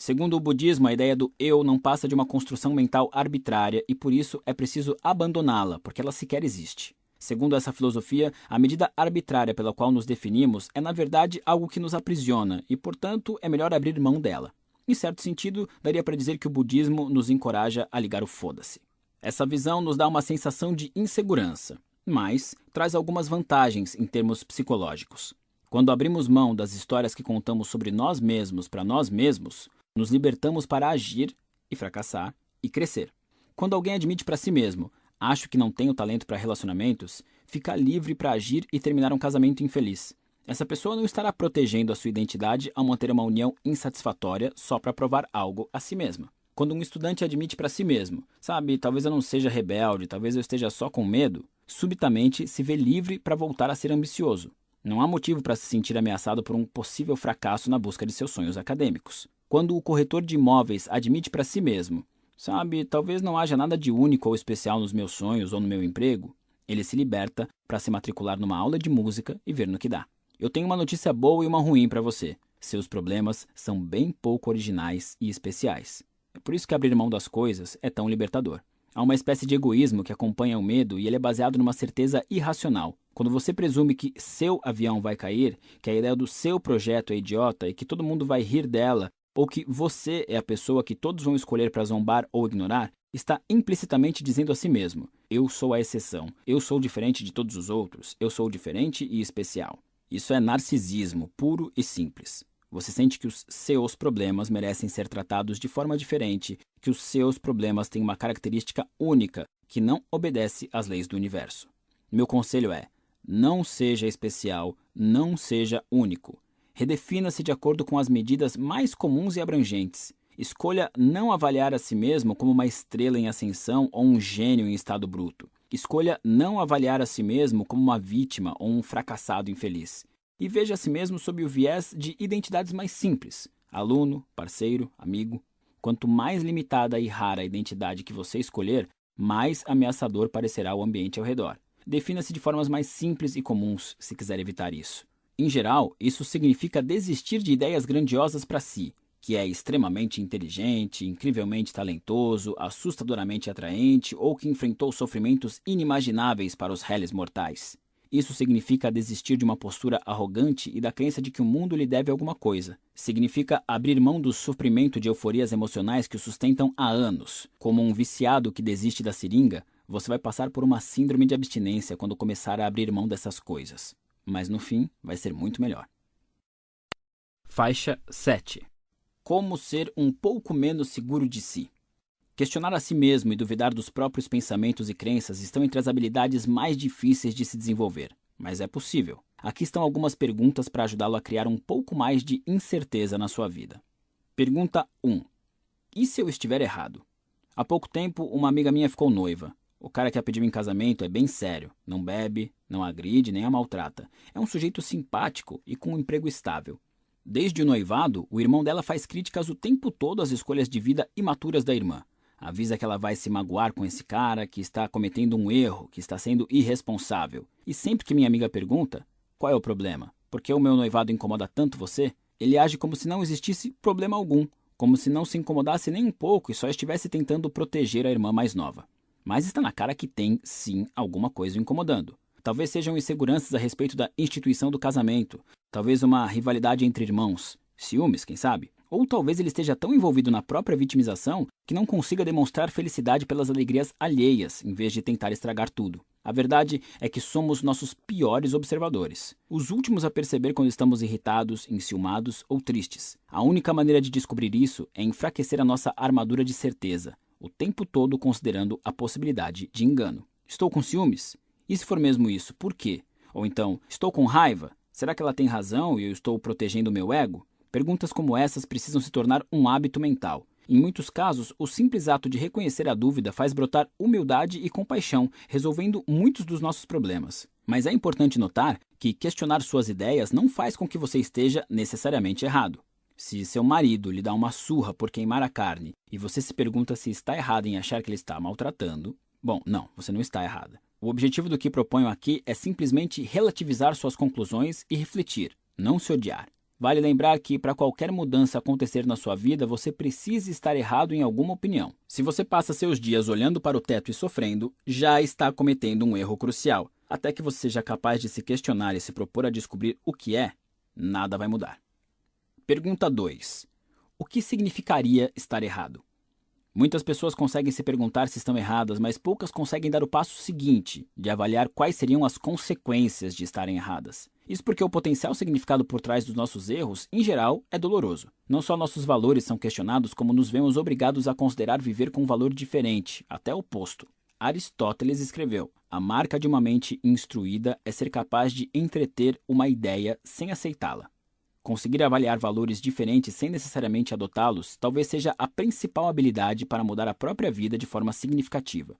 Segundo o budismo, a ideia do eu não passa de uma construção mental arbitrária e por isso é preciso abandoná-la, porque ela sequer existe. Segundo essa filosofia, a medida arbitrária pela qual nos definimos é, na verdade, algo que nos aprisiona e, portanto, é melhor abrir mão dela. Em certo sentido, daria para dizer que o budismo nos encoraja a ligar o foda-se. Essa visão nos dá uma sensação de insegurança, mas traz algumas vantagens em termos psicológicos. Quando abrimos mão das histórias que contamos sobre nós mesmos para nós mesmos, nos libertamos para agir e fracassar e crescer. Quando alguém admite para si mesmo, acho que não tenho talento para relacionamentos, fica livre para agir e terminar um casamento infeliz. Essa pessoa não estará protegendo a sua identidade ao manter uma união insatisfatória só para provar algo a si mesma. Quando um estudante admite para si mesmo, sabe, talvez eu não seja rebelde, talvez eu esteja só com medo, subitamente se vê livre para voltar a ser ambicioso. Não há motivo para se sentir ameaçado por um possível fracasso na busca de seus sonhos acadêmicos. Quando o corretor de imóveis admite para si mesmo, sabe, talvez não haja nada de único ou especial nos meus sonhos ou no meu emprego, ele se liberta para se matricular numa aula de música e ver no que dá. Eu tenho uma notícia boa e uma ruim para você. Seus problemas são bem pouco originais e especiais. É por isso que abrir mão das coisas é tão libertador. Há uma espécie de egoísmo que acompanha o medo e ele é baseado numa certeza irracional. Quando você presume que seu avião vai cair, que a ideia do seu projeto é idiota e que todo mundo vai rir dela ou que você é a pessoa que todos vão escolher para zombar ou ignorar, está implicitamente dizendo a si mesmo: eu sou a exceção, eu sou diferente de todos os outros, eu sou diferente e especial. Isso é narcisismo puro e simples. Você sente que os seus problemas merecem ser tratados de forma diferente, que os seus problemas têm uma característica única que não obedece às leis do universo. Meu conselho é: não seja especial, não seja único. Redefina-se de acordo com as medidas mais comuns e abrangentes. Escolha não avaliar a si mesmo como uma estrela em ascensão ou um gênio em estado bruto. Escolha não avaliar a si mesmo como uma vítima ou um fracassado infeliz. E veja a si mesmo sob o viés de identidades mais simples: aluno, parceiro, amigo. Quanto mais limitada e rara a identidade que você escolher, mais ameaçador parecerá o ambiente ao redor. Defina-se de formas mais simples e comuns se quiser evitar isso. Em geral, isso significa desistir de ideias grandiosas para si, que é extremamente inteligente, incrivelmente talentoso, assustadoramente atraente ou que enfrentou sofrimentos inimagináveis para os réis mortais. isso significa desistir de uma postura arrogante e da crença de que o mundo lhe deve alguma coisa. Significa abrir mão do sofrimento de euforias emocionais que o sustentam há anos. Como um viciado que desiste da seringa, você vai passar por uma síndrome de abstinência quando começar a abrir mão dessas coisas. Mas no fim, vai ser muito melhor. Faixa 7 Como ser um pouco menos seguro de si. Questionar a si mesmo e duvidar dos próprios pensamentos e crenças estão entre as habilidades mais difíceis de se desenvolver, mas é possível. Aqui estão algumas perguntas para ajudá-lo a criar um pouco mais de incerteza na sua vida. Pergunta 1: E se eu estiver errado? Há pouco tempo, uma amiga minha ficou noiva. O cara que a pediu em casamento é bem sério, não bebe, não agride nem a maltrata. É um sujeito simpático e com um emprego estável. Desde o noivado, o irmão dela faz críticas o tempo todo às escolhas de vida imaturas da irmã. Avisa que ela vai se magoar com esse cara, que está cometendo um erro, que está sendo irresponsável. E sempre que minha amiga pergunta: qual é o problema? Por que o meu noivado incomoda tanto você? Ele age como se não existisse problema algum, como se não se incomodasse nem um pouco e só estivesse tentando proteger a irmã mais nova. Mas está na cara que tem, sim, alguma coisa o incomodando. Talvez sejam inseguranças a respeito da instituição do casamento, talvez uma rivalidade entre irmãos, ciúmes, quem sabe? Ou talvez ele esteja tão envolvido na própria vitimização que não consiga demonstrar felicidade pelas alegrias alheias, em vez de tentar estragar tudo. A verdade é que somos nossos piores observadores, os últimos a perceber quando estamos irritados, enciumados ou tristes. A única maneira de descobrir isso é enfraquecer a nossa armadura de certeza, o tempo todo considerando a possibilidade de engano. Estou com ciúmes? E se for mesmo isso, por quê? Ou então, estou com raiva? Será que ela tem razão e eu estou protegendo meu ego? Perguntas como essas precisam se tornar um hábito mental. Em muitos casos, o simples ato de reconhecer a dúvida faz brotar humildade e compaixão, resolvendo muitos dos nossos problemas. Mas é importante notar que questionar suas ideias não faz com que você esteja necessariamente errado. Se seu marido lhe dá uma surra por queimar a carne e você se pergunta se está errado em achar que ele está maltratando, bom, não, você não está errada. O objetivo do que proponho aqui é simplesmente relativizar suas conclusões e refletir, não se odiar. Vale lembrar que, para qualquer mudança acontecer na sua vida, você precisa estar errado em alguma opinião. Se você passa seus dias olhando para o teto e sofrendo, já está cometendo um erro crucial. Até que você seja capaz de se questionar e se propor a descobrir o que é, nada vai mudar. Pergunta 2: O que significaria estar errado? Muitas pessoas conseguem se perguntar se estão erradas, mas poucas conseguem dar o passo seguinte, de avaliar quais seriam as consequências de estarem erradas. Isso porque o potencial significado por trás dos nossos erros, em geral, é doloroso. Não só nossos valores são questionados, como nos vemos obrigados a considerar viver com um valor diferente, até oposto. Aristóteles escreveu: A marca de uma mente instruída é ser capaz de entreter uma ideia sem aceitá-la. Conseguir avaliar valores diferentes sem necessariamente adotá-los talvez seja a principal habilidade para mudar a própria vida de forma significativa.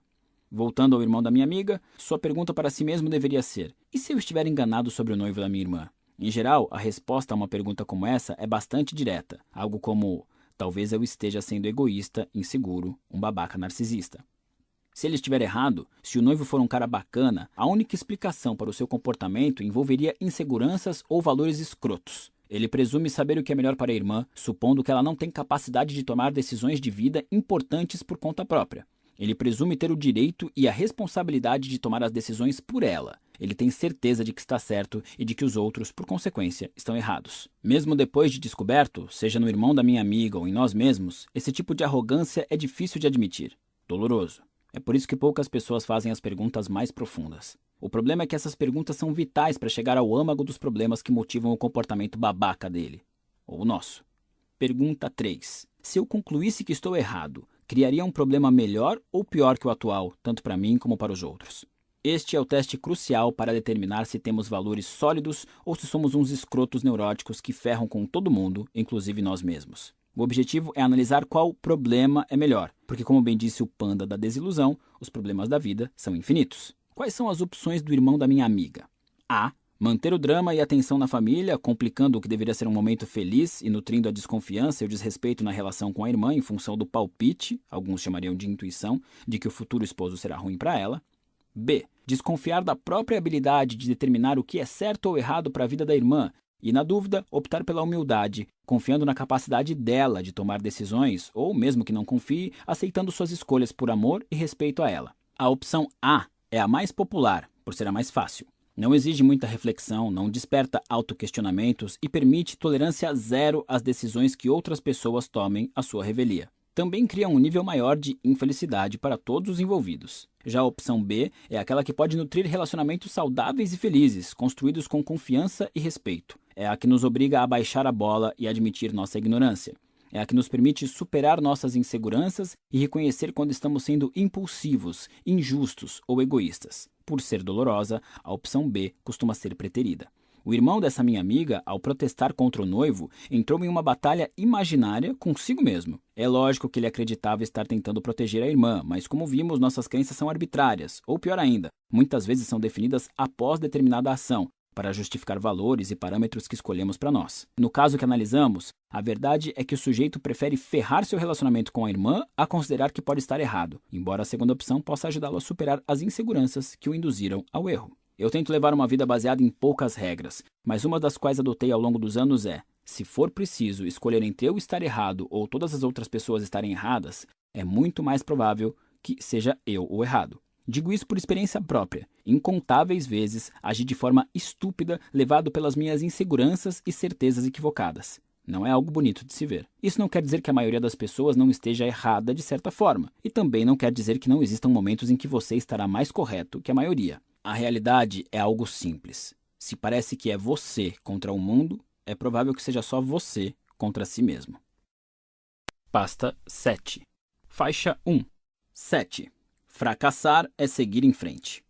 Voltando ao irmão da minha amiga, sua pergunta para si mesmo deveria ser: e se eu estiver enganado sobre o noivo da minha irmã? Em geral, a resposta a uma pergunta como essa é bastante direta, algo como: talvez eu esteja sendo egoísta, inseguro, um babaca narcisista. Se ele estiver errado, se o noivo for um cara bacana, a única explicação para o seu comportamento envolveria inseguranças ou valores escrotos. Ele presume saber o que é melhor para a irmã, supondo que ela não tem capacidade de tomar decisões de vida importantes por conta própria. Ele presume ter o direito e a responsabilidade de tomar as decisões por ela. Ele tem certeza de que está certo e de que os outros, por consequência, estão errados. Mesmo depois de descoberto, seja no irmão da minha amiga ou em nós mesmos, esse tipo de arrogância é difícil de admitir. Doloroso. É por isso que poucas pessoas fazem as perguntas mais profundas. O problema é que essas perguntas são vitais para chegar ao âmago dos problemas que motivam o comportamento babaca dele. Ou o nosso. Pergunta 3. Se eu concluísse que estou errado, criaria um problema melhor ou pior que o atual, tanto para mim como para os outros? Este é o teste crucial para determinar se temos valores sólidos ou se somos uns escrotos neuróticos que ferram com todo mundo, inclusive nós mesmos. O objetivo é analisar qual problema é melhor, porque, como bem disse o panda da desilusão, os problemas da vida são infinitos. Quais são as opções do irmão da minha amiga? A. Manter o drama e a tensão na família, complicando o que deveria ser um momento feliz e nutrindo a desconfiança e o desrespeito na relação com a irmã em função do palpite, alguns chamariam de intuição, de que o futuro esposo será ruim para ela. B. Desconfiar da própria habilidade de determinar o que é certo ou errado para a vida da irmã e, na dúvida, optar pela humildade, confiando na capacidade dela de tomar decisões, ou, mesmo que não confie, aceitando suas escolhas por amor e respeito a ela. A opção A é a mais popular, por ser a mais fácil. Não exige muita reflexão, não desperta autoquestionamentos e permite tolerância zero às decisões que outras pessoas tomem à sua revelia. Também cria um nível maior de infelicidade para todos os envolvidos. Já a opção B é aquela que pode nutrir relacionamentos saudáveis e felizes, construídos com confiança e respeito. É a que nos obriga a baixar a bola e admitir nossa ignorância. É a que nos permite superar nossas inseguranças e reconhecer quando estamos sendo impulsivos, injustos ou egoístas. Por ser dolorosa, a opção B costuma ser preterida. O irmão dessa minha amiga, ao protestar contra o noivo, entrou em uma batalha imaginária consigo mesmo. É lógico que ele acreditava estar tentando proteger a irmã, mas como vimos, nossas crenças são arbitrárias, ou pior ainda, muitas vezes são definidas após determinada ação, para justificar valores e parâmetros que escolhemos para nós. No caso que analisamos, a verdade é que o sujeito prefere ferrar seu relacionamento com a irmã a considerar que pode estar errado, embora a segunda opção possa ajudá-lo a superar as inseguranças que o induziram ao erro. Eu tento levar uma vida baseada em poucas regras, mas uma das quais adotei ao longo dos anos é: se for preciso escolher entre eu estar errado ou todas as outras pessoas estarem erradas, é muito mais provável que seja eu o errado. Digo isso por experiência própria. Incontáveis vezes agi de forma estúpida, levado pelas minhas inseguranças e certezas equivocadas. Não é algo bonito de se ver. Isso não quer dizer que a maioria das pessoas não esteja errada de certa forma, e também não quer dizer que não existam momentos em que você estará mais correto que a maioria. A realidade é algo simples. Se parece que é você contra o mundo, é provável que seja só você contra si mesmo. Pasta 7. Faixa 1. 7. Fracassar é seguir em frente.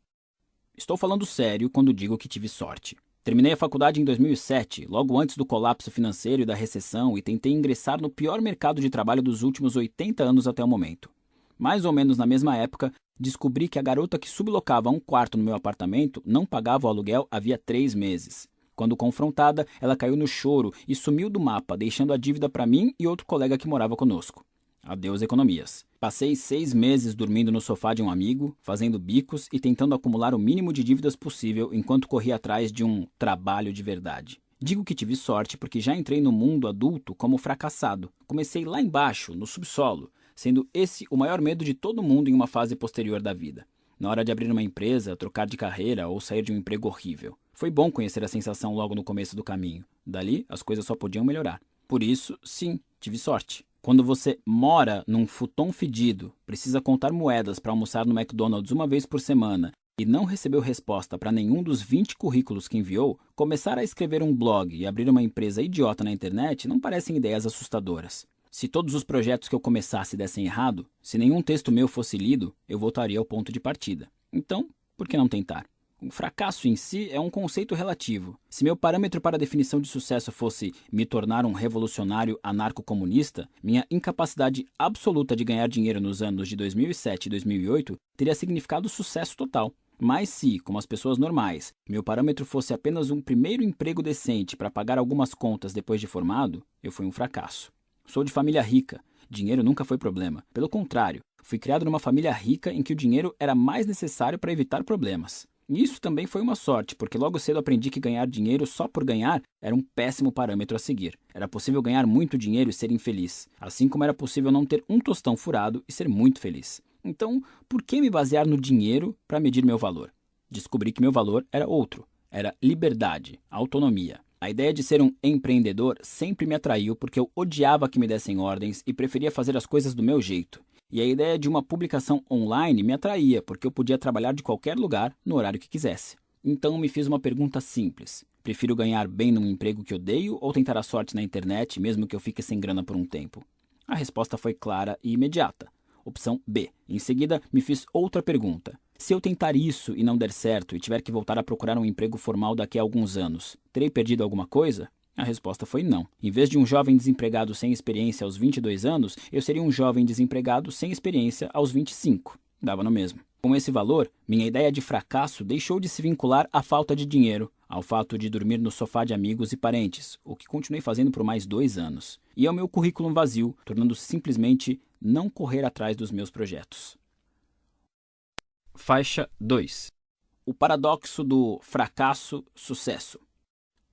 Estou falando sério quando digo que tive sorte. Terminei a faculdade em 2007, logo antes do colapso financeiro e da recessão, e tentei ingressar no pior mercado de trabalho dos últimos 80 anos até o momento. Mais ou menos na mesma época, descobri que a garota que sublocava um quarto no meu apartamento não pagava o aluguel havia três meses. Quando confrontada, ela caiu no choro e sumiu do mapa, deixando a dívida para mim e outro colega que morava conosco. Adeus economias. Passei seis meses dormindo no sofá de um amigo, fazendo bicos e tentando acumular o mínimo de dívidas possível enquanto corria atrás de um trabalho de verdade. Digo que tive sorte porque já entrei no mundo adulto como fracassado. Comecei lá embaixo, no subsolo, sendo esse o maior medo de todo mundo em uma fase posterior da vida. Na hora de abrir uma empresa, trocar de carreira ou sair de um emprego horrível. Foi bom conhecer a sensação logo no começo do caminho. Dali, as coisas só podiam melhorar. Por isso, sim, tive sorte. Quando você mora num futon fedido, precisa contar moedas para almoçar no McDonald's uma vez por semana e não recebeu resposta para nenhum dos 20 currículos que enviou, começar a escrever um blog e abrir uma empresa idiota na internet não parecem ideias assustadoras. Se todos os projetos que eu começasse dessem errado, se nenhum texto meu fosse lido, eu voltaria ao ponto de partida. Então, por que não tentar? O fracasso em si é um conceito relativo. Se meu parâmetro para a definição de sucesso fosse me tornar um revolucionário anarco-comunista, minha incapacidade absoluta de ganhar dinheiro nos anos de 2007 e 2008 teria significado sucesso total. Mas se, como as pessoas normais, meu parâmetro fosse apenas um primeiro emprego decente para pagar algumas contas depois de formado, eu fui um fracasso. Sou de família rica. Dinheiro nunca foi problema. Pelo contrário, fui criado numa família rica em que o dinheiro era mais necessário para evitar problemas. Isso também foi uma sorte, porque logo cedo aprendi que ganhar dinheiro só por ganhar era um péssimo parâmetro a seguir. Era possível ganhar muito dinheiro e ser infeliz, assim como era possível não ter um tostão furado e ser muito feliz. Então, por que me basear no dinheiro para medir meu valor? Descobri que meu valor era outro: era liberdade, autonomia. A ideia de ser um empreendedor sempre me atraiu porque eu odiava que me dessem ordens e preferia fazer as coisas do meu jeito. E a ideia de uma publicação online me atraía porque eu podia trabalhar de qualquer lugar no horário que quisesse. Então me fiz uma pergunta simples: prefiro ganhar bem num emprego que odeio ou tentar a sorte na internet mesmo que eu fique sem grana por um tempo? A resposta foi clara e imediata. Opção B. Em seguida, me fiz outra pergunta: se eu tentar isso e não der certo e tiver que voltar a procurar um emprego formal daqui a alguns anos, terei perdido alguma coisa? A resposta foi não. Em vez de um jovem desempregado sem experiência aos 22 anos, eu seria um jovem desempregado sem experiência aos 25. Dava no mesmo. Com esse valor, minha ideia de fracasso deixou de se vincular à falta de dinheiro, ao fato de dormir no sofá de amigos e parentes, o que continuei fazendo por mais dois anos, e ao meu currículo vazio, tornando-se simplesmente não correr atrás dos meus projetos. Faixa 2 O paradoxo do fracasso-sucesso.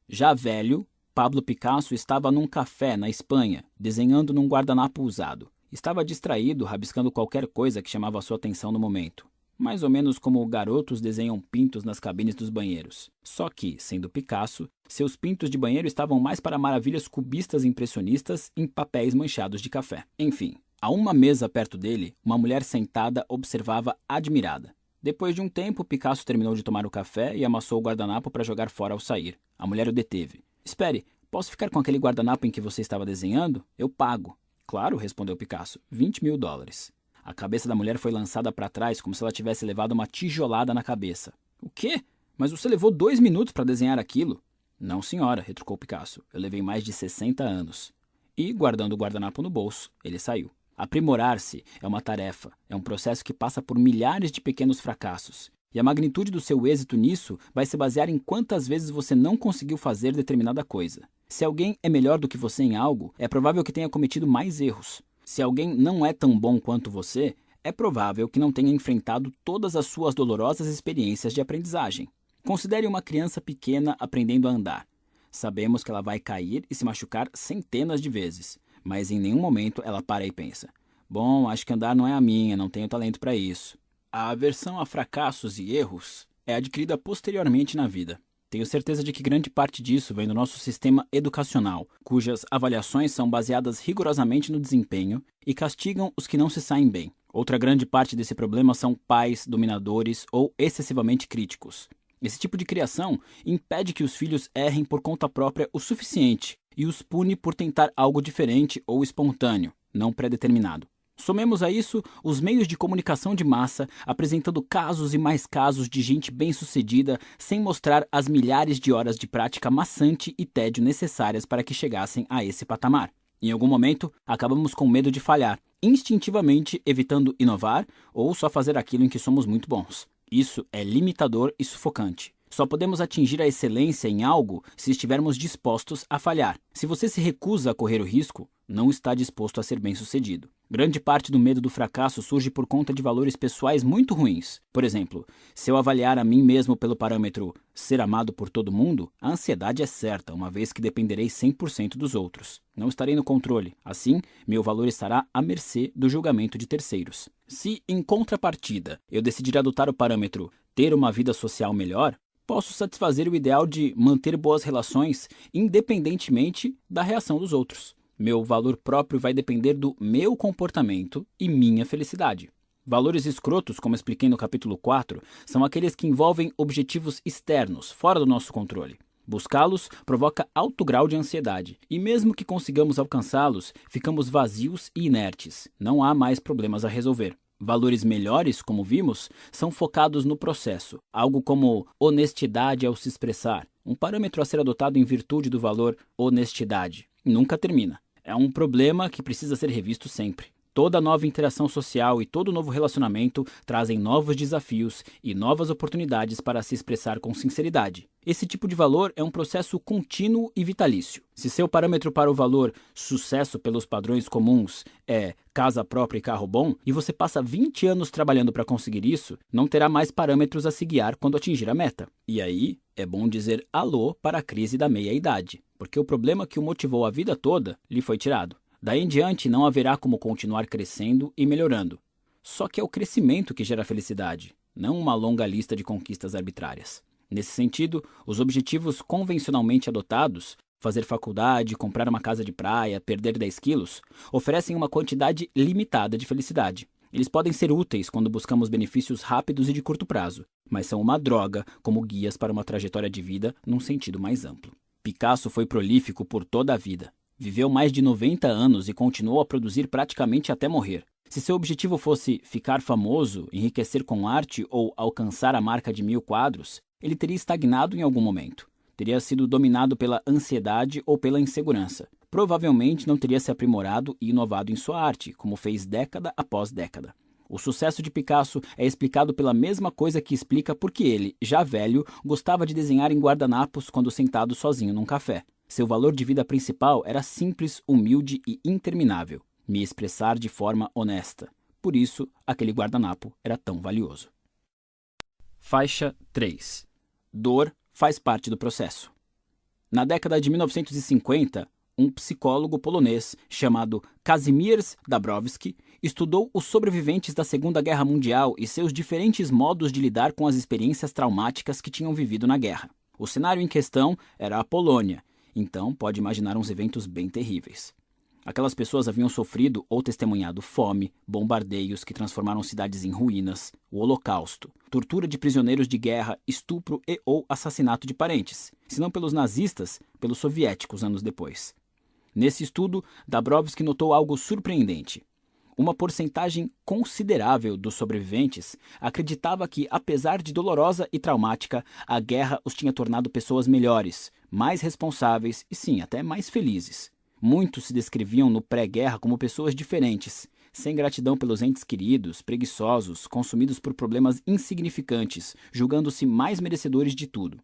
Já velho, Pablo Picasso estava num café na Espanha, desenhando num guardanapo usado. Estava distraído, rabiscando qualquer coisa que chamava sua atenção no momento. mais ou menos como garotos desenham pintos nas cabines dos banheiros. Só que, sendo Picasso, seus pintos de banheiro estavam mais para maravilhas cubistas impressionistas em papéis manchados de café. Enfim, a uma mesa perto dele, uma mulher sentada observava admirada. Depois de um tempo, Picasso terminou de tomar o café e amassou o guardanapo para jogar fora ao sair. A mulher o deteve. Espere, posso ficar com aquele guardanapo em que você estava desenhando? Eu pago. Claro, respondeu Picasso. 20 mil dólares. A cabeça da mulher foi lançada para trás como se ela tivesse levado uma tijolada na cabeça. O quê? Mas você levou dois minutos para desenhar aquilo? Não, senhora, retrucou Picasso. Eu levei mais de 60 anos. E, guardando o guardanapo no bolso, ele saiu. Aprimorar-se é uma tarefa, é um processo que passa por milhares de pequenos fracassos. E a magnitude do seu êxito nisso vai se basear em quantas vezes você não conseguiu fazer determinada coisa. Se alguém é melhor do que você em algo, é provável que tenha cometido mais erros. Se alguém não é tão bom quanto você, é provável que não tenha enfrentado todas as suas dolorosas experiências de aprendizagem. Considere uma criança pequena aprendendo a andar. Sabemos que ela vai cair e se machucar centenas de vezes mas em nenhum momento ela para e pensa: Bom, acho que andar não é a minha, não tenho talento para isso. A aversão a fracassos e erros é adquirida posteriormente na vida. Tenho certeza de que grande parte disso vem do nosso sistema educacional, cujas avaliações são baseadas rigorosamente no desempenho e castigam os que não se saem bem. Outra grande parte desse problema são pais dominadores ou excessivamente críticos. Esse tipo de criação impede que os filhos errem por conta própria o suficiente e os pune por tentar algo diferente ou espontâneo, não predeterminado. Somemos a isso os meios de comunicação de massa apresentando casos e mais casos de gente bem-sucedida sem mostrar as milhares de horas de prática maçante e tédio necessárias para que chegassem a esse patamar. Em algum momento, acabamos com medo de falhar, instintivamente evitando inovar ou só fazer aquilo em que somos muito bons. Isso é limitador e sufocante. Só podemos atingir a excelência em algo se estivermos dispostos a falhar. Se você se recusa a correr o risco, não está disposto a ser bem-sucedido. Grande parte do medo do fracasso surge por conta de valores pessoais muito ruins. Por exemplo, se eu avaliar a mim mesmo pelo parâmetro ser amado por todo mundo, a ansiedade é certa, uma vez que dependerei 100% dos outros. Não estarei no controle. Assim, meu valor estará à mercê do julgamento de terceiros. Se, em contrapartida, eu decidir adotar o parâmetro ter uma vida social melhor, posso satisfazer o ideal de manter boas relações independentemente da reação dos outros. Meu valor próprio vai depender do meu comportamento e minha felicidade. Valores escrotos, como expliquei no capítulo 4, são aqueles que envolvem objetivos externos, fora do nosso controle. Buscá-los provoca alto grau de ansiedade, e mesmo que consigamos alcançá-los, ficamos vazios e inertes. Não há mais problemas a resolver. Valores melhores, como vimos, são focados no processo, algo como honestidade ao se expressar, um parâmetro a ser adotado em virtude do valor honestidade. Nunca termina. É um problema que precisa ser revisto sempre. Toda nova interação social e todo novo relacionamento trazem novos desafios e novas oportunidades para se expressar com sinceridade. Esse tipo de valor é um processo contínuo e vitalício. Se seu parâmetro para o valor sucesso pelos padrões comuns é casa própria e carro bom, e você passa 20 anos trabalhando para conseguir isso, não terá mais parâmetros a se guiar quando atingir a meta. E aí, é bom dizer alô para a crise da meia-idade, porque o problema que o motivou a vida toda lhe foi tirado. Daí em diante não haverá como continuar crescendo e melhorando. Só que é o crescimento que gera felicidade, não uma longa lista de conquistas arbitrárias. Nesse sentido, os objetivos convencionalmente adotados fazer faculdade, comprar uma casa de praia, perder 10 quilos oferecem uma quantidade limitada de felicidade. Eles podem ser úteis quando buscamos benefícios rápidos e de curto prazo, mas são uma droga como guias para uma trajetória de vida num sentido mais amplo. Picasso foi prolífico por toda a vida. Viveu mais de 90 anos e continuou a produzir praticamente até morrer. Se seu objetivo fosse ficar famoso, enriquecer com arte ou alcançar a marca de mil quadros, ele teria estagnado em algum momento. Teria sido dominado pela ansiedade ou pela insegurança. Provavelmente não teria se aprimorado e inovado em sua arte, como fez década após década. O sucesso de Picasso é explicado pela mesma coisa que explica por que ele, já velho, gostava de desenhar em guardanapos quando sentado sozinho num café. Seu valor de vida principal era simples, humilde e interminável: me expressar de forma honesta. Por isso, aquele guardanapo era tão valioso. Faixa 3 Dor faz parte do processo. Na década de 1950, um psicólogo polonês chamado Kazimierz Dabrowski estudou os sobreviventes da Segunda Guerra Mundial e seus diferentes modos de lidar com as experiências traumáticas que tinham vivido na guerra. O cenário em questão era a Polônia, então pode imaginar uns eventos bem terríveis. Aquelas pessoas haviam sofrido ou testemunhado fome, bombardeios que transformaram cidades em ruínas, o Holocausto, tortura de prisioneiros de guerra, estupro e ou assassinato de parentes, se não pelos nazistas, pelos soviéticos anos depois. Nesse estudo, Dabrowski notou algo surpreendente. Uma porcentagem considerável dos sobreviventes acreditava que, apesar de dolorosa e traumática, a guerra os tinha tornado pessoas melhores, mais responsáveis e, sim, até mais felizes. Muitos se descreviam no pré-guerra como pessoas diferentes, sem gratidão pelos entes queridos, preguiçosos, consumidos por problemas insignificantes, julgando-se mais merecedores de tudo.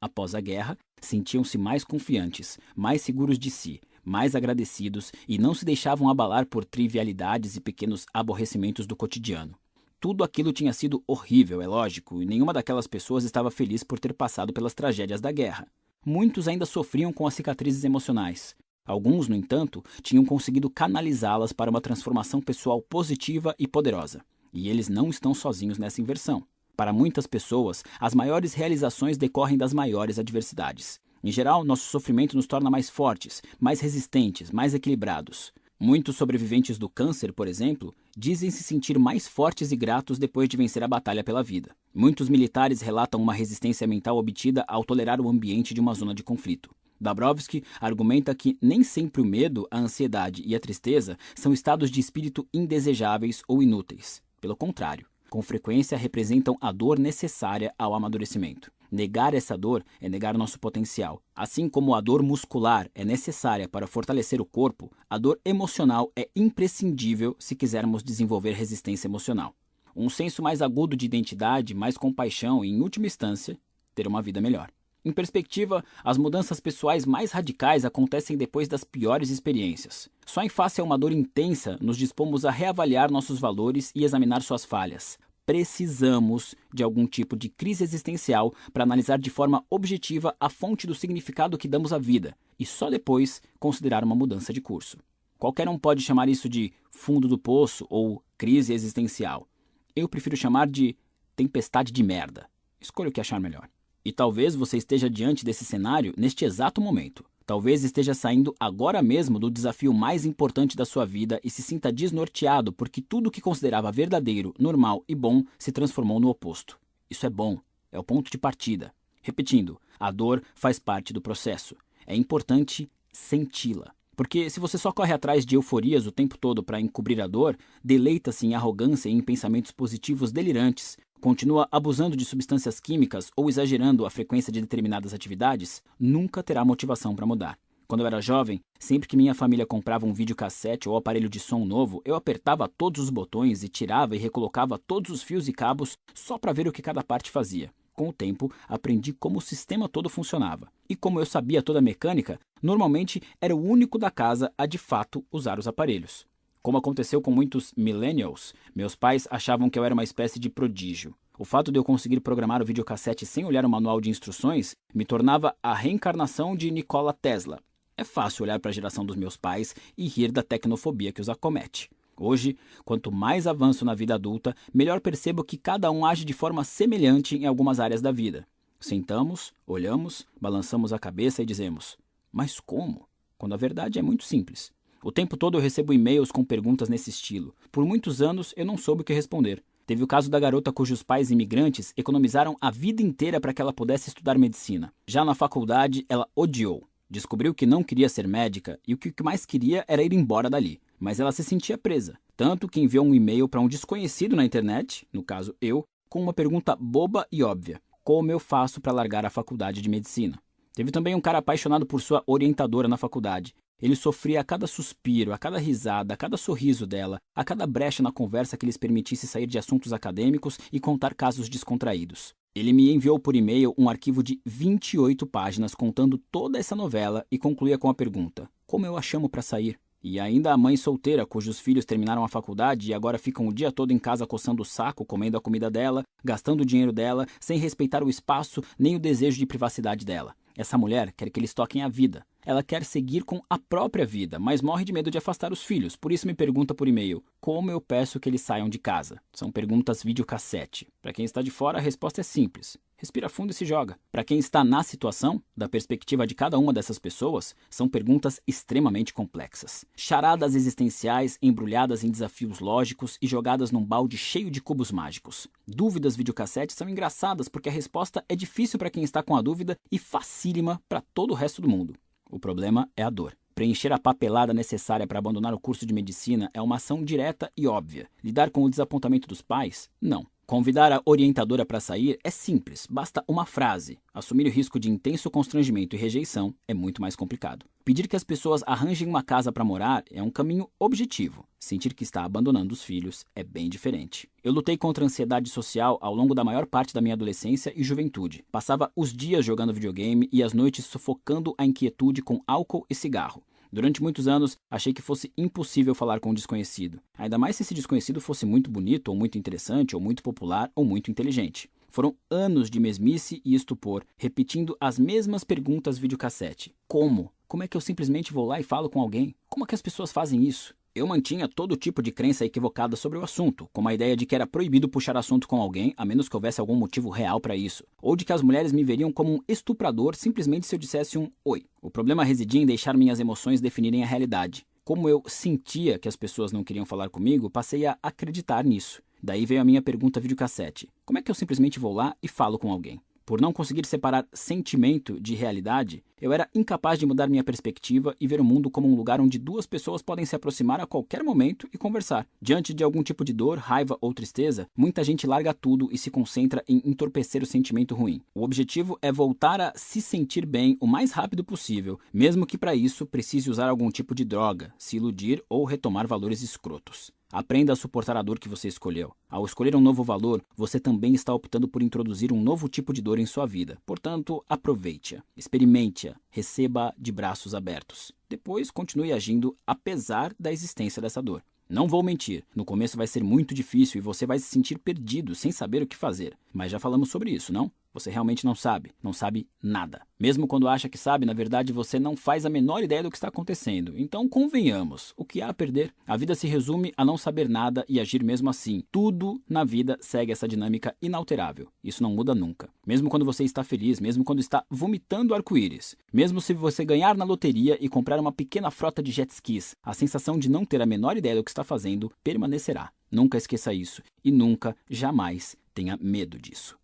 Após a guerra, sentiam-se mais confiantes, mais seguros de si, mais agradecidos e não se deixavam abalar por trivialidades e pequenos aborrecimentos do cotidiano. Tudo aquilo tinha sido horrível, é lógico, e nenhuma daquelas pessoas estava feliz por ter passado pelas tragédias da guerra. Muitos ainda sofriam com as cicatrizes emocionais, Alguns, no entanto, tinham conseguido canalizá-las para uma transformação pessoal positiva e poderosa. E eles não estão sozinhos nessa inversão. Para muitas pessoas, as maiores realizações decorrem das maiores adversidades. Em geral, nosso sofrimento nos torna mais fortes, mais resistentes, mais equilibrados. Muitos sobreviventes do câncer, por exemplo, dizem se sentir mais fortes e gratos depois de vencer a batalha pela vida. Muitos militares relatam uma resistência mental obtida ao tolerar o ambiente de uma zona de conflito. Dabrowski argumenta que nem sempre o medo, a ansiedade e a tristeza são estados de espírito indesejáveis ou inúteis. Pelo contrário, com frequência representam a dor necessária ao amadurecimento. Negar essa dor é negar nosso potencial. Assim como a dor muscular é necessária para fortalecer o corpo, a dor emocional é imprescindível se quisermos desenvolver resistência emocional. Um senso mais agudo de identidade, mais compaixão e, em última instância, ter uma vida melhor. Em perspectiva, as mudanças pessoais mais radicais acontecem depois das piores experiências. Só em face a uma dor intensa nos dispomos a reavaliar nossos valores e examinar suas falhas. Precisamos de algum tipo de crise existencial para analisar de forma objetiva a fonte do significado que damos à vida e só depois considerar uma mudança de curso. Qualquer um pode chamar isso de fundo do poço ou crise existencial. Eu prefiro chamar de tempestade de merda. Escolha o que achar melhor. E talvez você esteja diante desse cenário neste exato momento. Talvez esteja saindo agora mesmo do desafio mais importante da sua vida e se sinta desnorteado porque tudo o que considerava verdadeiro, normal e bom se transformou no oposto. Isso é bom, é o ponto de partida. Repetindo, a dor faz parte do processo. É importante senti-la. Porque se você só corre atrás de euforias o tempo todo para encobrir a dor, deleita-se em arrogância e em pensamentos positivos delirantes, continua abusando de substâncias químicas ou exagerando a frequência de determinadas atividades, nunca terá motivação para mudar. Quando eu era jovem, sempre que minha família comprava um videocassete ou aparelho de som novo, eu apertava todos os botões e tirava e recolocava todos os fios e cabos só para ver o que cada parte fazia. Com o tempo, aprendi como o sistema todo funcionava. E como eu sabia toda a mecânica, normalmente era o único da casa a de fato usar os aparelhos. Como aconteceu com muitos millennials, meus pais achavam que eu era uma espécie de prodígio. O fato de eu conseguir programar o videocassete sem olhar o manual de instruções me tornava a reencarnação de Nikola Tesla. É fácil olhar para a geração dos meus pais e rir da tecnofobia que os acomete. Hoje, quanto mais avanço na vida adulta, melhor percebo que cada um age de forma semelhante em algumas áreas da vida. Sentamos, olhamos, balançamos a cabeça e dizemos: Mas como? Quando a verdade é muito simples. O tempo todo eu recebo e-mails com perguntas nesse estilo. Por muitos anos eu não soube o que responder. Teve o caso da garota cujos pais imigrantes economizaram a vida inteira para que ela pudesse estudar medicina. Já na faculdade, ela odiou. Descobriu que não queria ser médica e o que mais queria era ir embora dali. Mas ela se sentia presa, tanto que enviou um e-mail para um desconhecido na internet, no caso eu, com uma pergunta boba e óbvia: Como eu faço para largar a faculdade de medicina? Teve também um cara apaixonado por sua orientadora na faculdade ele sofria a cada suspiro, a cada risada, a cada sorriso dela, a cada brecha na conversa que lhes permitisse sair de assuntos acadêmicos e contar casos descontraídos. Ele me enviou por e-mail um arquivo de 28 páginas contando toda essa novela e concluía com a pergunta: Como eu a chamo para sair? E ainda a mãe solteira, cujos filhos terminaram a faculdade e agora ficam o dia todo em casa coçando o saco, comendo a comida dela, gastando o dinheiro dela, sem respeitar o espaço nem o desejo de privacidade dela. Essa mulher quer que eles toquem a vida, Ela quer seguir com a própria vida, mas morre de medo de afastar os filhos. Por isso me pergunta por e-mail: como eu peço que eles saiam de casa? São perguntas videocassete. Para quem está de fora, a resposta é simples respira fundo e se joga. Para quem está na situação, da perspectiva de cada uma dessas pessoas, são perguntas extremamente complexas. Charadas existenciais embrulhadas em desafios lógicos e jogadas num balde cheio de cubos mágicos. Dúvidas videocassete são engraçadas porque a resposta é difícil para quem está com a dúvida e facílima para todo o resto do mundo. O problema é a dor. Preencher a papelada necessária para abandonar o curso de medicina é uma ação direta e óbvia. Lidar com o desapontamento dos pais? Não. Convidar a orientadora para sair é simples, basta uma frase. Assumir o risco de intenso constrangimento e rejeição é muito mais complicado. Pedir que as pessoas arranjem uma casa para morar é um caminho objetivo. Sentir que está abandonando os filhos é bem diferente. Eu lutei contra a ansiedade social ao longo da maior parte da minha adolescência e juventude. Passava os dias jogando videogame e as noites sufocando a inquietude com álcool e cigarro. Durante muitos anos, achei que fosse impossível falar com um desconhecido, ainda mais se esse desconhecido fosse muito bonito, ou muito interessante, ou muito popular, ou muito inteligente. Foram anos de mesmice e estupor, repetindo as mesmas perguntas videocassete. Como? Como é que eu simplesmente vou lá e falo com alguém? Como é que as pessoas fazem isso? Eu mantinha todo tipo de crença equivocada sobre o assunto, como a ideia de que era proibido puxar assunto com alguém a menos que houvesse algum motivo real para isso, ou de que as mulheres me veriam como um estuprador simplesmente se eu dissesse um oi. O problema residia em deixar minhas emoções definirem a realidade. Como eu sentia que as pessoas não queriam falar comigo, passei a acreditar nisso. Daí veio a minha pergunta videocassete: como é que eu simplesmente vou lá e falo com alguém? Por não conseguir separar sentimento de realidade, eu era incapaz de mudar minha perspectiva e ver o mundo como um lugar onde duas pessoas podem se aproximar a qualquer momento e conversar. Diante de algum tipo de dor, raiva ou tristeza, muita gente larga tudo e se concentra em entorpecer o sentimento ruim. O objetivo é voltar a se sentir bem o mais rápido possível, mesmo que para isso precise usar algum tipo de droga, se iludir ou retomar valores escrotos. Aprenda a suportar a dor que você escolheu. Ao escolher um novo valor, você também está optando por introduzir um novo tipo de dor em sua vida. Portanto, aproveite-a, experimente-a, receba de braços abertos. Depois, continue agindo apesar da existência dessa dor. Não vou mentir, no começo vai ser muito difícil e você vai se sentir perdido, sem saber o que fazer. Mas já falamos sobre isso, não? Você realmente não sabe, não sabe nada. Mesmo quando acha que sabe, na verdade você não faz a menor ideia do que está acontecendo. Então convenhamos, o que há a perder? A vida se resume a não saber nada e agir mesmo assim. Tudo na vida segue essa dinâmica inalterável. Isso não muda nunca. Mesmo quando você está feliz, mesmo quando está vomitando arco-íris, mesmo se você ganhar na loteria e comprar uma pequena frota de jet skis, a sensação de não ter a menor ideia do que está fazendo permanecerá. Nunca esqueça isso e nunca, jamais tenha medo disso.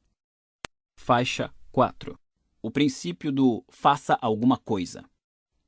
Faixa 4 O princípio do faça alguma coisa.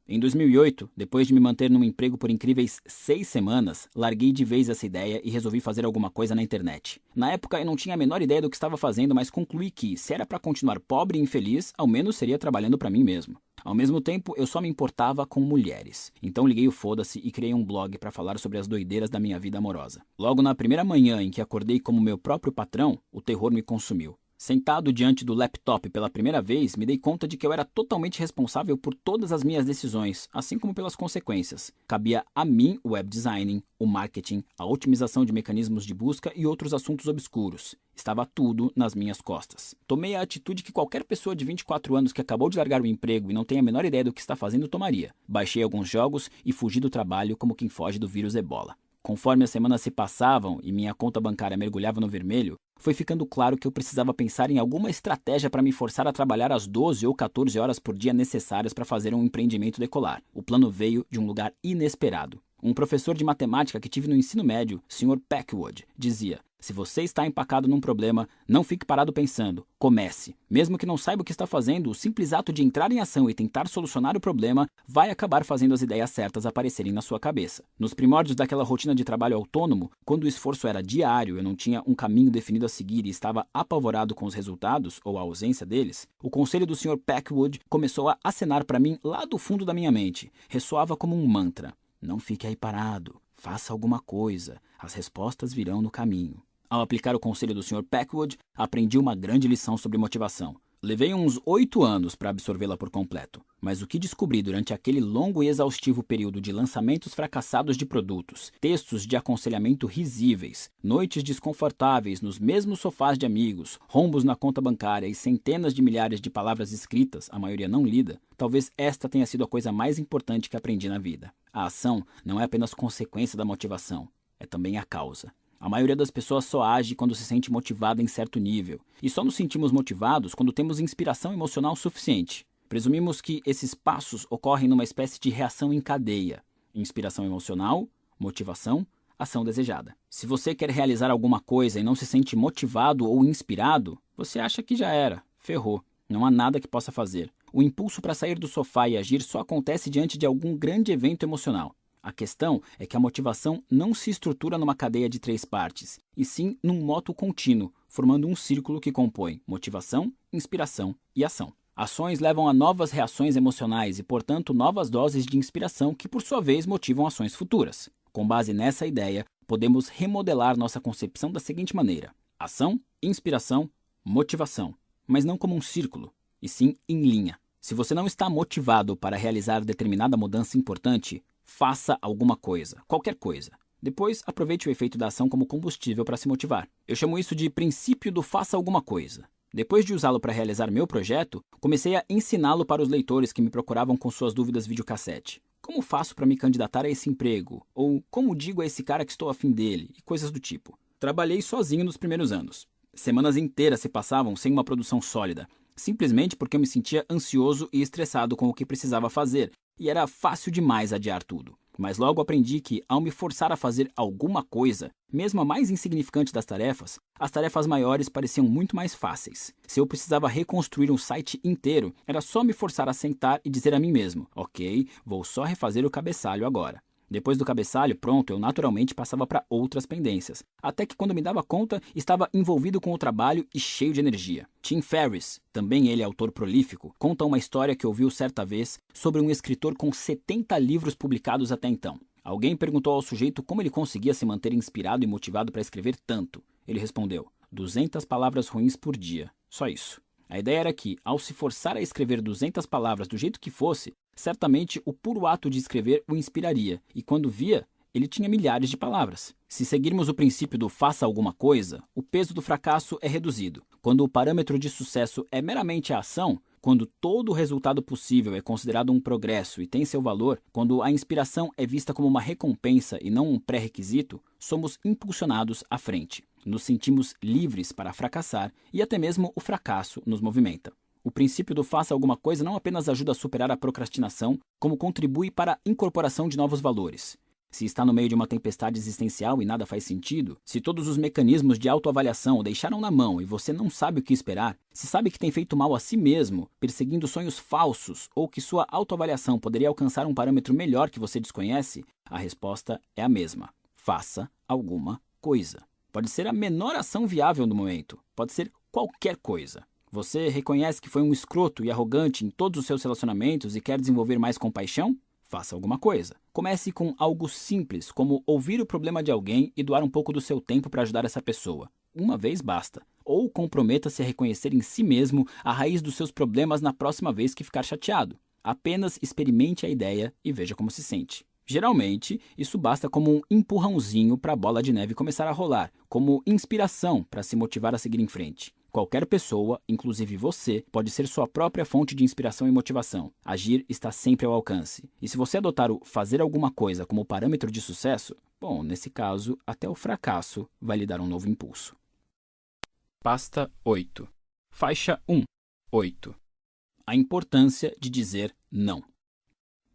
Em 2008, depois de me manter num emprego por incríveis seis semanas, larguei de vez essa ideia e resolvi fazer alguma coisa na internet. Na época eu não tinha a menor ideia do que estava fazendo, mas concluí que, se era para continuar pobre e infeliz, ao menos seria trabalhando para mim mesmo. Ao mesmo tempo, eu só me importava com mulheres. Então liguei o foda-se e criei um blog para falar sobre as doideiras da minha vida amorosa. Logo na primeira manhã em que acordei como meu próprio patrão, o terror me consumiu. Sentado diante do laptop pela primeira vez, me dei conta de que eu era totalmente responsável por todas as minhas decisões, assim como pelas consequências. Cabia a mim o web designing, o marketing, a otimização de mecanismos de busca e outros assuntos obscuros. Estava tudo nas minhas costas. Tomei a atitude que qualquer pessoa de 24 anos que acabou de largar o emprego e não tem a menor ideia do que está fazendo tomaria. Baixei alguns jogos e fugi do trabalho como quem foge do vírus ebola. Conforme as semanas se passavam e minha conta bancária mergulhava no vermelho, foi ficando claro que eu precisava pensar em alguma estratégia para me forçar a trabalhar as 12 ou 14 horas por dia necessárias para fazer um empreendimento decolar. O plano veio de um lugar inesperado. Um professor de matemática que tive no ensino médio, Sr. Packwood, dizia: se você está empacado num problema, não fique parado pensando. Comece. Mesmo que não saiba o que está fazendo, o simples ato de entrar em ação e tentar solucionar o problema vai acabar fazendo as ideias certas aparecerem na sua cabeça. Nos primórdios daquela rotina de trabalho autônomo, quando o esforço era diário, eu não tinha um caminho definido a seguir e estava apavorado com os resultados ou a ausência deles, o conselho do Sr. Packwood começou a acenar para mim lá do fundo da minha mente. Ressoava como um mantra. Não fique aí parado. Faça alguma coisa. As respostas virão no caminho. Ao aplicar o conselho do Sr. Packwood, aprendi uma grande lição sobre motivação. Levei uns oito anos para absorvê-la por completo. mas o que descobri durante aquele longo e exaustivo período de lançamentos fracassados de produtos, textos de aconselhamento risíveis, noites desconfortáveis nos mesmos sofás de amigos, rombos na conta bancária e centenas de milhares de palavras escritas, a maioria não lida, talvez esta tenha sido a coisa mais importante que aprendi na vida. A ação não é apenas consequência da motivação, é também a causa. A maioria das pessoas só age quando se sente motivada em certo nível, e só nos sentimos motivados quando temos inspiração emocional suficiente. Presumimos que esses passos ocorrem numa espécie de reação em cadeia: inspiração emocional, motivação, ação desejada. Se você quer realizar alguma coisa e não se sente motivado ou inspirado, você acha que já era, ferrou, não há nada que possa fazer. O impulso para sair do sofá e agir só acontece diante de algum grande evento emocional. A questão é que a motivação não se estrutura numa cadeia de três partes, e sim num moto contínuo, formando um círculo que compõe motivação, inspiração e ação. Ações levam a novas reações emocionais e, portanto, novas doses de inspiração que, por sua vez, motivam ações futuras. Com base nessa ideia, podemos remodelar nossa concepção da seguinte maneira: ação, inspiração, motivação, mas não como um círculo, e sim em linha. Se você não está motivado para realizar determinada mudança importante, faça alguma coisa, qualquer coisa. Depois, aproveite o efeito da ação como combustível para se motivar. Eu chamo isso de princípio do faça alguma coisa. Depois de usá-lo para realizar meu projeto, comecei a ensiná-lo para os leitores que me procuravam com suas dúvidas videocassete. Como faço para me candidatar a esse emprego? Ou como digo a esse cara que estou afim dele? E coisas do tipo. Trabalhei sozinho nos primeiros anos. Semanas inteiras se passavam sem uma produção sólida, simplesmente porque eu me sentia ansioso e estressado com o que precisava fazer, e era fácil demais adiar tudo. Mas logo aprendi que, ao me forçar a fazer alguma coisa, mesmo a mais insignificante das tarefas, as tarefas maiores pareciam muito mais fáceis. Se eu precisava reconstruir um site inteiro, era só me forçar a sentar e dizer a mim mesmo: ok, vou só refazer o cabeçalho agora. Depois do cabeçalho pronto, eu naturalmente passava para outras pendências, até que quando me dava conta, estava envolvido com o trabalho e cheio de energia. Tim Ferriss, também ele autor prolífico, conta uma história que ouviu certa vez sobre um escritor com 70 livros publicados até então. Alguém perguntou ao sujeito como ele conseguia se manter inspirado e motivado para escrever tanto. Ele respondeu: 200 palavras ruins por dia. Só isso. A ideia era que, ao se forçar a escrever 200 palavras do jeito que fosse, certamente o puro ato de escrever o inspiraria, e quando via, ele tinha milhares de palavras. Se seguirmos o princípio do faça alguma coisa, o peso do fracasso é reduzido. Quando o parâmetro de sucesso é meramente a ação, quando todo o resultado possível é considerado um progresso e tem seu valor, quando a inspiração é vista como uma recompensa e não um pré-requisito, somos impulsionados à frente. Nos sentimos livres para fracassar e até mesmo o fracasso nos movimenta. O princípio do faça alguma coisa não apenas ajuda a superar a procrastinação, como contribui para a incorporação de novos valores. Se está no meio de uma tempestade existencial e nada faz sentido, se todos os mecanismos de autoavaliação o deixaram na mão e você não sabe o que esperar, se sabe que tem feito mal a si mesmo, perseguindo sonhos falsos, ou que sua autoavaliação poderia alcançar um parâmetro melhor que você desconhece, a resposta é a mesma: faça alguma coisa. Pode ser a menor ação viável no momento, pode ser qualquer coisa. Você reconhece que foi um escroto e arrogante em todos os seus relacionamentos e quer desenvolver mais compaixão? Faça alguma coisa. Comece com algo simples, como ouvir o problema de alguém e doar um pouco do seu tempo para ajudar essa pessoa. Uma vez basta. Ou comprometa-se a reconhecer em si mesmo a raiz dos seus problemas na próxima vez que ficar chateado. Apenas experimente a ideia e veja como se sente. Geralmente, isso basta como um empurrãozinho para a bola de neve começar a rolar, como inspiração para se motivar a seguir em frente. Qualquer pessoa, inclusive você, pode ser sua própria fonte de inspiração e motivação. Agir está sempre ao alcance. E se você adotar o fazer alguma coisa como parâmetro de sucesso, bom, nesse caso, até o fracasso vai lhe dar um novo impulso. Pasta 8. Faixa 1. 8. A importância de dizer não.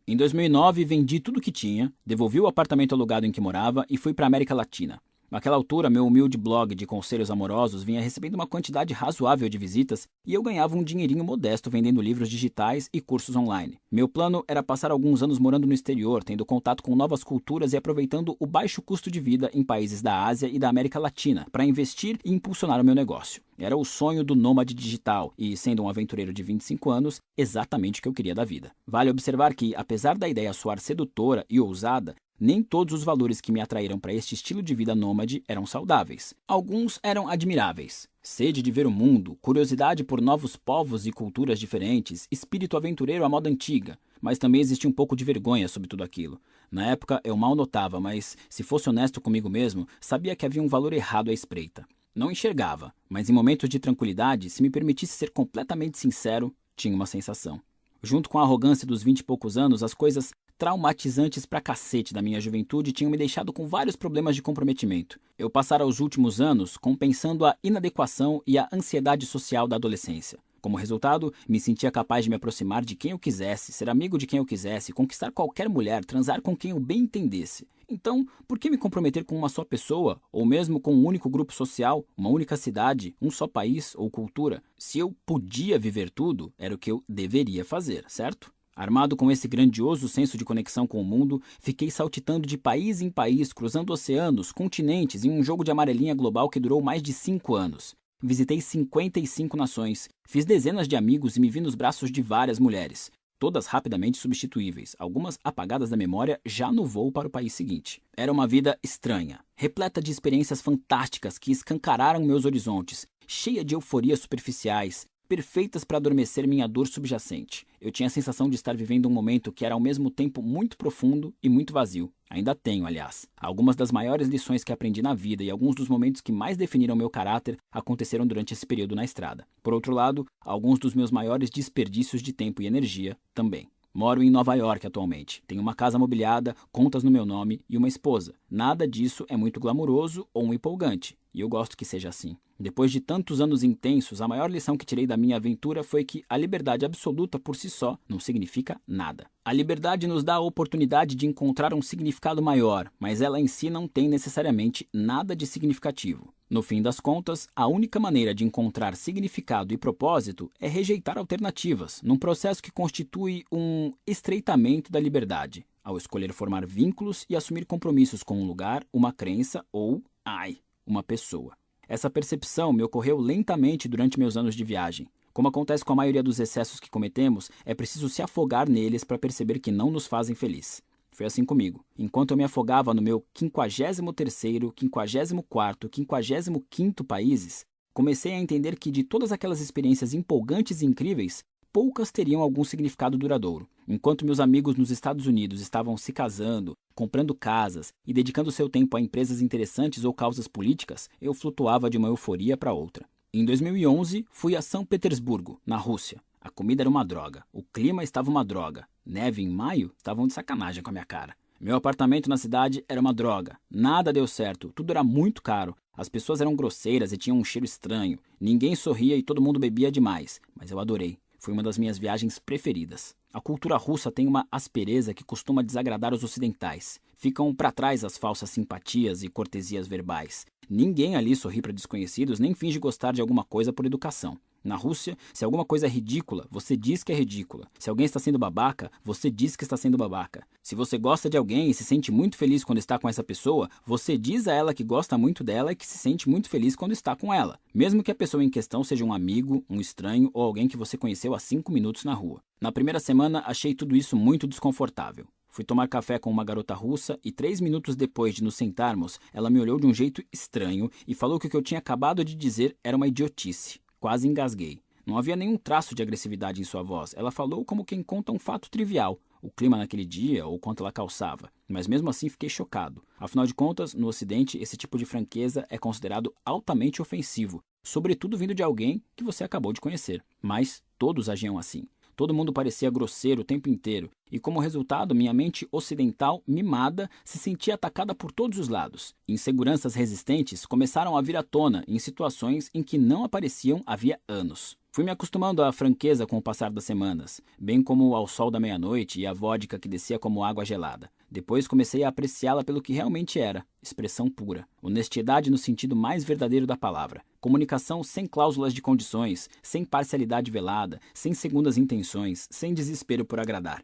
Em 2009, vendi tudo que tinha, devolvi o apartamento alugado em que morava e fui para a América Latina. Naquela altura, meu humilde blog de conselhos amorosos vinha recebendo uma quantidade razoável de visitas e eu ganhava um dinheirinho modesto vendendo livros digitais e cursos online. Meu plano era passar alguns anos morando no exterior, tendo contato com novas culturas e aproveitando o baixo custo de vida em países da Ásia e da América Latina para investir e impulsionar o meu negócio. Era o sonho do nômade digital e, sendo um aventureiro de 25 anos, exatamente o que eu queria da vida. Vale observar que, apesar da ideia soar sedutora e ousada, nem todos os valores que me atraíram para este estilo de vida nômade eram saudáveis. Alguns eram admiráveis. Sede de ver o mundo, curiosidade por novos povos e culturas diferentes, espírito aventureiro à moda antiga, mas também existia um pouco de vergonha sobre tudo aquilo. Na época eu mal notava, mas, se fosse honesto comigo mesmo, sabia que havia um valor errado à espreita. Não enxergava, mas em momentos de tranquilidade, se me permitisse ser completamente sincero, tinha uma sensação. Junto com a arrogância dos vinte e poucos anos, as coisas traumatizantes pra cacete da minha juventude tinham me deixado com vários problemas de comprometimento. Eu passara os últimos anos compensando a inadequação e a ansiedade social da adolescência. Como resultado, me sentia capaz de me aproximar de quem eu quisesse, ser amigo de quem eu quisesse, conquistar qualquer mulher, transar com quem eu bem entendesse. Então, por que me comprometer com uma só pessoa, ou mesmo com um único grupo social, uma única cidade, um só país ou cultura? Se eu podia viver tudo, era o que eu deveria fazer, certo? Armado com esse grandioso senso de conexão com o mundo, fiquei saltitando de país em país, cruzando oceanos, continentes, em um jogo de amarelinha global que durou mais de cinco anos. Visitei 55 nações, fiz dezenas de amigos e me vi nos braços de várias mulheres, todas rapidamente substituíveis, algumas apagadas da memória já no voo para o país seguinte. Era uma vida estranha, repleta de experiências fantásticas que escancararam meus horizontes, cheia de euforias superficiais, perfeitas para adormecer minha dor subjacente. Eu tinha a sensação de estar vivendo um momento que era ao mesmo tempo muito profundo e muito vazio. Ainda tenho, aliás. Algumas das maiores lições que aprendi na vida e alguns dos momentos que mais definiram meu caráter aconteceram durante esse período na estrada. Por outro lado, alguns dos meus maiores desperdícios de tempo e energia também. Moro em Nova York atualmente. Tenho uma casa mobiliada, contas no meu nome e uma esposa. Nada disso é muito glamouroso ou empolgante, e eu gosto que seja assim. Depois de tantos anos intensos, a maior lição que tirei da minha aventura foi que a liberdade absoluta por si só não significa nada. A liberdade nos dá a oportunidade de encontrar um significado maior, mas ela em si não tem necessariamente nada de significativo. No fim das contas, a única maneira de encontrar significado e propósito é rejeitar alternativas, num processo que constitui um estreitamento da liberdade, ao escolher formar vínculos e assumir compromissos com um lugar, uma crença ou, ai, uma pessoa. Essa percepção me ocorreu lentamente durante meus anos de viagem. Como acontece com a maioria dos excessos que cometemos, é preciso se afogar neles para perceber que não nos fazem feliz. Foi assim comigo. Enquanto eu me afogava no meu 53º, 54º, 55º países, comecei a entender que de todas aquelas experiências empolgantes e incríveis, poucas teriam algum significado duradouro. Enquanto meus amigos nos Estados Unidos estavam se casando, comprando casas e dedicando seu tempo a empresas interessantes ou causas políticas, eu flutuava de uma euforia para outra. Em 2011, fui a São Petersburgo, na Rússia. A comida era uma droga, o clima estava uma droga, Neve em maio estavam de sacanagem com a minha cara. Meu apartamento na cidade era uma droga. Nada deu certo, tudo era muito caro. As pessoas eram grosseiras e tinham um cheiro estranho. Ninguém sorria e todo mundo bebia demais, mas eu adorei. Foi uma das minhas viagens preferidas. A cultura russa tem uma aspereza que costuma desagradar os ocidentais. Ficam para trás as falsas simpatias e cortesias verbais. Ninguém ali sorri para desconhecidos nem finge gostar de alguma coisa por educação. Na Rússia, se alguma coisa é ridícula, você diz que é ridícula. Se alguém está sendo babaca, você diz que está sendo babaca. Se você gosta de alguém e se sente muito feliz quando está com essa pessoa, você diz a ela que gosta muito dela e que se sente muito feliz quando está com ela, mesmo que a pessoa em questão seja um amigo, um estranho ou alguém que você conheceu há cinco minutos na rua. Na primeira semana, achei tudo isso muito desconfortável. Fui tomar café com uma garota russa e três minutos depois de nos sentarmos, ela me olhou de um jeito estranho e falou que o que eu tinha acabado de dizer era uma idiotice. Quase engasguei. Não havia nenhum traço de agressividade em sua voz. Ela falou como quem conta um fato trivial, o clima naquele dia ou quanto ela calçava. Mas mesmo assim fiquei chocado. Afinal de contas, no Ocidente, esse tipo de franqueza é considerado altamente ofensivo, sobretudo vindo de alguém que você acabou de conhecer. Mas todos agiam assim. Todo mundo parecia grosseiro o tempo inteiro, e como resultado, minha mente ocidental, mimada, se sentia atacada por todos os lados. Inseguranças resistentes começaram a vir à tona em situações em que não apareciam havia anos. Fui me acostumando à franqueza com o passar das semanas, bem como ao sol da meia-noite e à vodka que descia como água gelada. Depois comecei a apreciá-la pelo que realmente era, expressão pura, honestidade no sentido mais verdadeiro da palavra, comunicação sem cláusulas de condições, sem parcialidade velada, sem segundas intenções, sem desespero por agradar.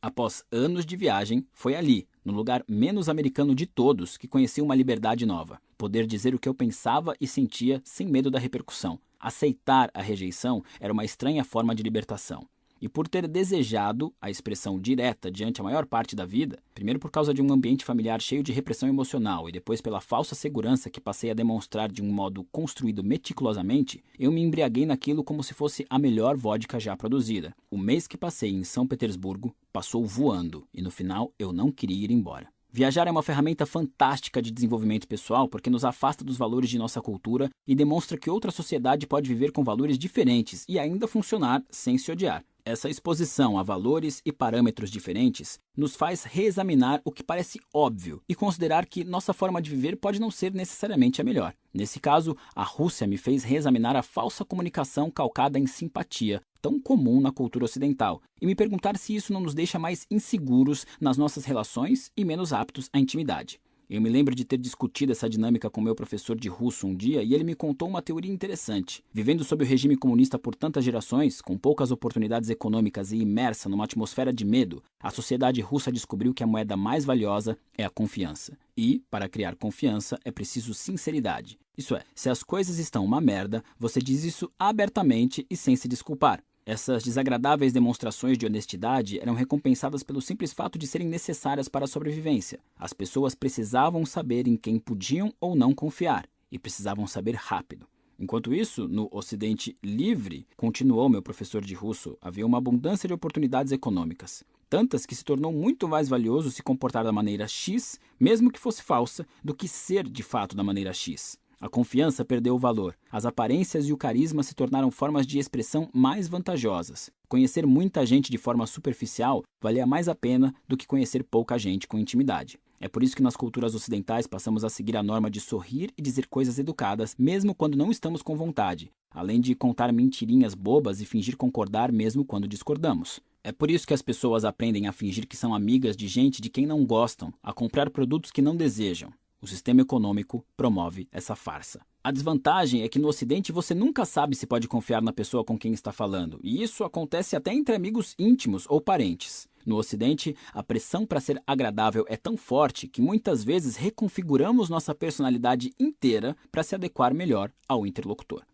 Após anos de viagem, foi ali, no lugar menos americano de todos, que conheci uma liberdade nova. Poder dizer o que eu pensava e sentia sem medo da repercussão. Aceitar a rejeição era uma estranha forma de libertação. E por ter desejado a expressão direta diante a maior parte da vida, primeiro por causa de um ambiente familiar cheio de repressão emocional e depois pela falsa segurança que passei a demonstrar de um modo construído meticulosamente, eu me embriaguei naquilo como se fosse a melhor vodka já produzida. O mês que passei em São Petersburgo passou voando e no final eu não queria ir embora. Viajar é uma ferramenta fantástica de desenvolvimento pessoal porque nos afasta dos valores de nossa cultura e demonstra que outra sociedade pode viver com valores diferentes e ainda funcionar sem se odiar. Essa exposição a valores e parâmetros diferentes nos faz reexaminar o que parece óbvio e considerar que nossa forma de viver pode não ser necessariamente a melhor. Nesse caso, a Rússia me fez reexaminar a falsa comunicação calcada em simpatia, tão comum na cultura ocidental, e me perguntar se isso não nos deixa mais inseguros nas nossas relações e menos aptos à intimidade. Eu me lembro de ter discutido essa dinâmica com meu professor de russo um dia e ele me contou uma teoria interessante. Vivendo sob o regime comunista por tantas gerações, com poucas oportunidades econômicas e imersa numa atmosfera de medo, a sociedade russa descobriu que a moeda mais valiosa é a confiança. E, para criar confiança, é preciso sinceridade. Isso é, se as coisas estão uma merda, você diz isso abertamente e sem se desculpar. Essas desagradáveis demonstrações de honestidade eram recompensadas pelo simples fato de serem necessárias para a sobrevivência. As pessoas precisavam saber em quem podiam ou não confiar, e precisavam saber rápido. Enquanto isso, no Ocidente livre, continuou meu professor de russo, havia uma abundância de oportunidades econômicas. Tantas que se tornou muito mais valioso se comportar da maneira X, mesmo que fosse falsa, do que ser de fato da maneira X. A confiança perdeu o valor. As aparências e o carisma se tornaram formas de expressão mais vantajosas. Conhecer muita gente de forma superficial valia mais a pena do que conhecer pouca gente com intimidade. É por isso que nas culturas ocidentais passamos a seguir a norma de sorrir e dizer coisas educadas, mesmo quando não estamos com vontade, além de contar mentirinhas bobas e fingir concordar mesmo quando discordamos. É por isso que as pessoas aprendem a fingir que são amigas de gente de quem não gostam, a comprar produtos que não desejam. O sistema econômico promove essa farsa. A desvantagem é que no Ocidente você nunca sabe se pode confiar na pessoa com quem está falando, e isso acontece até entre amigos íntimos ou parentes. No Ocidente, a pressão para ser agradável é tão forte que muitas vezes reconfiguramos nossa personalidade inteira para se adequar melhor ao interlocutor.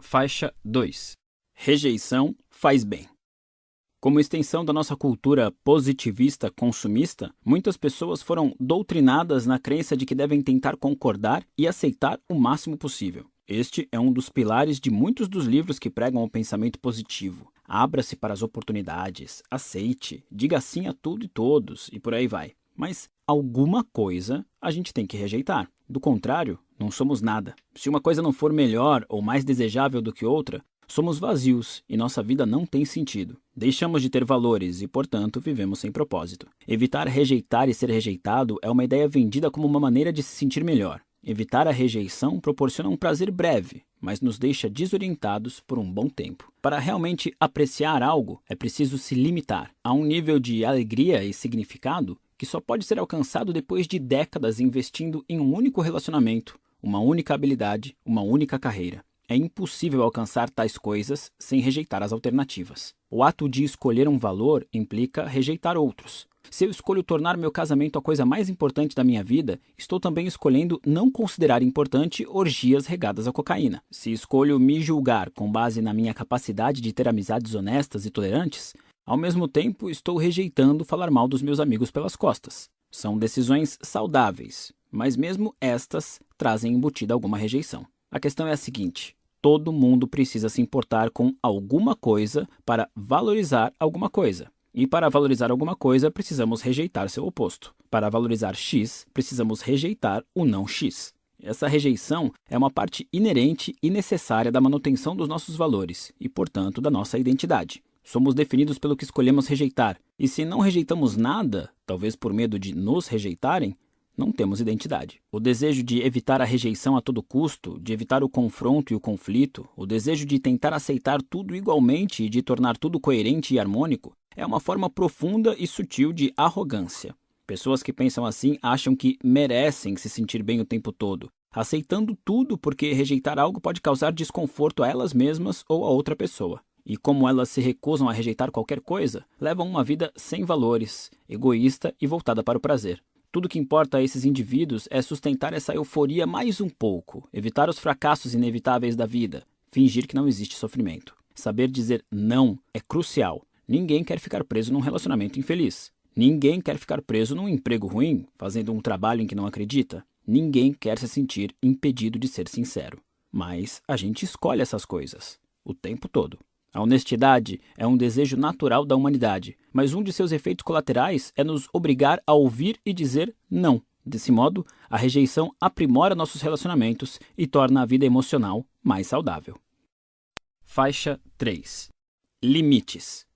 Faixa 2 Rejeição faz bem. Como extensão da nossa cultura positivista consumista, muitas pessoas foram doutrinadas na crença de que devem tentar concordar e aceitar o máximo possível. Este é um dos pilares de muitos dos livros que pregam o pensamento positivo. Abra-se para as oportunidades, aceite, diga sim a tudo e todos e por aí vai. Mas alguma coisa a gente tem que rejeitar. Do contrário, não somos nada. Se uma coisa não for melhor ou mais desejável do que outra, Somos vazios e nossa vida não tem sentido. Deixamos de ter valores e, portanto, vivemos sem propósito. Evitar rejeitar e ser rejeitado é uma ideia vendida como uma maneira de se sentir melhor. Evitar a rejeição proporciona um prazer breve, mas nos deixa desorientados por um bom tempo. Para realmente apreciar algo, é preciso se limitar a um nível de alegria e significado que só pode ser alcançado depois de décadas investindo em um único relacionamento, uma única habilidade, uma única carreira. É impossível alcançar tais coisas sem rejeitar as alternativas. O ato de escolher um valor implica rejeitar outros. Se eu escolho tornar meu casamento a coisa mais importante da minha vida, estou também escolhendo não considerar importante orgias regadas a cocaína. Se escolho me julgar com base na minha capacidade de ter amizades honestas e tolerantes, ao mesmo tempo estou rejeitando falar mal dos meus amigos pelas costas. São decisões saudáveis, mas mesmo estas trazem embutida alguma rejeição. A questão é a seguinte: todo mundo precisa se importar com alguma coisa para valorizar alguma coisa. E para valorizar alguma coisa, precisamos rejeitar seu oposto. Para valorizar X, precisamos rejeitar o não X. Essa rejeição é uma parte inerente e necessária da manutenção dos nossos valores e, portanto, da nossa identidade. Somos definidos pelo que escolhemos rejeitar, e se não rejeitamos nada, talvez por medo de nos rejeitarem, não temos identidade. O desejo de evitar a rejeição a todo custo, de evitar o confronto e o conflito, o desejo de tentar aceitar tudo igualmente e de tornar tudo coerente e harmônico, é uma forma profunda e sutil de arrogância. Pessoas que pensam assim acham que merecem se sentir bem o tempo todo, aceitando tudo porque rejeitar algo pode causar desconforto a elas mesmas ou a outra pessoa. E como elas se recusam a rejeitar qualquer coisa, levam uma vida sem valores, egoísta e voltada para o prazer. Tudo que importa a esses indivíduos é sustentar essa euforia mais um pouco, evitar os fracassos inevitáveis da vida, fingir que não existe sofrimento. Saber dizer não é crucial. Ninguém quer ficar preso num relacionamento infeliz. Ninguém quer ficar preso num emprego ruim, fazendo um trabalho em que não acredita. Ninguém quer se sentir impedido de ser sincero. Mas a gente escolhe essas coisas o tempo todo. A honestidade é um desejo natural da humanidade, mas um de seus efeitos colaterais é nos obrigar a ouvir e dizer não. Desse modo, a rejeição aprimora nossos relacionamentos e torna a vida emocional mais saudável. Faixa 3 Limites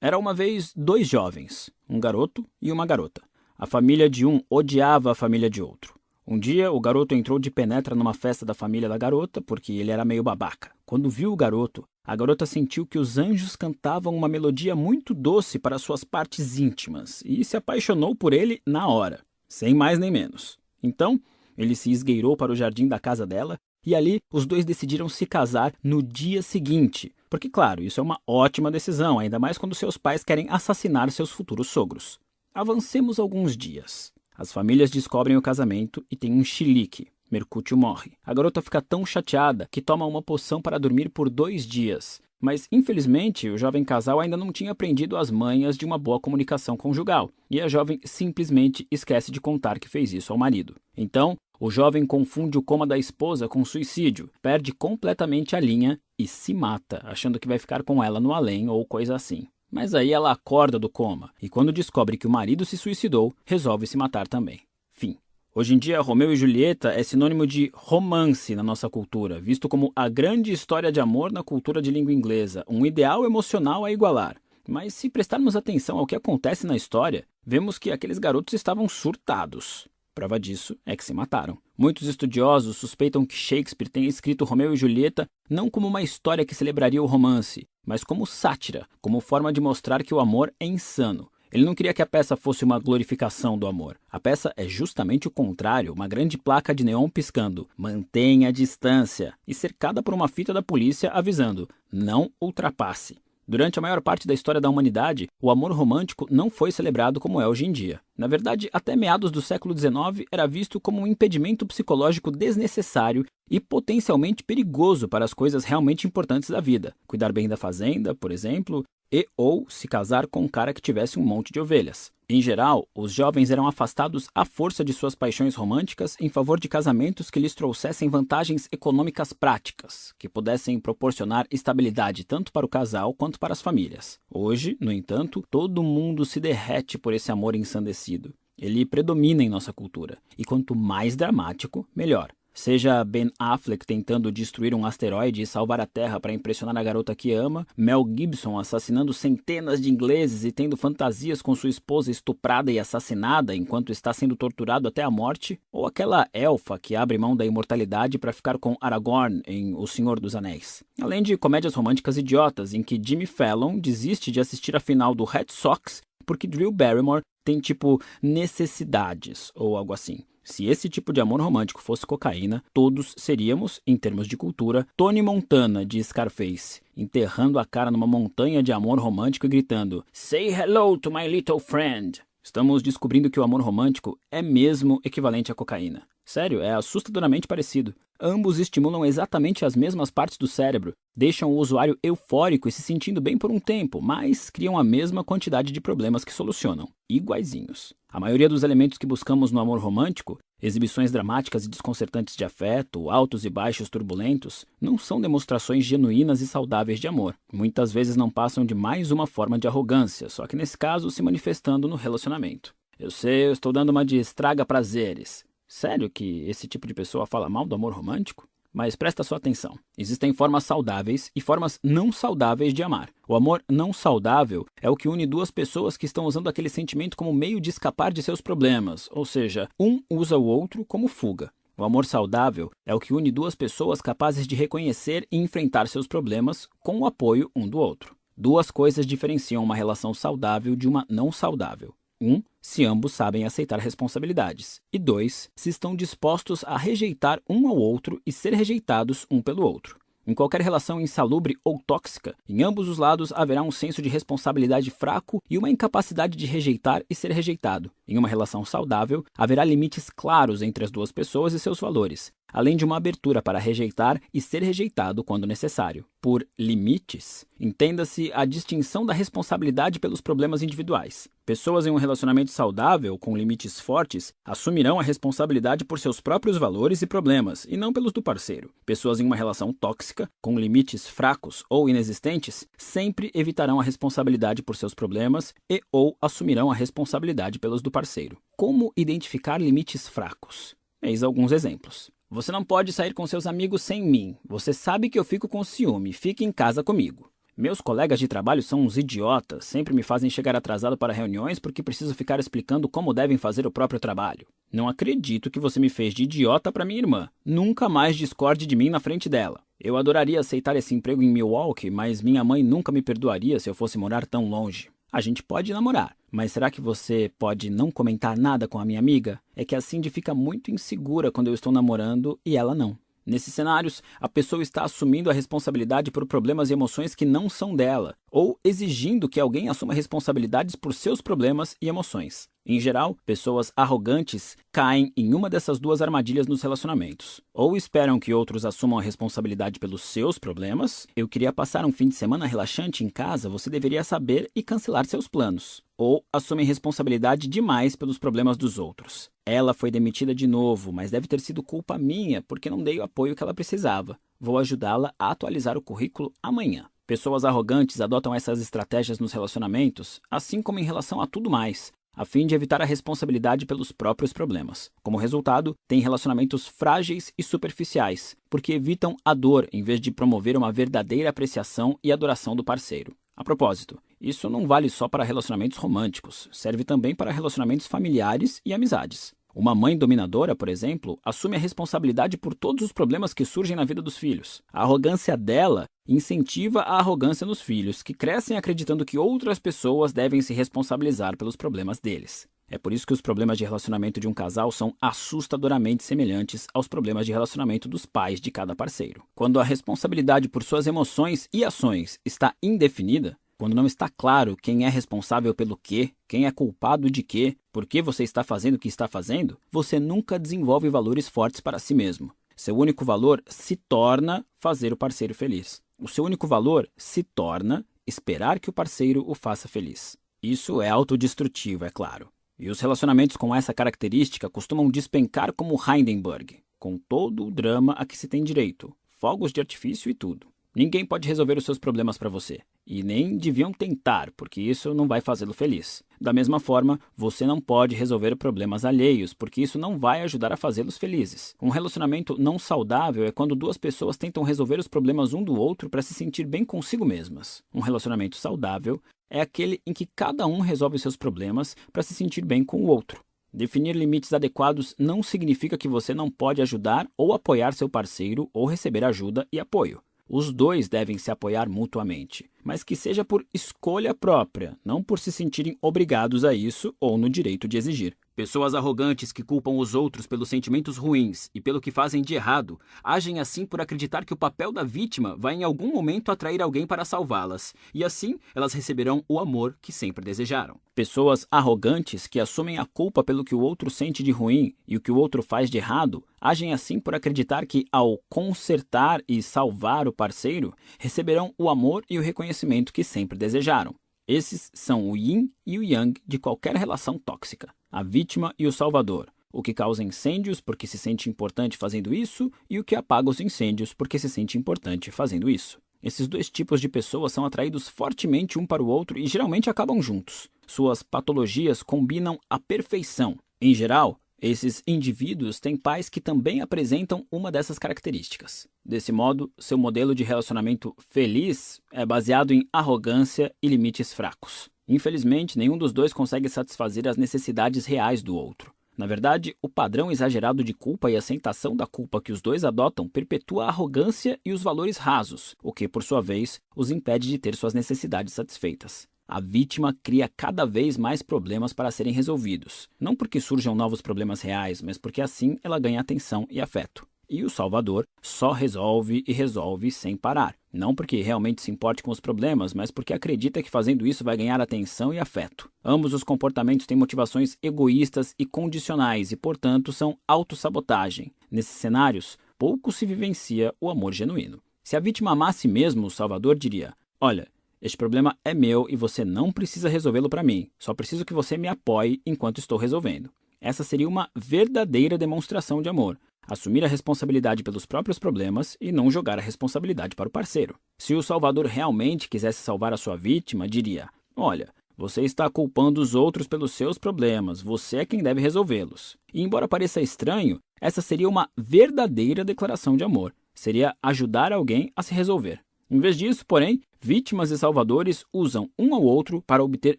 Era uma vez dois jovens, um garoto e uma garota. A família de um odiava a família de outro. Um dia, o garoto entrou de penetra numa festa da família da garota porque ele era meio babaca. Quando viu o garoto, a garota sentiu que os anjos cantavam uma melodia muito doce para suas partes íntimas e se apaixonou por ele na hora, sem mais nem menos. Então, ele se esgueirou para o jardim da casa dela e ali os dois decidiram se casar no dia seguinte. Porque, claro, isso é uma ótima decisão, ainda mais quando seus pais querem assassinar seus futuros sogros. Avancemos alguns dias. As famílias descobrem o casamento e tem um chilique. Mercúcio morre. A garota fica tão chateada que toma uma poção para dormir por dois dias. Mas, infelizmente, o jovem casal ainda não tinha aprendido as manhas de uma boa comunicação conjugal, e a jovem simplesmente esquece de contar que fez isso ao marido. Então, o jovem confunde o coma da esposa com suicídio, perde completamente a linha e se mata, achando que vai ficar com ela no além ou coisa assim. Mas aí ela acorda do coma e, quando descobre que o marido se suicidou, resolve se matar também. Fim. Hoje em dia, Romeu e Julieta é sinônimo de romance na nossa cultura, visto como a grande história de amor na cultura de língua inglesa, um ideal emocional a igualar. Mas se prestarmos atenção ao que acontece na história, vemos que aqueles garotos estavam surtados. Prova disso é que se mataram. Muitos estudiosos suspeitam que Shakespeare tenha escrito Romeu e Julieta não como uma história que celebraria o romance, mas como sátira, como forma de mostrar que o amor é insano. Ele não queria que a peça fosse uma glorificação do amor. A peça é justamente o contrário, uma grande placa de neon piscando: mantenha a distância, e cercada por uma fita da polícia avisando: não ultrapasse. Durante a maior parte da história da humanidade, o amor romântico não foi celebrado como é hoje em dia. Na verdade, até meados do século XIX era visto como um impedimento psicológico desnecessário e potencialmente perigoso para as coisas realmente importantes da vida. Cuidar bem da fazenda, por exemplo, e ou se casar com um cara que tivesse um monte de ovelhas. Em geral, os jovens eram afastados à força de suas paixões românticas em favor de casamentos que lhes trouxessem vantagens econômicas práticas, que pudessem proporcionar estabilidade tanto para o casal quanto para as famílias. Hoje, no entanto, todo mundo se derrete por esse amor ensandecido. Ele predomina em nossa cultura, e quanto mais dramático, melhor. Seja Ben Affleck tentando destruir um asteroide e salvar a Terra para impressionar a garota que ama, Mel Gibson assassinando centenas de ingleses e tendo fantasias com sua esposa estuprada e assassinada enquanto está sendo torturado até a morte, ou aquela elfa que abre mão da imortalidade para ficar com Aragorn em O Senhor dos Anéis. Além de comédias românticas idiotas em que Jimmy Fallon desiste de assistir a final do Red Sox porque Drew Barrymore tem tipo necessidades ou algo assim. Se esse tipo de amor romântico fosse cocaína, todos seríamos, em termos de cultura, Tony Montana de Scarface, enterrando a cara numa montanha de amor romântico e gritando: Say hello to my little friend. Estamos descobrindo que o amor romântico é mesmo equivalente à cocaína. Sério, é assustadoramente parecido. Ambos estimulam exatamente as mesmas partes do cérebro, deixam o usuário eufórico e se sentindo bem por um tempo, mas criam a mesma quantidade de problemas que solucionam, iguaizinhos. A maioria dos elementos que buscamos no amor romântico, exibições dramáticas e desconcertantes de afeto, altos e baixos turbulentos, não são demonstrações genuínas e saudáveis de amor. Muitas vezes não passam de mais uma forma de arrogância, só que nesse caso se manifestando no relacionamento. Eu sei, eu estou dando uma de estraga prazeres. Sério que esse tipo de pessoa fala mal do amor romântico? Mas presta sua atenção. Existem formas saudáveis e formas não saudáveis de amar. O amor não saudável é o que une duas pessoas que estão usando aquele sentimento como meio de escapar de seus problemas, ou seja, um usa o outro como fuga. O amor saudável é o que une duas pessoas capazes de reconhecer e enfrentar seus problemas com o apoio um do outro. Duas coisas diferenciam uma relação saudável de uma não saudável. Um, se ambos sabem aceitar responsabilidades. E dois, se estão dispostos a rejeitar um ao outro e ser rejeitados um pelo outro. Em qualquer relação insalubre ou tóxica, em ambos os lados haverá um senso de responsabilidade fraco e uma incapacidade de rejeitar e ser rejeitado. Em uma relação saudável, haverá limites claros entre as duas pessoas e seus valores. Além de uma abertura para rejeitar e ser rejeitado quando necessário. Por limites, entenda-se a distinção da responsabilidade pelos problemas individuais. Pessoas em um relacionamento saudável, com limites fortes, assumirão a responsabilidade por seus próprios valores e problemas, e não pelos do parceiro. Pessoas em uma relação tóxica, com limites fracos ou inexistentes, sempre evitarão a responsabilidade por seus problemas e ou assumirão a responsabilidade pelos do parceiro. Como identificar limites fracos? Eis alguns exemplos. Você não pode sair com seus amigos sem mim. Você sabe que eu fico com ciúme. Fique em casa comigo. Meus colegas de trabalho são uns idiotas, sempre me fazem chegar atrasado para reuniões porque preciso ficar explicando como devem fazer o próprio trabalho. Não acredito que você me fez de idiota para minha irmã. Nunca mais discorde de mim na frente dela. Eu adoraria aceitar esse emprego em Milwaukee, mas minha mãe nunca me perdoaria se eu fosse morar tão longe. A gente pode namorar, mas será que você pode não comentar nada com a minha amiga? É que a Cindy fica muito insegura quando eu estou namorando e ela não. Nesses cenários, a pessoa está assumindo a responsabilidade por problemas e emoções que não são dela, ou exigindo que alguém assuma responsabilidades por seus problemas e emoções. Em geral, pessoas arrogantes caem em uma dessas duas armadilhas nos relacionamentos. Ou esperam que outros assumam a responsabilidade pelos seus problemas. Eu queria passar um fim de semana relaxante em casa, você deveria saber e cancelar seus planos. Ou assumem responsabilidade demais pelos problemas dos outros. Ela foi demitida de novo, mas deve ter sido culpa minha porque não dei o apoio que ela precisava. Vou ajudá-la a atualizar o currículo amanhã. Pessoas arrogantes adotam essas estratégias nos relacionamentos, assim como em relação a tudo mais, a fim de evitar a responsabilidade pelos próprios problemas. Como resultado, têm relacionamentos frágeis e superficiais, porque evitam a dor em vez de promover uma verdadeira apreciação e adoração do parceiro. A propósito, isso não vale só para relacionamentos românticos, serve também para relacionamentos familiares e amizades. Uma mãe dominadora, por exemplo, assume a responsabilidade por todos os problemas que surgem na vida dos filhos. A arrogância dela incentiva a arrogância nos filhos, que crescem acreditando que outras pessoas devem se responsabilizar pelos problemas deles. É por isso que os problemas de relacionamento de um casal são assustadoramente semelhantes aos problemas de relacionamento dos pais de cada parceiro. Quando a responsabilidade por suas emoções e ações está indefinida, quando não está claro quem é responsável pelo quê, quem é culpado de quê, por que você está fazendo o que está fazendo, você nunca desenvolve valores fortes para si mesmo. Seu único valor se torna fazer o parceiro feliz. O seu único valor se torna esperar que o parceiro o faça feliz. Isso é autodestrutivo, é claro. E os relacionamentos com essa característica costumam despencar como Hindenburg, com todo o drama a que se tem direito, fogos de artifício e tudo. Ninguém pode resolver os seus problemas para você. E nem deviam tentar, porque isso não vai fazê-lo feliz. Da mesma forma, você não pode resolver problemas alheios, porque isso não vai ajudar a fazê-los felizes. Um relacionamento não saudável é quando duas pessoas tentam resolver os problemas um do outro para se sentir bem consigo mesmas. Um relacionamento saudável é aquele em que cada um resolve seus problemas para se sentir bem com o outro. Definir limites adequados não significa que você não pode ajudar ou apoiar seu parceiro ou receber ajuda e apoio. Os dois devem se apoiar mutuamente, mas que seja por escolha própria, não por se sentirem obrigados a isso ou no direito de exigir. Pessoas arrogantes que culpam os outros pelos sentimentos ruins e pelo que fazem de errado agem assim por acreditar que o papel da vítima vai em algum momento atrair alguém para salvá-las, e assim elas receberão o amor que sempre desejaram. Pessoas arrogantes que assumem a culpa pelo que o outro sente de ruim e o que o outro faz de errado agem assim por acreditar que, ao consertar e salvar o parceiro, receberão o amor e o reconhecimento que sempre desejaram. Esses são o yin e o yang de qualquer relação tóxica, a vítima e o salvador, o que causa incêndios porque se sente importante fazendo isso e o que apaga os incêndios porque se sente importante fazendo isso. Esses dois tipos de pessoas são atraídos fortemente um para o outro e geralmente acabam juntos. Suas patologias combinam à perfeição. Em geral, esses indivíduos têm pais que também apresentam uma dessas características. Desse modo, seu modelo de relacionamento feliz é baseado em arrogância e limites fracos. Infelizmente, nenhum dos dois consegue satisfazer as necessidades reais do outro. Na verdade, o padrão exagerado de culpa e aceitação da culpa que os dois adotam perpetua a arrogância e os valores rasos, o que, por sua vez, os impede de ter suas necessidades satisfeitas a vítima cria cada vez mais problemas para serem resolvidos. Não porque surjam novos problemas reais, mas porque assim ela ganha atenção e afeto. E o Salvador só resolve e resolve sem parar. Não porque realmente se importe com os problemas, mas porque acredita que fazendo isso vai ganhar atenção e afeto. Ambos os comportamentos têm motivações egoístas e condicionais e, portanto, são autossabotagem. Nesses cenários, pouco se vivencia o amor genuíno. Se a vítima amasse mesmo, o Salvador diria: Olha, este problema é meu e você não precisa resolvê-lo para mim. Só preciso que você me apoie enquanto estou resolvendo. Essa seria uma verdadeira demonstração de amor. Assumir a responsabilidade pelos próprios problemas e não jogar a responsabilidade para o parceiro. Se o Salvador realmente quisesse salvar a sua vítima, diria: Olha, você está culpando os outros pelos seus problemas, você é quem deve resolvê-los. E embora pareça estranho, essa seria uma verdadeira declaração de amor. Seria ajudar alguém a se resolver. Em vez disso, porém, vítimas e salvadores usam um ao outro para obter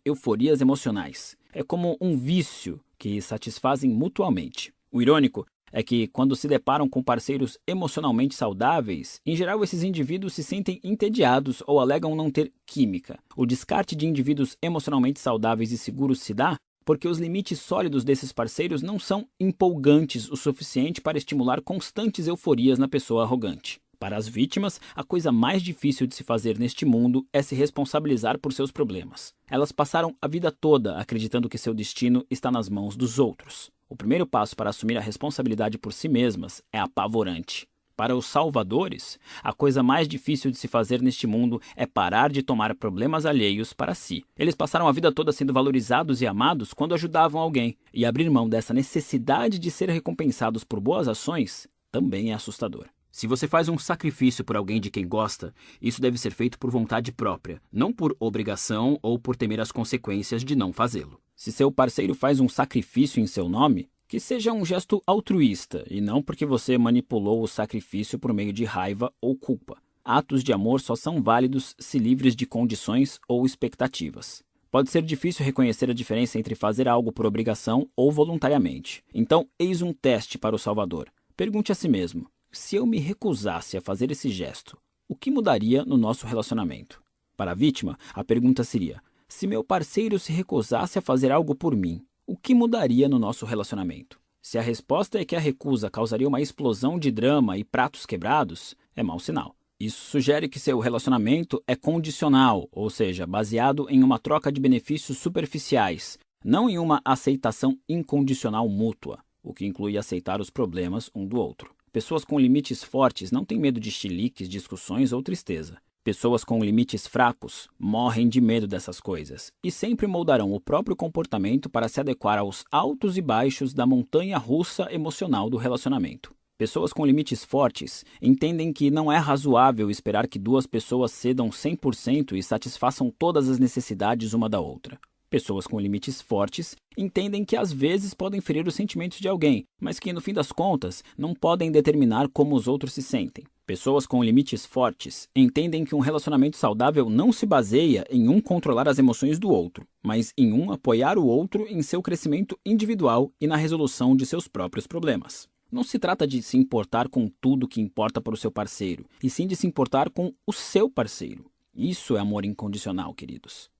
euforias emocionais. É como um vício que satisfazem mutuamente. O irônico é que, quando se deparam com parceiros emocionalmente saudáveis, em geral esses indivíduos se sentem entediados ou alegam não ter química. O descarte de indivíduos emocionalmente saudáveis e seguros se dá porque os limites sólidos desses parceiros não são empolgantes o suficiente para estimular constantes euforias na pessoa arrogante. Para as vítimas, a coisa mais difícil de se fazer neste mundo é se responsabilizar por seus problemas. Elas passaram a vida toda acreditando que seu destino está nas mãos dos outros. O primeiro passo para assumir a responsabilidade por si mesmas é apavorante. Para os salvadores, a coisa mais difícil de se fazer neste mundo é parar de tomar problemas alheios para si. Eles passaram a vida toda sendo valorizados e amados quando ajudavam alguém, e abrir mão dessa necessidade de ser recompensados por boas ações também é assustador. Se você faz um sacrifício por alguém de quem gosta, isso deve ser feito por vontade própria, não por obrigação ou por temer as consequências de não fazê-lo. Se seu parceiro faz um sacrifício em seu nome, que seja um gesto altruísta e não porque você manipulou o sacrifício por meio de raiva ou culpa. Atos de amor só são válidos se livres de condições ou expectativas. Pode ser difícil reconhecer a diferença entre fazer algo por obrigação ou voluntariamente. Então, eis um teste para o Salvador. Pergunte a si mesmo: se eu me recusasse a fazer esse gesto, o que mudaria no nosso relacionamento? Para a vítima, a pergunta seria: se meu parceiro se recusasse a fazer algo por mim, o que mudaria no nosso relacionamento? Se a resposta é que a recusa causaria uma explosão de drama e pratos quebrados, é mau sinal. Isso sugere que seu relacionamento é condicional, ou seja, baseado em uma troca de benefícios superficiais, não em uma aceitação incondicional mútua, o que inclui aceitar os problemas um do outro. Pessoas com limites fortes não têm medo de chiliques, discussões ou tristeza. Pessoas com limites fracos morrem de medo dessas coisas e sempre moldarão o próprio comportamento para se adequar aos altos e baixos da montanha russa emocional do relacionamento. Pessoas com limites fortes entendem que não é razoável esperar que duas pessoas cedam 100% e satisfaçam todas as necessidades uma da outra. Pessoas com limites fortes entendem que às vezes podem ferir os sentimentos de alguém, mas que no fim das contas não podem determinar como os outros se sentem. Pessoas com limites fortes entendem que um relacionamento saudável não se baseia em um controlar as emoções do outro, mas em um apoiar o outro em seu crescimento individual e na resolução de seus próprios problemas. Não se trata de se importar com tudo que importa para o seu parceiro, e sim de se importar com o seu parceiro. Isso é amor incondicional, queridos.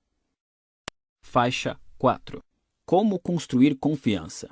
Faixa 4 Como construir confiança.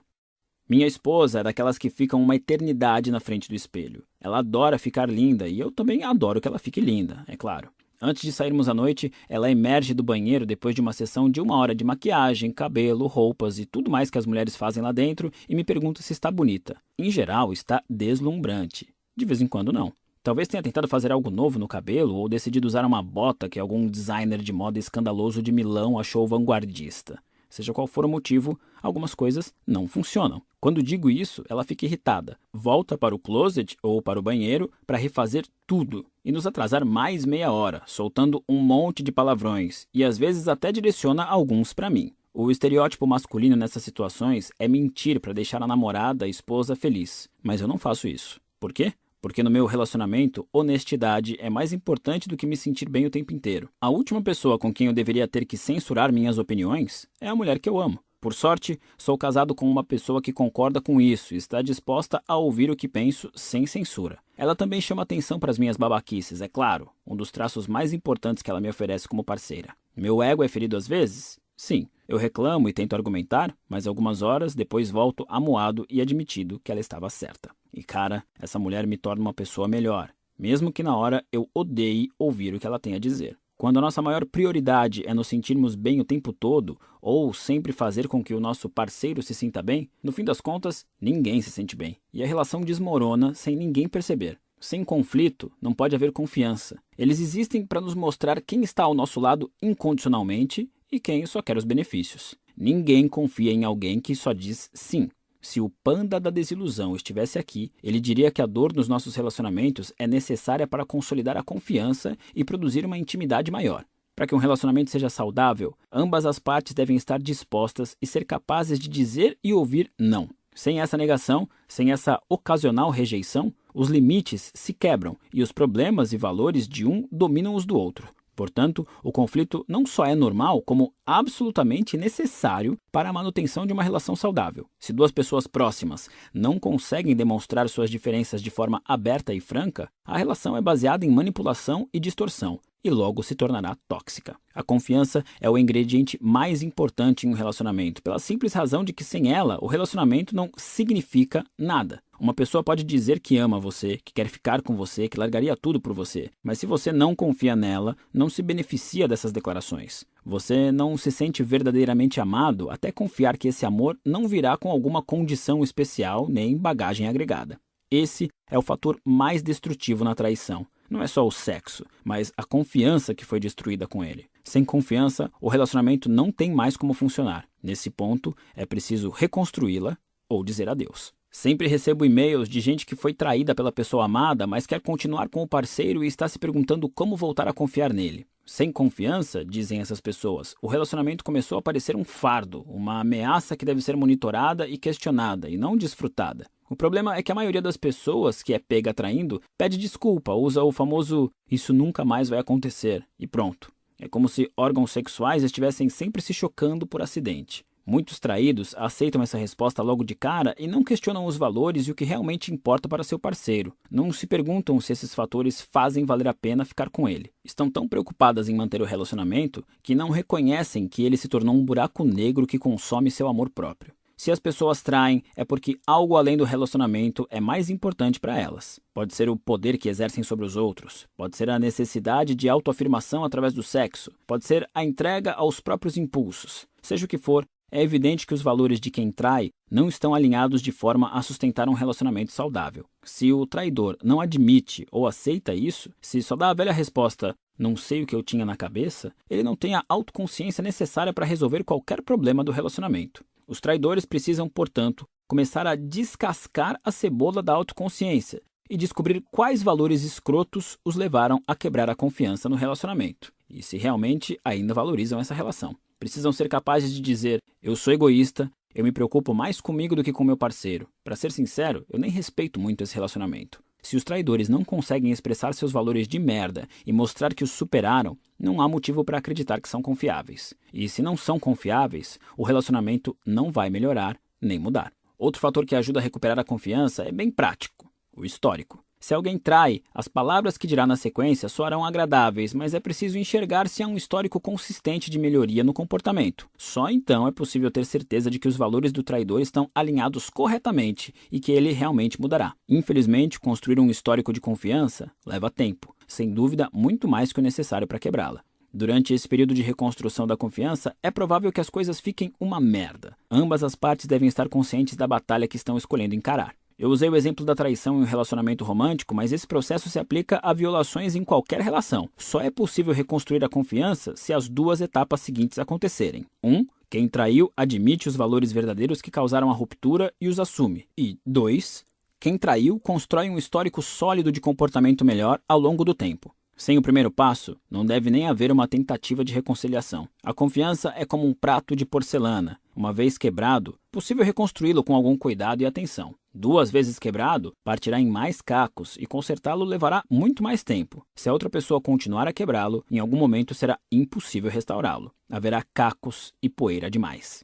Minha esposa é daquelas que ficam uma eternidade na frente do espelho. Ela adora ficar linda e eu também adoro que ela fique linda, é claro. Antes de sairmos à noite, ela emerge do banheiro depois de uma sessão de uma hora de maquiagem, cabelo, roupas e tudo mais que as mulheres fazem lá dentro e me pergunta se está bonita. Em geral, está deslumbrante. De vez em quando, não. Talvez tenha tentado fazer algo novo no cabelo ou decidido usar uma bota que algum designer de moda escandaloso de Milão achou vanguardista. Seja qual for o motivo, algumas coisas não funcionam. Quando digo isso, ela fica irritada, volta para o closet ou para o banheiro para refazer tudo e nos atrasar mais meia hora, soltando um monte de palavrões e às vezes até direciona alguns para mim. O estereótipo masculino nessas situações é mentir para deixar a namorada, a esposa feliz, mas eu não faço isso. Por quê? Porque no meu relacionamento, honestidade é mais importante do que me sentir bem o tempo inteiro. A última pessoa com quem eu deveria ter que censurar minhas opiniões é a mulher que eu amo. Por sorte, sou casado com uma pessoa que concorda com isso e está disposta a ouvir o que penso sem censura. Ela também chama atenção para as minhas babaquices, é claro, um dos traços mais importantes que ela me oferece como parceira. Meu ego é ferido às vezes? Sim, eu reclamo e tento argumentar, mas algumas horas depois volto amuado e admitido que ela estava certa. E cara, essa mulher me torna uma pessoa melhor, mesmo que na hora eu odeie ouvir o que ela tem a dizer. Quando a nossa maior prioridade é nos sentirmos bem o tempo todo, ou sempre fazer com que o nosso parceiro se sinta bem, no fim das contas, ninguém se sente bem. E a relação desmorona sem ninguém perceber. Sem conflito, não pode haver confiança. Eles existem para nos mostrar quem está ao nosso lado incondicionalmente e quem só quer os benefícios. Ninguém confia em alguém que só diz sim. Se o panda da desilusão estivesse aqui, ele diria que a dor nos nossos relacionamentos é necessária para consolidar a confiança e produzir uma intimidade maior. Para que um relacionamento seja saudável, ambas as partes devem estar dispostas e ser capazes de dizer e ouvir não. Sem essa negação, sem essa ocasional rejeição, os limites se quebram e os problemas e valores de um dominam os do outro. Portanto, o conflito não só é normal, como absolutamente necessário para a manutenção de uma relação saudável. Se duas pessoas próximas não conseguem demonstrar suas diferenças de forma aberta e franca, a relação é baseada em manipulação e distorção, e logo se tornará tóxica. A confiança é o ingrediente mais importante em um relacionamento, pela simples razão de que sem ela, o relacionamento não significa nada. Uma pessoa pode dizer que ama você, que quer ficar com você, que largaria tudo por você, mas se você não confia nela, não se beneficia dessas declarações. Você não se sente verdadeiramente amado até confiar que esse amor não virá com alguma condição especial nem bagagem agregada. Esse é o fator mais destrutivo na traição. Não é só o sexo, mas a confiança que foi destruída com ele. Sem confiança, o relacionamento não tem mais como funcionar. Nesse ponto, é preciso reconstruí-la ou dizer adeus. Sempre recebo e-mails de gente que foi traída pela pessoa amada, mas quer continuar com o parceiro e está se perguntando como voltar a confiar nele. Sem confiança, dizem essas pessoas, o relacionamento começou a parecer um fardo, uma ameaça que deve ser monitorada e questionada, e não desfrutada. O problema é que a maioria das pessoas que é pega traindo pede desculpa, usa o famoso isso nunca mais vai acontecer e pronto. É como se órgãos sexuais estivessem sempre se chocando por acidente. Muitos traídos aceitam essa resposta logo de cara e não questionam os valores e o que realmente importa para seu parceiro. Não se perguntam se esses fatores fazem valer a pena ficar com ele. Estão tão preocupadas em manter o relacionamento que não reconhecem que ele se tornou um buraco negro que consome seu amor próprio. Se as pessoas traem, é porque algo além do relacionamento é mais importante para elas. Pode ser o poder que exercem sobre os outros, pode ser a necessidade de autoafirmação através do sexo, pode ser a entrega aos próprios impulsos. Seja o que for, é evidente que os valores de quem trai não estão alinhados de forma a sustentar um relacionamento saudável. Se o traidor não admite ou aceita isso, se só dá a velha resposta não sei o que eu tinha na cabeça, ele não tem a autoconsciência necessária para resolver qualquer problema do relacionamento. Os traidores precisam, portanto, começar a descascar a cebola da autoconsciência e descobrir quais valores escrotos os levaram a quebrar a confiança no relacionamento e se realmente ainda valorizam essa relação precisam ser capazes de dizer: eu sou egoísta, eu me preocupo mais comigo do que com meu parceiro. Para ser sincero, eu nem respeito muito esse relacionamento. Se os traidores não conseguem expressar seus valores de merda e mostrar que os superaram, não há motivo para acreditar que são confiáveis. E se não são confiáveis, o relacionamento não vai melhorar nem mudar. Outro fator que ajuda a recuperar a confiança é bem prático: o histórico. Se alguém trai, as palavras que dirá na sequência soarão agradáveis, mas é preciso enxergar se há um histórico consistente de melhoria no comportamento. Só então é possível ter certeza de que os valores do traidor estão alinhados corretamente e que ele realmente mudará. Infelizmente, construir um histórico de confiança leva tempo, sem dúvida, muito mais que o necessário para quebrá-la. Durante esse período de reconstrução da confiança, é provável que as coisas fiquem uma merda. Ambas as partes devem estar conscientes da batalha que estão escolhendo encarar. Eu usei o exemplo da traição em um relacionamento romântico, mas esse processo se aplica a violações em qualquer relação. Só é possível reconstruir a confiança se as duas etapas seguintes acontecerem. 1. Um, quem traiu admite os valores verdadeiros que causaram a ruptura e os assume. E 2. Quem traiu constrói um histórico sólido de comportamento melhor ao longo do tempo. Sem o primeiro passo, não deve nem haver uma tentativa de reconciliação. A confiança é como um prato de porcelana. Uma vez quebrado, possível reconstruí-lo com algum cuidado e atenção. Duas vezes quebrado, partirá em mais cacos e consertá-lo levará muito mais tempo. Se a outra pessoa continuar a quebrá-lo, em algum momento será impossível restaurá-lo. Haverá cacos e poeira demais.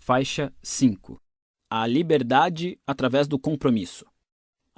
Faixa 5 A liberdade através do compromisso.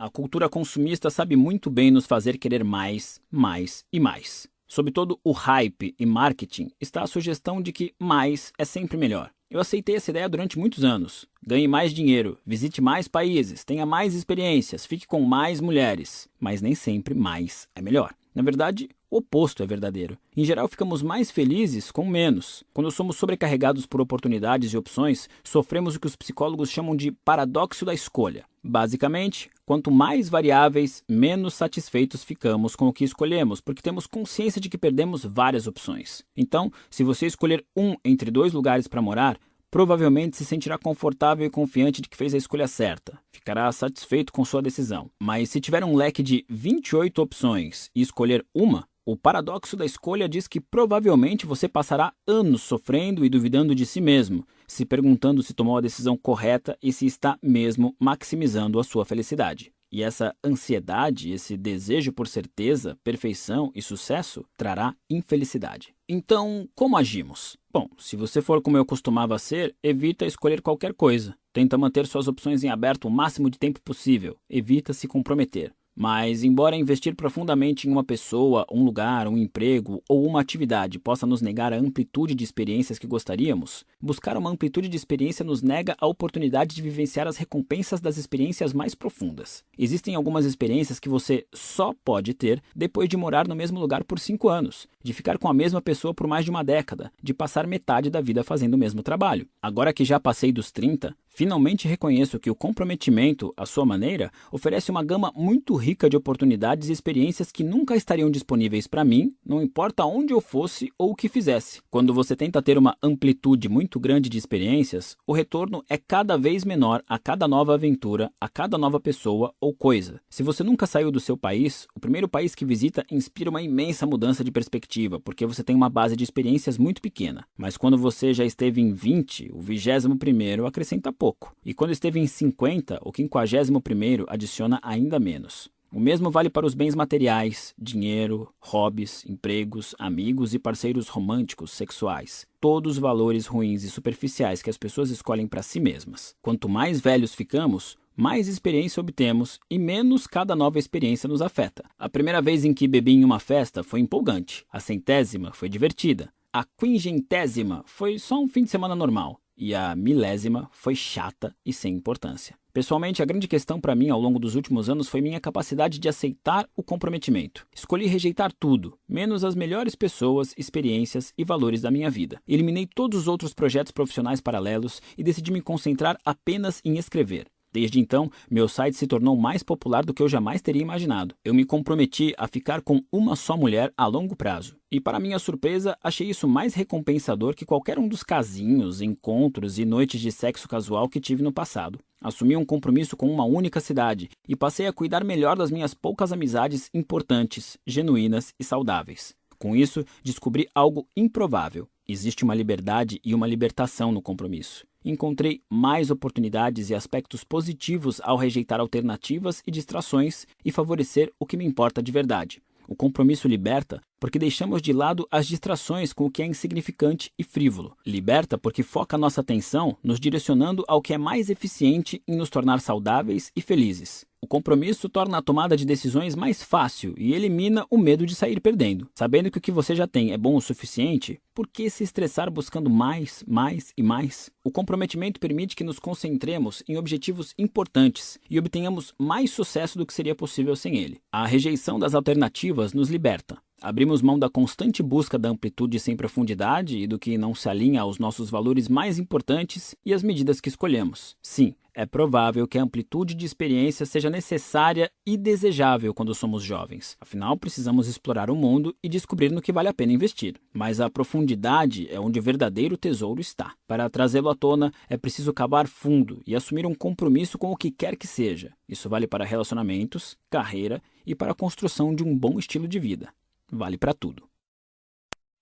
A cultura consumista sabe muito bem nos fazer querer mais, mais e mais. Sob todo o hype e marketing está a sugestão de que mais é sempre melhor. Eu aceitei essa ideia durante muitos anos. Ganhe mais dinheiro, visite mais países, tenha mais experiências, fique com mais mulheres. Mas nem sempre mais é melhor. Na verdade, o oposto é verdadeiro. Em geral, ficamos mais felizes com menos. Quando somos sobrecarregados por oportunidades e opções, sofremos o que os psicólogos chamam de paradoxo da escolha. Basicamente, quanto mais variáveis, menos satisfeitos ficamos com o que escolhemos, porque temos consciência de que perdemos várias opções. Então, se você escolher um entre dois lugares para morar, provavelmente se sentirá confortável e confiante de que fez a escolha certa. Ficará satisfeito com sua decisão. Mas se tiver um leque de 28 opções e escolher uma, o paradoxo da escolha diz que provavelmente você passará anos sofrendo e duvidando de si mesmo, se perguntando se tomou a decisão correta e se está mesmo maximizando a sua felicidade. E essa ansiedade, esse desejo por certeza, perfeição e sucesso trará infelicidade. Então, como agimos? Bom, se você for como eu costumava ser, evita escolher qualquer coisa. Tenta manter suas opções em aberto o máximo de tempo possível. Evita se comprometer. Mas, embora investir profundamente em uma pessoa, um lugar, um emprego ou uma atividade possa nos negar a amplitude de experiências que gostaríamos, buscar uma amplitude de experiência nos nega a oportunidade de vivenciar as recompensas das experiências mais profundas. Existem algumas experiências que você só pode ter depois de morar no mesmo lugar por cinco anos, de ficar com a mesma pessoa por mais de uma década, de passar metade da vida fazendo o mesmo trabalho. Agora que já passei dos 30, Finalmente reconheço que o comprometimento, à sua maneira, oferece uma gama muito rica de oportunidades e experiências que nunca estariam disponíveis para mim, não importa onde eu fosse ou o que fizesse. Quando você tenta ter uma amplitude muito grande de experiências, o retorno é cada vez menor a cada nova aventura, a cada nova pessoa ou coisa. Se você nunca saiu do seu país, o primeiro país que visita inspira uma imensa mudança de perspectiva, porque você tem uma base de experiências muito pequena. Mas quando você já esteve em 20, o vigésimo primeiro acrescenta pouco pouco, e quando esteve em 50, o 51 adiciona ainda menos. O mesmo vale para os bens materiais, dinheiro, hobbies, empregos, amigos e parceiros românticos, sexuais. Todos valores ruins e superficiais que as pessoas escolhem para si mesmas. Quanto mais velhos ficamos, mais experiência obtemos e menos cada nova experiência nos afeta. A primeira vez em que bebi em uma festa foi empolgante, a centésima foi divertida, a quingentésima foi só um fim de semana normal e a milésima foi chata e sem importância. Pessoalmente, a grande questão para mim ao longo dos últimos anos foi minha capacidade de aceitar o comprometimento. Escolhi rejeitar tudo, menos as melhores pessoas, experiências e valores da minha vida. Eliminei todos os outros projetos profissionais paralelos e decidi me concentrar apenas em escrever. Desde então, meu site se tornou mais popular do que eu jamais teria imaginado. Eu me comprometi a ficar com uma só mulher a longo prazo. E, para minha surpresa, achei isso mais recompensador que qualquer um dos casinhos, encontros e noites de sexo casual que tive no passado. Assumi um compromisso com uma única cidade e passei a cuidar melhor das minhas poucas amizades importantes, genuínas e saudáveis. Com isso, descobri algo improvável. Existe uma liberdade e uma libertação no compromisso encontrei mais oportunidades e aspectos positivos ao rejeitar alternativas e distrações e favorecer o que me importa de verdade. O compromisso liberta porque deixamos de lado as distrações com o que é insignificante e frívolo. Liberta porque foca nossa atenção nos direcionando ao que é mais eficiente em nos tornar saudáveis e felizes. O compromisso torna a tomada de decisões mais fácil e elimina o medo de sair perdendo. Sabendo que o que você já tem é bom o suficiente, por que se estressar buscando mais, mais e mais? O comprometimento permite que nos concentremos em objetivos importantes e obtenhamos mais sucesso do que seria possível sem ele. A rejeição das alternativas nos liberta. Abrimos mão da constante busca da amplitude sem profundidade e do que não se alinha aos nossos valores mais importantes e às medidas que escolhemos. Sim, é provável que a amplitude de experiência seja necessária e desejável quando somos jovens. Afinal, precisamos explorar o mundo e descobrir no que vale a pena investir. Mas a profundidade é onde o verdadeiro tesouro está. Para trazê-lo à tona, é preciso cavar fundo e assumir um compromisso com o que quer que seja. Isso vale para relacionamentos, carreira e para a construção de um bom estilo de vida. Vale para tudo.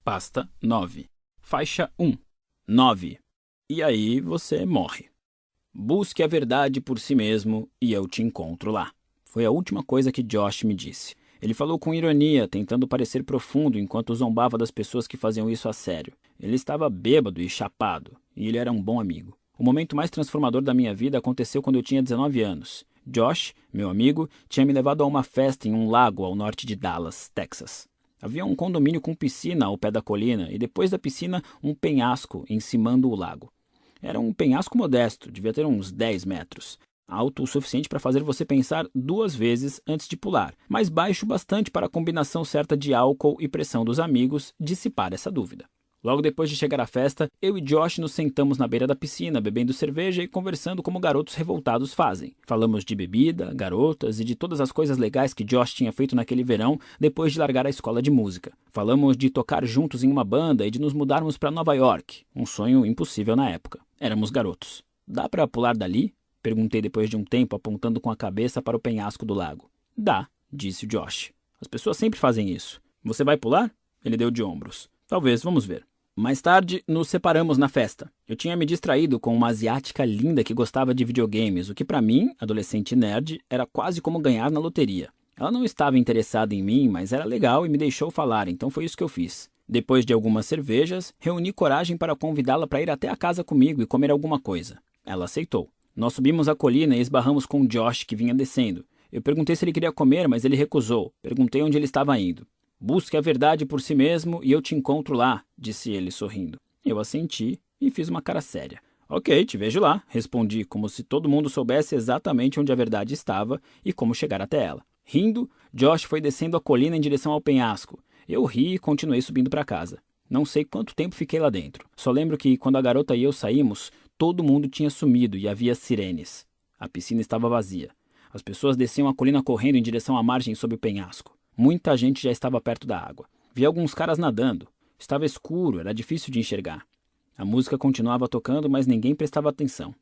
Pasta 9. Faixa 1. 9. E aí você morre. Busque a verdade por si mesmo e eu te encontro lá. Foi a última coisa que Josh me disse. Ele falou com ironia, tentando parecer profundo enquanto zombava das pessoas que faziam isso a sério. Ele estava bêbado e chapado, e ele era um bom amigo. O momento mais transformador da minha vida aconteceu quando eu tinha 19 anos. Josh, meu amigo, tinha me levado a uma festa em um lago ao norte de Dallas, Texas. Havia um condomínio com piscina ao pé da colina e depois da piscina um penhasco encimando o lago. Era um penhasco modesto, devia ter uns 10 metros. Alto o suficiente para fazer você pensar duas vezes antes de pular, mas baixo bastante para a combinação certa de álcool e pressão dos amigos dissipar essa dúvida. Logo depois de chegar à festa, eu e Josh nos sentamos na beira da piscina, bebendo cerveja e conversando como garotos revoltados fazem. Falamos de bebida, garotas e de todas as coisas legais que Josh tinha feito naquele verão depois de largar a escola de música. Falamos de tocar juntos em uma banda e de nos mudarmos para Nova York, um sonho impossível na época. Éramos garotos. Dá para pular dali? Perguntei depois de um tempo, apontando com a cabeça para o penhasco do lago. Dá, disse Josh. As pessoas sempre fazem isso. Você vai pular? Ele deu de ombros. Talvez, vamos ver. Mais tarde, nos separamos na festa. Eu tinha me distraído com uma asiática linda que gostava de videogames, o que para mim, adolescente nerd, era quase como ganhar na loteria. Ela não estava interessada em mim, mas era legal e me deixou falar, então foi isso que eu fiz. Depois de algumas cervejas, reuni coragem para convidá-la para ir até a casa comigo e comer alguma coisa. Ela aceitou. Nós subimos a colina e esbarramos com Josh, que vinha descendo. Eu perguntei se ele queria comer, mas ele recusou. Perguntei onde ele estava indo. Busque a verdade por si mesmo e eu te encontro lá, disse ele sorrindo. Eu assenti e fiz uma cara séria. Ok, te vejo lá, respondi, como se todo mundo soubesse exatamente onde a verdade estava e como chegar até ela. Rindo, Josh foi descendo a colina em direção ao penhasco. Eu ri e continuei subindo para casa. Não sei quanto tempo fiquei lá dentro. Só lembro que quando a garota e eu saímos, todo mundo tinha sumido e havia sirenes. A piscina estava vazia. As pessoas desciam a colina correndo em direção à margem sob o penhasco. Muita gente já estava perto da água. Vi alguns caras nadando. Estava escuro, era difícil de enxergar. A música continuava tocando, mas ninguém prestava atenção.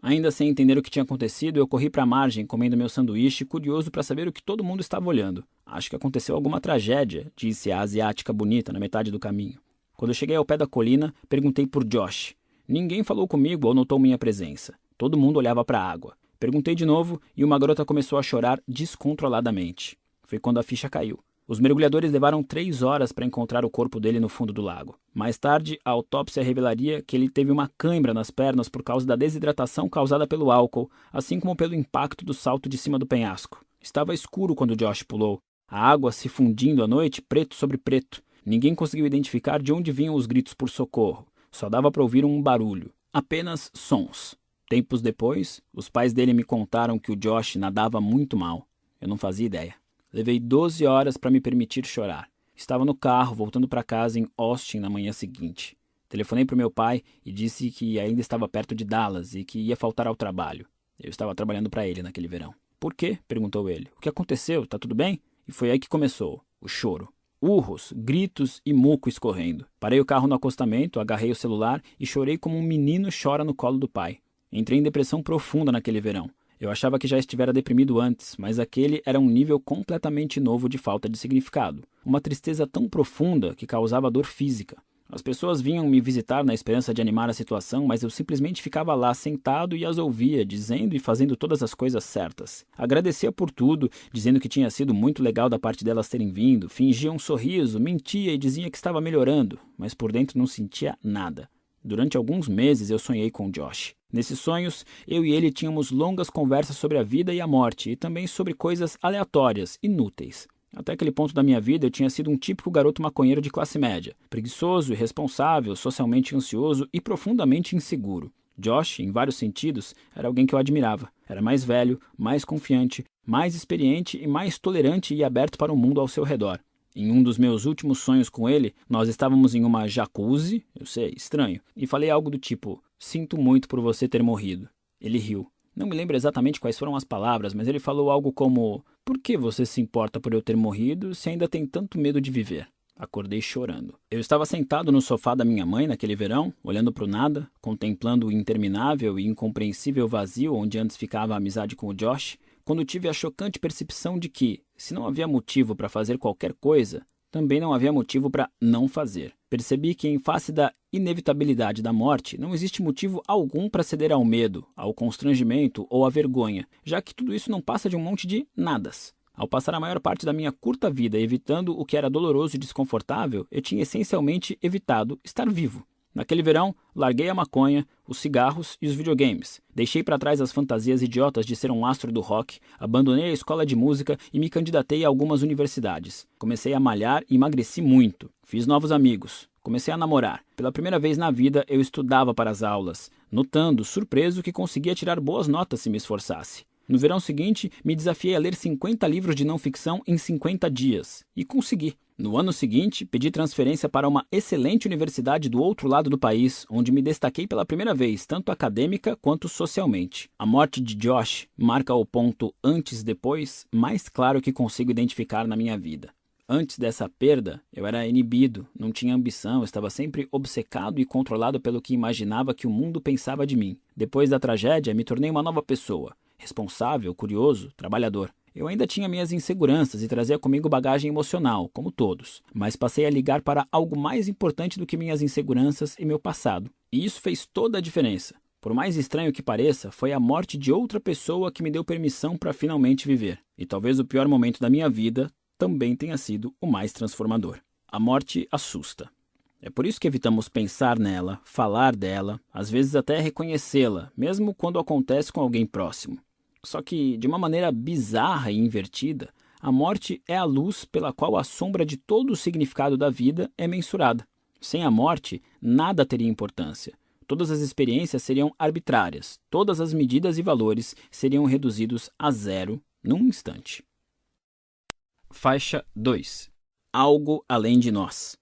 Ainda sem entender o que tinha acontecido, eu corri para a margem comendo meu sanduíche, curioso para saber o que todo mundo estava olhando. Acho que aconteceu alguma tragédia, disse a asiática bonita na metade do caminho. Quando eu cheguei ao pé da colina, perguntei por Josh. Ninguém falou comigo ou notou minha presença. Todo mundo olhava para a água. Perguntei de novo e uma garota começou a chorar descontroladamente. Foi quando a ficha caiu. Os mergulhadores levaram três horas para encontrar o corpo dele no fundo do lago. Mais tarde, a autópsia revelaria que ele teve uma cãibra nas pernas por causa da desidratação causada pelo álcool, assim como pelo impacto do salto de cima do penhasco. Estava escuro quando Josh pulou, a água se fundindo à noite, preto sobre preto. Ninguém conseguiu identificar de onde vinham os gritos por socorro. Só dava para ouvir um barulho. Apenas sons. Tempos depois, os pais dele me contaram que o Josh nadava muito mal. Eu não fazia ideia. Levei 12 horas para me permitir chorar. Estava no carro, voltando para casa em Austin na manhã seguinte. Telefonei para meu pai e disse que ainda estava perto de Dallas e que ia faltar ao trabalho. Eu estava trabalhando para ele naquele verão. Por quê? perguntou ele. O que aconteceu? Tá tudo bem? E foi aí que começou o choro. Urros, gritos e muco escorrendo. Parei o carro no acostamento, agarrei o celular e chorei como um menino chora no colo do pai. Entrei em depressão profunda naquele verão. Eu achava que já estivera deprimido antes, mas aquele era um nível completamente novo de falta de significado. Uma tristeza tão profunda que causava dor física. As pessoas vinham me visitar na esperança de animar a situação, mas eu simplesmente ficava lá sentado e as ouvia, dizendo e fazendo todas as coisas certas. Agradecia por tudo, dizendo que tinha sido muito legal da parte delas terem vindo, fingia um sorriso, mentia e dizia que estava melhorando, mas por dentro não sentia nada. Durante alguns meses eu sonhei com Josh. Nesses sonhos, eu e ele tínhamos longas conversas sobre a vida e a morte e também sobre coisas aleatórias, inúteis. Até aquele ponto da minha vida, eu tinha sido um típico garoto maconheiro de classe média, preguiçoso, irresponsável, socialmente ansioso e profundamente inseguro. Josh, em vários sentidos, era alguém que eu admirava. Era mais velho, mais confiante, mais experiente e mais tolerante e aberto para o mundo ao seu redor. Em um dos meus últimos sonhos com ele, nós estávamos em uma jacuzzi, eu sei, estranho, e falei algo do tipo: Sinto muito por você ter morrido. Ele riu. Não me lembro exatamente quais foram as palavras, mas ele falou algo como: Por que você se importa por eu ter morrido se ainda tem tanto medo de viver? Acordei chorando. Eu estava sentado no sofá da minha mãe naquele verão, olhando para o nada, contemplando o interminável e incompreensível vazio onde antes ficava a amizade com o Josh, quando tive a chocante percepção de que, se não havia motivo para fazer qualquer coisa, também não havia motivo para não fazer. Percebi que, em face da inevitabilidade da morte, não existe motivo algum para ceder ao medo, ao constrangimento ou à vergonha, já que tudo isso não passa de um monte de nadas. Ao passar a maior parte da minha curta vida evitando o que era doloroso e desconfortável, eu tinha essencialmente evitado estar vivo. Naquele verão, larguei a maconha, os cigarros e os videogames. Deixei para trás as fantasias idiotas de ser um astro do rock, abandonei a escola de música e me candidatei a algumas universidades. Comecei a malhar e emagreci muito. Fiz novos amigos. Comecei a namorar. Pela primeira vez na vida, eu estudava para as aulas. notando, surpreso, que conseguia tirar boas notas se me esforçasse. No verão seguinte, me desafiei a ler 50 livros de não ficção em 50 dias, e consegui. No ano seguinte, pedi transferência para uma excelente universidade do outro lado do país, onde me destaquei pela primeira vez, tanto acadêmica quanto socialmente. A morte de Josh marca o ponto antes-depois mais claro que consigo identificar na minha vida. Antes dessa perda, eu era inibido, não tinha ambição, estava sempre obcecado e controlado pelo que imaginava que o mundo pensava de mim. Depois da tragédia, me tornei uma nova pessoa, responsável, curioso, trabalhador. Eu ainda tinha minhas inseguranças e trazia comigo bagagem emocional, como todos, mas passei a ligar para algo mais importante do que minhas inseguranças e meu passado. E isso fez toda a diferença. Por mais estranho que pareça, foi a morte de outra pessoa que me deu permissão para finalmente viver. E talvez o pior momento da minha vida também tenha sido o mais transformador. A morte assusta. É por isso que evitamos pensar nela, falar dela, às vezes até reconhecê-la, mesmo quando acontece com alguém próximo. Só que, de uma maneira bizarra e invertida, a morte é a luz pela qual a sombra de todo o significado da vida é mensurada. Sem a morte, nada teria importância. Todas as experiências seriam arbitrárias, todas as medidas e valores seriam reduzidos a zero num instante. Faixa 2 Algo além de nós.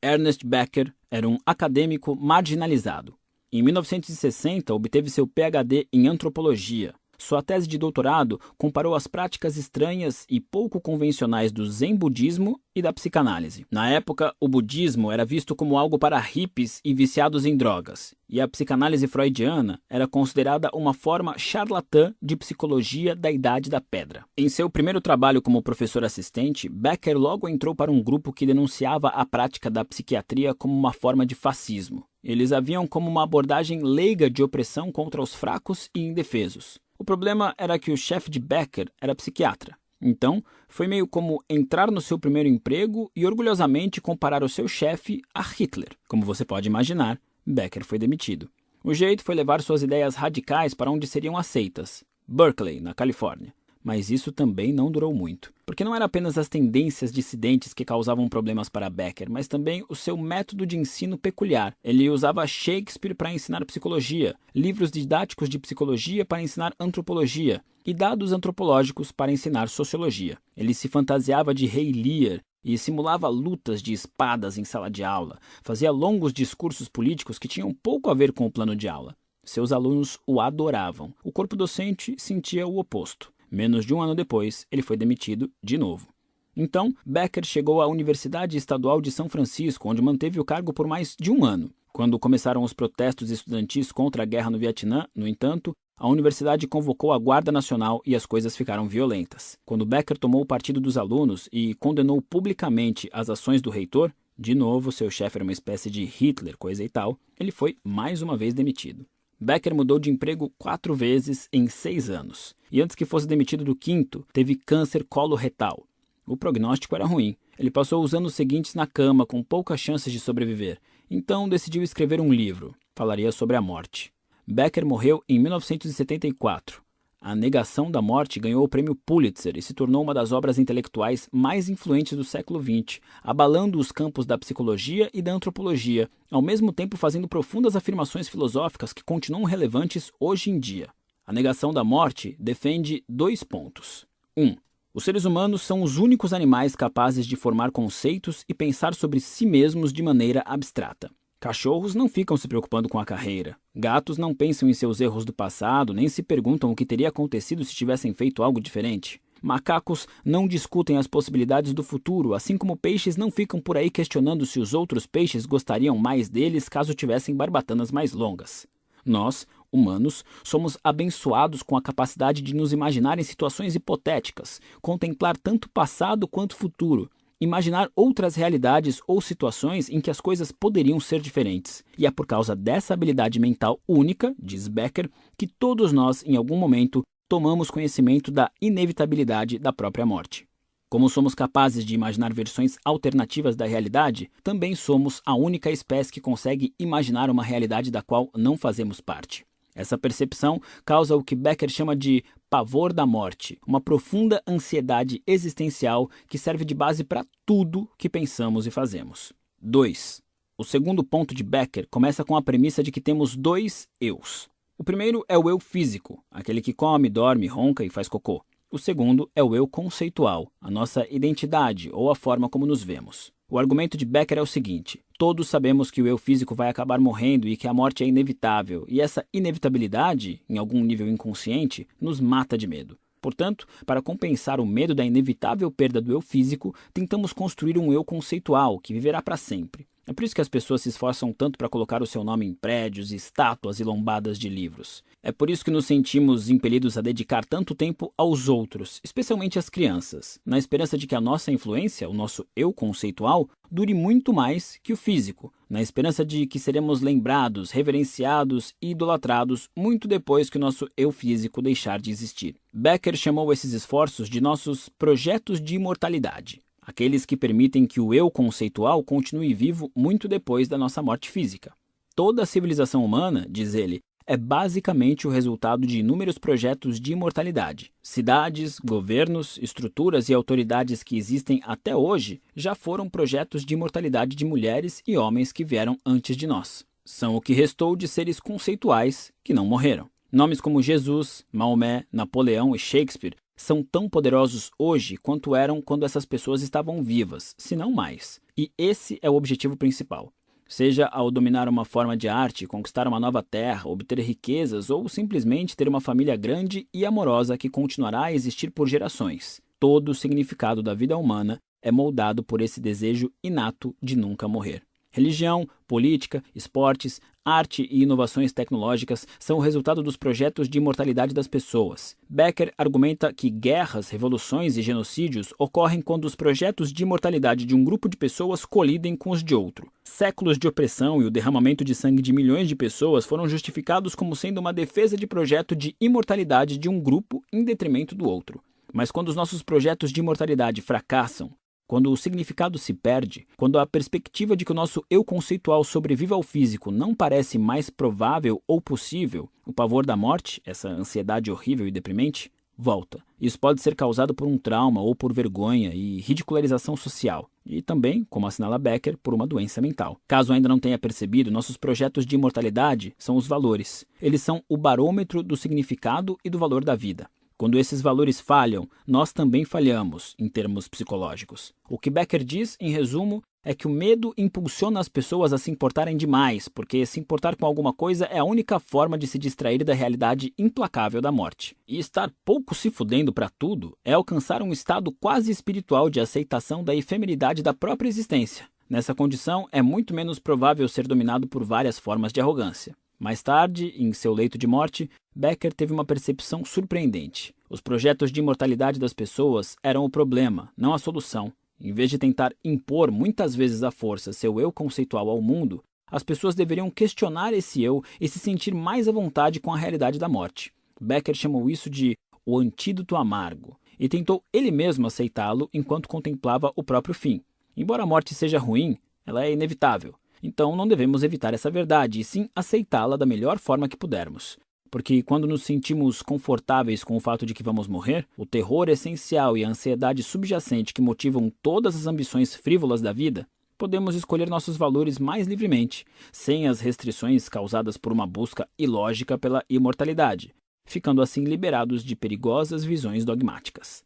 Ernest Becker era um acadêmico marginalizado. Em 1960, obteve seu PhD em antropologia. Sua tese de doutorado comparou as práticas estranhas e pouco convencionais do Zen budismo e da psicanálise. Na época, o budismo era visto como algo para hippies e viciados em drogas, e a psicanálise freudiana era considerada uma forma charlatã de psicologia da Idade da Pedra. Em seu primeiro trabalho como professor assistente, Becker logo entrou para um grupo que denunciava a prática da psiquiatria como uma forma de fascismo. Eles haviam como uma abordagem leiga de opressão contra os fracos e indefesos. O problema era que o chefe de Becker era psiquiatra. Então, foi meio como entrar no seu primeiro emprego e orgulhosamente comparar o seu chefe a Hitler. Como você pode imaginar, Becker foi demitido. O jeito foi levar suas ideias radicais para onde seriam aceitas Berkeley, na Califórnia. Mas isso também não durou muito, porque não era apenas as tendências dissidentes que causavam problemas para Becker, mas também o seu método de ensino peculiar. Ele usava Shakespeare para ensinar psicologia, livros didáticos de psicologia para ensinar antropologia e dados antropológicos para ensinar sociologia. Ele se fantasiava de rei Lear e simulava lutas de espadas em sala de aula, fazia longos discursos políticos que tinham pouco a ver com o plano de aula. Seus alunos o adoravam. O corpo docente sentia o oposto. Menos de um ano depois, ele foi demitido de novo. Então, Becker chegou à Universidade Estadual de São Francisco, onde manteve o cargo por mais de um ano. Quando começaram os protestos estudantis contra a guerra no Vietnã, no entanto, a universidade convocou a Guarda Nacional e as coisas ficaram violentas. Quando Becker tomou o partido dos alunos e condenou publicamente as ações do reitor, de novo seu chefe era uma espécie de Hitler, coisa e tal, ele foi mais uma vez demitido. Becker mudou de emprego quatro vezes em seis anos. E antes que fosse demitido do quinto, teve câncer coloretal. O prognóstico era ruim. Ele passou os anos seguintes na cama, com poucas chances de sobreviver. Então decidiu escrever um livro. Falaria sobre a morte. Becker morreu em 1974. A Negação da Morte ganhou o prêmio Pulitzer e se tornou uma das obras intelectuais mais influentes do século XX, abalando os campos da psicologia e da antropologia, ao mesmo tempo fazendo profundas afirmações filosóficas que continuam relevantes hoje em dia. A Negação da Morte defende dois pontos. 1. Um, os seres humanos são os únicos animais capazes de formar conceitos e pensar sobre si mesmos de maneira abstrata. Cachorros não ficam se preocupando com a carreira. Gatos não pensam em seus erros do passado, nem se perguntam o que teria acontecido se tivessem feito algo diferente. Macacos não discutem as possibilidades do futuro, assim como peixes não ficam por aí questionando se os outros peixes gostariam mais deles caso tivessem barbatanas mais longas. Nós, humanos, somos abençoados com a capacidade de nos imaginar em situações hipotéticas, contemplar tanto passado quanto futuro imaginar outras realidades ou situações em que as coisas poderiam ser diferentes. E é por causa dessa habilidade mental única, diz Becker, que todos nós, em algum momento, tomamos conhecimento da inevitabilidade da própria morte. Como somos capazes de imaginar versões alternativas da realidade, também somos a única espécie que consegue imaginar uma realidade da qual não fazemos parte. Essa percepção causa o que Becker chama de pavor da morte, uma profunda ansiedade existencial que serve de base para tudo que pensamos e fazemos. 2. O segundo ponto de Becker começa com a premissa de que temos dois eus. O primeiro é o eu físico, aquele que come, dorme, ronca e faz cocô. O segundo é o eu conceitual, a nossa identidade ou a forma como nos vemos. O argumento de Becker é o seguinte: todos sabemos que o eu físico vai acabar morrendo e que a morte é inevitável, e essa inevitabilidade, em algum nível inconsciente, nos mata de medo. Portanto, para compensar o medo da inevitável perda do eu físico, tentamos construir um eu conceitual que viverá para sempre. É por isso que as pessoas se esforçam tanto para colocar o seu nome em prédios, estátuas e lombadas de livros. É por isso que nos sentimos impelidos a dedicar tanto tempo aos outros, especialmente às crianças, na esperança de que a nossa influência, o nosso eu conceitual, dure muito mais que o físico, na esperança de que seremos lembrados, reverenciados e idolatrados muito depois que o nosso eu físico deixar de existir. Becker chamou esses esforços de nossos projetos de imortalidade aqueles que permitem que o eu conceitual continue vivo muito depois da nossa morte física. Toda a civilização humana, diz ele, é basicamente o resultado de inúmeros projetos de imortalidade. Cidades, governos, estruturas e autoridades que existem até hoje já foram projetos de imortalidade de mulheres e homens que vieram antes de nós. São o que restou de seres conceituais que não morreram. Nomes como Jesus, Maomé, Napoleão e Shakespeare são tão poderosos hoje quanto eram quando essas pessoas estavam vivas, se não mais. E esse é o objetivo principal. Seja ao dominar uma forma de arte, conquistar uma nova terra, obter riquezas ou simplesmente ter uma família grande e amorosa que continuará a existir por gerações. Todo o significado da vida humana é moldado por esse desejo inato de nunca morrer. Religião, política, esportes, arte e inovações tecnológicas são o resultado dos projetos de imortalidade das pessoas. Becker argumenta que guerras, revoluções e genocídios ocorrem quando os projetos de imortalidade de um grupo de pessoas colidem com os de outro. Séculos de opressão e o derramamento de sangue de milhões de pessoas foram justificados como sendo uma defesa de projeto de imortalidade de um grupo em detrimento do outro. Mas quando os nossos projetos de imortalidade fracassam, quando o significado se perde, quando a perspectiva de que o nosso eu conceitual sobreviva ao físico não parece mais provável ou possível, o pavor da morte, essa ansiedade horrível e deprimente, volta. Isso pode ser causado por um trauma ou por vergonha e ridicularização social, e também, como assinala Becker, por uma doença mental. Caso ainda não tenha percebido, nossos projetos de imortalidade são os valores. Eles são o barômetro do significado e do valor da vida. Quando esses valores falham, nós também falhamos, em termos psicológicos. O que Becker diz, em resumo, é que o medo impulsiona as pessoas a se importarem demais, porque se importar com alguma coisa é a única forma de se distrair da realidade implacável da morte. E estar pouco se fudendo para tudo é alcançar um estado quase espiritual de aceitação da efemeridade da própria existência. Nessa condição, é muito menos provável ser dominado por várias formas de arrogância. Mais tarde, em seu leito de morte, Becker teve uma percepção surpreendente. Os projetos de imortalidade das pessoas eram o problema, não a solução. Em vez de tentar impor muitas vezes à força seu eu conceitual ao mundo, as pessoas deveriam questionar esse eu e se sentir mais à vontade com a realidade da morte. Becker chamou isso de o antídoto amargo e tentou ele mesmo aceitá-lo enquanto contemplava o próprio fim. Embora a morte seja ruim, ela é inevitável. Então não devemos evitar essa verdade, e sim aceitá-la da melhor forma que pudermos. Porque quando nos sentimos confortáveis com o fato de que vamos morrer, o terror essencial e a ansiedade subjacente que motivam todas as ambições frívolas da vida, podemos escolher nossos valores mais livremente, sem as restrições causadas por uma busca ilógica pela imortalidade, ficando assim liberados de perigosas visões dogmáticas.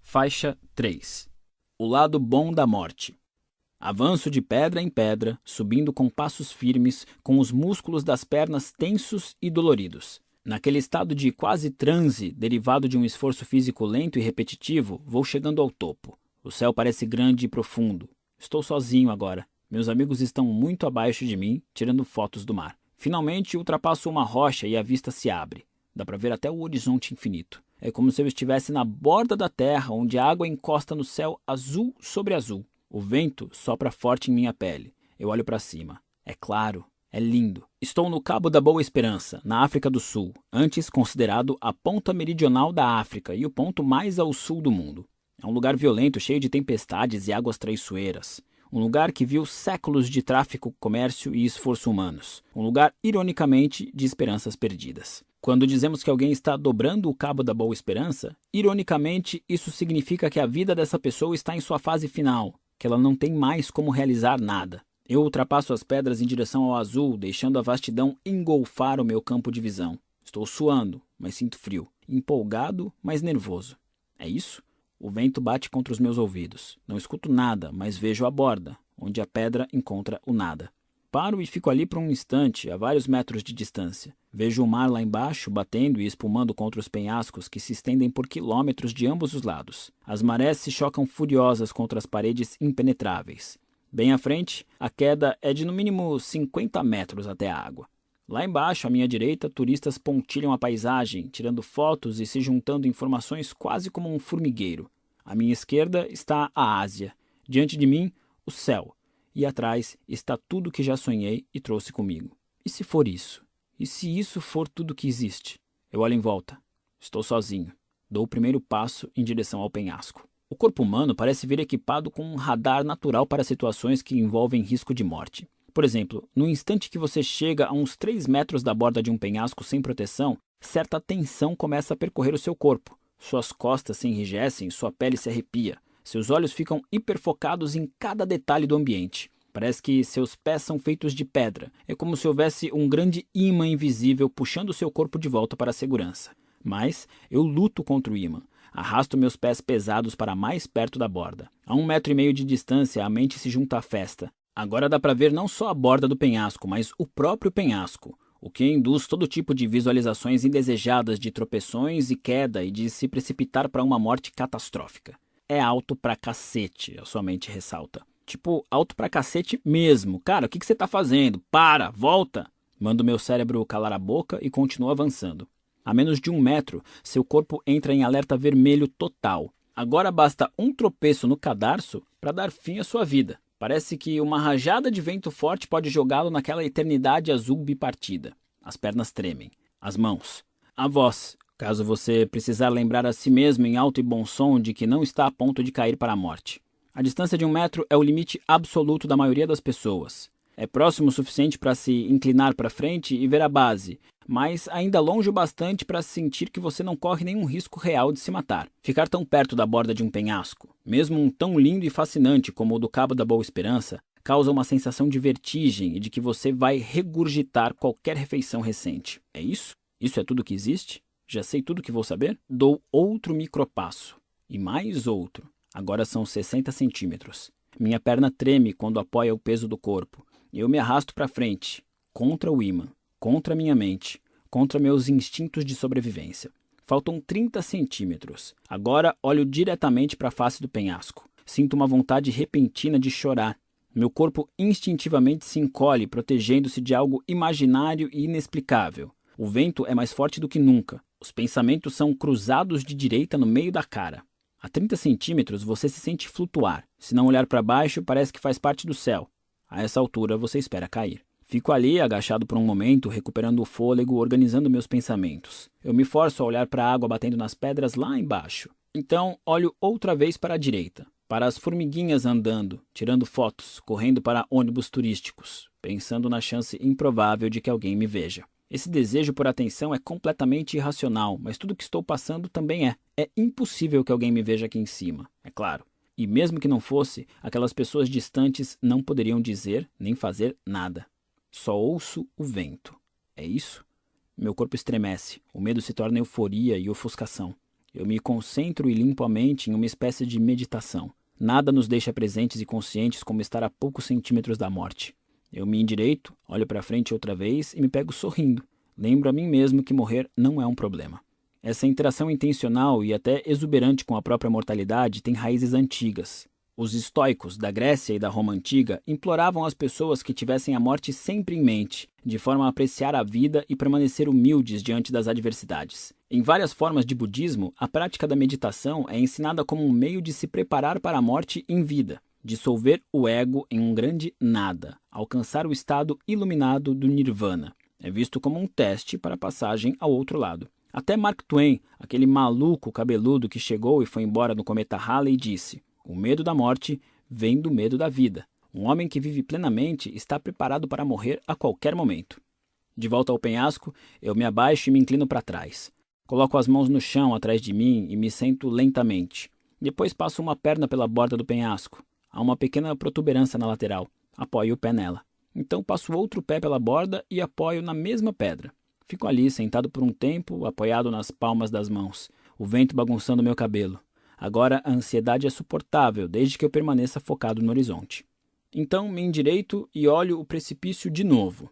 Faixa 3 O lado bom da morte. Avanço de pedra em pedra, subindo com passos firmes, com os músculos das pernas tensos e doloridos. Naquele estado de quase transe, derivado de um esforço físico lento e repetitivo, vou chegando ao topo. O céu parece grande e profundo. Estou sozinho agora. Meus amigos estão muito abaixo de mim, tirando fotos do mar. Finalmente ultrapasso uma rocha e a vista se abre. Dá para ver até o horizonte infinito. É como se eu estivesse na borda da terra, onde a água encosta no céu azul sobre azul. O vento sopra forte em minha pele. Eu olho para cima. É claro, é lindo. Estou no Cabo da Boa Esperança, na África do Sul, antes considerado a ponta meridional da África e o ponto mais ao sul do mundo. É um lugar violento, cheio de tempestades e águas traiçoeiras. Um lugar que viu séculos de tráfico, comércio e esforço humanos. Um lugar, ironicamente, de esperanças perdidas. Quando dizemos que alguém está dobrando o cabo da Boa Esperança, ironicamente, isso significa que a vida dessa pessoa está em sua fase final, que ela não tem mais como realizar nada. Eu ultrapasso as pedras em direção ao azul, deixando a vastidão engolfar o meu campo de visão. Estou suando, mas sinto frio. Empolgado, mas nervoso. É isso? O vento bate contra os meus ouvidos. Não escuto nada, mas vejo a borda, onde a pedra encontra o nada. Paro e fico ali por um instante, a vários metros de distância. Vejo o mar lá embaixo, batendo e espumando contra os penhascos que se estendem por quilômetros de ambos os lados. As marés se chocam furiosas contra as paredes impenetráveis. Bem à frente, a queda é de no mínimo 50 metros até a água. Lá embaixo, à minha direita, turistas pontilham a paisagem, tirando fotos e se juntando informações quase como um formigueiro. À minha esquerda está a Ásia. Diante de mim, o céu. E atrás está tudo que já sonhei e trouxe comigo. E se for isso? E se isso for tudo que existe? Eu olho em volta. Estou sozinho. Dou o primeiro passo em direção ao penhasco. O corpo humano parece vir equipado com um radar natural para situações que envolvem risco de morte. Por exemplo, no instante que você chega a uns 3 metros da borda de um penhasco sem proteção, certa tensão começa a percorrer o seu corpo. Suas costas se enrijecem, sua pele se arrepia. Seus olhos ficam hiperfocados em cada detalhe do ambiente. Parece que seus pés são feitos de pedra. É como se houvesse um grande imã invisível puxando seu corpo de volta para a segurança. Mas eu luto contra o imã. Arrasto meus pés pesados para mais perto da borda. A um metro e meio de distância, a mente se junta à festa. Agora dá para ver não só a borda do penhasco, mas o próprio penhasco, o que induz todo tipo de visualizações indesejadas de tropeções e queda e de se precipitar para uma morte catastrófica. É alto pra cacete, a sua mente ressalta. Tipo, alto pra cacete mesmo. Cara, o que, que você tá fazendo? Para, volta! Manda o meu cérebro calar a boca e continua avançando. A menos de um metro, seu corpo entra em alerta vermelho total. Agora basta um tropeço no cadarço para dar fim à sua vida. Parece que uma rajada de vento forte pode jogá-lo naquela eternidade azul bipartida. As pernas tremem. As mãos. A voz, caso você precisar lembrar a si mesmo em alto e bom som de que não está a ponto de cair para a morte. A distância de um metro é o limite absoluto da maioria das pessoas. É próximo o suficiente para se inclinar para frente e ver a base, mas ainda longe o bastante para sentir que você não corre nenhum risco real de se matar. Ficar tão perto da borda de um penhasco, mesmo um tão lindo e fascinante como o do Cabo da Boa Esperança, causa uma sensação de vertigem e de que você vai regurgitar qualquer refeição recente. É isso? Isso é tudo que existe? Já sei tudo que vou saber? Dou outro micropasso. E mais outro. Agora são 60 centímetros. Minha perna treme quando apoia o peso do corpo. Eu me arrasto para frente, contra o imã contra minha mente, contra meus instintos de sobrevivência. Faltam 30 centímetros. Agora olho diretamente para a face do penhasco. Sinto uma vontade repentina de chorar. Meu corpo instintivamente se encolhe, protegendo-se de algo imaginário e inexplicável. O vento é mais forte do que nunca. Os pensamentos são cruzados de direita no meio da cara. A 30 centímetros você se sente flutuar. Se não olhar para baixo, parece que faz parte do céu. A essa altura você espera cair. Fico ali, agachado por um momento, recuperando o fôlego, organizando meus pensamentos. Eu me forço a olhar para a água batendo nas pedras lá embaixo. Então, olho outra vez para a direita, para as formiguinhas andando, tirando fotos, correndo para ônibus turísticos, pensando na chance improvável de que alguém me veja. Esse desejo por atenção é completamente irracional, mas tudo que estou passando também é. É impossível que alguém me veja aqui em cima, é claro. E mesmo que não fosse, aquelas pessoas distantes não poderiam dizer nem fazer nada. Só ouço o vento. É isso? Meu corpo estremece, o medo se torna euforia e ofuscação. Eu me concentro e limpo a mente em uma espécie de meditação. Nada nos deixa presentes e conscientes como estar a poucos centímetros da morte. Eu me endireito, olho para frente outra vez e me pego sorrindo. Lembro a mim mesmo que morrer não é um problema. Essa interação intencional e até exuberante com a própria mortalidade tem raízes antigas. Os estoicos da Grécia e da Roma antiga imploravam às pessoas que tivessem a morte sempre em mente, de forma a apreciar a vida e permanecer humildes diante das adversidades. Em várias formas de budismo, a prática da meditação é ensinada como um meio de se preparar para a morte em vida, dissolver o ego em um grande nada, alcançar o estado iluminado do nirvana. É visto como um teste para a passagem ao outro lado. Até Mark Twain, aquele maluco cabeludo que chegou e foi embora no cometa Halley, disse: o medo da morte vem do medo da vida. Um homem que vive plenamente está preparado para morrer a qualquer momento. De volta ao penhasco, eu me abaixo e me inclino para trás. Coloco as mãos no chão atrás de mim e me sento lentamente. Depois passo uma perna pela borda do penhasco. Há uma pequena protuberância na lateral. Apoio o pé nela. Então passo outro pé pela borda e apoio na mesma pedra. Fico ali, sentado por um tempo, apoiado nas palmas das mãos, o vento bagunçando meu cabelo. Agora a ansiedade é suportável, desde que eu permaneça focado no horizonte. Então me endireito e olho o precipício de novo.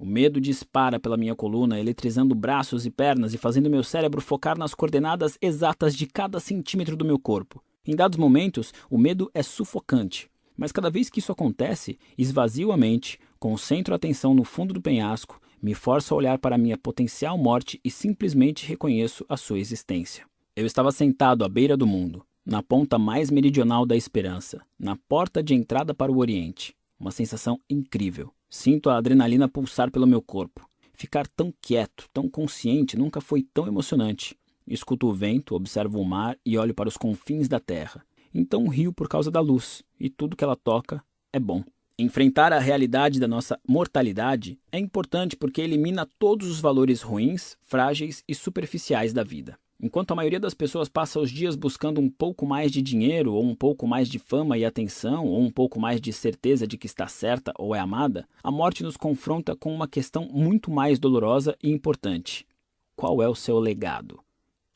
O medo dispara pela minha coluna, eletrizando braços e pernas e fazendo meu cérebro focar nas coordenadas exatas de cada centímetro do meu corpo. Em dados momentos, o medo é sufocante. Mas cada vez que isso acontece, esvazio a mente, concentro a atenção no fundo do penhasco, me forço a olhar para a minha potencial morte e simplesmente reconheço a sua existência. Eu estava sentado à beira do mundo, na ponta mais meridional da esperança, na porta de entrada para o Oriente. Uma sensação incrível. Sinto a adrenalina pulsar pelo meu corpo. Ficar tão quieto, tão consciente, nunca foi tão emocionante. Escuto o vento, observo o mar e olho para os confins da terra. Então rio por causa da luz, e tudo que ela toca é bom. Enfrentar a realidade da nossa mortalidade é importante porque elimina todos os valores ruins, frágeis e superficiais da vida. Enquanto a maioria das pessoas passa os dias buscando um pouco mais de dinheiro, ou um pouco mais de fama e atenção, ou um pouco mais de certeza de que está certa ou é amada, a morte nos confronta com uma questão muito mais dolorosa e importante: qual é o seu legado?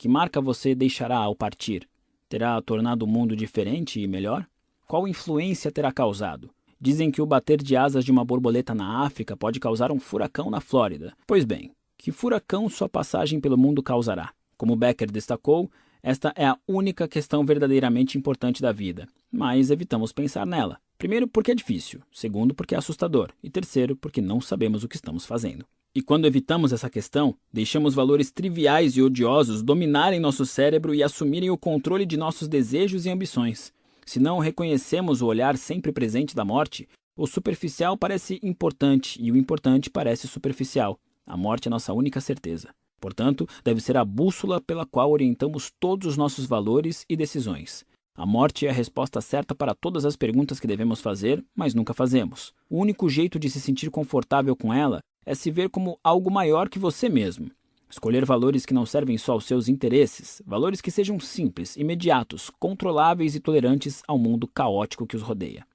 Que marca você deixará ao partir? Terá tornado o mundo diferente e melhor? Qual influência terá causado? Dizem que o bater de asas de uma borboleta na África pode causar um furacão na Flórida. Pois bem, que furacão sua passagem pelo mundo causará? Como Becker destacou, esta é a única questão verdadeiramente importante da vida, mas evitamos pensar nela. Primeiro, porque é difícil, segundo, porque é assustador, e terceiro, porque não sabemos o que estamos fazendo. E quando evitamos essa questão, deixamos valores triviais e odiosos dominarem nosso cérebro e assumirem o controle de nossos desejos e ambições. Se não reconhecemos o olhar sempre presente da morte, o superficial parece importante e o importante parece superficial. A morte é nossa única certeza. Portanto, deve ser a bússola pela qual orientamos todos os nossos valores e decisões. A morte é a resposta certa para todas as perguntas que devemos fazer, mas nunca fazemos. O único jeito de se sentir confortável com ela é se ver como algo maior que você mesmo. Escolher valores que não servem só aos seus interesses, valores que sejam simples, imediatos, controláveis e tolerantes ao mundo caótico que os rodeia.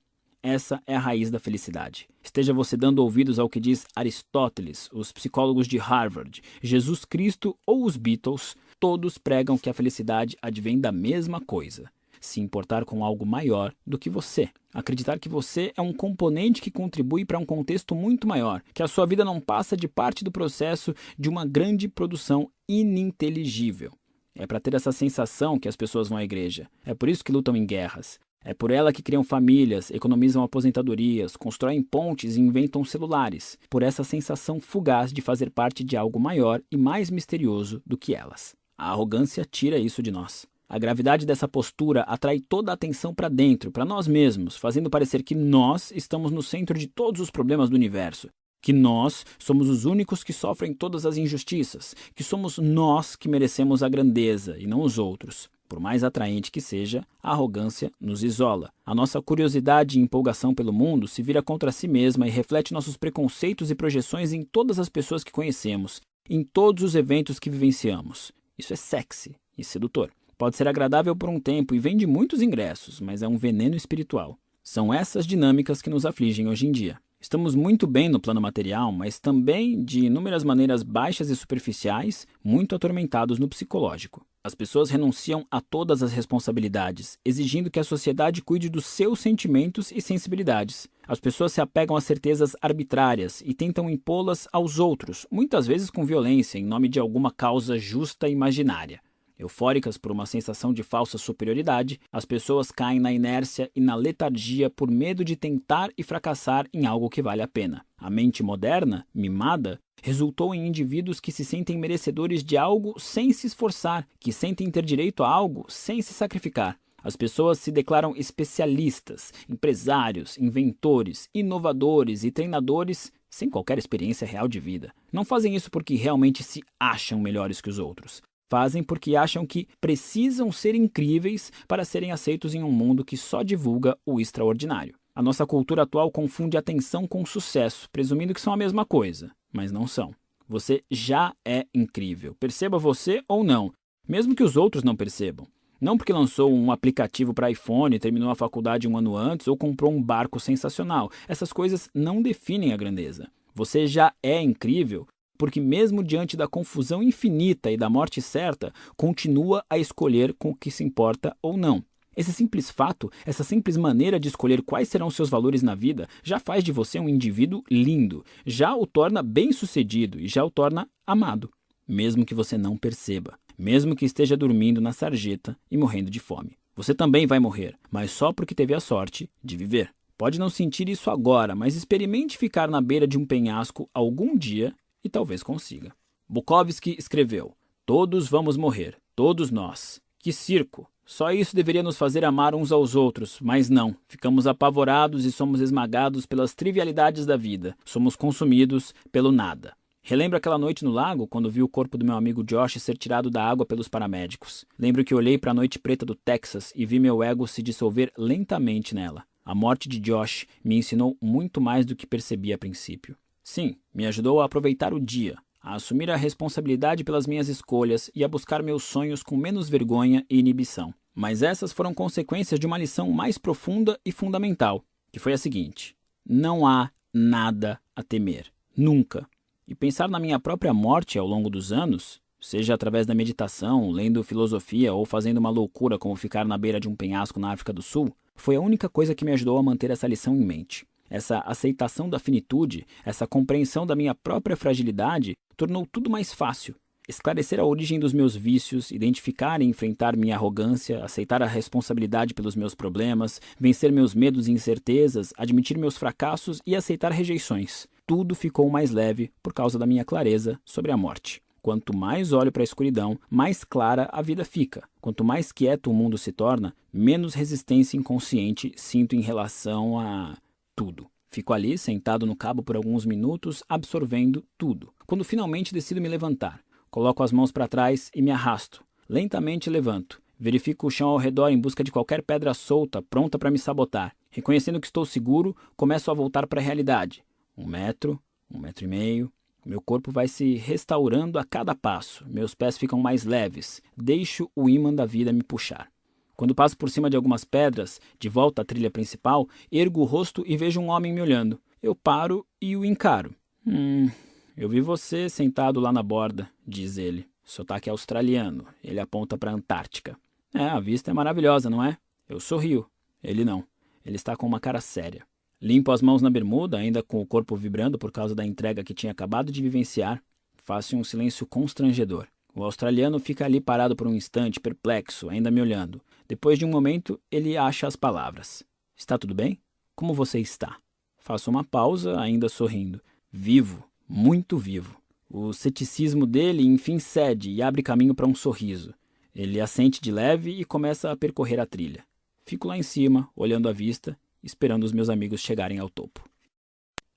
Essa é a raiz da felicidade. Esteja você dando ouvidos ao que diz Aristóteles, os psicólogos de Harvard, Jesus Cristo ou os Beatles, todos pregam que a felicidade advém da mesma coisa: se importar com algo maior do que você. Acreditar que você é um componente que contribui para um contexto muito maior, que a sua vida não passa de parte do processo de uma grande produção ininteligível. É para ter essa sensação que as pessoas vão à igreja. É por isso que lutam em guerras. É por ela que criam famílias, economizam aposentadorias, constroem pontes e inventam celulares, por essa sensação fugaz de fazer parte de algo maior e mais misterioso do que elas. A arrogância tira isso de nós. A gravidade dessa postura atrai toda a atenção para dentro, para nós mesmos, fazendo parecer que nós estamos no centro de todos os problemas do universo, que nós somos os únicos que sofrem todas as injustiças, que somos nós que merecemos a grandeza e não os outros. Por mais atraente que seja, a arrogância nos isola. A nossa curiosidade e empolgação pelo mundo se vira contra si mesma e reflete nossos preconceitos e projeções em todas as pessoas que conhecemos, em todos os eventos que vivenciamos. Isso é sexy e sedutor. Pode ser agradável por um tempo e vende muitos ingressos, mas é um veneno espiritual. São essas dinâmicas que nos afligem hoje em dia. Estamos muito bem no plano material, mas também, de inúmeras maneiras baixas e superficiais, muito atormentados no psicológico. As pessoas renunciam a todas as responsabilidades, exigindo que a sociedade cuide dos seus sentimentos e sensibilidades. As pessoas se apegam a certezas arbitrárias e tentam impô-las aos outros, muitas vezes com violência, em nome de alguma causa justa e imaginária. Eufóricas por uma sensação de falsa superioridade, as pessoas caem na inércia e na letargia por medo de tentar e fracassar em algo que vale a pena. A mente moderna, mimada, resultou em indivíduos que se sentem merecedores de algo sem se esforçar, que sentem ter direito a algo sem se sacrificar. As pessoas se declaram especialistas, empresários, inventores, inovadores e treinadores sem qualquer experiência real de vida. Não fazem isso porque realmente se acham melhores que os outros. Fazem porque acham que precisam ser incríveis para serem aceitos em um mundo que só divulga o extraordinário. A nossa cultura atual confunde atenção com sucesso, presumindo que são a mesma coisa, mas não são. Você já é incrível, perceba você ou não, mesmo que os outros não percebam. Não porque lançou um aplicativo para iPhone, terminou a faculdade um ano antes ou comprou um barco sensacional. Essas coisas não definem a grandeza. Você já é incrível porque, mesmo diante da confusão infinita e da morte certa, continua a escolher com o que se importa ou não. Esse simples fato, essa simples maneira de escolher quais serão seus valores na vida, já faz de você um indivíduo lindo, já o torna bem-sucedido e já o torna amado, mesmo que você não perceba, mesmo que esteja dormindo na sarjeta e morrendo de fome. Você também vai morrer, mas só porque teve a sorte de viver. Pode não sentir isso agora, mas experimente ficar na beira de um penhasco algum dia e talvez consiga. Bukowski escreveu: Todos vamos morrer, todos nós. Que circo! Só isso deveria nos fazer amar uns aos outros, mas não. Ficamos apavorados e somos esmagados pelas trivialidades da vida. Somos consumidos pelo nada. Relembro aquela noite no lago, quando vi o corpo do meu amigo Josh ser tirado da água pelos paramédicos. Lembro que olhei para a noite preta do Texas e vi meu ego se dissolver lentamente nela. A morte de Josh me ensinou muito mais do que percebi a princípio. Sim, me ajudou a aproveitar o dia, a assumir a responsabilidade pelas minhas escolhas e a buscar meus sonhos com menos vergonha e inibição. Mas essas foram consequências de uma lição mais profunda e fundamental, que foi a seguinte: não há nada a temer, nunca. E pensar na minha própria morte ao longo dos anos, seja através da meditação, lendo filosofia ou fazendo uma loucura como ficar na beira de um penhasco na África do Sul, foi a única coisa que me ajudou a manter essa lição em mente. Essa aceitação da finitude, essa compreensão da minha própria fragilidade, tornou tudo mais fácil. Esclarecer a origem dos meus vícios, identificar e enfrentar minha arrogância, aceitar a responsabilidade pelos meus problemas, vencer meus medos e incertezas, admitir meus fracassos e aceitar rejeições. Tudo ficou mais leve por causa da minha clareza sobre a morte. Quanto mais olho para a escuridão, mais clara a vida fica. Quanto mais quieto o mundo se torna, menos resistência inconsciente sinto em relação a tudo. Fico ali, sentado no cabo por alguns minutos, absorvendo tudo. Quando finalmente decido me levantar, coloco as mãos para trás e me arrasto. Lentamente levanto. Verifico o chão ao redor em busca de qualquer pedra solta, pronta para me sabotar. Reconhecendo que estou seguro, começo a voltar para a realidade. Um metro, um metro e meio. Meu corpo vai se restaurando a cada passo. Meus pés ficam mais leves. Deixo o imã da vida me puxar. Quando passo por cima de algumas pedras, de volta à trilha principal, ergo o rosto e vejo um homem me olhando. Eu paro e o encaro. Hum, eu vi você sentado lá na borda, diz ele. Sotaque australiano. Ele aponta para a Antártica. É, a vista é maravilhosa, não é? Eu sorrio. Ele não. Ele está com uma cara séria. Limpo as mãos na bermuda, ainda com o corpo vibrando por causa da entrega que tinha acabado de vivenciar. Faço um silêncio constrangedor. O australiano fica ali parado por um instante, perplexo, ainda me olhando. Depois de um momento, ele acha as palavras. Está tudo bem? Como você está? Faço uma pausa, ainda sorrindo. Vivo, muito vivo. O ceticismo dele enfim cede e abre caminho para um sorriso. Ele assente de leve e começa a percorrer a trilha. Fico lá em cima, olhando a vista, esperando os meus amigos chegarem ao topo.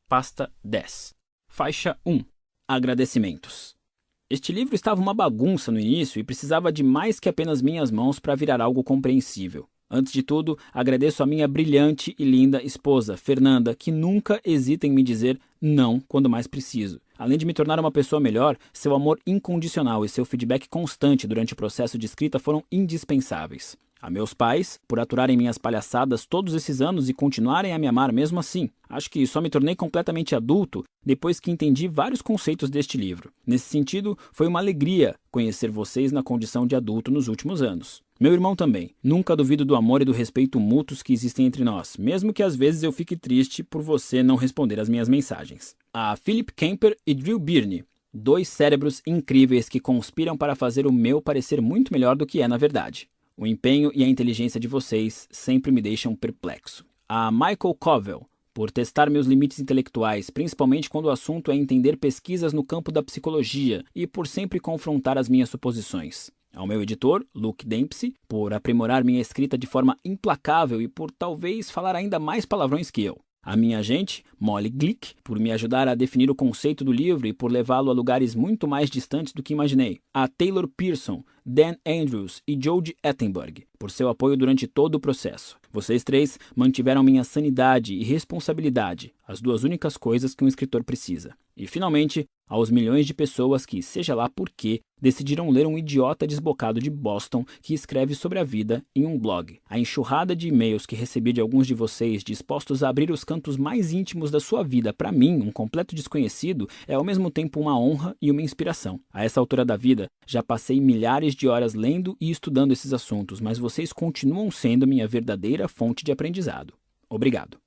Pasta 10. Faixa 1. Agradecimentos. Este livro estava uma bagunça no início e precisava de mais que apenas minhas mãos para virar algo compreensível. Antes de tudo, agradeço a minha brilhante e linda esposa, Fernanda, que nunca hesita em me dizer não quando mais preciso. Além de me tornar uma pessoa melhor, seu amor incondicional e seu feedback constante durante o processo de escrita foram indispensáveis. A meus pais, por aturarem minhas palhaçadas todos esses anos e continuarem a me amar mesmo assim. Acho que só me tornei completamente adulto depois que entendi vários conceitos deste livro. Nesse sentido, foi uma alegria conhecer vocês na condição de adulto nos últimos anos. Meu irmão também. Nunca duvido do amor e do respeito mútuos que existem entre nós, mesmo que às vezes eu fique triste por você não responder às minhas mensagens. A Philip Kemper e Drew Birney. Dois cérebros incríveis que conspiram para fazer o meu parecer muito melhor do que é na verdade. O empenho e a inteligência de vocês sempre me deixam perplexo. A Michael Covell, por testar meus limites intelectuais, principalmente quando o assunto é entender pesquisas no campo da psicologia e por sempre confrontar as minhas suposições. Ao meu editor, Luke Dempsey, por aprimorar minha escrita de forma implacável e por talvez falar ainda mais palavrões que eu. A minha agente, Molly Glick, por me ajudar a definir o conceito do livro e por levá-lo a lugares muito mais distantes do que imaginei. A Taylor Pearson, Dan Andrews e Jodie Ettenberg, por seu apoio durante todo o processo. Vocês três mantiveram minha sanidade e responsabilidade, as duas únicas coisas que um escritor precisa. E, finalmente, aos milhões de pessoas que, seja lá por quê, decidiram ler um idiota desbocado de Boston que escreve sobre a vida em um blog. A enxurrada de e-mails que recebi de alguns de vocês dispostos a abrir os cantos mais íntimos da sua vida para mim, um completo desconhecido, é ao mesmo tempo uma honra e uma inspiração. A essa altura da vida, já passei milhares de horas lendo e estudando esses assuntos, mas vocês continuam sendo minha verdadeira fonte de aprendizado. Obrigado.